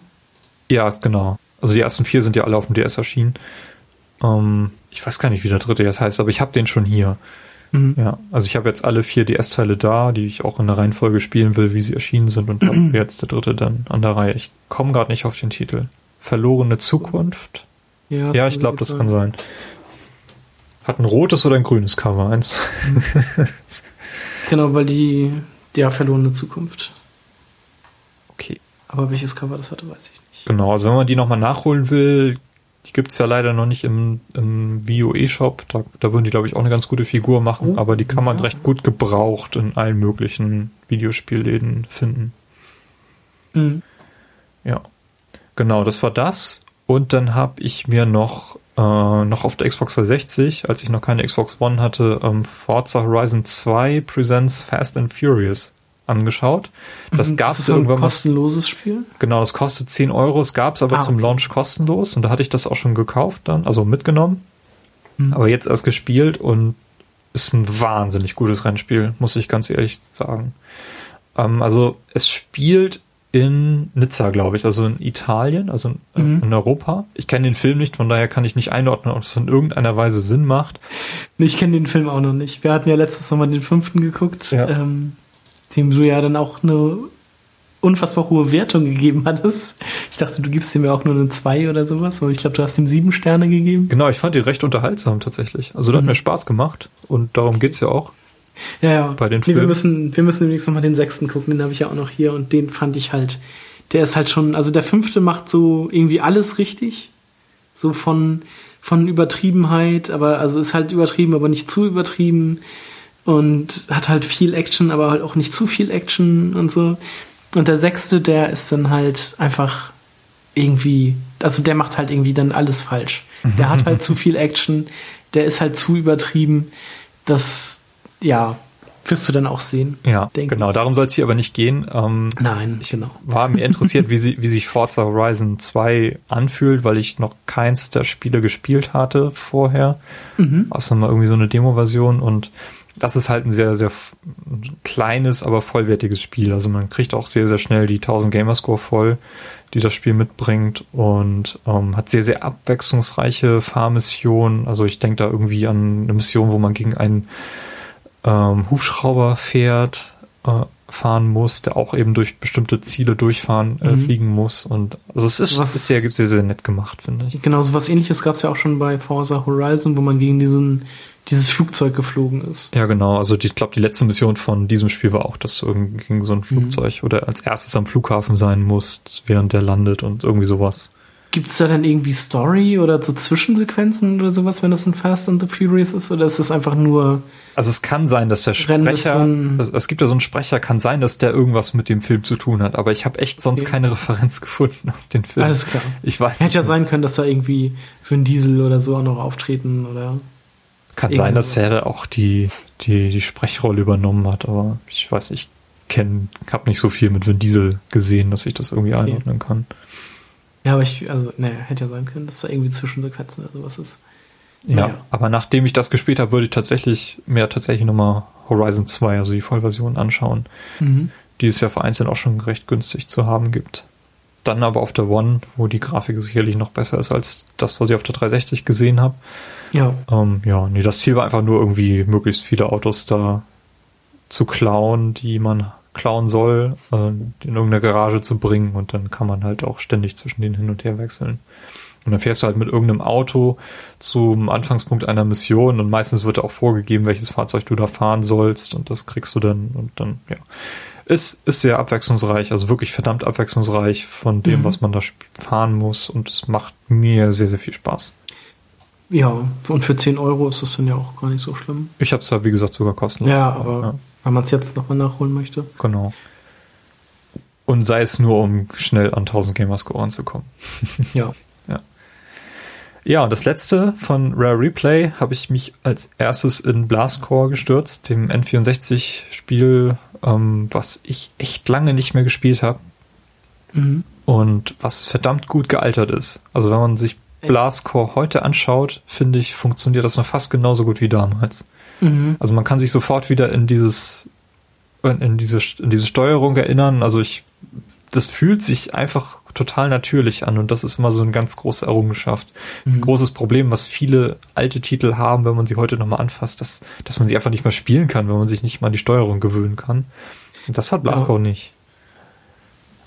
Ja, genau. Also die ersten vier sind ja alle auf dem DS erschienen. Ähm, ich weiß gar nicht, wie der dritte jetzt heißt, aber ich habe den schon hier. Mhm. Ja, also ich habe jetzt alle vier DS-Teile da, die ich auch in der Reihenfolge spielen will, wie sie erschienen sind und mhm. habe jetzt der dritte dann an der Reihe. Ich komme gerade nicht auf den Titel. Verlorene Zukunft? Ja, ja ich glaube, das sein. kann sein. Hat ein rotes oder ein grünes Cover? Eins. Mhm. genau, weil die, ja, verlorene Zukunft. Okay. Aber welches Cover das hatte, weiß ich nicht. Genau, also wenn man die nochmal nachholen will, die gibt es ja leider noch nicht im, im VOE-Shop. Da, da würden die, glaube ich, auch eine ganz gute Figur machen, oh, aber die kann man ja. recht gut gebraucht in allen möglichen Videospielläden finden. Mhm. Ja. Genau, das war das. Und dann habe ich mir noch, äh, noch auf der Xbox 360, als ich noch keine Xbox One hatte, ähm, Forza Horizon 2 Presents Fast and Furious angeschaut. Das mhm, gab es irgendwann. Ein kostenloses Spiel? Genau, das kostet 10 Euro. Es gab es aber ah, zum Launch kostenlos und da hatte ich das auch schon gekauft dann, also mitgenommen. Mhm. Aber jetzt erst gespielt und ist ein wahnsinnig gutes Rennspiel, muss ich ganz ehrlich sagen. Ähm, also es spielt in Nizza, glaube ich, also in Italien, also in, äh, mhm. in Europa. Ich kenne den Film nicht, von daher kann ich nicht einordnen, ob es in irgendeiner Weise Sinn macht. Nee, ich kenne den Film auch noch nicht. Wir hatten ja letztes Mal den fünften geguckt. Ja. Ähm, dem du ja dann auch eine unfassbar hohe Wertung gegeben hattest. Ich dachte, du gibst ihm ja auch nur eine 2 oder sowas, aber ich glaube, du hast ihm sieben Sterne gegeben. Genau, ich fand ihn recht unterhaltsam tatsächlich. Also, der mhm. hat mir Spaß gemacht und darum geht's ja auch. Ja, ja. Bei den nee, wir müssen, wir müssen übrigens nochmal den sechsten gucken, den habe ich ja auch noch hier und den fand ich halt, der ist halt schon, also der fünfte macht so irgendwie alles richtig. So von, von Übertriebenheit, aber also ist halt übertrieben, aber nicht zu übertrieben und hat halt viel Action, aber halt auch nicht zu viel Action und so. Und der sechste, der ist dann halt einfach irgendwie, also der macht halt irgendwie dann alles falsch. Der hat halt zu viel Action, der ist halt zu übertrieben. Das, ja, wirst du dann auch sehen. Ja, genau. Ich. Darum soll es hier aber nicht gehen. Ähm, Nein, ich genau. war mir interessiert, wie, sie, wie sich Forza Horizon 2 anfühlt, weil ich noch keins der Spiele gespielt hatte vorher. Mhm. Außer mal irgendwie so eine Demo-Version und das ist halt ein sehr, sehr kleines, aber vollwertiges Spiel. Also man kriegt auch sehr, sehr schnell die 1000 Gamerscore voll, die das Spiel mitbringt und ähm, hat sehr, sehr abwechslungsreiche Fahrmissionen. Also ich denke da irgendwie an eine Mission, wo man gegen einen ähm, Hubschrauber fährt, äh, fahren muss, der auch eben durch bestimmte Ziele durchfahren, äh, mhm. fliegen muss. Und also es ist, was, ist sehr, sehr, sehr nett gemacht, finde ich. Genau, so was ähnliches gab es ja auch schon bei Forza Horizon, wo man gegen diesen dieses Flugzeug geflogen ist. Ja, genau. Also die, ich glaube, die letzte Mission von diesem Spiel war auch, dass du irgendwie gegen so ein mhm. Flugzeug mhm. oder als erstes am Flughafen sein musst, während der landet und irgendwie sowas. Gibt es da dann irgendwie Story oder so Zwischensequenzen oder sowas, wenn das ein Fast and the Furious ist? Oder ist das einfach nur. Also es kann sein, dass der Sprecher. Es, es, gibt ja so einen Sprecher, kann sein, dass der irgendwas mit dem Film zu tun hat, aber ich habe echt sonst okay. keine Referenz gefunden auf den Film. Alles klar. Ich weiß. Hätte ja sein können, dass da irgendwie für einen Diesel oder so auch noch auftreten oder. Kann sein, dass er auch die, die, die Sprechrolle übernommen hat, aber ich weiß, ich kenne, habe nicht so viel mit Vin Diesel gesehen, dass ich das irgendwie okay. einordnen kann. Ja, aber ich, also, naja, hätte ja sein können, dass da irgendwie Zwischensequenzen oder sowas ist. Ja, naja. aber nachdem ich das gespielt habe, würde ich tatsächlich mir tatsächlich nochmal Horizon 2, also die Vollversion, anschauen, mhm. die es ja vereinzelt auch schon recht günstig zu haben gibt. Dann aber auf der One, wo die Grafik sicherlich noch besser ist als das, was ich auf der 360 gesehen habe. Ja. Ähm, ja, nee, das Ziel war einfach nur irgendwie möglichst viele Autos da zu klauen, die man klauen soll, äh, in irgendeine Garage zu bringen und dann kann man halt auch ständig zwischen denen hin und her wechseln. Und dann fährst du halt mit irgendeinem Auto zum Anfangspunkt einer Mission und meistens wird auch vorgegeben, welches Fahrzeug du da fahren sollst und das kriegst du dann und dann, ja. Ist, ist sehr abwechslungsreich, also wirklich verdammt abwechslungsreich von dem, mhm. was man da fahren muss und es macht mir sehr, sehr viel Spaß. Ja, und für 10 Euro ist das dann ja auch gar nicht so schlimm. Ich habe es ja, wie gesagt, sogar kostenlos. Ja, aber ja. wenn man es jetzt nochmal nachholen möchte. Genau. Und sei es nur, um schnell an 1000 Gamerscore ranzukommen. Ja. ja. Ja, und das letzte von Rare Replay habe ich mich als erstes in Blastcore gestürzt, dem N64-Spiel, ähm, was ich echt lange nicht mehr gespielt habe. Mhm. Und was verdammt gut gealtert ist. Also wenn man sich Blastcore heute anschaut, finde ich, funktioniert das noch fast genauso gut wie damals. Mhm. Also man kann sich sofort wieder in dieses, in diese, in diese Steuerung erinnern. Also ich, das fühlt sich einfach total natürlich an und das ist immer so eine ganz große Errungenschaft. Mhm. Ein großes Problem, was viele alte Titel haben, wenn man sie heute nochmal anfasst, dass, dass man sie einfach nicht mehr spielen kann, wenn man sich nicht mal an die Steuerung gewöhnen kann. Und das hat Blastcore ja. nicht.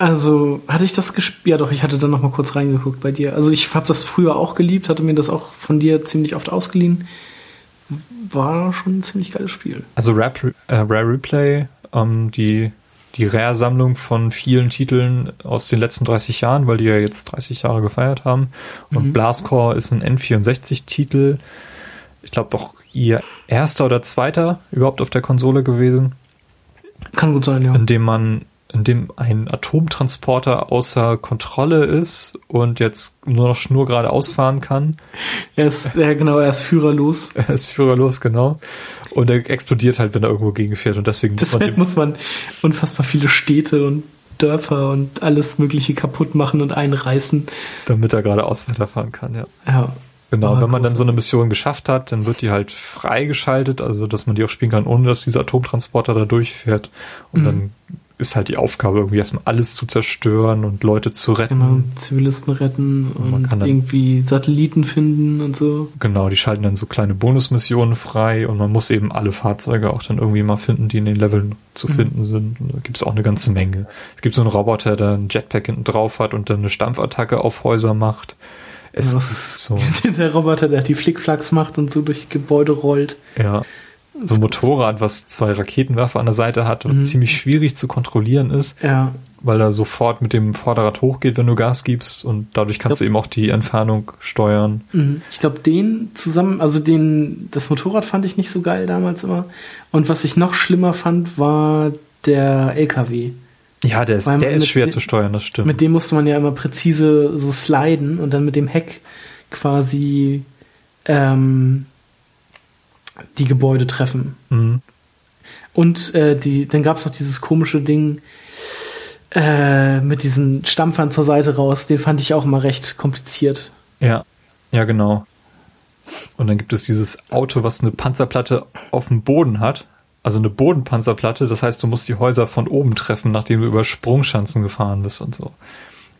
Also hatte ich das gespielt? Ja, doch, ich hatte dann noch mal kurz reingeguckt bei dir. Also ich habe das früher auch geliebt, hatte mir das auch von dir ziemlich oft ausgeliehen. War schon ein ziemlich geiles Spiel. Also Rare, äh, Rare Replay, ähm, die, die Rare-Sammlung von vielen Titeln aus den letzten 30 Jahren, weil die ja jetzt 30 Jahre gefeiert haben. Und mhm. Blastcore ist ein N64-Titel. Ich glaube doch ihr erster oder zweiter überhaupt auf der Konsole gewesen. Kann gut sein, ja. In dem man in dem ein Atomtransporter außer Kontrolle ist und jetzt nur noch schnurgerade ausfahren kann. Er ist, ja genau, er ist führerlos. Er ist führerlos, genau. Und er explodiert halt, wenn er irgendwo gegenfährt und deswegen muss man, muss man unfassbar viele Städte und Dörfer und alles mögliche kaputt machen und einreißen. Damit er geradeaus weiterfahren kann, ja. Ja. Genau, wenn man dann so eine Mission geschafft hat, dann wird die halt freigeschaltet, also dass man die auch spielen kann, ohne dass dieser Atomtransporter da durchfährt. Und mhm. dann ist halt die Aufgabe, irgendwie erstmal alles zu zerstören und Leute zu retten. Genau, Zivilisten retten und, und dann, irgendwie Satelliten finden und so. Genau, die schalten dann so kleine Bonusmissionen frei und man muss eben alle Fahrzeuge auch dann irgendwie mal finden, die in den Leveln zu mhm. finden sind. Und da gibt es auch eine ganze Menge. Es gibt so einen Roboter, der einen Jetpack hinten drauf hat und dann eine Stampfattacke auf Häuser macht. Es ja, ist so. Der Roboter, der die Flickflacks macht und so durch Gebäude rollt. Ja, so ein Motorrad, was zwei Raketenwerfer an der Seite hat, was mhm. ziemlich schwierig zu kontrollieren ist. Ja. Weil er sofort mit dem Vorderrad hochgeht, wenn du Gas gibst und dadurch kannst glaub, du eben auch die Entfernung steuern. Mhm. Ich glaube, den zusammen, also den, das Motorrad fand ich nicht so geil damals immer. Und was ich noch schlimmer fand, war der LKW. Ja, der ist, der ist schwer dem, zu steuern, das stimmt. Mit dem musste man ja immer präzise so sliden und dann mit dem Heck quasi ähm, die Gebäude treffen. Mhm. Und äh, die, dann gab es noch dieses komische Ding äh, mit diesen Stampfern zur Seite raus. Den fand ich auch immer recht kompliziert. Ja, ja, genau. Und dann gibt es dieses Auto, was eine Panzerplatte auf dem Boden hat. Also eine Bodenpanzerplatte. Das heißt, du musst die Häuser von oben treffen, nachdem du über Sprungschanzen gefahren bist und so.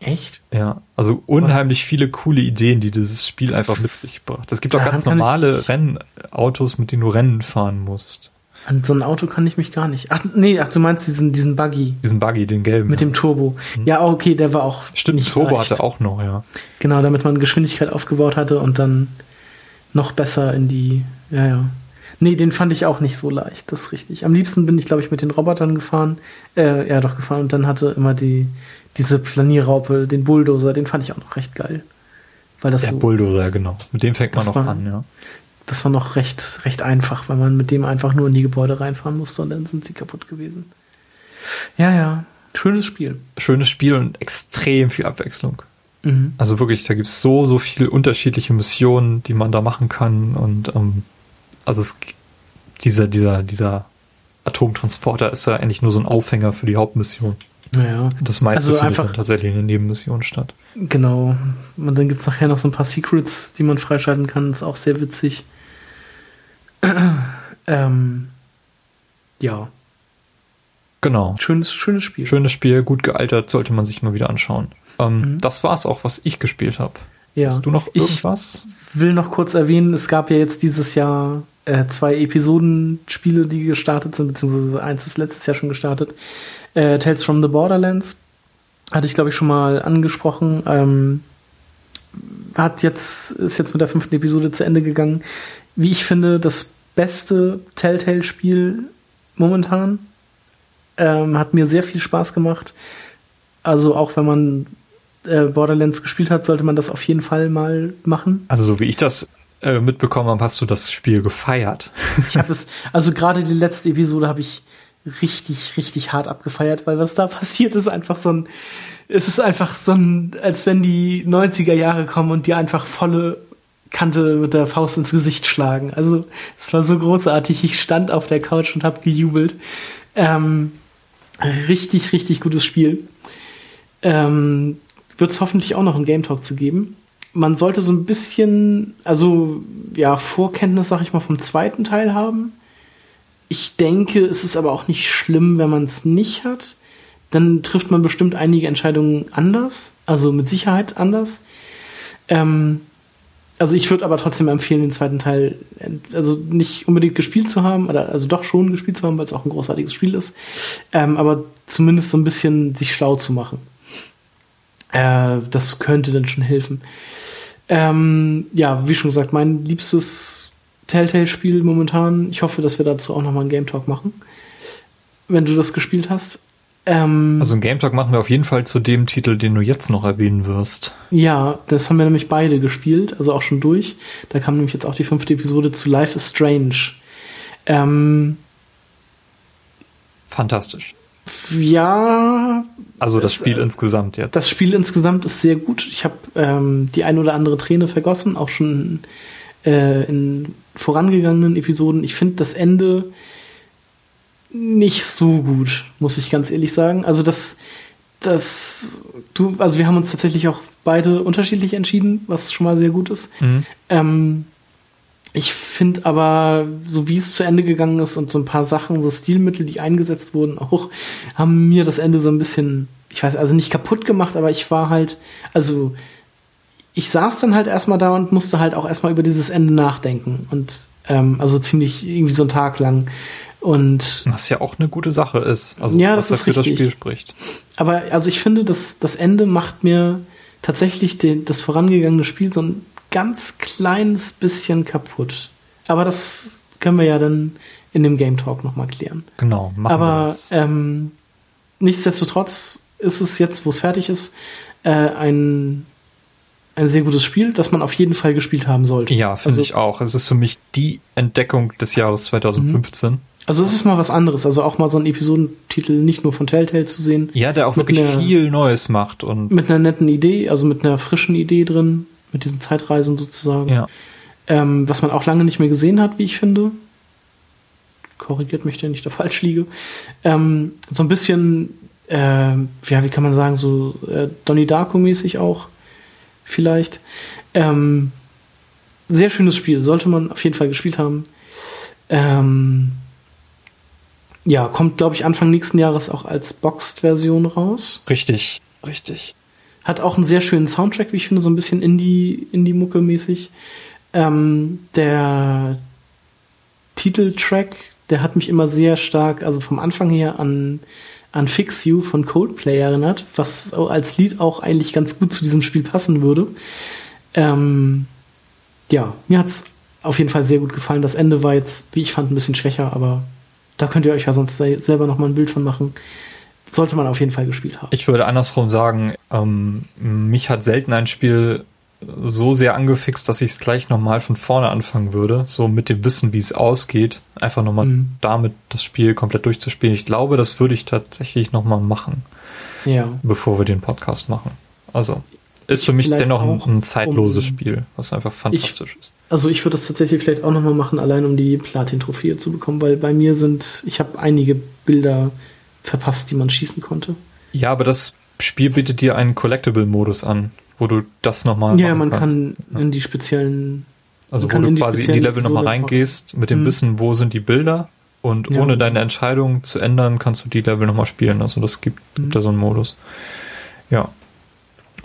Echt? Ja, also unheimlich Was? viele coole Ideen, die dieses Spiel einfach mit sich bracht. Es gibt auch ganz normale Rennautos, mit denen du Rennen fahren musst. An so ein Auto kann ich mich gar nicht. Ach, nee, ach, du meinst diesen, diesen Buggy. Diesen Buggy, den gelben. Mit ja. dem Turbo. Hm. Ja, okay, der war auch. Stimmt, nicht Turbo leicht. hatte auch noch, ja. Genau, damit man Geschwindigkeit aufgebaut hatte und dann noch besser in die. Ja, ja. Nee, den fand ich auch nicht so leicht, das ist richtig. Am liebsten bin ich, glaube ich, mit den Robotern gefahren. Äh, ja, doch gefahren und dann hatte immer die, diese Planierraupe, den Bulldozer, den fand ich auch noch recht geil. Weil das Der so, Bulldozer, genau. Mit dem fängt man noch war, an, ja. Das war noch recht, recht einfach, weil man mit dem einfach nur in die Gebäude reinfahren musste und dann sind sie kaputt gewesen. Ja, ja. Schönes Spiel. Schönes Spiel und extrem viel Abwechslung. Mhm. Also wirklich, da gibt es so, so viele unterschiedliche Missionen, die man da machen kann. Und ähm, also es, dieser, dieser, dieser Atomtransporter ist ja eigentlich nur so ein Aufhänger für die Hauptmission. Naja. Das meiste also findet dann tatsächlich in den Nebenmissionen statt. Genau. Und dann gibt es nachher noch so ein paar Secrets, die man freischalten kann. Das ist auch sehr witzig. ähm, ja. Genau. Schönes, schönes Spiel. Schönes Spiel, gut gealtert, sollte man sich mal wieder anschauen. Ähm, mhm. Das war's auch, was ich gespielt habe. Ja. Hast du noch irgendwas? Ich will noch kurz erwähnen, es gab ja jetzt dieses Jahr äh, zwei Episodenspiele, die gestartet sind, beziehungsweise eins ist letztes Jahr schon gestartet. Äh, Tales from the Borderlands hatte ich, glaube ich, schon mal angesprochen. Ähm, hat jetzt, ist jetzt mit der fünften Episode zu Ende gegangen. Wie ich finde, das beste Telltale-Spiel momentan. Ähm, hat mir sehr viel Spaß gemacht. Also auch wenn man äh, Borderlands gespielt hat, sollte man das auf jeden Fall mal machen. Also so wie ich das äh, mitbekommen habe, hast du das Spiel gefeiert. Ich habe es, also gerade die letzte Episode habe ich richtig, richtig hart abgefeiert, weil was da passiert ist einfach so ein, es ist einfach so ein, als wenn die 90er Jahre kommen und dir einfach volle Kante mit der Faust ins Gesicht schlagen. Also es war so großartig. Ich stand auf der Couch und habe gejubelt. Ähm, richtig, richtig gutes Spiel. Ähm, Wird es hoffentlich auch noch einen Game Talk zu geben. Man sollte so ein bisschen, also ja, Vorkenntnis, sag ich mal, vom zweiten Teil haben. Ich denke, es ist aber auch nicht schlimm, wenn man es nicht hat. Dann trifft man bestimmt einige Entscheidungen anders, also mit Sicherheit anders. Ähm, also ich würde aber trotzdem empfehlen, den zweiten Teil, also nicht unbedingt gespielt zu haben, oder also doch schon gespielt zu haben, weil es auch ein großartiges Spiel ist, ähm, aber zumindest so ein bisschen sich schlau zu machen. Äh, das könnte dann schon helfen. Ähm, ja, wie schon gesagt, mein liebstes Telltale-Spiel momentan. Ich hoffe, dass wir dazu auch nochmal einen Game Talk machen, wenn du das gespielt hast. Ähm, also ein Game Talk machen wir auf jeden Fall zu dem Titel, den du jetzt noch erwähnen wirst. Ja, das haben wir nämlich beide gespielt, also auch schon durch. Da kam nämlich jetzt auch die fünfte Episode zu Life is Strange. Ähm, Fantastisch. Ja. Also das Spiel äh, insgesamt jetzt. Das Spiel insgesamt ist sehr gut. Ich habe ähm, die ein oder andere Träne vergossen, auch schon äh, in vorangegangenen Episoden. Ich finde das Ende nicht so gut, muss ich ganz ehrlich sagen. Also das, das, du, also wir haben uns tatsächlich auch beide unterschiedlich entschieden, was schon mal sehr gut ist. Mhm. Ähm, ich finde aber, so wie es zu Ende gegangen ist und so ein paar Sachen, so Stilmittel, die eingesetzt wurden, auch, haben mir das Ende so ein bisschen, ich weiß, also nicht kaputt gemacht, aber ich war halt, also ich saß dann halt erstmal da und musste halt auch erstmal über dieses Ende nachdenken. Und ähm, also ziemlich irgendwie so einen Tag lang. Und was ja auch eine gute Sache ist, also ja, was das dafür das Spiel spricht. Aber also ich finde, dass das Ende macht mir tatsächlich den, das vorangegangene Spiel so ein ganz kleines bisschen kaputt. Aber das können wir ja dann in dem Game Talk nochmal klären. Genau, machen Aber wir ähm, nichtsdestotrotz ist es jetzt, wo es fertig ist, äh, ein ein sehr gutes Spiel, das man auf jeden Fall gespielt haben sollte. Ja, finde also, ich auch. Es ist für mich die Entdeckung des Jahres 2015. Also es ist mal was anderes, also auch mal so ein Episodentitel nicht nur von Telltale zu sehen. Ja, der auch wirklich einer, viel Neues macht und mit einer netten Idee, also mit einer frischen Idee drin, mit diesem Zeitreisen sozusagen. Ja. Ähm, was man auch lange nicht mehr gesehen hat, wie ich finde. Korrigiert mich, wenn ich da falsch liege. Ähm, so ein bisschen, äh, ja, wie kann man sagen, so äh, Donnie Darko-mäßig auch, vielleicht. Ähm, sehr schönes Spiel, sollte man auf jeden Fall gespielt haben. Ähm, ja, kommt, glaube ich, Anfang nächsten Jahres auch als Boxed-Version raus. Richtig, richtig. Hat auch einen sehr schönen Soundtrack, wie ich finde, so ein bisschen Indie, Indie-Mucke-mäßig. Ähm, der Titeltrack, der hat mich immer sehr stark, also vom Anfang her an, an Fix You von Coldplay erinnert, was als Lied auch eigentlich ganz gut zu diesem Spiel passen würde. Ähm, ja, mir hat's auf jeden Fall sehr gut gefallen. Das Ende war jetzt, wie ich fand, ein bisschen schwächer, aber da könnt ihr euch ja sonst selber noch mal ein Bild von machen. Sollte man auf jeden Fall gespielt haben. Ich würde andersrum sagen, ähm, mich hat selten ein Spiel so sehr angefixt, dass ich es gleich nochmal von vorne anfangen würde. So mit dem Wissen, wie es ausgeht. Einfach nochmal mhm. damit das Spiel komplett durchzuspielen. Ich glaube, das würde ich tatsächlich nochmal machen. Ja. Bevor wir den Podcast machen. Also, ist für mich dennoch ein, ein, zeitloses um, Spiel, was einfach fantastisch ich, ist. Also ich würde das tatsächlich vielleicht auch nochmal machen, allein um die Platin-Trophäe zu bekommen, weil bei mir sind, ich habe einige Bilder verpasst, die man schießen konnte. Ja, aber das Spiel bietet dir einen Collectible-Modus an, wo du das nochmal. Ja, man kannst. kann in die speziellen. Also wo du quasi in die Level nochmal reingehst, mit dem hm. Wissen, wo sind die Bilder und ja. ohne deine Entscheidung zu ändern, kannst du die Level nochmal spielen. Also das gibt, hm. gibt da so einen Modus. Ja.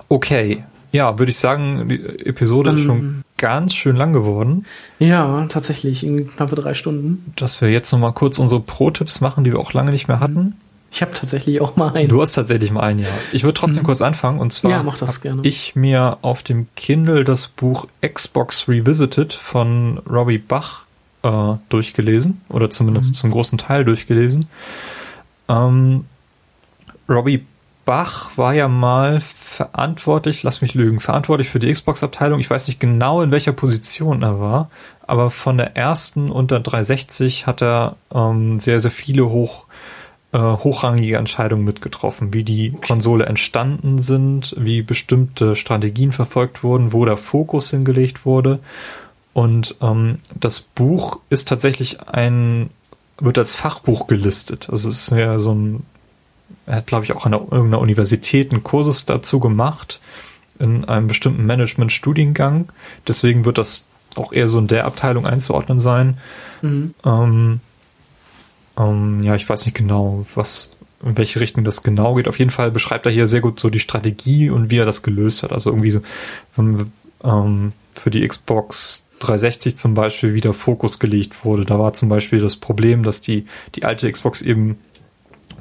Okay. Ja, würde ich sagen, die Episode ist schon ganz schön lang geworden. Ja, tatsächlich, in knappe drei Stunden. Dass wir jetzt nochmal kurz unsere Pro-Tipps machen, die wir auch lange nicht mehr hatten. Ich habe tatsächlich auch mal einen. Du hast tatsächlich mal einen, ja. Ich würde trotzdem mhm. kurz anfangen und zwar ja, mach das gerne. ich mir auf dem Kindle das Buch Xbox Revisited von Robbie Bach äh, durchgelesen oder zumindest mhm. zum großen Teil durchgelesen. Ähm, Robbie Bach war ja mal verantwortlich, lass mich lügen, verantwortlich für die Xbox-Abteilung. Ich weiß nicht genau, in welcher Position er war, aber von der ersten unter 360 hat er ähm, sehr, sehr viele hoch, äh, hochrangige Entscheidungen mitgetroffen, wie die Konsole entstanden sind, wie bestimmte Strategien verfolgt wurden, wo der Fokus hingelegt wurde. Und ähm, das Buch ist tatsächlich ein, wird als Fachbuch gelistet. Also es ist ja so ein er hat, glaube ich, auch an irgendeiner Universität einen Kursus dazu gemacht, in einem bestimmten Management-Studiengang. Deswegen wird das auch eher so in der Abteilung einzuordnen sein. Mhm. Ähm, ähm, ja, ich weiß nicht genau, was, in welche Richtung das genau geht. Auf jeden Fall beschreibt er hier sehr gut so die Strategie und wie er das gelöst hat. Also irgendwie so ähm, für die Xbox 360 zum Beispiel wieder Fokus gelegt wurde. Da war zum Beispiel das Problem, dass die, die alte Xbox eben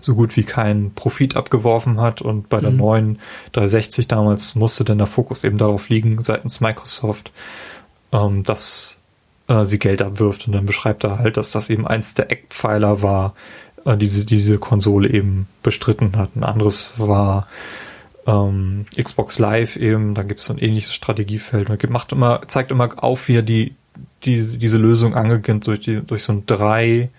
so gut wie keinen Profit abgeworfen hat und bei der mhm. neuen 360 damals musste dann der Fokus eben darauf liegen seitens Microsoft, ähm, dass äh, sie Geld abwirft und dann beschreibt er halt, dass das eben eins der Eckpfeiler war, äh, diese diese Konsole eben bestritten hat. Ein anderes war ähm, Xbox Live eben, da gibt es so ein ähnliches Strategiefeld. Man macht immer, zeigt immer auf, wie er die, die diese Lösung angeht durch die durch so ein drei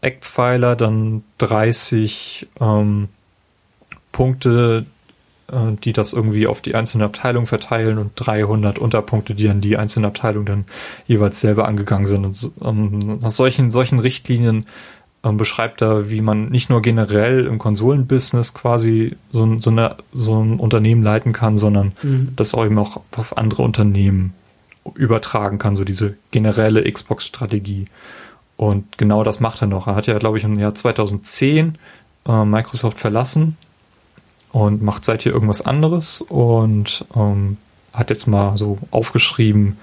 Eckpfeiler, dann 30 ähm, Punkte, die das irgendwie auf die einzelnen Abteilungen verteilen und 300 Unterpunkte, die dann die einzelnen Abteilungen dann jeweils selber angegangen sind. Und so, ähm, nach solchen, solchen Richtlinien ähm, beschreibt er, wie man nicht nur generell im Konsolenbusiness quasi so, so, eine, so ein Unternehmen leiten kann, sondern mhm. das auch eben auch auf andere Unternehmen übertragen kann, so diese generelle Xbox-Strategie. Und genau das macht er noch. Er hat ja, glaube ich, im Jahr 2010 äh, Microsoft verlassen und macht seither irgendwas anderes und ähm, hat jetzt mal so aufgeschrieben,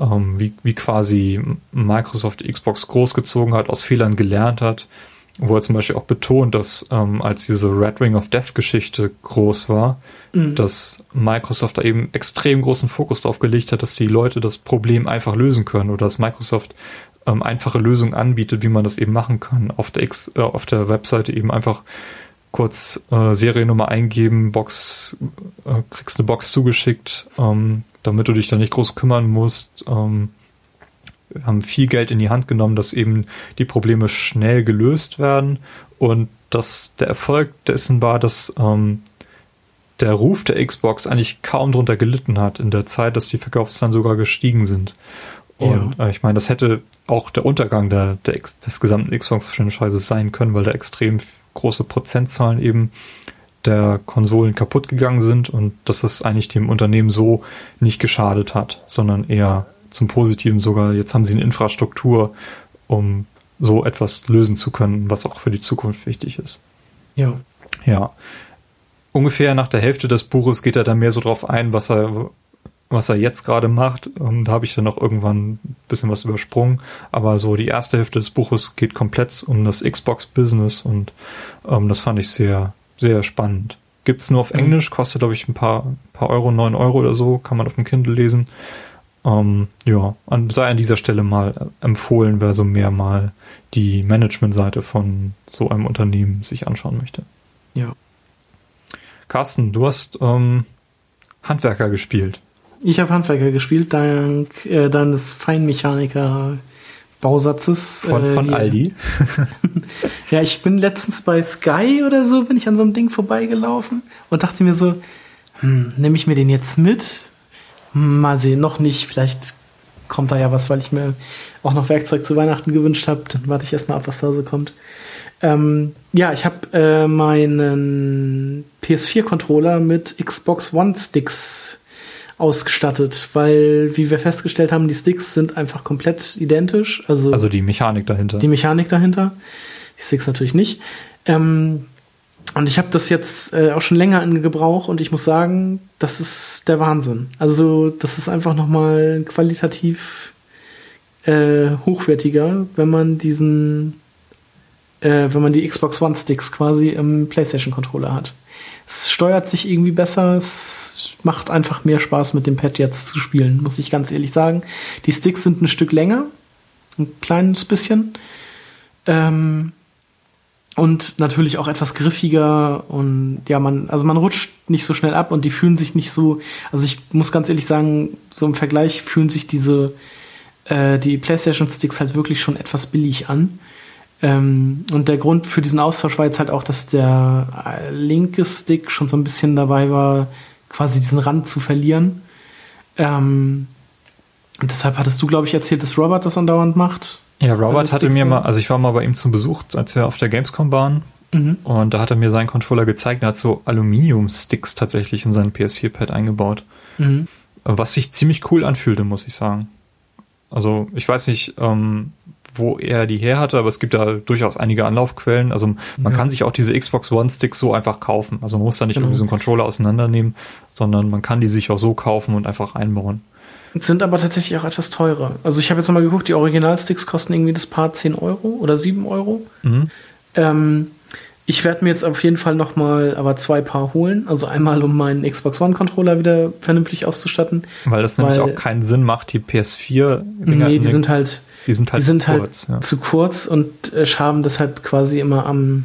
ähm, wie, wie quasi Microsoft Xbox großgezogen hat, aus Fehlern gelernt hat, wo er zum Beispiel auch betont, dass ähm, als diese Red Ring of Death Geschichte groß war, mhm. dass Microsoft da eben extrem großen Fokus drauf gelegt hat, dass die Leute das Problem einfach lösen können oder dass Microsoft ähm, einfache Lösungen anbietet, wie man das eben machen kann. Auf der, X, äh, auf der Webseite eben einfach kurz äh, Seriennummer eingeben, Box, äh, kriegst eine Box zugeschickt, ähm, damit du dich da nicht groß kümmern musst. Ähm, haben viel Geld in die Hand genommen, dass eben die Probleme schnell gelöst werden und dass der Erfolg dessen war, dass ähm, der Ruf der Xbox eigentlich kaum drunter gelitten hat in der Zeit, dass die Verkaufszahlen sogar gestiegen sind. Und ja. äh, ich meine, das hätte auch der Untergang der, der des gesamten Xbox-Franchises sein können, weil da extrem große Prozentzahlen eben der Konsolen kaputt gegangen sind und dass es eigentlich dem Unternehmen so nicht geschadet hat, sondern eher zum Positiven sogar. Jetzt haben sie eine Infrastruktur, um so etwas lösen zu können, was auch für die Zukunft wichtig ist. Ja. Ja. Ungefähr nach der Hälfte des Buches geht er dann mehr so drauf ein, was er was er jetzt gerade macht. Ähm, da habe ich dann noch irgendwann ein bisschen was übersprungen. Aber so die erste Hälfte des Buches geht komplett um das Xbox-Business und ähm, das fand ich sehr, sehr spannend. Gibt's nur auf mhm. Englisch, kostet glaube ich ein paar, paar Euro, neun Euro oder so, kann man auf dem Kindle lesen. Ähm, ja, an, sei an dieser Stelle mal empfohlen, wer so mehr mal die Managementseite von so einem Unternehmen sich anschauen möchte. Ja. Carsten, du hast ähm, Handwerker gespielt. Ich habe Handwerker gespielt, dank äh, deines Feinmechaniker Bausatzes. Von, äh, von Aldi. ja, ich bin letztens bei Sky oder so, bin ich an so einem Ding vorbeigelaufen und dachte mir so, hm, nehme ich mir den jetzt mit? Mal sehen, noch nicht. Vielleicht kommt da ja was, weil ich mir auch noch Werkzeug zu Weihnachten gewünscht habe. Dann warte ich erstmal ab, was da so kommt. Ähm, ja, ich habe äh, meinen PS4-Controller mit Xbox One-Sticks ausgestattet, weil, wie wir festgestellt haben, die Sticks sind einfach komplett identisch. Also, also die Mechanik dahinter. Die Mechanik dahinter. Die Sticks natürlich nicht. Ähm, und ich habe das jetzt äh, auch schon länger in Gebrauch und ich muss sagen, das ist der Wahnsinn. Also das ist einfach nochmal qualitativ äh, hochwertiger, wenn man diesen, äh, wenn man die Xbox One Sticks quasi im PlayStation Controller hat. Es steuert sich irgendwie besser, es macht einfach mehr Spaß mit dem Pad jetzt zu spielen, muss ich ganz ehrlich sagen. Die Sticks sind ein Stück länger, ein kleines bisschen. Ähm, und natürlich auch etwas griffiger und ja, man, also man rutscht nicht so schnell ab und die fühlen sich nicht so, also ich muss ganz ehrlich sagen, so im Vergleich fühlen sich diese, äh, die PlayStation Sticks halt wirklich schon etwas billig an. Ähm, und der Grund für diesen Austausch war jetzt halt auch, dass der äh, linke Stick schon so ein bisschen dabei war, quasi diesen Rand zu verlieren. Ähm, und deshalb hattest du, glaube ich, erzählt, dass Robert das andauernd macht. Ja, Robert hatte mir mal, also ich war mal bei ihm zum Besuch, als wir auf der Gamescom waren. Mhm. Und da hat er mir seinen Controller gezeigt. Er hat so Aluminium-Sticks tatsächlich in seinen PS4-Pad eingebaut. Mhm. Was sich ziemlich cool anfühlte, muss ich sagen. Also ich weiß nicht, ähm, wo er die her hatte, aber es gibt da durchaus einige Anlaufquellen. Also man ja. kann sich auch diese Xbox One Sticks so einfach kaufen. Also man muss da nicht genau. irgendwie so einen Controller auseinandernehmen, sondern man kann die sich auch so kaufen und einfach einbauen. Sind aber tatsächlich auch etwas teurer. Also ich habe jetzt mal geguckt, die Originalsticks kosten irgendwie das Paar 10 Euro oder 7 Euro. Mhm. Ähm, ich werde mir jetzt auf jeden Fall noch mal aber zwei Paar holen. Also einmal, um meinen Xbox One Controller wieder vernünftig auszustatten. Weil das nämlich auch keinen Sinn macht, die PS4. Nee, die sind halt, die sind halt, die sind zu, halt kurz, ja. zu kurz und äh, schaben deshalb quasi immer am,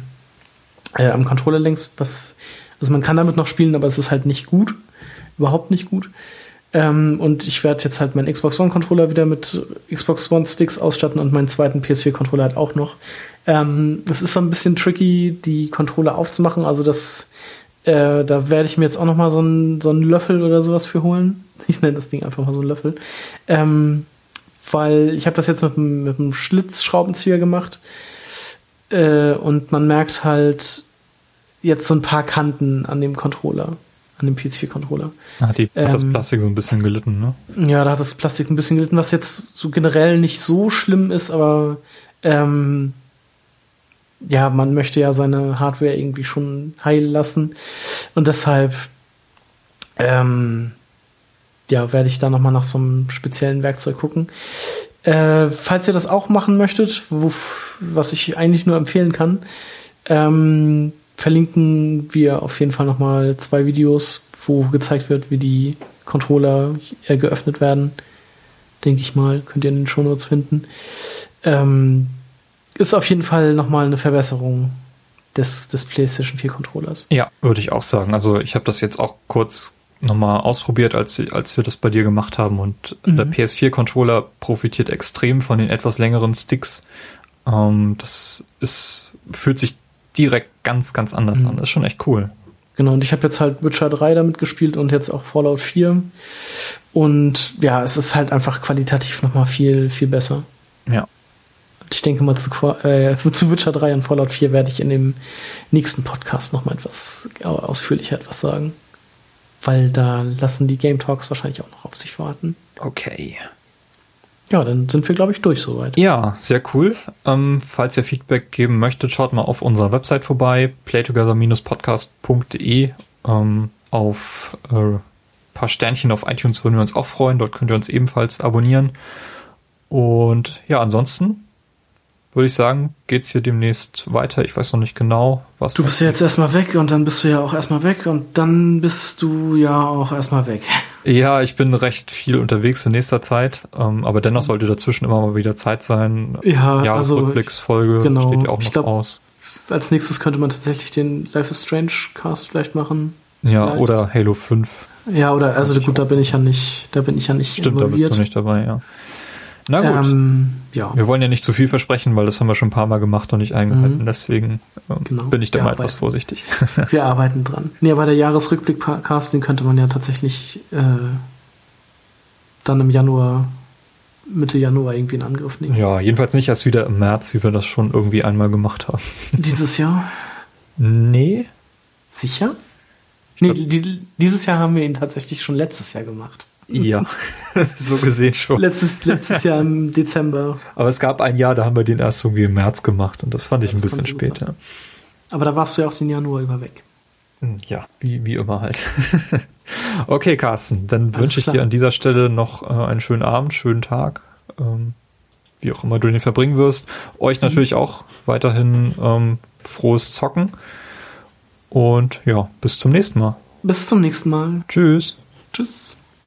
äh, am Controller längs. Was, also man kann damit noch spielen, aber es ist halt nicht gut. Überhaupt nicht gut. Ähm, und ich werde jetzt halt meinen Xbox One Controller wieder mit Xbox One Sticks ausstatten und meinen zweiten PS4 Controller halt auch noch. Ähm, das ist so ein bisschen tricky, die Controller aufzumachen. Also das, äh, da werde ich mir jetzt auch noch mal so einen so einen Löffel oder sowas für holen. Ich nenne das Ding einfach mal so einen Löffel. Ähm, weil ich habe das jetzt mit, mit einem Schlitzschraubenzieher gemacht. Äh, und man merkt halt jetzt so ein paar Kanten an dem Controller an dem PS4-Controller. Ah, hat, die, ähm, hat das Plastik so ein bisschen gelitten, ne? Ja, da hat das Plastik ein bisschen gelitten, was jetzt so generell nicht so schlimm ist, aber ähm, ja, man möchte ja seine Hardware irgendwie schon heil lassen. Und deshalb ähm, ja, werde ich da nochmal nach so einem speziellen Werkzeug gucken. Äh, falls ihr das auch machen möchtet, wo, was ich eigentlich nur empfehlen kann, ähm, verlinken wir auf jeden Fall nochmal zwei Videos, wo gezeigt wird, wie die Controller äh, geöffnet werden. Denke ich mal, könnt ihr in den Shownotes finden. Ähm, ist auf jeden Fall nochmal eine Verbesserung des, des PlayStation 4 Controllers. Ja, würde ich auch sagen. Also ich habe das jetzt auch kurz nochmal ausprobiert, als, als wir das bei dir gemacht haben und mhm. der PS4-Controller profitiert extrem von den etwas längeren Sticks. Ähm, das ist, fühlt sich direkt ganz, ganz anders mhm. an. Das ist schon echt cool. Genau, und ich habe jetzt halt Witcher 3 damit gespielt und jetzt auch Fallout 4. Und ja, es ist halt einfach qualitativ nochmal viel, viel besser. Ja. Ich denke mal, zu, äh, zu Witcher 3 und Fallout 4 werde ich in dem nächsten Podcast nochmal etwas ausführlicher etwas sagen. Weil da lassen die Game Talks wahrscheinlich auch noch auf sich warten. Okay. Ja, dann sind wir, glaube ich, durch soweit. Ja, sehr cool. Ähm, falls ihr Feedback geben möchtet, schaut mal auf unserer Website vorbei, playtogether-podcast.de. Ähm, auf äh, paar Sternchen auf iTunes würden wir uns auch freuen. Dort könnt ihr uns ebenfalls abonnieren. Und ja, ansonsten würde ich sagen, geht's hier demnächst weiter. Ich weiß noch nicht genau, was. Du bist ja jetzt erstmal weg und dann bist du ja auch erstmal weg und dann bist du ja auch erstmal weg. Ja, ich bin recht viel unterwegs in nächster Zeit, ähm, aber dennoch sollte dazwischen immer mal wieder Zeit sein. Ja, Jahresrückblicksfolge also, genau, steht ja auch noch glaub, aus. Als nächstes könnte man tatsächlich den Life is Strange Cast vielleicht machen. Ja, vielleicht. oder Halo 5. Ja, oder also gut, da bin ich ja nicht, da bin ich ja nicht Stimmt, involviert. da bist du nicht dabei, ja. Na gut. Ähm, ja. Wir wollen ja nicht zu viel versprechen, weil das haben wir schon ein paar Mal gemacht und nicht eingehalten. Mhm. Deswegen ähm, genau. bin ich da wir mal arbeiten. etwas vorsichtig. wir arbeiten dran. Nee, aber der Jahresrückblick-Casting könnte man ja tatsächlich äh, dann im Januar, Mitte Januar irgendwie in Angriff nehmen. Ja, jedenfalls nicht erst wieder im März, wie wir das schon irgendwie einmal gemacht haben. Dieses Jahr? Nee. Sicher? Nee, die, dieses Jahr haben wir ihn tatsächlich schon letztes Jahr gemacht. Ja, so gesehen schon. Letztes, letztes Jahr im Dezember. Aber es gab ein Jahr, da haben wir den erst irgendwie im März gemacht und das fand ich ja, ein bisschen später. Aber da warst du ja auch den Januar über weg. Hm, ja, wie, wie immer halt. okay, Carsten, dann wünsche ich klar. dir an dieser Stelle noch äh, einen schönen Abend, schönen Tag. Ähm, wie auch immer du den verbringen wirst. Euch mhm. natürlich auch weiterhin ähm, frohes Zocken. Und ja, bis zum nächsten Mal. Bis zum nächsten Mal. Tschüss. Tschüss.